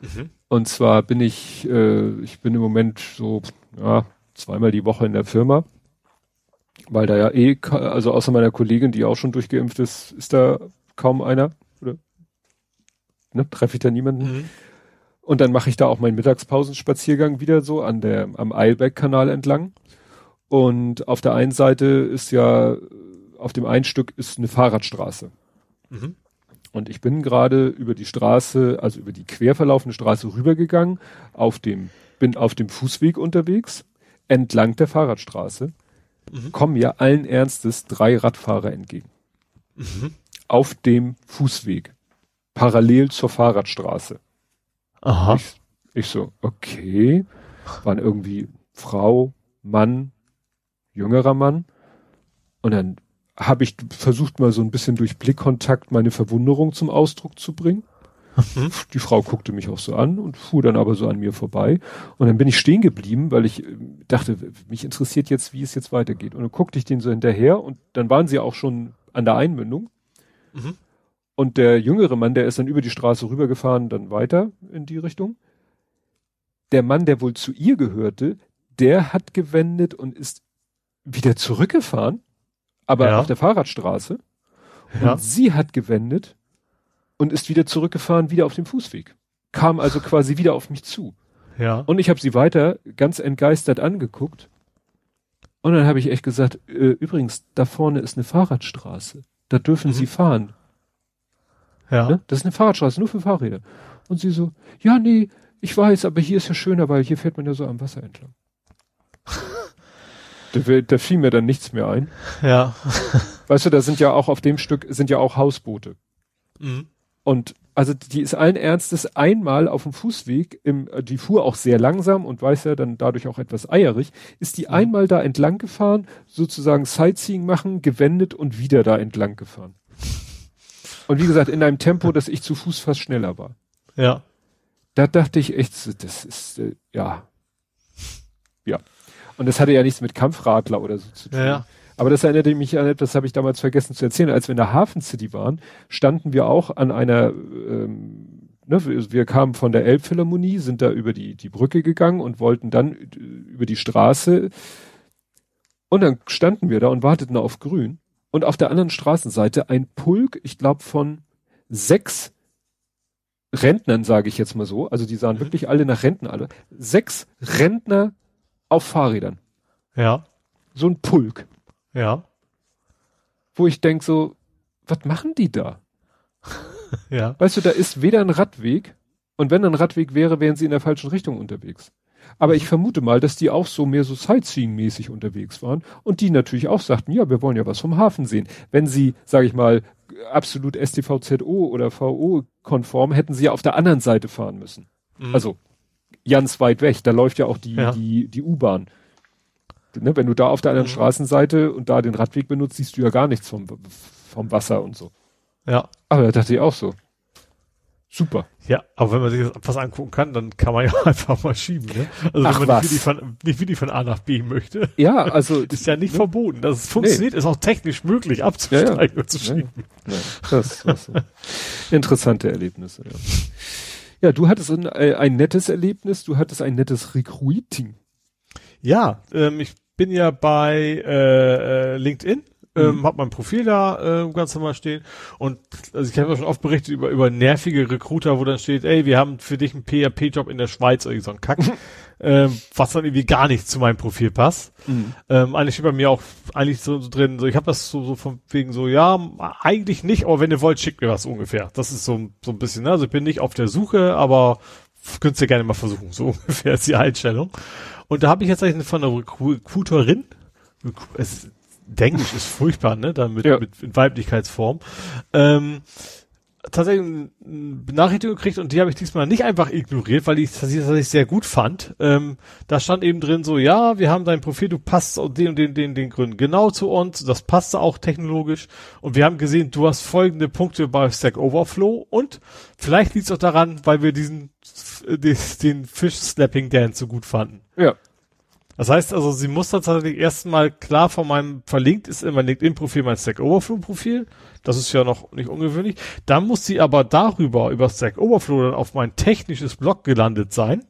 Mhm. Und zwar bin ich, äh, ich bin im Moment so ja, zweimal die Woche in der Firma, weil da ja eh, also außer meiner Kollegin, die auch schon durchgeimpft ist, ist da kaum einer. Oder ne, treffe ich da niemanden. Mhm. Und dann mache ich da auch meinen Mittagspausenspaziergang wieder so an der, am Eilberg-Kanal entlang. Und auf der einen Seite ist ja, auf dem einen Stück ist eine Fahrradstraße. Mhm. Und ich bin gerade über die Straße, also über die quer verlaufende Straße rübergegangen, auf dem, bin auf dem Fußweg unterwegs, entlang der Fahrradstraße, mhm. kommen mir allen Ernstes drei Radfahrer entgegen. Mhm. Auf dem Fußweg. Parallel zur Fahrradstraße. Aha. Ich, ich so, okay. Waren irgendwie Frau, Mann, jüngerer Mann. Und dann habe ich versucht mal so ein bisschen durch Blickkontakt meine Verwunderung zum Ausdruck zu bringen. Mhm. Die Frau guckte mich auch so an und fuhr dann aber so an mir vorbei. Und dann bin ich stehen geblieben, weil ich äh, dachte, mich interessiert jetzt, wie es jetzt weitergeht. Und dann guckte ich den so hinterher und dann waren sie auch schon an der Einmündung. Mhm. Und der jüngere Mann, der ist dann über die Straße rübergefahren, dann weiter in die Richtung. Der Mann, der wohl zu ihr gehörte, der hat gewendet und ist wieder zurückgefahren aber ja. auf der Fahrradstraße. Ja. Und sie hat gewendet und ist wieder zurückgefahren, wieder auf dem Fußweg. Kam also quasi wieder auf mich zu. Ja. Und ich habe sie weiter ganz entgeistert angeguckt. Und dann habe ich echt gesagt, äh, übrigens, da vorne ist eine Fahrradstraße. Da dürfen mhm. Sie fahren. Ja. Ne? Das ist eine Fahrradstraße, nur für Fahrräder. Und sie so, ja, nee, ich weiß, aber hier ist ja schöner, weil hier fährt man ja so am Wasser entlang. Da, da fiel mir dann nichts mehr ein. Ja. Weißt du, da sind ja auch auf dem Stück sind ja auch Hausboote. Mhm. Und also die ist allen Ernstes einmal auf dem Fußweg, im, die fuhr auch sehr langsam und weiß ja dann dadurch auch etwas eierig, ist die mhm. einmal da entlang gefahren, sozusagen Sightseeing machen, gewendet und wieder da entlang gefahren. Und wie gesagt, in einem Tempo, dass ich zu Fuß fast schneller war. Ja. Da dachte ich echt, das ist, äh, ja. Ja. Und das hatte ja nichts mit Kampfradler oder so zu tun. Ja, ja. Aber das erinnerte mich an etwas, habe ich damals vergessen zu erzählen. Als wir in der Hafen City waren, standen wir auch an einer, ähm, ne, wir, wir kamen von der Elbphilharmonie, sind da über die, die Brücke gegangen und wollten dann über die Straße. Und dann standen wir da und warteten auf Grün. Und auf der anderen Straßenseite ein Pulk, ich glaube von sechs Rentnern, sage ich jetzt mal so. Also die sahen mhm. wirklich alle nach Renten alle. Sechs Rentner auf Fahrrädern. Ja. So ein Pulk. Ja. Wo ich denk so, was machen die da? ja. Weißt du, da ist weder ein Radweg und wenn ein Radweg wäre, wären sie in der falschen Richtung unterwegs. Aber ich vermute mal, dass die auch so mehr so Sightseeing-mäßig unterwegs waren und die natürlich auch sagten, ja, wir wollen ja was vom Hafen sehen. Wenn sie, sage ich mal, absolut STVZO oder VO-konform, hätten sie ja auf der anderen Seite fahren müssen. Mhm. Also ganz weit weg. Da läuft ja auch die, ja. die, die U-Bahn. Ne, wenn du da auf der anderen mhm. Straßenseite und da den Radweg benutzt, siehst du ja gar nichts vom, vom Wasser und so. Ja. Aber da dachte ich auch so. Super. Ja, aber wenn man sich das was angucken kann, dann kann man ja einfach mal schieben, ne? Also Ach, wenn man was? nicht von, nicht wirklich von A nach B möchte. Ja, also. ist ja nicht ne? verboten. Das es funktioniert, nee. ist auch technisch möglich, abzusteigen ja, ja. und zu schieben. Ja, das, das. Interessante Erlebnisse, ja. Ja, du hattest ein, äh, ein nettes Erlebnis, du hattest ein nettes Recruiting. Ja, ähm, ich bin ja bei äh, äh, LinkedIn ähm, mhm. hab mein Profil da äh, ganz normal stehen und also ich habe ja schon oft berichtet über über nervige Recruiter, wo dann steht, ey, wir haben für dich einen PHP-Job in der Schweiz oder so ein Kack, ähm, was dann irgendwie gar nicht zu meinem Profil passt. Mhm. Ähm, eigentlich steht bei mir auch eigentlich so, so drin, so ich habe das so, so von wegen so, ja, eigentlich nicht, aber wenn ihr wollt, schickt mir was ungefähr. Das ist so, so ein bisschen, ne? also ich bin nicht auf der Suche, aber könnt ihr gerne mal versuchen, so ungefähr ist die Einstellung. Und da habe ich jetzt eigentlich von einer Recruiterin, es, Englisch ist furchtbar, ne? Damit ja. mit, mit Weiblichkeitsform. Ähm, tatsächlich eine Benachrichtigung gekriegt und die habe ich diesmal nicht einfach ignoriert, weil ich das tatsächlich sehr gut fand. Ähm, da stand eben drin so, ja, wir haben dein Profil, du passt aus den und den, den, den Gründen genau zu uns, das passte auch technologisch und wir haben gesehen, du hast folgende Punkte bei Stack Overflow und vielleicht liegt es auch daran, weil wir diesen den Fish Slapping Dance so gut fanden. Ja. Das heißt also, sie muss tatsächlich erstmal klar von meinem verlinkt ist in mein LinkedIn-Profil mein Stack Overflow-Profil. Das ist ja noch nicht ungewöhnlich. Dann muss sie aber darüber, über Stack Overflow dann auf mein technisches Blog gelandet sein.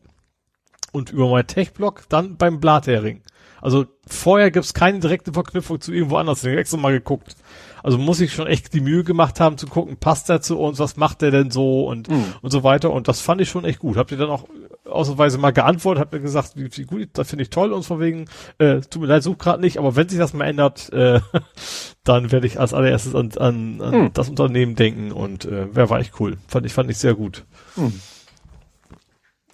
Und über mein Tech-Blog dann beim Blathering. Also vorher gibt's keine direkte Verknüpfung zu irgendwo anders. Ich habe extra mal geguckt. Also muss ich schon echt die Mühe gemacht haben zu gucken, passt der zu uns, was macht der denn so und, mhm. und so weiter. Und das fand ich schon echt gut. Habt ihr dann auch ausnahmsweise mal geantwortet, habt mir gesagt, wie, wie gut, das finde ich toll und von wegen, äh, tut mir leid, such gerade nicht, aber wenn sich das mal ändert, äh, dann werde ich als allererstes an, an, an mhm. das Unternehmen denken und äh, wer war echt cool. Fand ich, fand ich sehr gut. Mhm.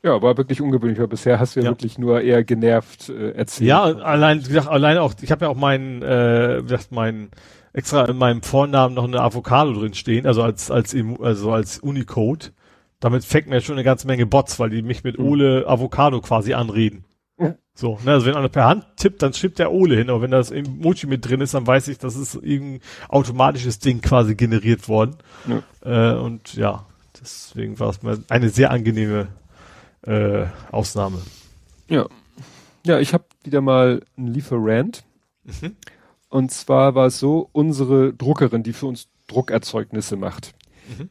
Ja, war wirklich ungewöhnlich, weil bisher hast du ja, ja. wirklich nur eher genervt äh, erzählt. Ja, allein, wie gesagt, allein auch, ich habe ja auch meinen, äh, wie gesagt, meinen extra in meinem Vornamen noch eine Avocado drin stehen, also als als also als Unicode. Damit fängt mir schon eine ganze Menge Bots, weil die mich mit mhm. Ole Avocado quasi anreden. So, ne, also wenn einer per Hand tippt, dann schreibt der Ole hin, aber wenn das Emoji mit drin ist, dann weiß ich, das ist irgendein automatisches Ding quasi generiert worden. Ja. Äh, und ja, deswegen war es mir eine sehr angenehme äh, Ausnahme. Ja. Ja, ich habe wieder mal einen Lieferant. Mhm. Und zwar war es so, unsere Druckerin, die für uns Druckerzeugnisse macht. Mhm.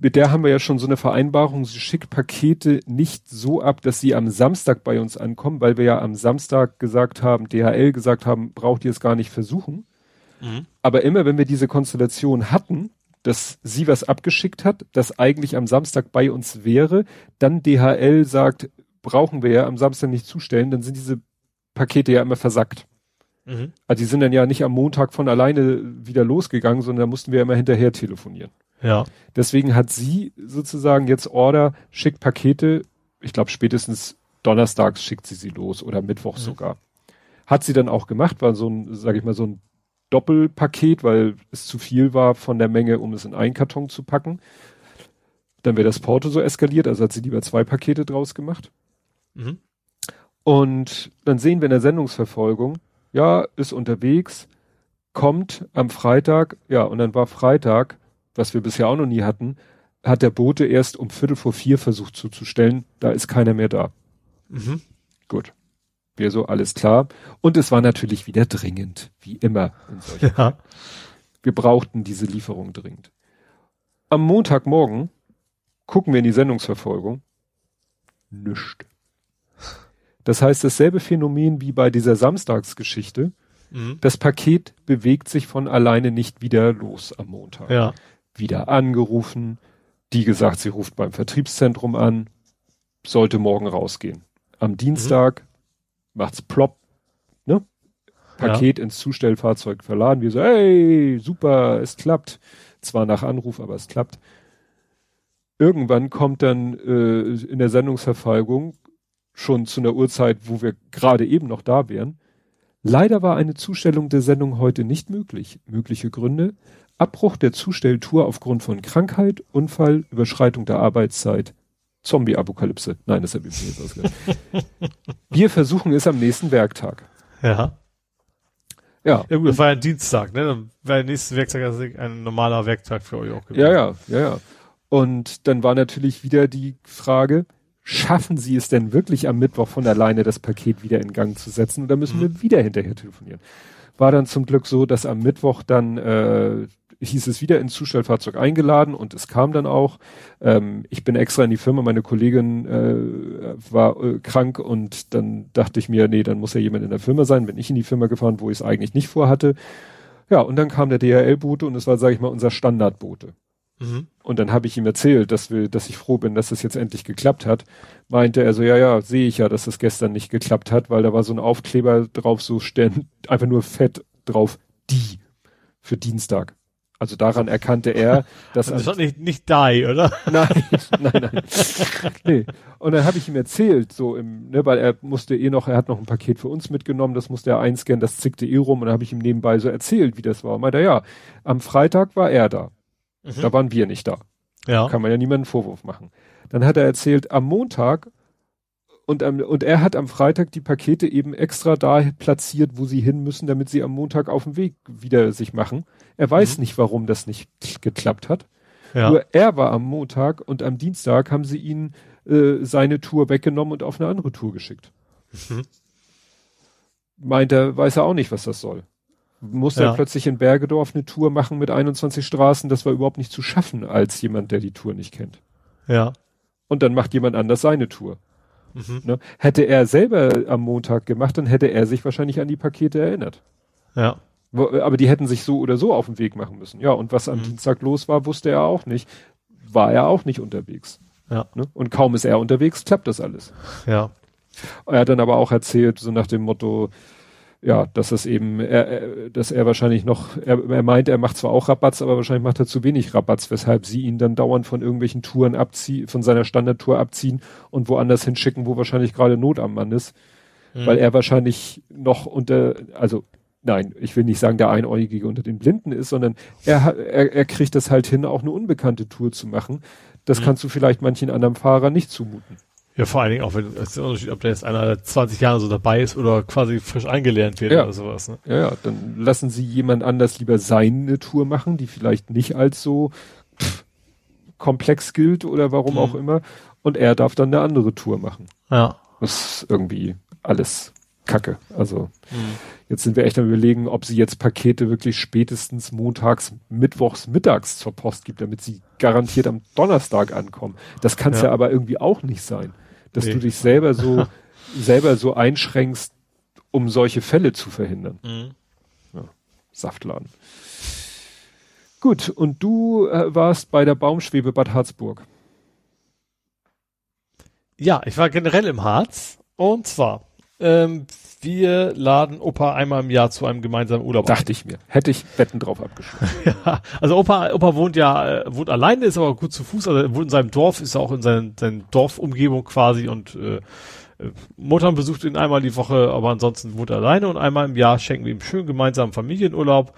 Mit der haben wir ja schon so eine Vereinbarung, sie schickt Pakete nicht so ab, dass sie am Samstag bei uns ankommen, weil wir ja am Samstag gesagt haben, DHL gesagt haben, braucht ihr es gar nicht versuchen. Mhm. Aber immer wenn wir diese Konstellation hatten, dass sie was abgeschickt hat, das eigentlich am Samstag bei uns wäre, dann DHL sagt, brauchen wir ja am Samstag nicht zustellen, dann sind diese Pakete ja immer versackt. Mhm. Also die sind dann ja nicht am Montag von alleine wieder losgegangen, sondern da mussten wir immer hinterher telefonieren. Ja. Deswegen hat sie sozusagen jetzt Order, schickt Pakete, ich glaube spätestens donnerstags schickt sie sie los oder Mittwoch mhm. sogar. Hat sie dann auch gemacht, war so ein, sag ich mal, so ein Doppelpaket, weil es zu viel war von der Menge, um es in einen Karton zu packen. Dann wäre das Porto so eskaliert, also hat sie lieber zwei Pakete draus gemacht. Mhm. Und dann sehen wir in der Sendungsverfolgung, ja, ist unterwegs, kommt am Freitag, ja, und dann war Freitag, was wir bisher auch noch nie hatten, hat der Bote erst um Viertel vor vier versucht zuzustellen, da ist keiner mehr da. Mhm. Gut. Wir so, alles klar. Und es war natürlich wieder dringend, wie immer. ja. Wir brauchten diese Lieferung dringend. Am Montagmorgen gucken wir in die Sendungsverfolgung. Nüscht. Das heißt, dasselbe Phänomen wie bei dieser Samstagsgeschichte. Mhm. Das Paket bewegt sich von alleine nicht wieder los am Montag. Ja. Wieder angerufen. Die gesagt, sie ruft beim Vertriebszentrum an. Sollte morgen rausgehen. Am Dienstag mhm macht's plopp, ne? Paket ja. ins Zustellfahrzeug verladen. Wir so, hey, super, es klappt. Zwar nach Anruf, aber es klappt. Irgendwann kommt dann äh, in der Sendungsverfolgung schon zu einer Uhrzeit, wo wir gerade eben noch da wären. Leider war eine Zustellung der Sendung heute nicht möglich. Mögliche Gründe. Abbruch der Zustelltour aufgrund von Krankheit, Unfall, Überschreitung der Arbeitszeit, Zombie-Apokalypse. Nein, das habe ich mir jetzt ausgedacht. Wir versuchen es am nächsten Werktag. Ja. Ja. Ja gut, das war ja ein Dienstag, ne? Dann wäre der nächste Werktag ein normaler Werktag für euch auch gewesen. Ja, ja, ja, ja. Und dann war natürlich wieder die Frage, schaffen Sie es denn wirklich am Mittwoch von alleine das Paket wieder in Gang zu setzen oder müssen mhm. wir wieder hinterher telefonieren? War dann zum Glück so, dass am Mittwoch dann äh, hieß es wieder ins Zustellfahrzeug eingeladen und es kam dann auch. Ähm, ich bin extra in die Firma, meine Kollegin äh, war äh, krank und dann dachte ich mir, nee, dann muss ja jemand in der Firma sein. Bin ich in die Firma gefahren, wo ich es eigentlich nicht vorhatte. Ja, und dann kam der DHL-Bote und es war, sage ich mal, unser Standardbote. Mhm. Und dann habe ich ihm erzählt, dass wir, dass ich froh bin, dass das jetzt endlich geklappt hat. Meinte er so, ja, ja, sehe ich ja, dass das gestern nicht geklappt hat, weil da war so ein Aufkleber drauf, so stehen, einfach nur fett drauf, die für Dienstag. Also daran erkannte er, dass das ist doch nicht nicht die, oder? Nein, nein, nein. nee. Und dann habe ich ihm erzählt, so im, ne, weil er musste eh noch, er hat noch ein Paket für uns mitgenommen, das musste er einscannen, das zickte eh rum und dann habe ich ihm nebenbei so erzählt, wie das war. Und meinte ja, am Freitag war er da. Mhm. Da waren wir nicht da. Ja. Kann man ja niemanden Vorwurf machen. Dann hat er erzählt, am Montag und, am, und er hat am Freitag die Pakete eben extra da platziert, wo sie hin müssen, damit sie am Montag auf dem Weg wieder sich machen. Er weiß mhm. nicht, warum das nicht geklappt hat. Ja. Nur er war am Montag und am Dienstag haben sie ihn äh, seine Tour weggenommen und auf eine andere Tour geschickt. Mhm. Meint er, weiß er auch nicht, was das soll. Muss ja. er plötzlich in Bergedorf eine Tour machen mit 21 Straßen, das war überhaupt nicht zu schaffen als jemand, der die Tour nicht kennt. Ja. Und dann macht jemand anders seine Tour. Mhm. Ne? Hätte er selber am Montag gemacht, dann hätte er sich wahrscheinlich an die Pakete erinnert. Ja. Aber die hätten sich so oder so auf den Weg machen müssen. Ja, und was am mhm. Dienstag los war, wusste er auch nicht. War er auch nicht unterwegs. Ja. Ne? Und kaum ist er unterwegs, klappt das alles. Ja. Er hat dann aber auch erzählt, so nach dem Motto, ja, dass es eben, er, dass er wahrscheinlich noch, er, er meint, er macht zwar auch Rabatz, aber wahrscheinlich macht er zu wenig Rabatz, weshalb sie ihn dann dauernd von irgendwelchen Touren abziehen, von seiner Standardtour abziehen und woanders hinschicken, wo wahrscheinlich gerade Not am Mann ist, mhm. weil er wahrscheinlich noch unter, also nein, ich will nicht sagen, der Einäugige unter den Blinden ist, sondern er, er, er kriegt das halt hin, auch eine unbekannte Tour zu machen. Das mhm. kannst du vielleicht manchen anderen Fahrer nicht zumuten. Ja, vor allen Dingen auch, wenn es ist der Unterschied, ob der jetzt einer 20 Jahre so dabei ist oder quasi frisch eingelernt wird ja. oder sowas. Ne? Ja, ja, dann lassen sie jemand anders lieber seine Tour machen, die vielleicht nicht als so pff, komplex gilt oder warum mhm. auch immer. Und er darf dann eine andere Tour machen. Ja. Das ist irgendwie alles Kacke. Also mhm. jetzt sind wir echt am überlegen, ob sie jetzt Pakete wirklich spätestens montags, mittwochs, mittags zur Post gibt, damit sie garantiert am Donnerstag ankommen. Das kann es ja. ja aber irgendwie auch nicht sein dass nee. du dich selber so, selber so einschränkst, um solche Fälle zu verhindern. Mhm. Ja, Saftladen. Gut, und du äh, warst bei der Baumschwebe Bad Harzburg. Ja, ich war generell im Harz. Und zwar, ähm, wir laden Opa einmal im Jahr zu einem gemeinsamen Urlaub Dachte ich mir. Hätte ich Betten drauf abgeschlossen. ja, also Opa, Opa wohnt ja, äh, wohnt alleine, ist aber gut zu Fuß, also er wohnt in seinem Dorf, ist auch in seinen, seinen Dorfumgebung quasi und äh, äh, Muttern besucht ihn einmal die Woche, aber ansonsten wohnt er alleine und einmal im Jahr schenken wir ihm schön gemeinsamen Familienurlaub.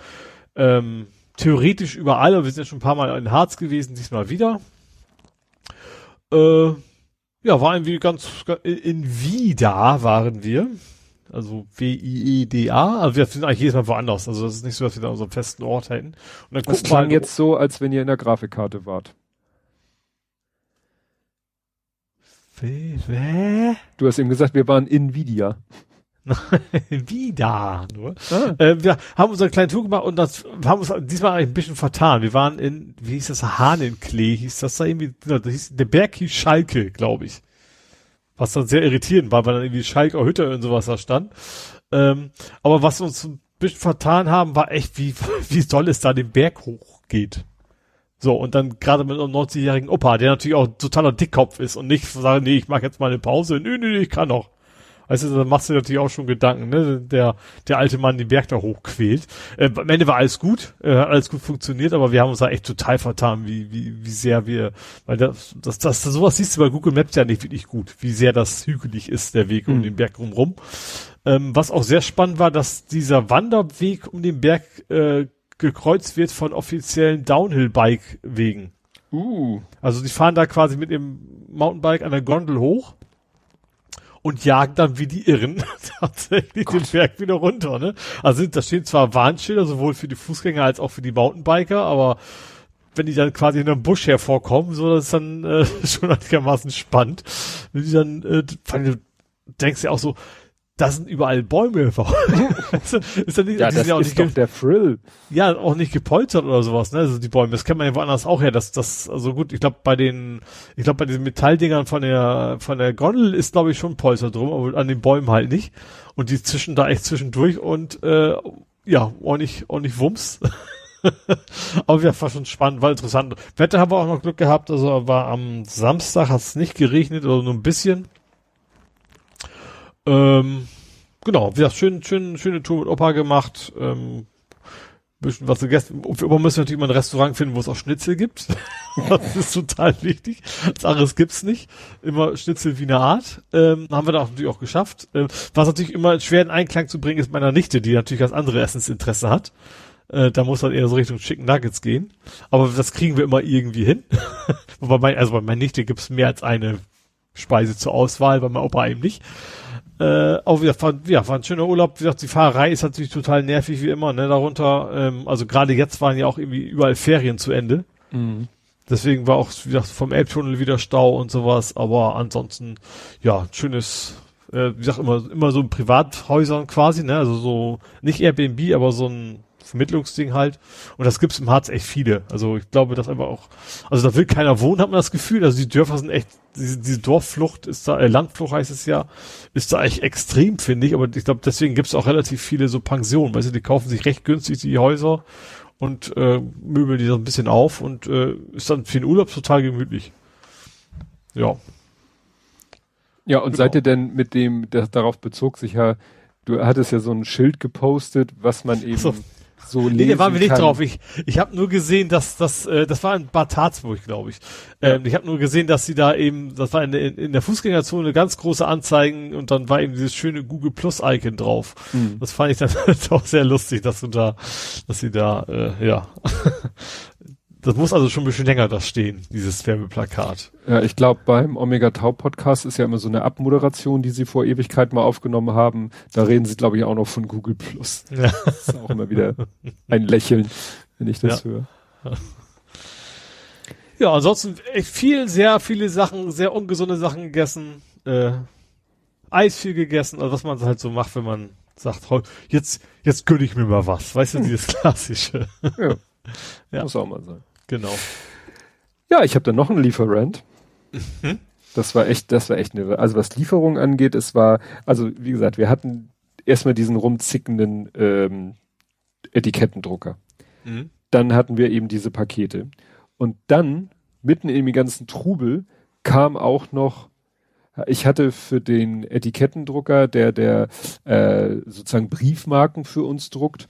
Ähm, theoretisch überall, aber wir sind ja schon ein paar Mal in Harz gewesen, diesmal wieder. Äh, ja, war irgendwie ganz, in Vida waren wir. Also W-I-E-D-A. Also wir sind eigentlich jedes Mal woanders. Also das ist nicht so, dass wir da unseren festen Ort hätten. Und dann das klang halt, jetzt so, als wenn ihr in der Grafikkarte wart. Du hast eben gesagt, wir waren in Nvidia. Wieder nur. Ah. Äh, wir haben unsere kleine Tour gemacht und das haben uns diesmal ein bisschen vertan. Wir waren in, wie hieß das, Hahnenklee, hieß das da irgendwie, genau, das hieß, der Berg hieß Schalke, glaube ich. Was dann sehr irritierend war, weil dann irgendwie Schalker Hütte und sowas da stand. Ähm, aber was uns ein bisschen vertan haben, war echt, wie, wie soll es da den Berg hochgeht. So, und dann gerade mit einem 90-jährigen Opa, der natürlich auch totaler Dickkopf ist und nicht sagen, nee, ich mach jetzt mal eine Pause. Nö, nö, ich kann noch. Weißt du, da machst du natürlich auch schon Gedanken, ne? Der, der alte Mann den Berg da hochquält. Äh, am Ende war alles gut, äh, hat alles gut funktioniert, aber wir haben uns da echt total vertan, wie, wie, wie sehr wir, weil das, das, das, sowas siehst du bei Google Maps ja nicht wirklich gut, wie sehr das hügelig ist, der Weg um mhm. den Berg rumrum. Ähm, was auch sehr spannend war, dass dieser Wanderweg um den Berg äh, gekreuzt wird von offiziellen Downhill-Bike-Wegen. Uh. Also die fahren da quasi mit dem Mountainbike an der Gondel hoch und jagen dann wie die Irren tatsächlich Gott. den Berg wieder runter. Ne? Also da stehen zwar Warnschilder, sowohl für die Fußgänger als auch für die Mountainbiker, aber wenn die dann quasi in einem Busch hervorkommen, so das ist dann äh, schon einigermaßen spannend. Wenn die dann, äh, du denkst ja auch so, da sind überall Bäume. ist, ist ja, nicht, ja das ja ist doch der Thrill. Ja, auch nicht gepolstert oder sowas, ne? Also die Bäume, das kennt man ja woanders auch her. dass das, also gut, ich glaube bei den, ich glaube bei diesen Metalldingern von der, von der Gondel ist glaube ich schon Polster drum, aber an den Bäumen halt nicht. Und die zwischen da echt zwischendurch und äh, ja, ordentlich, ordentlich Wumms. aber ja, war schon spannend, war interessant. Wetter haben wir auch noch Glück gehabt, also war am Samstag hat es nicht geregnet oder nur ein bisschen. Ähm, genau, ja, schön, schön, schöne Tour mit Opa gemacht. Ähm, bisschen was gegessen. Opa müssen natürlich immer ein Restaurant finden, wo es auch Schnitzel gibt. das ist total wichtig. Das anderes gibt's nicht. Immer Schnitzel wie eine Art. Ähm, haben wir da auch natürlich auch geschafft. Ähm, was natürlich immer schwer in Einklang zu bringen ist meiner Nichte, die natürlich das andere Essensinteresse hat. Äh, da muss dann eher so Richtung Chicken Nuggets gehen. Aber das kriegen wir immer irgendwie hin. Wobei mein, also bei meiner Nichte gibt's mehr als eine Speise zur Auswahl, bei meinem Opa eben nicht. Äh, auch wieder war, ja, war ein schöner Urlaub. Wie gesagt, die Fahrerei ist natürlich total nervig wie immer, ne, darunter. Ähm, also gerade jetzt waren ja auch irgendwie überall Ferien zu Ende. Mhm. Deswegen war auch, wie gesagt, vom Elbtunnel wieder Stau und sowas. Aber ansonsten, ja, schönes, äh, wie gesagt, immer, immer so in Privathäusern quasi, ne, also so, nicht Airbnb, aber so ein Vermittlungsding halt. Und das gibt's im Harz echt viele. Also ich glaube, dass einfach auch, also da will keiner wohnen, hat man das Gefühl. Also die Dörfer sind echt, diese, diese Dorfflucht ist da, äh, Landflucht heißt es ja, ist da echt extrem, finde ich. Aber ich glaube, deswegen gibt's auch relativ viele so Pensionen. Weißt du, die kaufen sich recht günstig die Häuser und äh, möbeln die so ein bisschen auf und äh, ist dann für den Urlaub total gemütlich. Ja. Ja, und genau. seid ihr denn mit dem, das, darauf bezog sich ja, du hattest ja so ein Schild gepostet, was man eben so so lesen Nee, da waren wir nicht drauf. Ich, ich habe nur gesehen, dass das, äh, das war in Bad Harzburg, glaube ich. Ähm, ja. Ich habe nur gesehen, dass sie da eben, das war in, in, in der Fußgängerzone ganz große Anzeigen und dann war eben dieses schöne Google Plus Icon drauf. Mhm. Das fand ich dann auch sehr lustig, dass du da, dass sie da, äh, ja, Das muss also schon ein bisschen länger da stehen, dieses Werbeplakat. Ja, ich glaube, beim Omega Tau Podcast ist ja immer so eine Abmoderation, die sie vor Ewigkeit mal aufgenommen haben. Da reden sie, glaube ich, auch noch von Google Plus. Ja. Das ist auch immer wieder ein Lächeln, wenn ich das ja. höre. Ja, ansonsten echt viel, sehr viele Sachen, sehr ungesunde Sachen gegessen. Äh, Eis viel gegessen, also was man halt so macht, wenn man sagt, jetzt, jetzt gönne ich mir mal was. Weißt du, dieses Klassische. Ja. ja. Muss auch mal sein. Genau. Ja, ich habe da noch einen Lieferant. Mhm. Das war echt, das war echt eine, also was Lieferung angeht, es war, also wie gesagt, wir hatten erstmal diesen rumzickenden ähm, Etikettendrucker. Mhm. Dann hatten wir eben diese Pakete. Und dann, mitten in dem ganzen Trubel, kam auch noch, ich hatte für den Etikettendrucker, der, der äh, sozusagen Briefmarken für uns druckt,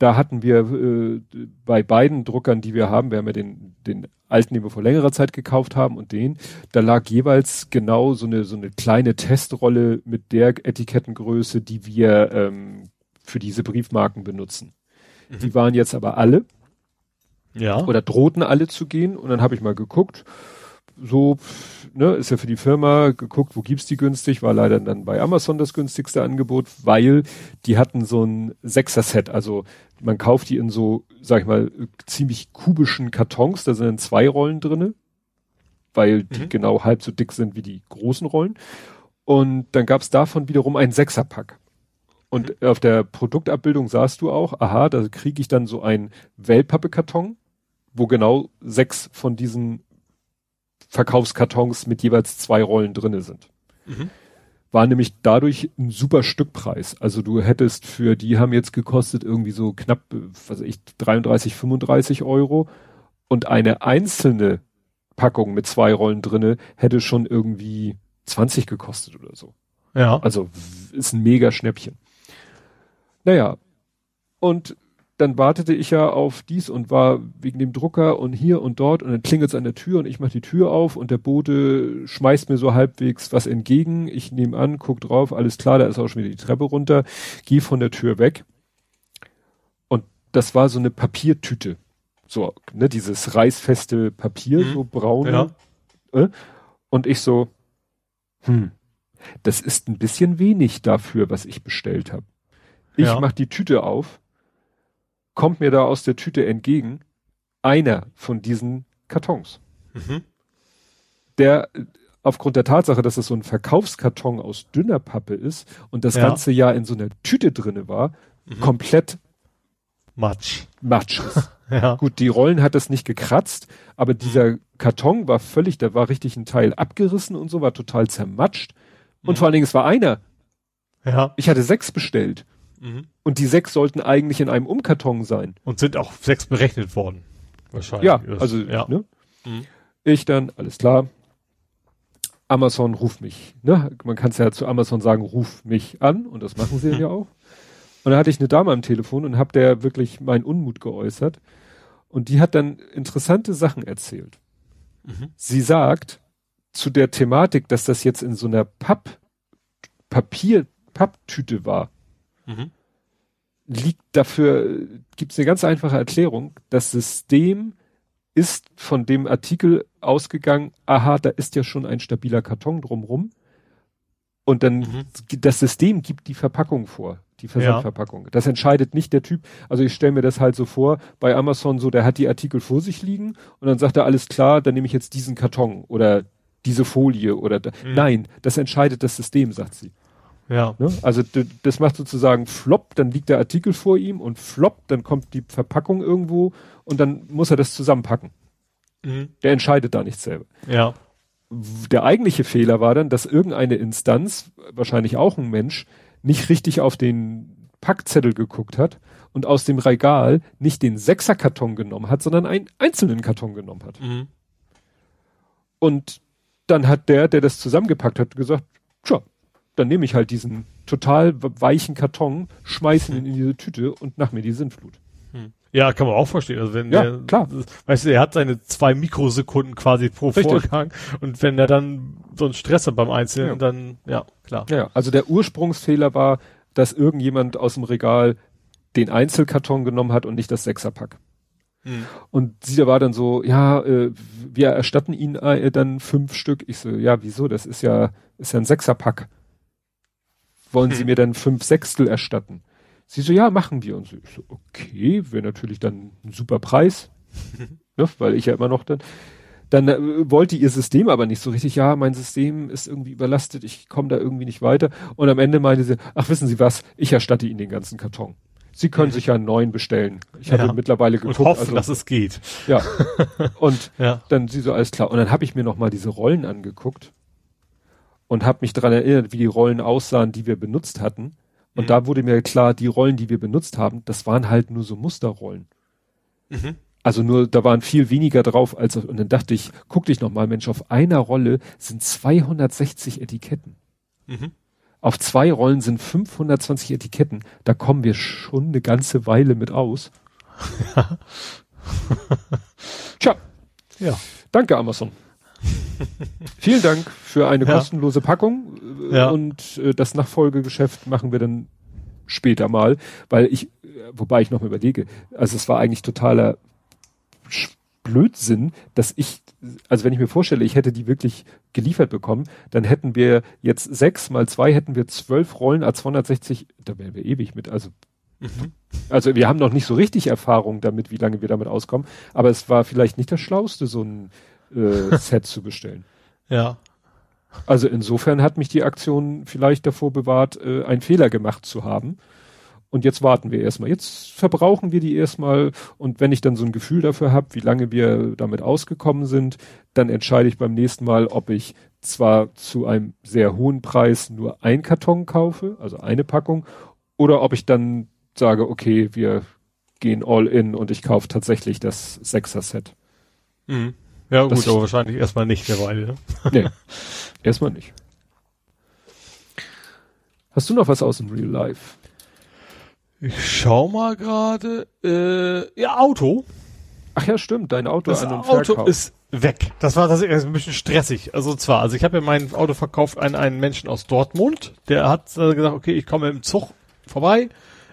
da hatten wir äh, bei beiden Druckern, die wir haben, wir haben ja den, den alten, den wir vor längerer Zeit gekauft haben und den, da lag jeweils genau so eine, so eine kleine Testrolle mit der Etikettengröße, die wir ähm, für diese Briefmarken benutzen. Mhm. Die waren jetzt aber alle. Ja. Oder drohten alle zu gehen und dann habe ich mal geguckt, so, ne, ist ja für die Firma geguckt, wo gibt's die günstig, war leider dann bei Amazon das günstigste Angebot, weil die hatten so ein Sechser-Set, also man kauft die in so, sag ich mal, ziemlich kubischen Kartons, da sind zwei Rollen drinne, weil die mhm. genau halb so dick sind wie die großen Rollen. Und dann gab's davon wiederum einen Sechserpack. Und mhm. auf der Produktabbildung sahst du auch, aha, da kriege ich dann so einen Wellpappe-Karton, wo genau sechs von diesen Verkaufskartons mit jeweils zwei Rollen drinne sind. Mhm. War nämlich dadurch ein super Stückpreis. Also du hättest für, die haben jetzt gekostet irgendwie so knapp, was weiß ich, 33, 35 Euro und eine einzelne Packung mit zwei Rollen drinne hätte schon irgendwie 20 gekostet oder so. Ja. Also ist ein mega Schnäppchen. Naja. Und dann wartete ich ja auf dies und war wegen dem Drucker und hier und dort und dann klingelt es an der Tür und ich mache die Tür auf und der Bote schmeißt mir so halbwegs was entgegen. Ich nehme an, guck drauf, alles klar, da ist auch schon wieder die Treppe runter, gehe von der Tür weg und das war so eine Papiertüte. So, ne, dieses reißfeste Papier, mhm. so braun. Ja. Äh? Und ich so, hm, das ist ein bisschen wenig dafür, was ich bestellt habe. Ich ja. mach die Tüte auf kommt mir da aus der Tüte entgegen einer von diesen Kartons. Mhm. Der aufgrund der Tatsache, dass es so ein Verkaufskarton aus dünner Pappe ist und das ja. ganze Jahr in so einer Tüte drinne war, mhm. komplett Matsch. Matsch ist. ja. Gut, die Rollen hat es nicht gekratzt, aber dieser Karton war völlig, da war richtig ein Teil abgerissen und so, war total zermatscht. Und mhm. vor allen Dingen, es war einer. Ja. Ich hatte sechs bestellt. Mhm. Und die sechs sollten eigentlich in einem Umkarton sein. Und sind auch sechs berechnet worden. Wahrscheinlich. Ja, also, ja. Ne? Mhm. Ich dann, alles klar. Amazon ruft mich. Ne? Man kann es ja zu Amazon sagen, ruf mich an. Und das machen sie ja auch. Und da hatte ich eine Dame am Telefon und habe der wirklich meinen Unmut geäußert. Und die hat dann interessante Sachen erzählt. Mhm. Sie sagt zu der Thematik, dass das jetzt in so einer Papp, Papier, Papptüte war, Mhm. liegt dafür, gibt es eine ganz einfache Erklärung. Das System ist von dem Artikel ausgegangen, aha, da ist ja schon ein stabiler Karton drumrum. Und dann mhm. das System gibt die Verpackung vor, die Versandverpackung. Ja. Das entscheidet nicht der Typ. Also ich stelle mir das halt so vor, bei Amazon so, der hat die Artikel vor sich liegen und dann sagt er, alles klar, dann nehme ich jetzt diesen Karton oder diese Folie oder da. Mhm. nein, das entscheidet das System, sagt sie. Ja. Ne? Also das macht sozusagen flop, dann liegt der Artikel vor ihm und flop, dann kommt die Verpackung irgendwo und dann muss er das zusammenpacken. Mhm. Der entscheidet da nicht selber. Ja. Der eigentliche Fehler war dann, dass irgendeine Instanz, wahrscheinlich auch ein Mensch, nicht richtig auf den Packzettel geguckt hat und aus dem Regal nicht den Sechserkarton genommen hat, sondern einen einzelnen Karton genommen hat. Mhm. Und dann hat der, der das zusammengepackt hat, gesagt, tja, dann nehme ich halt diesen total weichen Karton, schmeiße ihn in diese Tüte und nach mir die Sintflut. Hm. Ja, kann man auch verstehen. Also wenn ja, der, klar. weißt du, er hat seine zwei Mikrosekunden quasi pro Richtig. Vorgang und wenn er dann so einen Stress hat beim Einzelnen, ja. dann, ja, klar. Ja, also der Ursprungsfehler war, dass irgendjemand aus dem Regal den Einzelkarton genommen hat und nicht das Sechserpack. Hm. Und sie war dann so, ja, äh, wir erstatten ihnen äh, dann fünf Stück. Ich so, ja, wieso? Das ist ja, ist ja ein Sechserpack wollen hm. Sie mir dann fünf Sechstel erstatten? Sie so, ja, machen wir. Und so, ich so okay, wäre natürlich dann ein super Preis, ne, weil ich ja immer noch dann, dann äh, wollte ihr System aber nicht so richtig, ja, mein System ist irgendwie überlastet, ich komme da irgendwie nicht weiter. Und am Ende meinte sie, ach, wissen Sie was, ich erstatte Ihnen den ganzen Karton. Sie können mhm. sich ja einen neuen bestellen. Ich ja. habe mittlerweile geguckt. Und hoffen, also, dass es geht. Ja. Und ja. dann sie so, alles klar. Und dann habe ich mir noch mal diese Rollen angeguckt und habe mich daran erinnert, wie die Rollen aussahen, die wir benutzt hatten. Und mhm. da wurde mir klar, die Rollen, die wir benutzt haben, das waren halt nur so Musterrollen. Mhm. Also nur, da waren viel weniger drauf als, und dann dachte ich, guck dich nochmal, Mensch, auf einer Rolle sind 260 Etiketten. Mhm. Auf zwei Rollen sind 520 Etiketten. Da kommen wir schon eine ganze Weile mit aus. Tja. Ja. Danke, Amazon. Vielen Dank für eine ja. kostenlose Packung ja. und äh, das Nachfolgegeschäft machen wir dann später mal, weil ich, wobei ich noch mal überlege, also es war eigentlich totaler Blödsinn, dass ich, also wenn ich mir vorstelle, ich hätte die wirklich geliefert bekommen, dann hätten wir jetzt sechs mal zwei, hätten wir zwölf Rollen A260, da wären wir ewig mit, also mhm. Also wir haben noch nicht so richtig Erfahrung damit, wie lange wir damit auskommen, aber es war vielleicht nicht das Schlauste, so ein äh, Set zu bestellen. Ja. Also insofern hat mich die Aktion vielleicht davor bewahrt, äh, einen Fehler gemacht zu haben. Und jetzt warten wir erstmal. Jetzt verbrauchen wir die erstmal und wenn ich dann so ein Gefühl dafür habe, wie lange wir damit ausgekommen sind, dann entscheide ich beim nächsten Mal, ob ich zwar zu einem sehr hohen Preis nur ein Karton kaufe, also eine Packung, oder ob ich dann sage, okay, wir gehen all in und ich kaufe tatsächlich das Sechser-Set. Mhm. Ja, gut, aber wahrscheinlich erstmal nicht derweil. Ne? Nee, erstmal nicht. Hast du noch was aus dem Real Life? Ich schau mal gerade. Äh, ja, Auto. Ach ja, stimmt, dein Auto das Auto Verkauf. ist weg. Das war das ist ein bisschen stressig. Also zwar, also ich habe ja mein Auto verkauft an einen Menschen aus Dortmund. Der hat äh, gesagt, okay, ich komme im Zug vorbei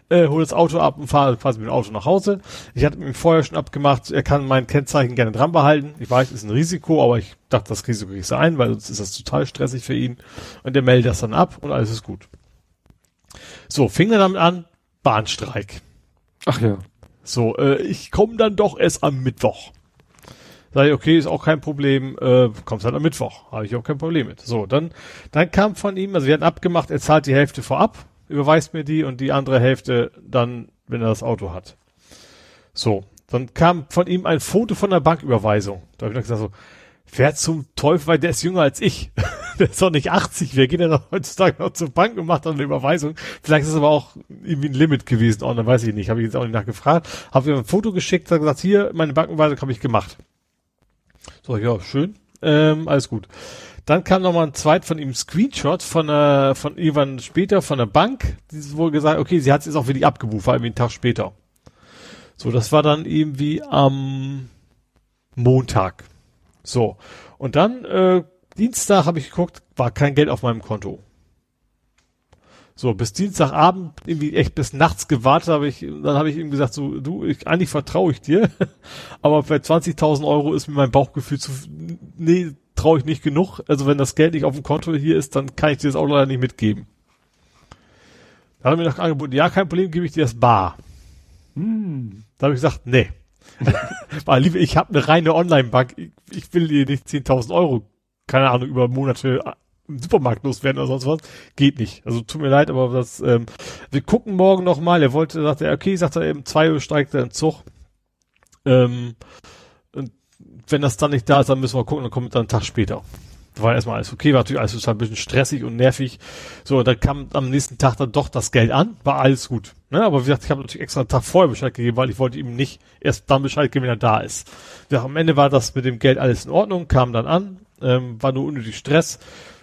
äh, hole das Auto ab und fahre quasi mit dem Auto nach Hause. Ich hatte mit ihm vorher schon abgemacht, er kann mein Kennzeichen gerne dran behalten. Ich weiß, ist ein Risiko, aber ich dachte, das Risiko ich ein, weil sonst ist das total stressig für ihn. Und er meldet das dann ab und alles ist gut. So, fing er damit an, Bahnstreik. Ach ja. So, äh, ich komme dann doch erst am Mittwoch. Sag ich, okay, ist auch kein Problem, äh, kommst halt am Mittwoch. Habe ich auch kein Problem mit. So, dann, dann kam von ihm, also wir hatten abgemacht, er zahlt die Hälfte vorab, überweist mir die und die andere Hälfte dann, wenn er das Auto hat. So, dann kam von ihm ein Foto von der Banküberweisung. Da habe ich noch gesagt so, wer zum Teufel, weil der ist jünger als ich. der ist doch nicht 80. Wer geht denn da heutzutage noch zur Bank und macht dann eine Überweisung? Vielleicht ist es aber auch irgendwie ein Limit gewesen. Oh, dann weiß ich nicht. Habe ich jetzt auch nicht nachgefragt. Habe ihm ein Foto geschickt, hat gesagt, hier, meine Banküberweisung habe ich gemacht. So, ja, schön. Ähm, alles gut. Dann kam nochmal ein zweit von ihm Screenshot von, äh, von irgendwann später von der Bank. Die wohl gesagt, okay, sie hat es jetzt auch wieder abgebucht, vor allem einen Tag später. So, das war dann irgendwie am Montag. So. Und dann, äh, Dienstag habe ich geguckt, war kein Geld auf meinem Konto. So, bis Dienstagabend, irgendwie echt bis nachts gewartet, habe ich, dann habe ich ihm gesagt, so, du, ich, eigentlich vertraue ich dir, aber bei 20.000 Euro ist mir mein Bauchgefühl zu, nee, traue ich nicht genug. Also wenn das Geld nicht auf dem Konto hier ist, dann kann ich dir das auch leider nicht mitgeben. Da hat er mir noch angeboten, ja, kein Problem, gebe ich dir das bar. Hm. Da habe ich gesagt, nee. Weil, liebe, ich habe eine reine Online-Bank, ich, ich will dir nicht 10.000 Euro, keine Ahnung, über Monate im Supermarkt loswerden oder sonst was. Geht nicht. Also tut mir leid, aber das, ähm, wir gucken morgen nochmal. Er wollte, sagt er, okay, sagt er eben, zwei Uhr steigt er in Zug. Ähm, wenn das dann nicht da ist, dann müssen wir gucken, dann kommt dann einen Tag später. War erstmal alles okay, war natürlich alles total ein bisschen stressig und nervig. So, dann kam am nächsten Tag dann doch das Geld an, war alles gut. Ne? Aber wie gesagt, ich habe natürlich extra einen Tag vorher Bescheid gegeben, weil ich wollte ihm nicht erst dann Bescheid geben, wenn er da ist. Ja, am Ende war das mit dem Geld alles in Ordnung, kam dann an, ähm, war nur unnötig Stress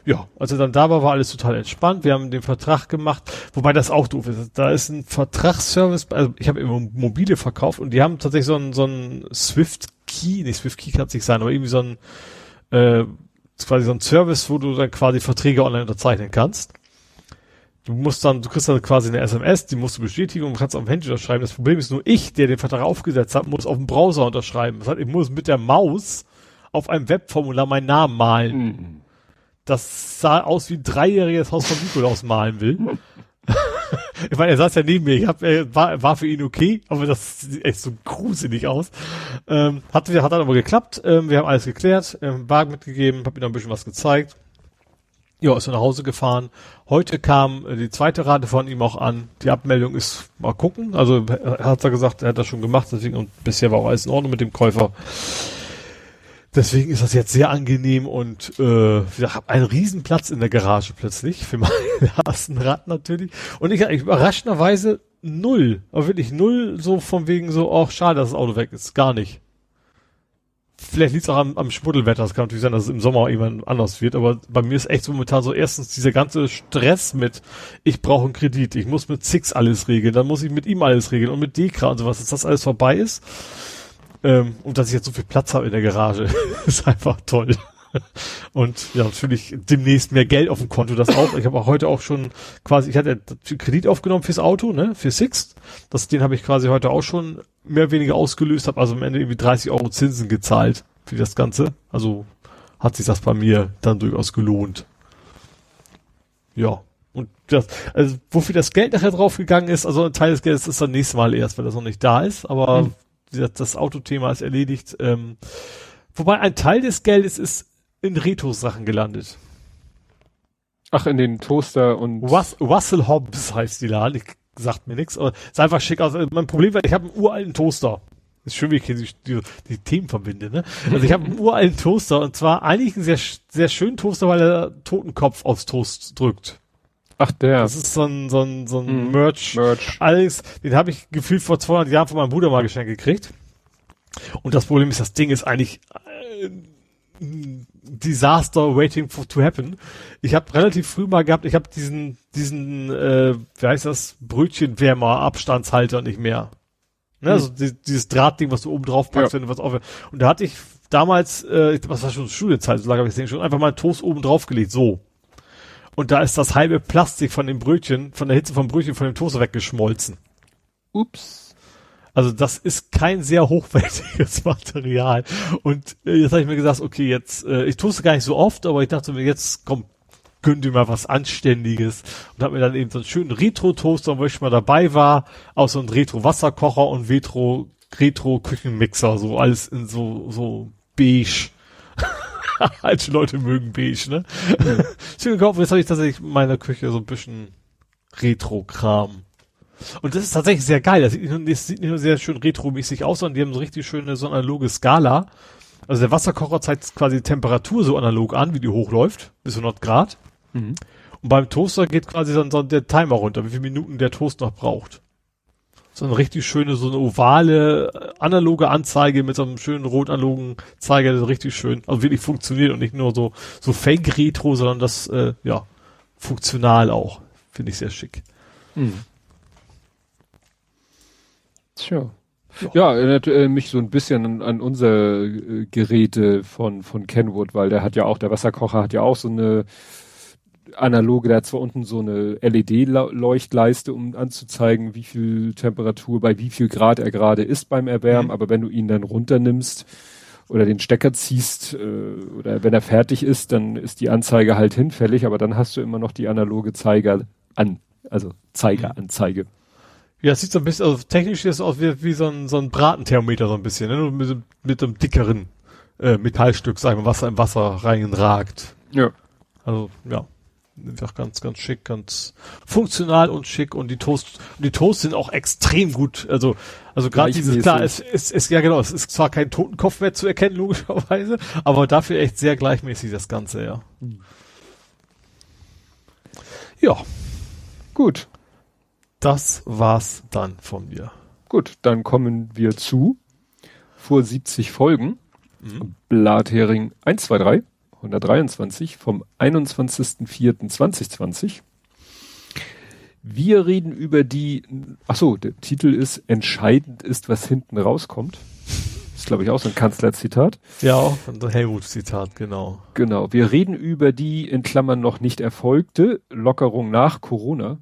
ja, als er dann da war, war alles total entspannt. Wir haben den Vertrag gemacht, wobei das auch doof ist. Da ist ein Vertragsservice, also ich habe immer Mobile verkauft und die haben tatsächlich so einen, so einen Swift Key, nicht Swift Key kann es nicht sein, aber irgendwie so ein äh, quasi so ein Service, wo du dann quasi Verträge online unterzeichnen kannst. Du musst dann, du kriegst dann quasi eine SMS, die musst du bestätigen und kannst auf dem Handy unterschreiben. Das Problem ist nur ich, der den Vertrag aufgesetzt hat, muss auf dem Browser unterschreiben. Das heißt, ich muss mit der Maus auf einem Webformular meinen Namen malen. Mhm das sah aus wie ein dreijähriges Haus von Nikolaus malen will. ich meine, er saß ja neben mir. Ich hab, er war, war für ihn okay, aber das sieht echt so gruselig aus. Ähm, hat, hat dann aber geklappt. Ähm, wir haben alles geklärt, ähm, Wagen mitgegeben, hab ihm noch ein bisschen was gezeigt. Ja, ist nach Hause gefahren. Heute kam äh, die zweite Rate von ihm auch an. Die Abmeldung ist mal gucken. Also er hat er gesagt, er hat das schon gemacht, deswegen und bisher war auch alles in Ordnung mit dem Käufer. Deswegen ist das jetzt sehr angenehm und äh, ich habe einen riesen Platz in der Garage plötzlich für mein Rad natürlich. Und ich, ich überraschenderweise null, aber wirklich null so von wegen so, ach schade, dass das Auto weg ist. Gar nicht. Vielleicht liegt es auch am, am Schmuddelwetter. Es kann natürlich sein, dass es im Sommer irgendwann anders wird, aber bei mir ist echt so momentan so erstens dieser ganze Stress mit, ich brauche einen Kredit, ich muss mit Six alles regeln, dann muss ich mit ihm alles regeln und mit Dekra und sowas, dass das alles vorbei ist ähm, und dass ich jetzt so viel Platz habe in der Garage, ist einfach toll. Und ja, natürlich demnächst mehr Geld auf dem Konto, das auch. Ich habe auch heute auch schon quasi, ich hatte Kredit aufgenommen fürs Auto, ne, für Sixt. Das, den habe ich quasi heute auch schon mehr oder weniger ausgelöst, habe also am Ende irgendwie 30 Euro Zinsen gezahlt für das Ganze. Also hat sich das bei mir dann durchaus gelohnt. Ja. Und das, also wofür das Geld nachher draufgegangen ist, also ein Teil des Geldes ist dann nächstes Mal erst, weil das noch nicht da ist, aber hm das, das Autothema ist erledigt. Ähm, wobei ein Teil des Geldes ist in Retro-Sachen gelandet. Ach, in den Toaster und. Was, Russell Hobbs heißt die Laden. Ich, sagt mir nichts, aber ist einfach schick aus. Mein Problem war, ich habe einen uralten Toaster. Ist schön, wie ich die, die, die Themen verbinde, ne? Also ich habe einen uralten Toaster und zwar eigentlich einen sehr, sehr schönen Toaster, weil er Totenkopf aufs Toast drückt. Ach, der. Das ist so ein, so ein, so ein mm, Merch. Merch. Alles, den habe ich gefühlt vor 200 Jahren von meinem Bruder mal geschenkt gekriegt. Und das Problem ist, das Ding ist eigentlich äh, Disaster waiting for, to happen. Ich habe relativ früh mal gehabt, ich habe diesen, diesen, äh, wie heißt das, Brötchenwärmer, Abstandshalter nicht mehr. Ne, mhm. Also die, dieses Drahtding, was du oben drauf packst, ja. wenn du was auf. Und da hatte ich damals, äh, was war schon Studienzeit, so lange habe ich das Ding schon, einfach mal einen Toast oben drauf gelegt, so und da ist das halbe Plastik von dem Brötchen, von der Hitze vom Brötchen, von dem Toaster weggeschmolzen. Ups. Also das ist kein sehr hochwertiges Material. Und äh, jetzt habe ich mir gesagt, okay, jetzt, äh, ich toaste gar nicht so oft, aber ich dachte mir, jetzt komm, gönn dir mal was Anständiges. Und habe mir dann eben so einen schönen Retro-Toaster, wo ich mal dabei war, auch so einen Retro-Wasserkocher und Retro, Retro-Küchenmixer, so alles in so, so beige. Alte Leute mögen beige, ne? Mhm. Schön gekauft, jetzt habe ich tatsächlich in meiner Küche so ein bisschen Retro-Kram. Und das ist tatsächlich sehr geil. Das sieht nicht nur, das sieht nicht nur sehr schön retro-mäßig aus, sondern die haben so richtig schöne, so analoge Skala. Also der Wasserkocher zeigt quasi die Temperatur so analog an, wie die hochläuft, bis 100 Grad. Mhm. Und beim Toaster geht quasi dann so der Timer runter, wie viele Minuten der Toast noch braucht so eine richtig schöne, so eine ovale, äh, analoge Anzeige mit so einem schönen rot-analogen Zeiger, der richtig schön, also wirklich funktioniert und nicht nur so, so Fake-Retro, sondern das, äh, ja, funktional auch. Finde ich sehr schick. Hm. Tja. Ja, erinnert äh, mich so ein bisschen an, an unsere äh, Geräte von, von Kenwood, weil der hat ja auch, der Wasserkocher hat ja auch so eine analoge, der hat zwar unten so eine LED-Leuchtleiste, um anzuzeigen, wie viel Temperatur, bei wie viel Grad er gerade ist beim Erwärmen, mhm. aber wenn du ihn dann runternimmst oder den Stecker ziehst äh, oder wenn er fertig ist, dann ist die Anzeige halt hinfällig, aber dann hast du immer noch die analoge Zeiger an, also Zeigeranzeige. Ja, es sieht so ein bisschen, also technisch sieht es aus wie, wie so ein, so ein Bratenthermometer so ein bisschen, ne? Nur mit, mit einem dickeren äh, Metallstück, sagen wir, was im Wasser reinragt. Ja. Also, ja. Einfach ganz, ganz schick, ganz funktional und schick und die Toast, die Toast sind auch extrem gut. Also, also gerade dieses, klar, es ist, ist, ja genau, es ist zwar kein Totenkopf mehr zu erkennen, logischerweise, aber dafür echt sehr gleichmäßig das Ganze, ja. Hm. Ja. Gut. Das war's dann von mir. Gut, dann kommen wir zu vor 70 Folgen. Mhm. Blathering 123. 123 vom 21.04.2020. Wir reden über die, ach so, der Titel ist Entscheidend ist, was hinten rauskommt. Ist, glaube ich, auch so ein Kanzlerzitat. Ja, auch ein Helmut-Zitat, genau. Genau. Wir reden über die, in Klammern noch nicht erfolgte, Lockerung nach Corona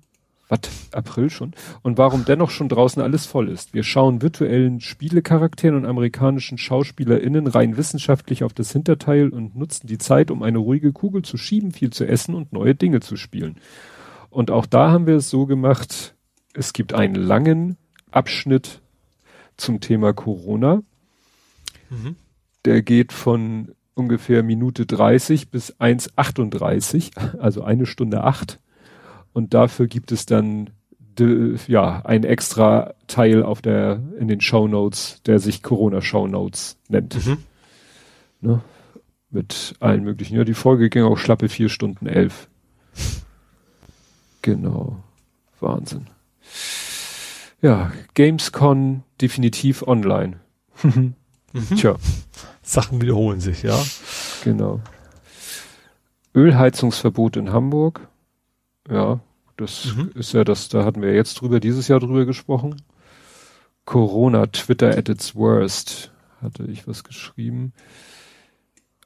was, April schon? Und warum dennoch schon draußen alles voll ist. Wir schauen virtuellen Spielecharakteren und amerikanischen SchauspielerInnen rein wissenschaftlich auf das Hinterteil und nutzen die Zeit, um eine ruhige Kugel zu schieben, viel zu essen und neue Dinge zu spielen. Und auch da haben wir es so gemacht, es gibt einen langen Abschnitt zum Thema Corona. Mhm. Der geht von ungefähr Minute 30 bis 1,38, also eine Stunde acht und dafür gibt es dann de, ja ein extra Teil auf der in den Show Notes, der sich Corona Show Notes nennt. Mhm. Ne? Mit allen möglichen. Ja, die Folge ging auch schlappe vier Stunden elf. Genau. Wahnsinn. Ja, Gamescon definitiv online. mhm. Tja. Sachen wiederholen sich, ja. Genau. Ölheizungsverbot in Hamburg. Ja, das mhm. ist ja das, da hatten wir jetzt drüber, dieses Jahr drüber gesprochen. Corona, Twitter at its worst, hatte ich was geschrieben.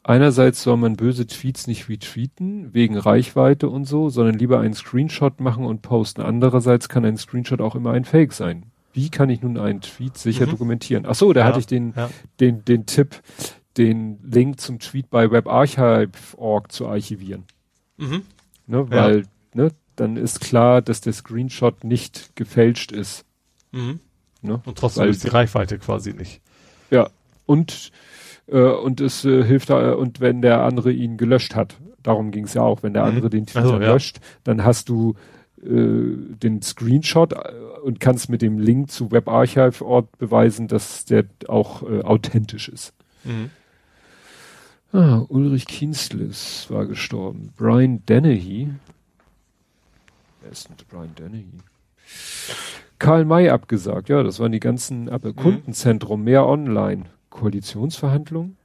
Einerseits soll man böse Tweets nicht retweeten, wegen Reichweite und so, sondern lieber einen Screenshot machen und posten. Andererseits kann ein Screenshot auch immer ein Fake sein. Wie kann ich nun einen Tweet sicher mhm. dokumentieren? Ach so, da ja, hatte ich den, ja. den, den Tipp, den Link zum Tweet bei WebArchive.org zu archivieren. Mhm. Ne, weil, ja. Ne, dann ist klar, dass der Screenshot nicht gefälscht ist. Mhm. Ne? Und trotzdem Weil, ist die Reichweite quasi nicht. Ja, und äh, und es äh, hilft äh, und wenn der andere ihn gelöscht hat, darum ging es ja auch, wenn der mhm. andere den Tweet also, löscht, dann hast du äh, den Screenshot äh, und kannst mit dem Link zu WebArchive-Ort beweisen, dass der auch äh, authentisch ist. Mhm. Ah, Ulrich Kienzles war gestorben. Brian Dennehy, Wer ist denn Brian Dennehy? Karl May abgesagt. Ja, das waren die ganzen Ab mhm. Kundenzentrum, mehr online. Koalitionsverhandlungen?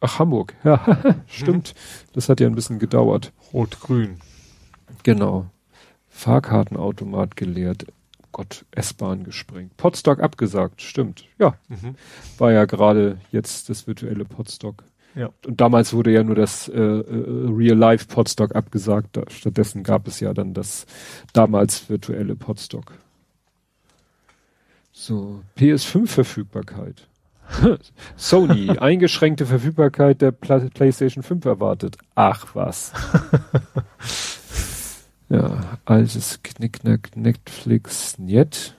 Ach, Hamburg. Ja, stimmt. Mhm. Das hat ja ein bisschen gedauert. Rot-Grün. Genau. Fahrkartenautomat geleert. Gott, S-Bahn gesprengt. Potstock abgesagt, stimmt. Ja. Mhm. War ja gerade jetzt das virtuelle Potstock. Ja. Und damals wurde ja nur das äh, äh, Real-Life Podstock abgesagt. Stattdessen gab es ja dann das damals virtuelle Podstock. So, PS5-Verfügbarkeit. Sony, eingeschränkte Verfügbarkeit der Pla PlayStation 5 erwartet. Ach was. ja, altes Knickknack Netflix Net.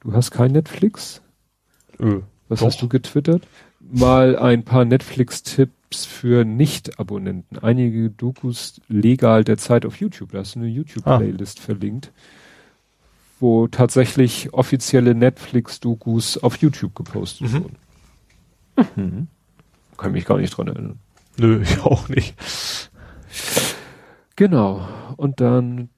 Du hast kein Netflix? Öh, was doch. hast du getwittert? Mal ein paar Netflix-Tipps für Nicht-Abonnenten. Einige Dokus legal der Zeit auf YouTube. Da hast du eine YouTube-Playlist ah. verlinkt, wo tatsächlich offizielle Netflix-Dokus auf YouTube gepostet mhm. wurden. Mhm. Kann mich gar nicht dran erinnern. Nö, ich auch nicht. Genau. Und dann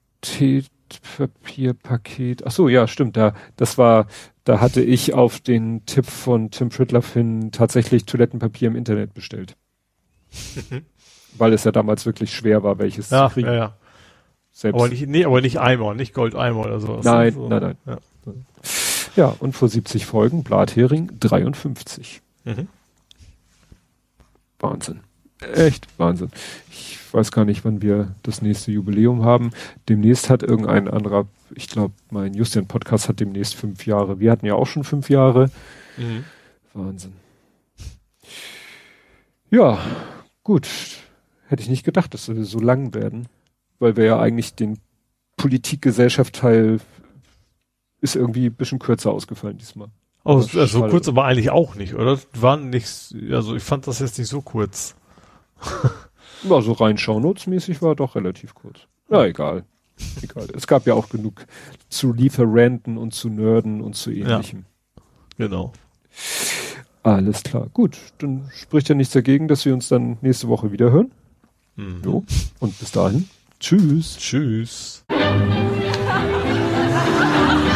Papierpaket. Ach so, ja, stimmt. Da, das war, da hatte ich auf den Tipp von Tim Pritloff hin tatsächlich Toilettenpapier im Internet bestellt. Weil es ja damals wirklich schwer war, welches ja, zu kriegen. Ja, ja. Selbst. Aber nicht, nee, aber nicht Eimer, nicht Goldeimer oder sowas. Nein, so. nein, nein. Ja. ja, und vor 70 Folgen Blathering 53. Mhm. Wahnsinn. Echt Wahnsinn. Ich weiß gar nicht, wann wir das nächste Jubiläum haben. Demnächst hat irgendein anderer, ich glaube, mein Justian Podcast hat demnächst fünf Jahre. Wir hatten ja auch schon fünf Jahre. Mhm. Wahnsinn. Ja, gut. Hätte ich nicht gedacht, dass wir so lang werden. Weil wir ja eigentlich den Politikgesellschaft-Teil ist irgendwie ein bisschen kürzer ausgefallen diesmal. Oh, also so kurz aber eigentlich auch nicht, oder? Waren nicht, also ich fand das jetzt nicht so kurz. ja, so rein Shownotes-mäßig war doch relativ kurz. Ja, egal. egal. Es gab ja auch genug zu Lieferanten und zu Nerden und zu ähnlichem. Ja, genau. Alles klar. Gut, dann spricht ja nichts dagegen, dass wir uns dann nächste Woche wieder hören. Mhm. Jo. Und bis dahin. Tschüss. Tschüss.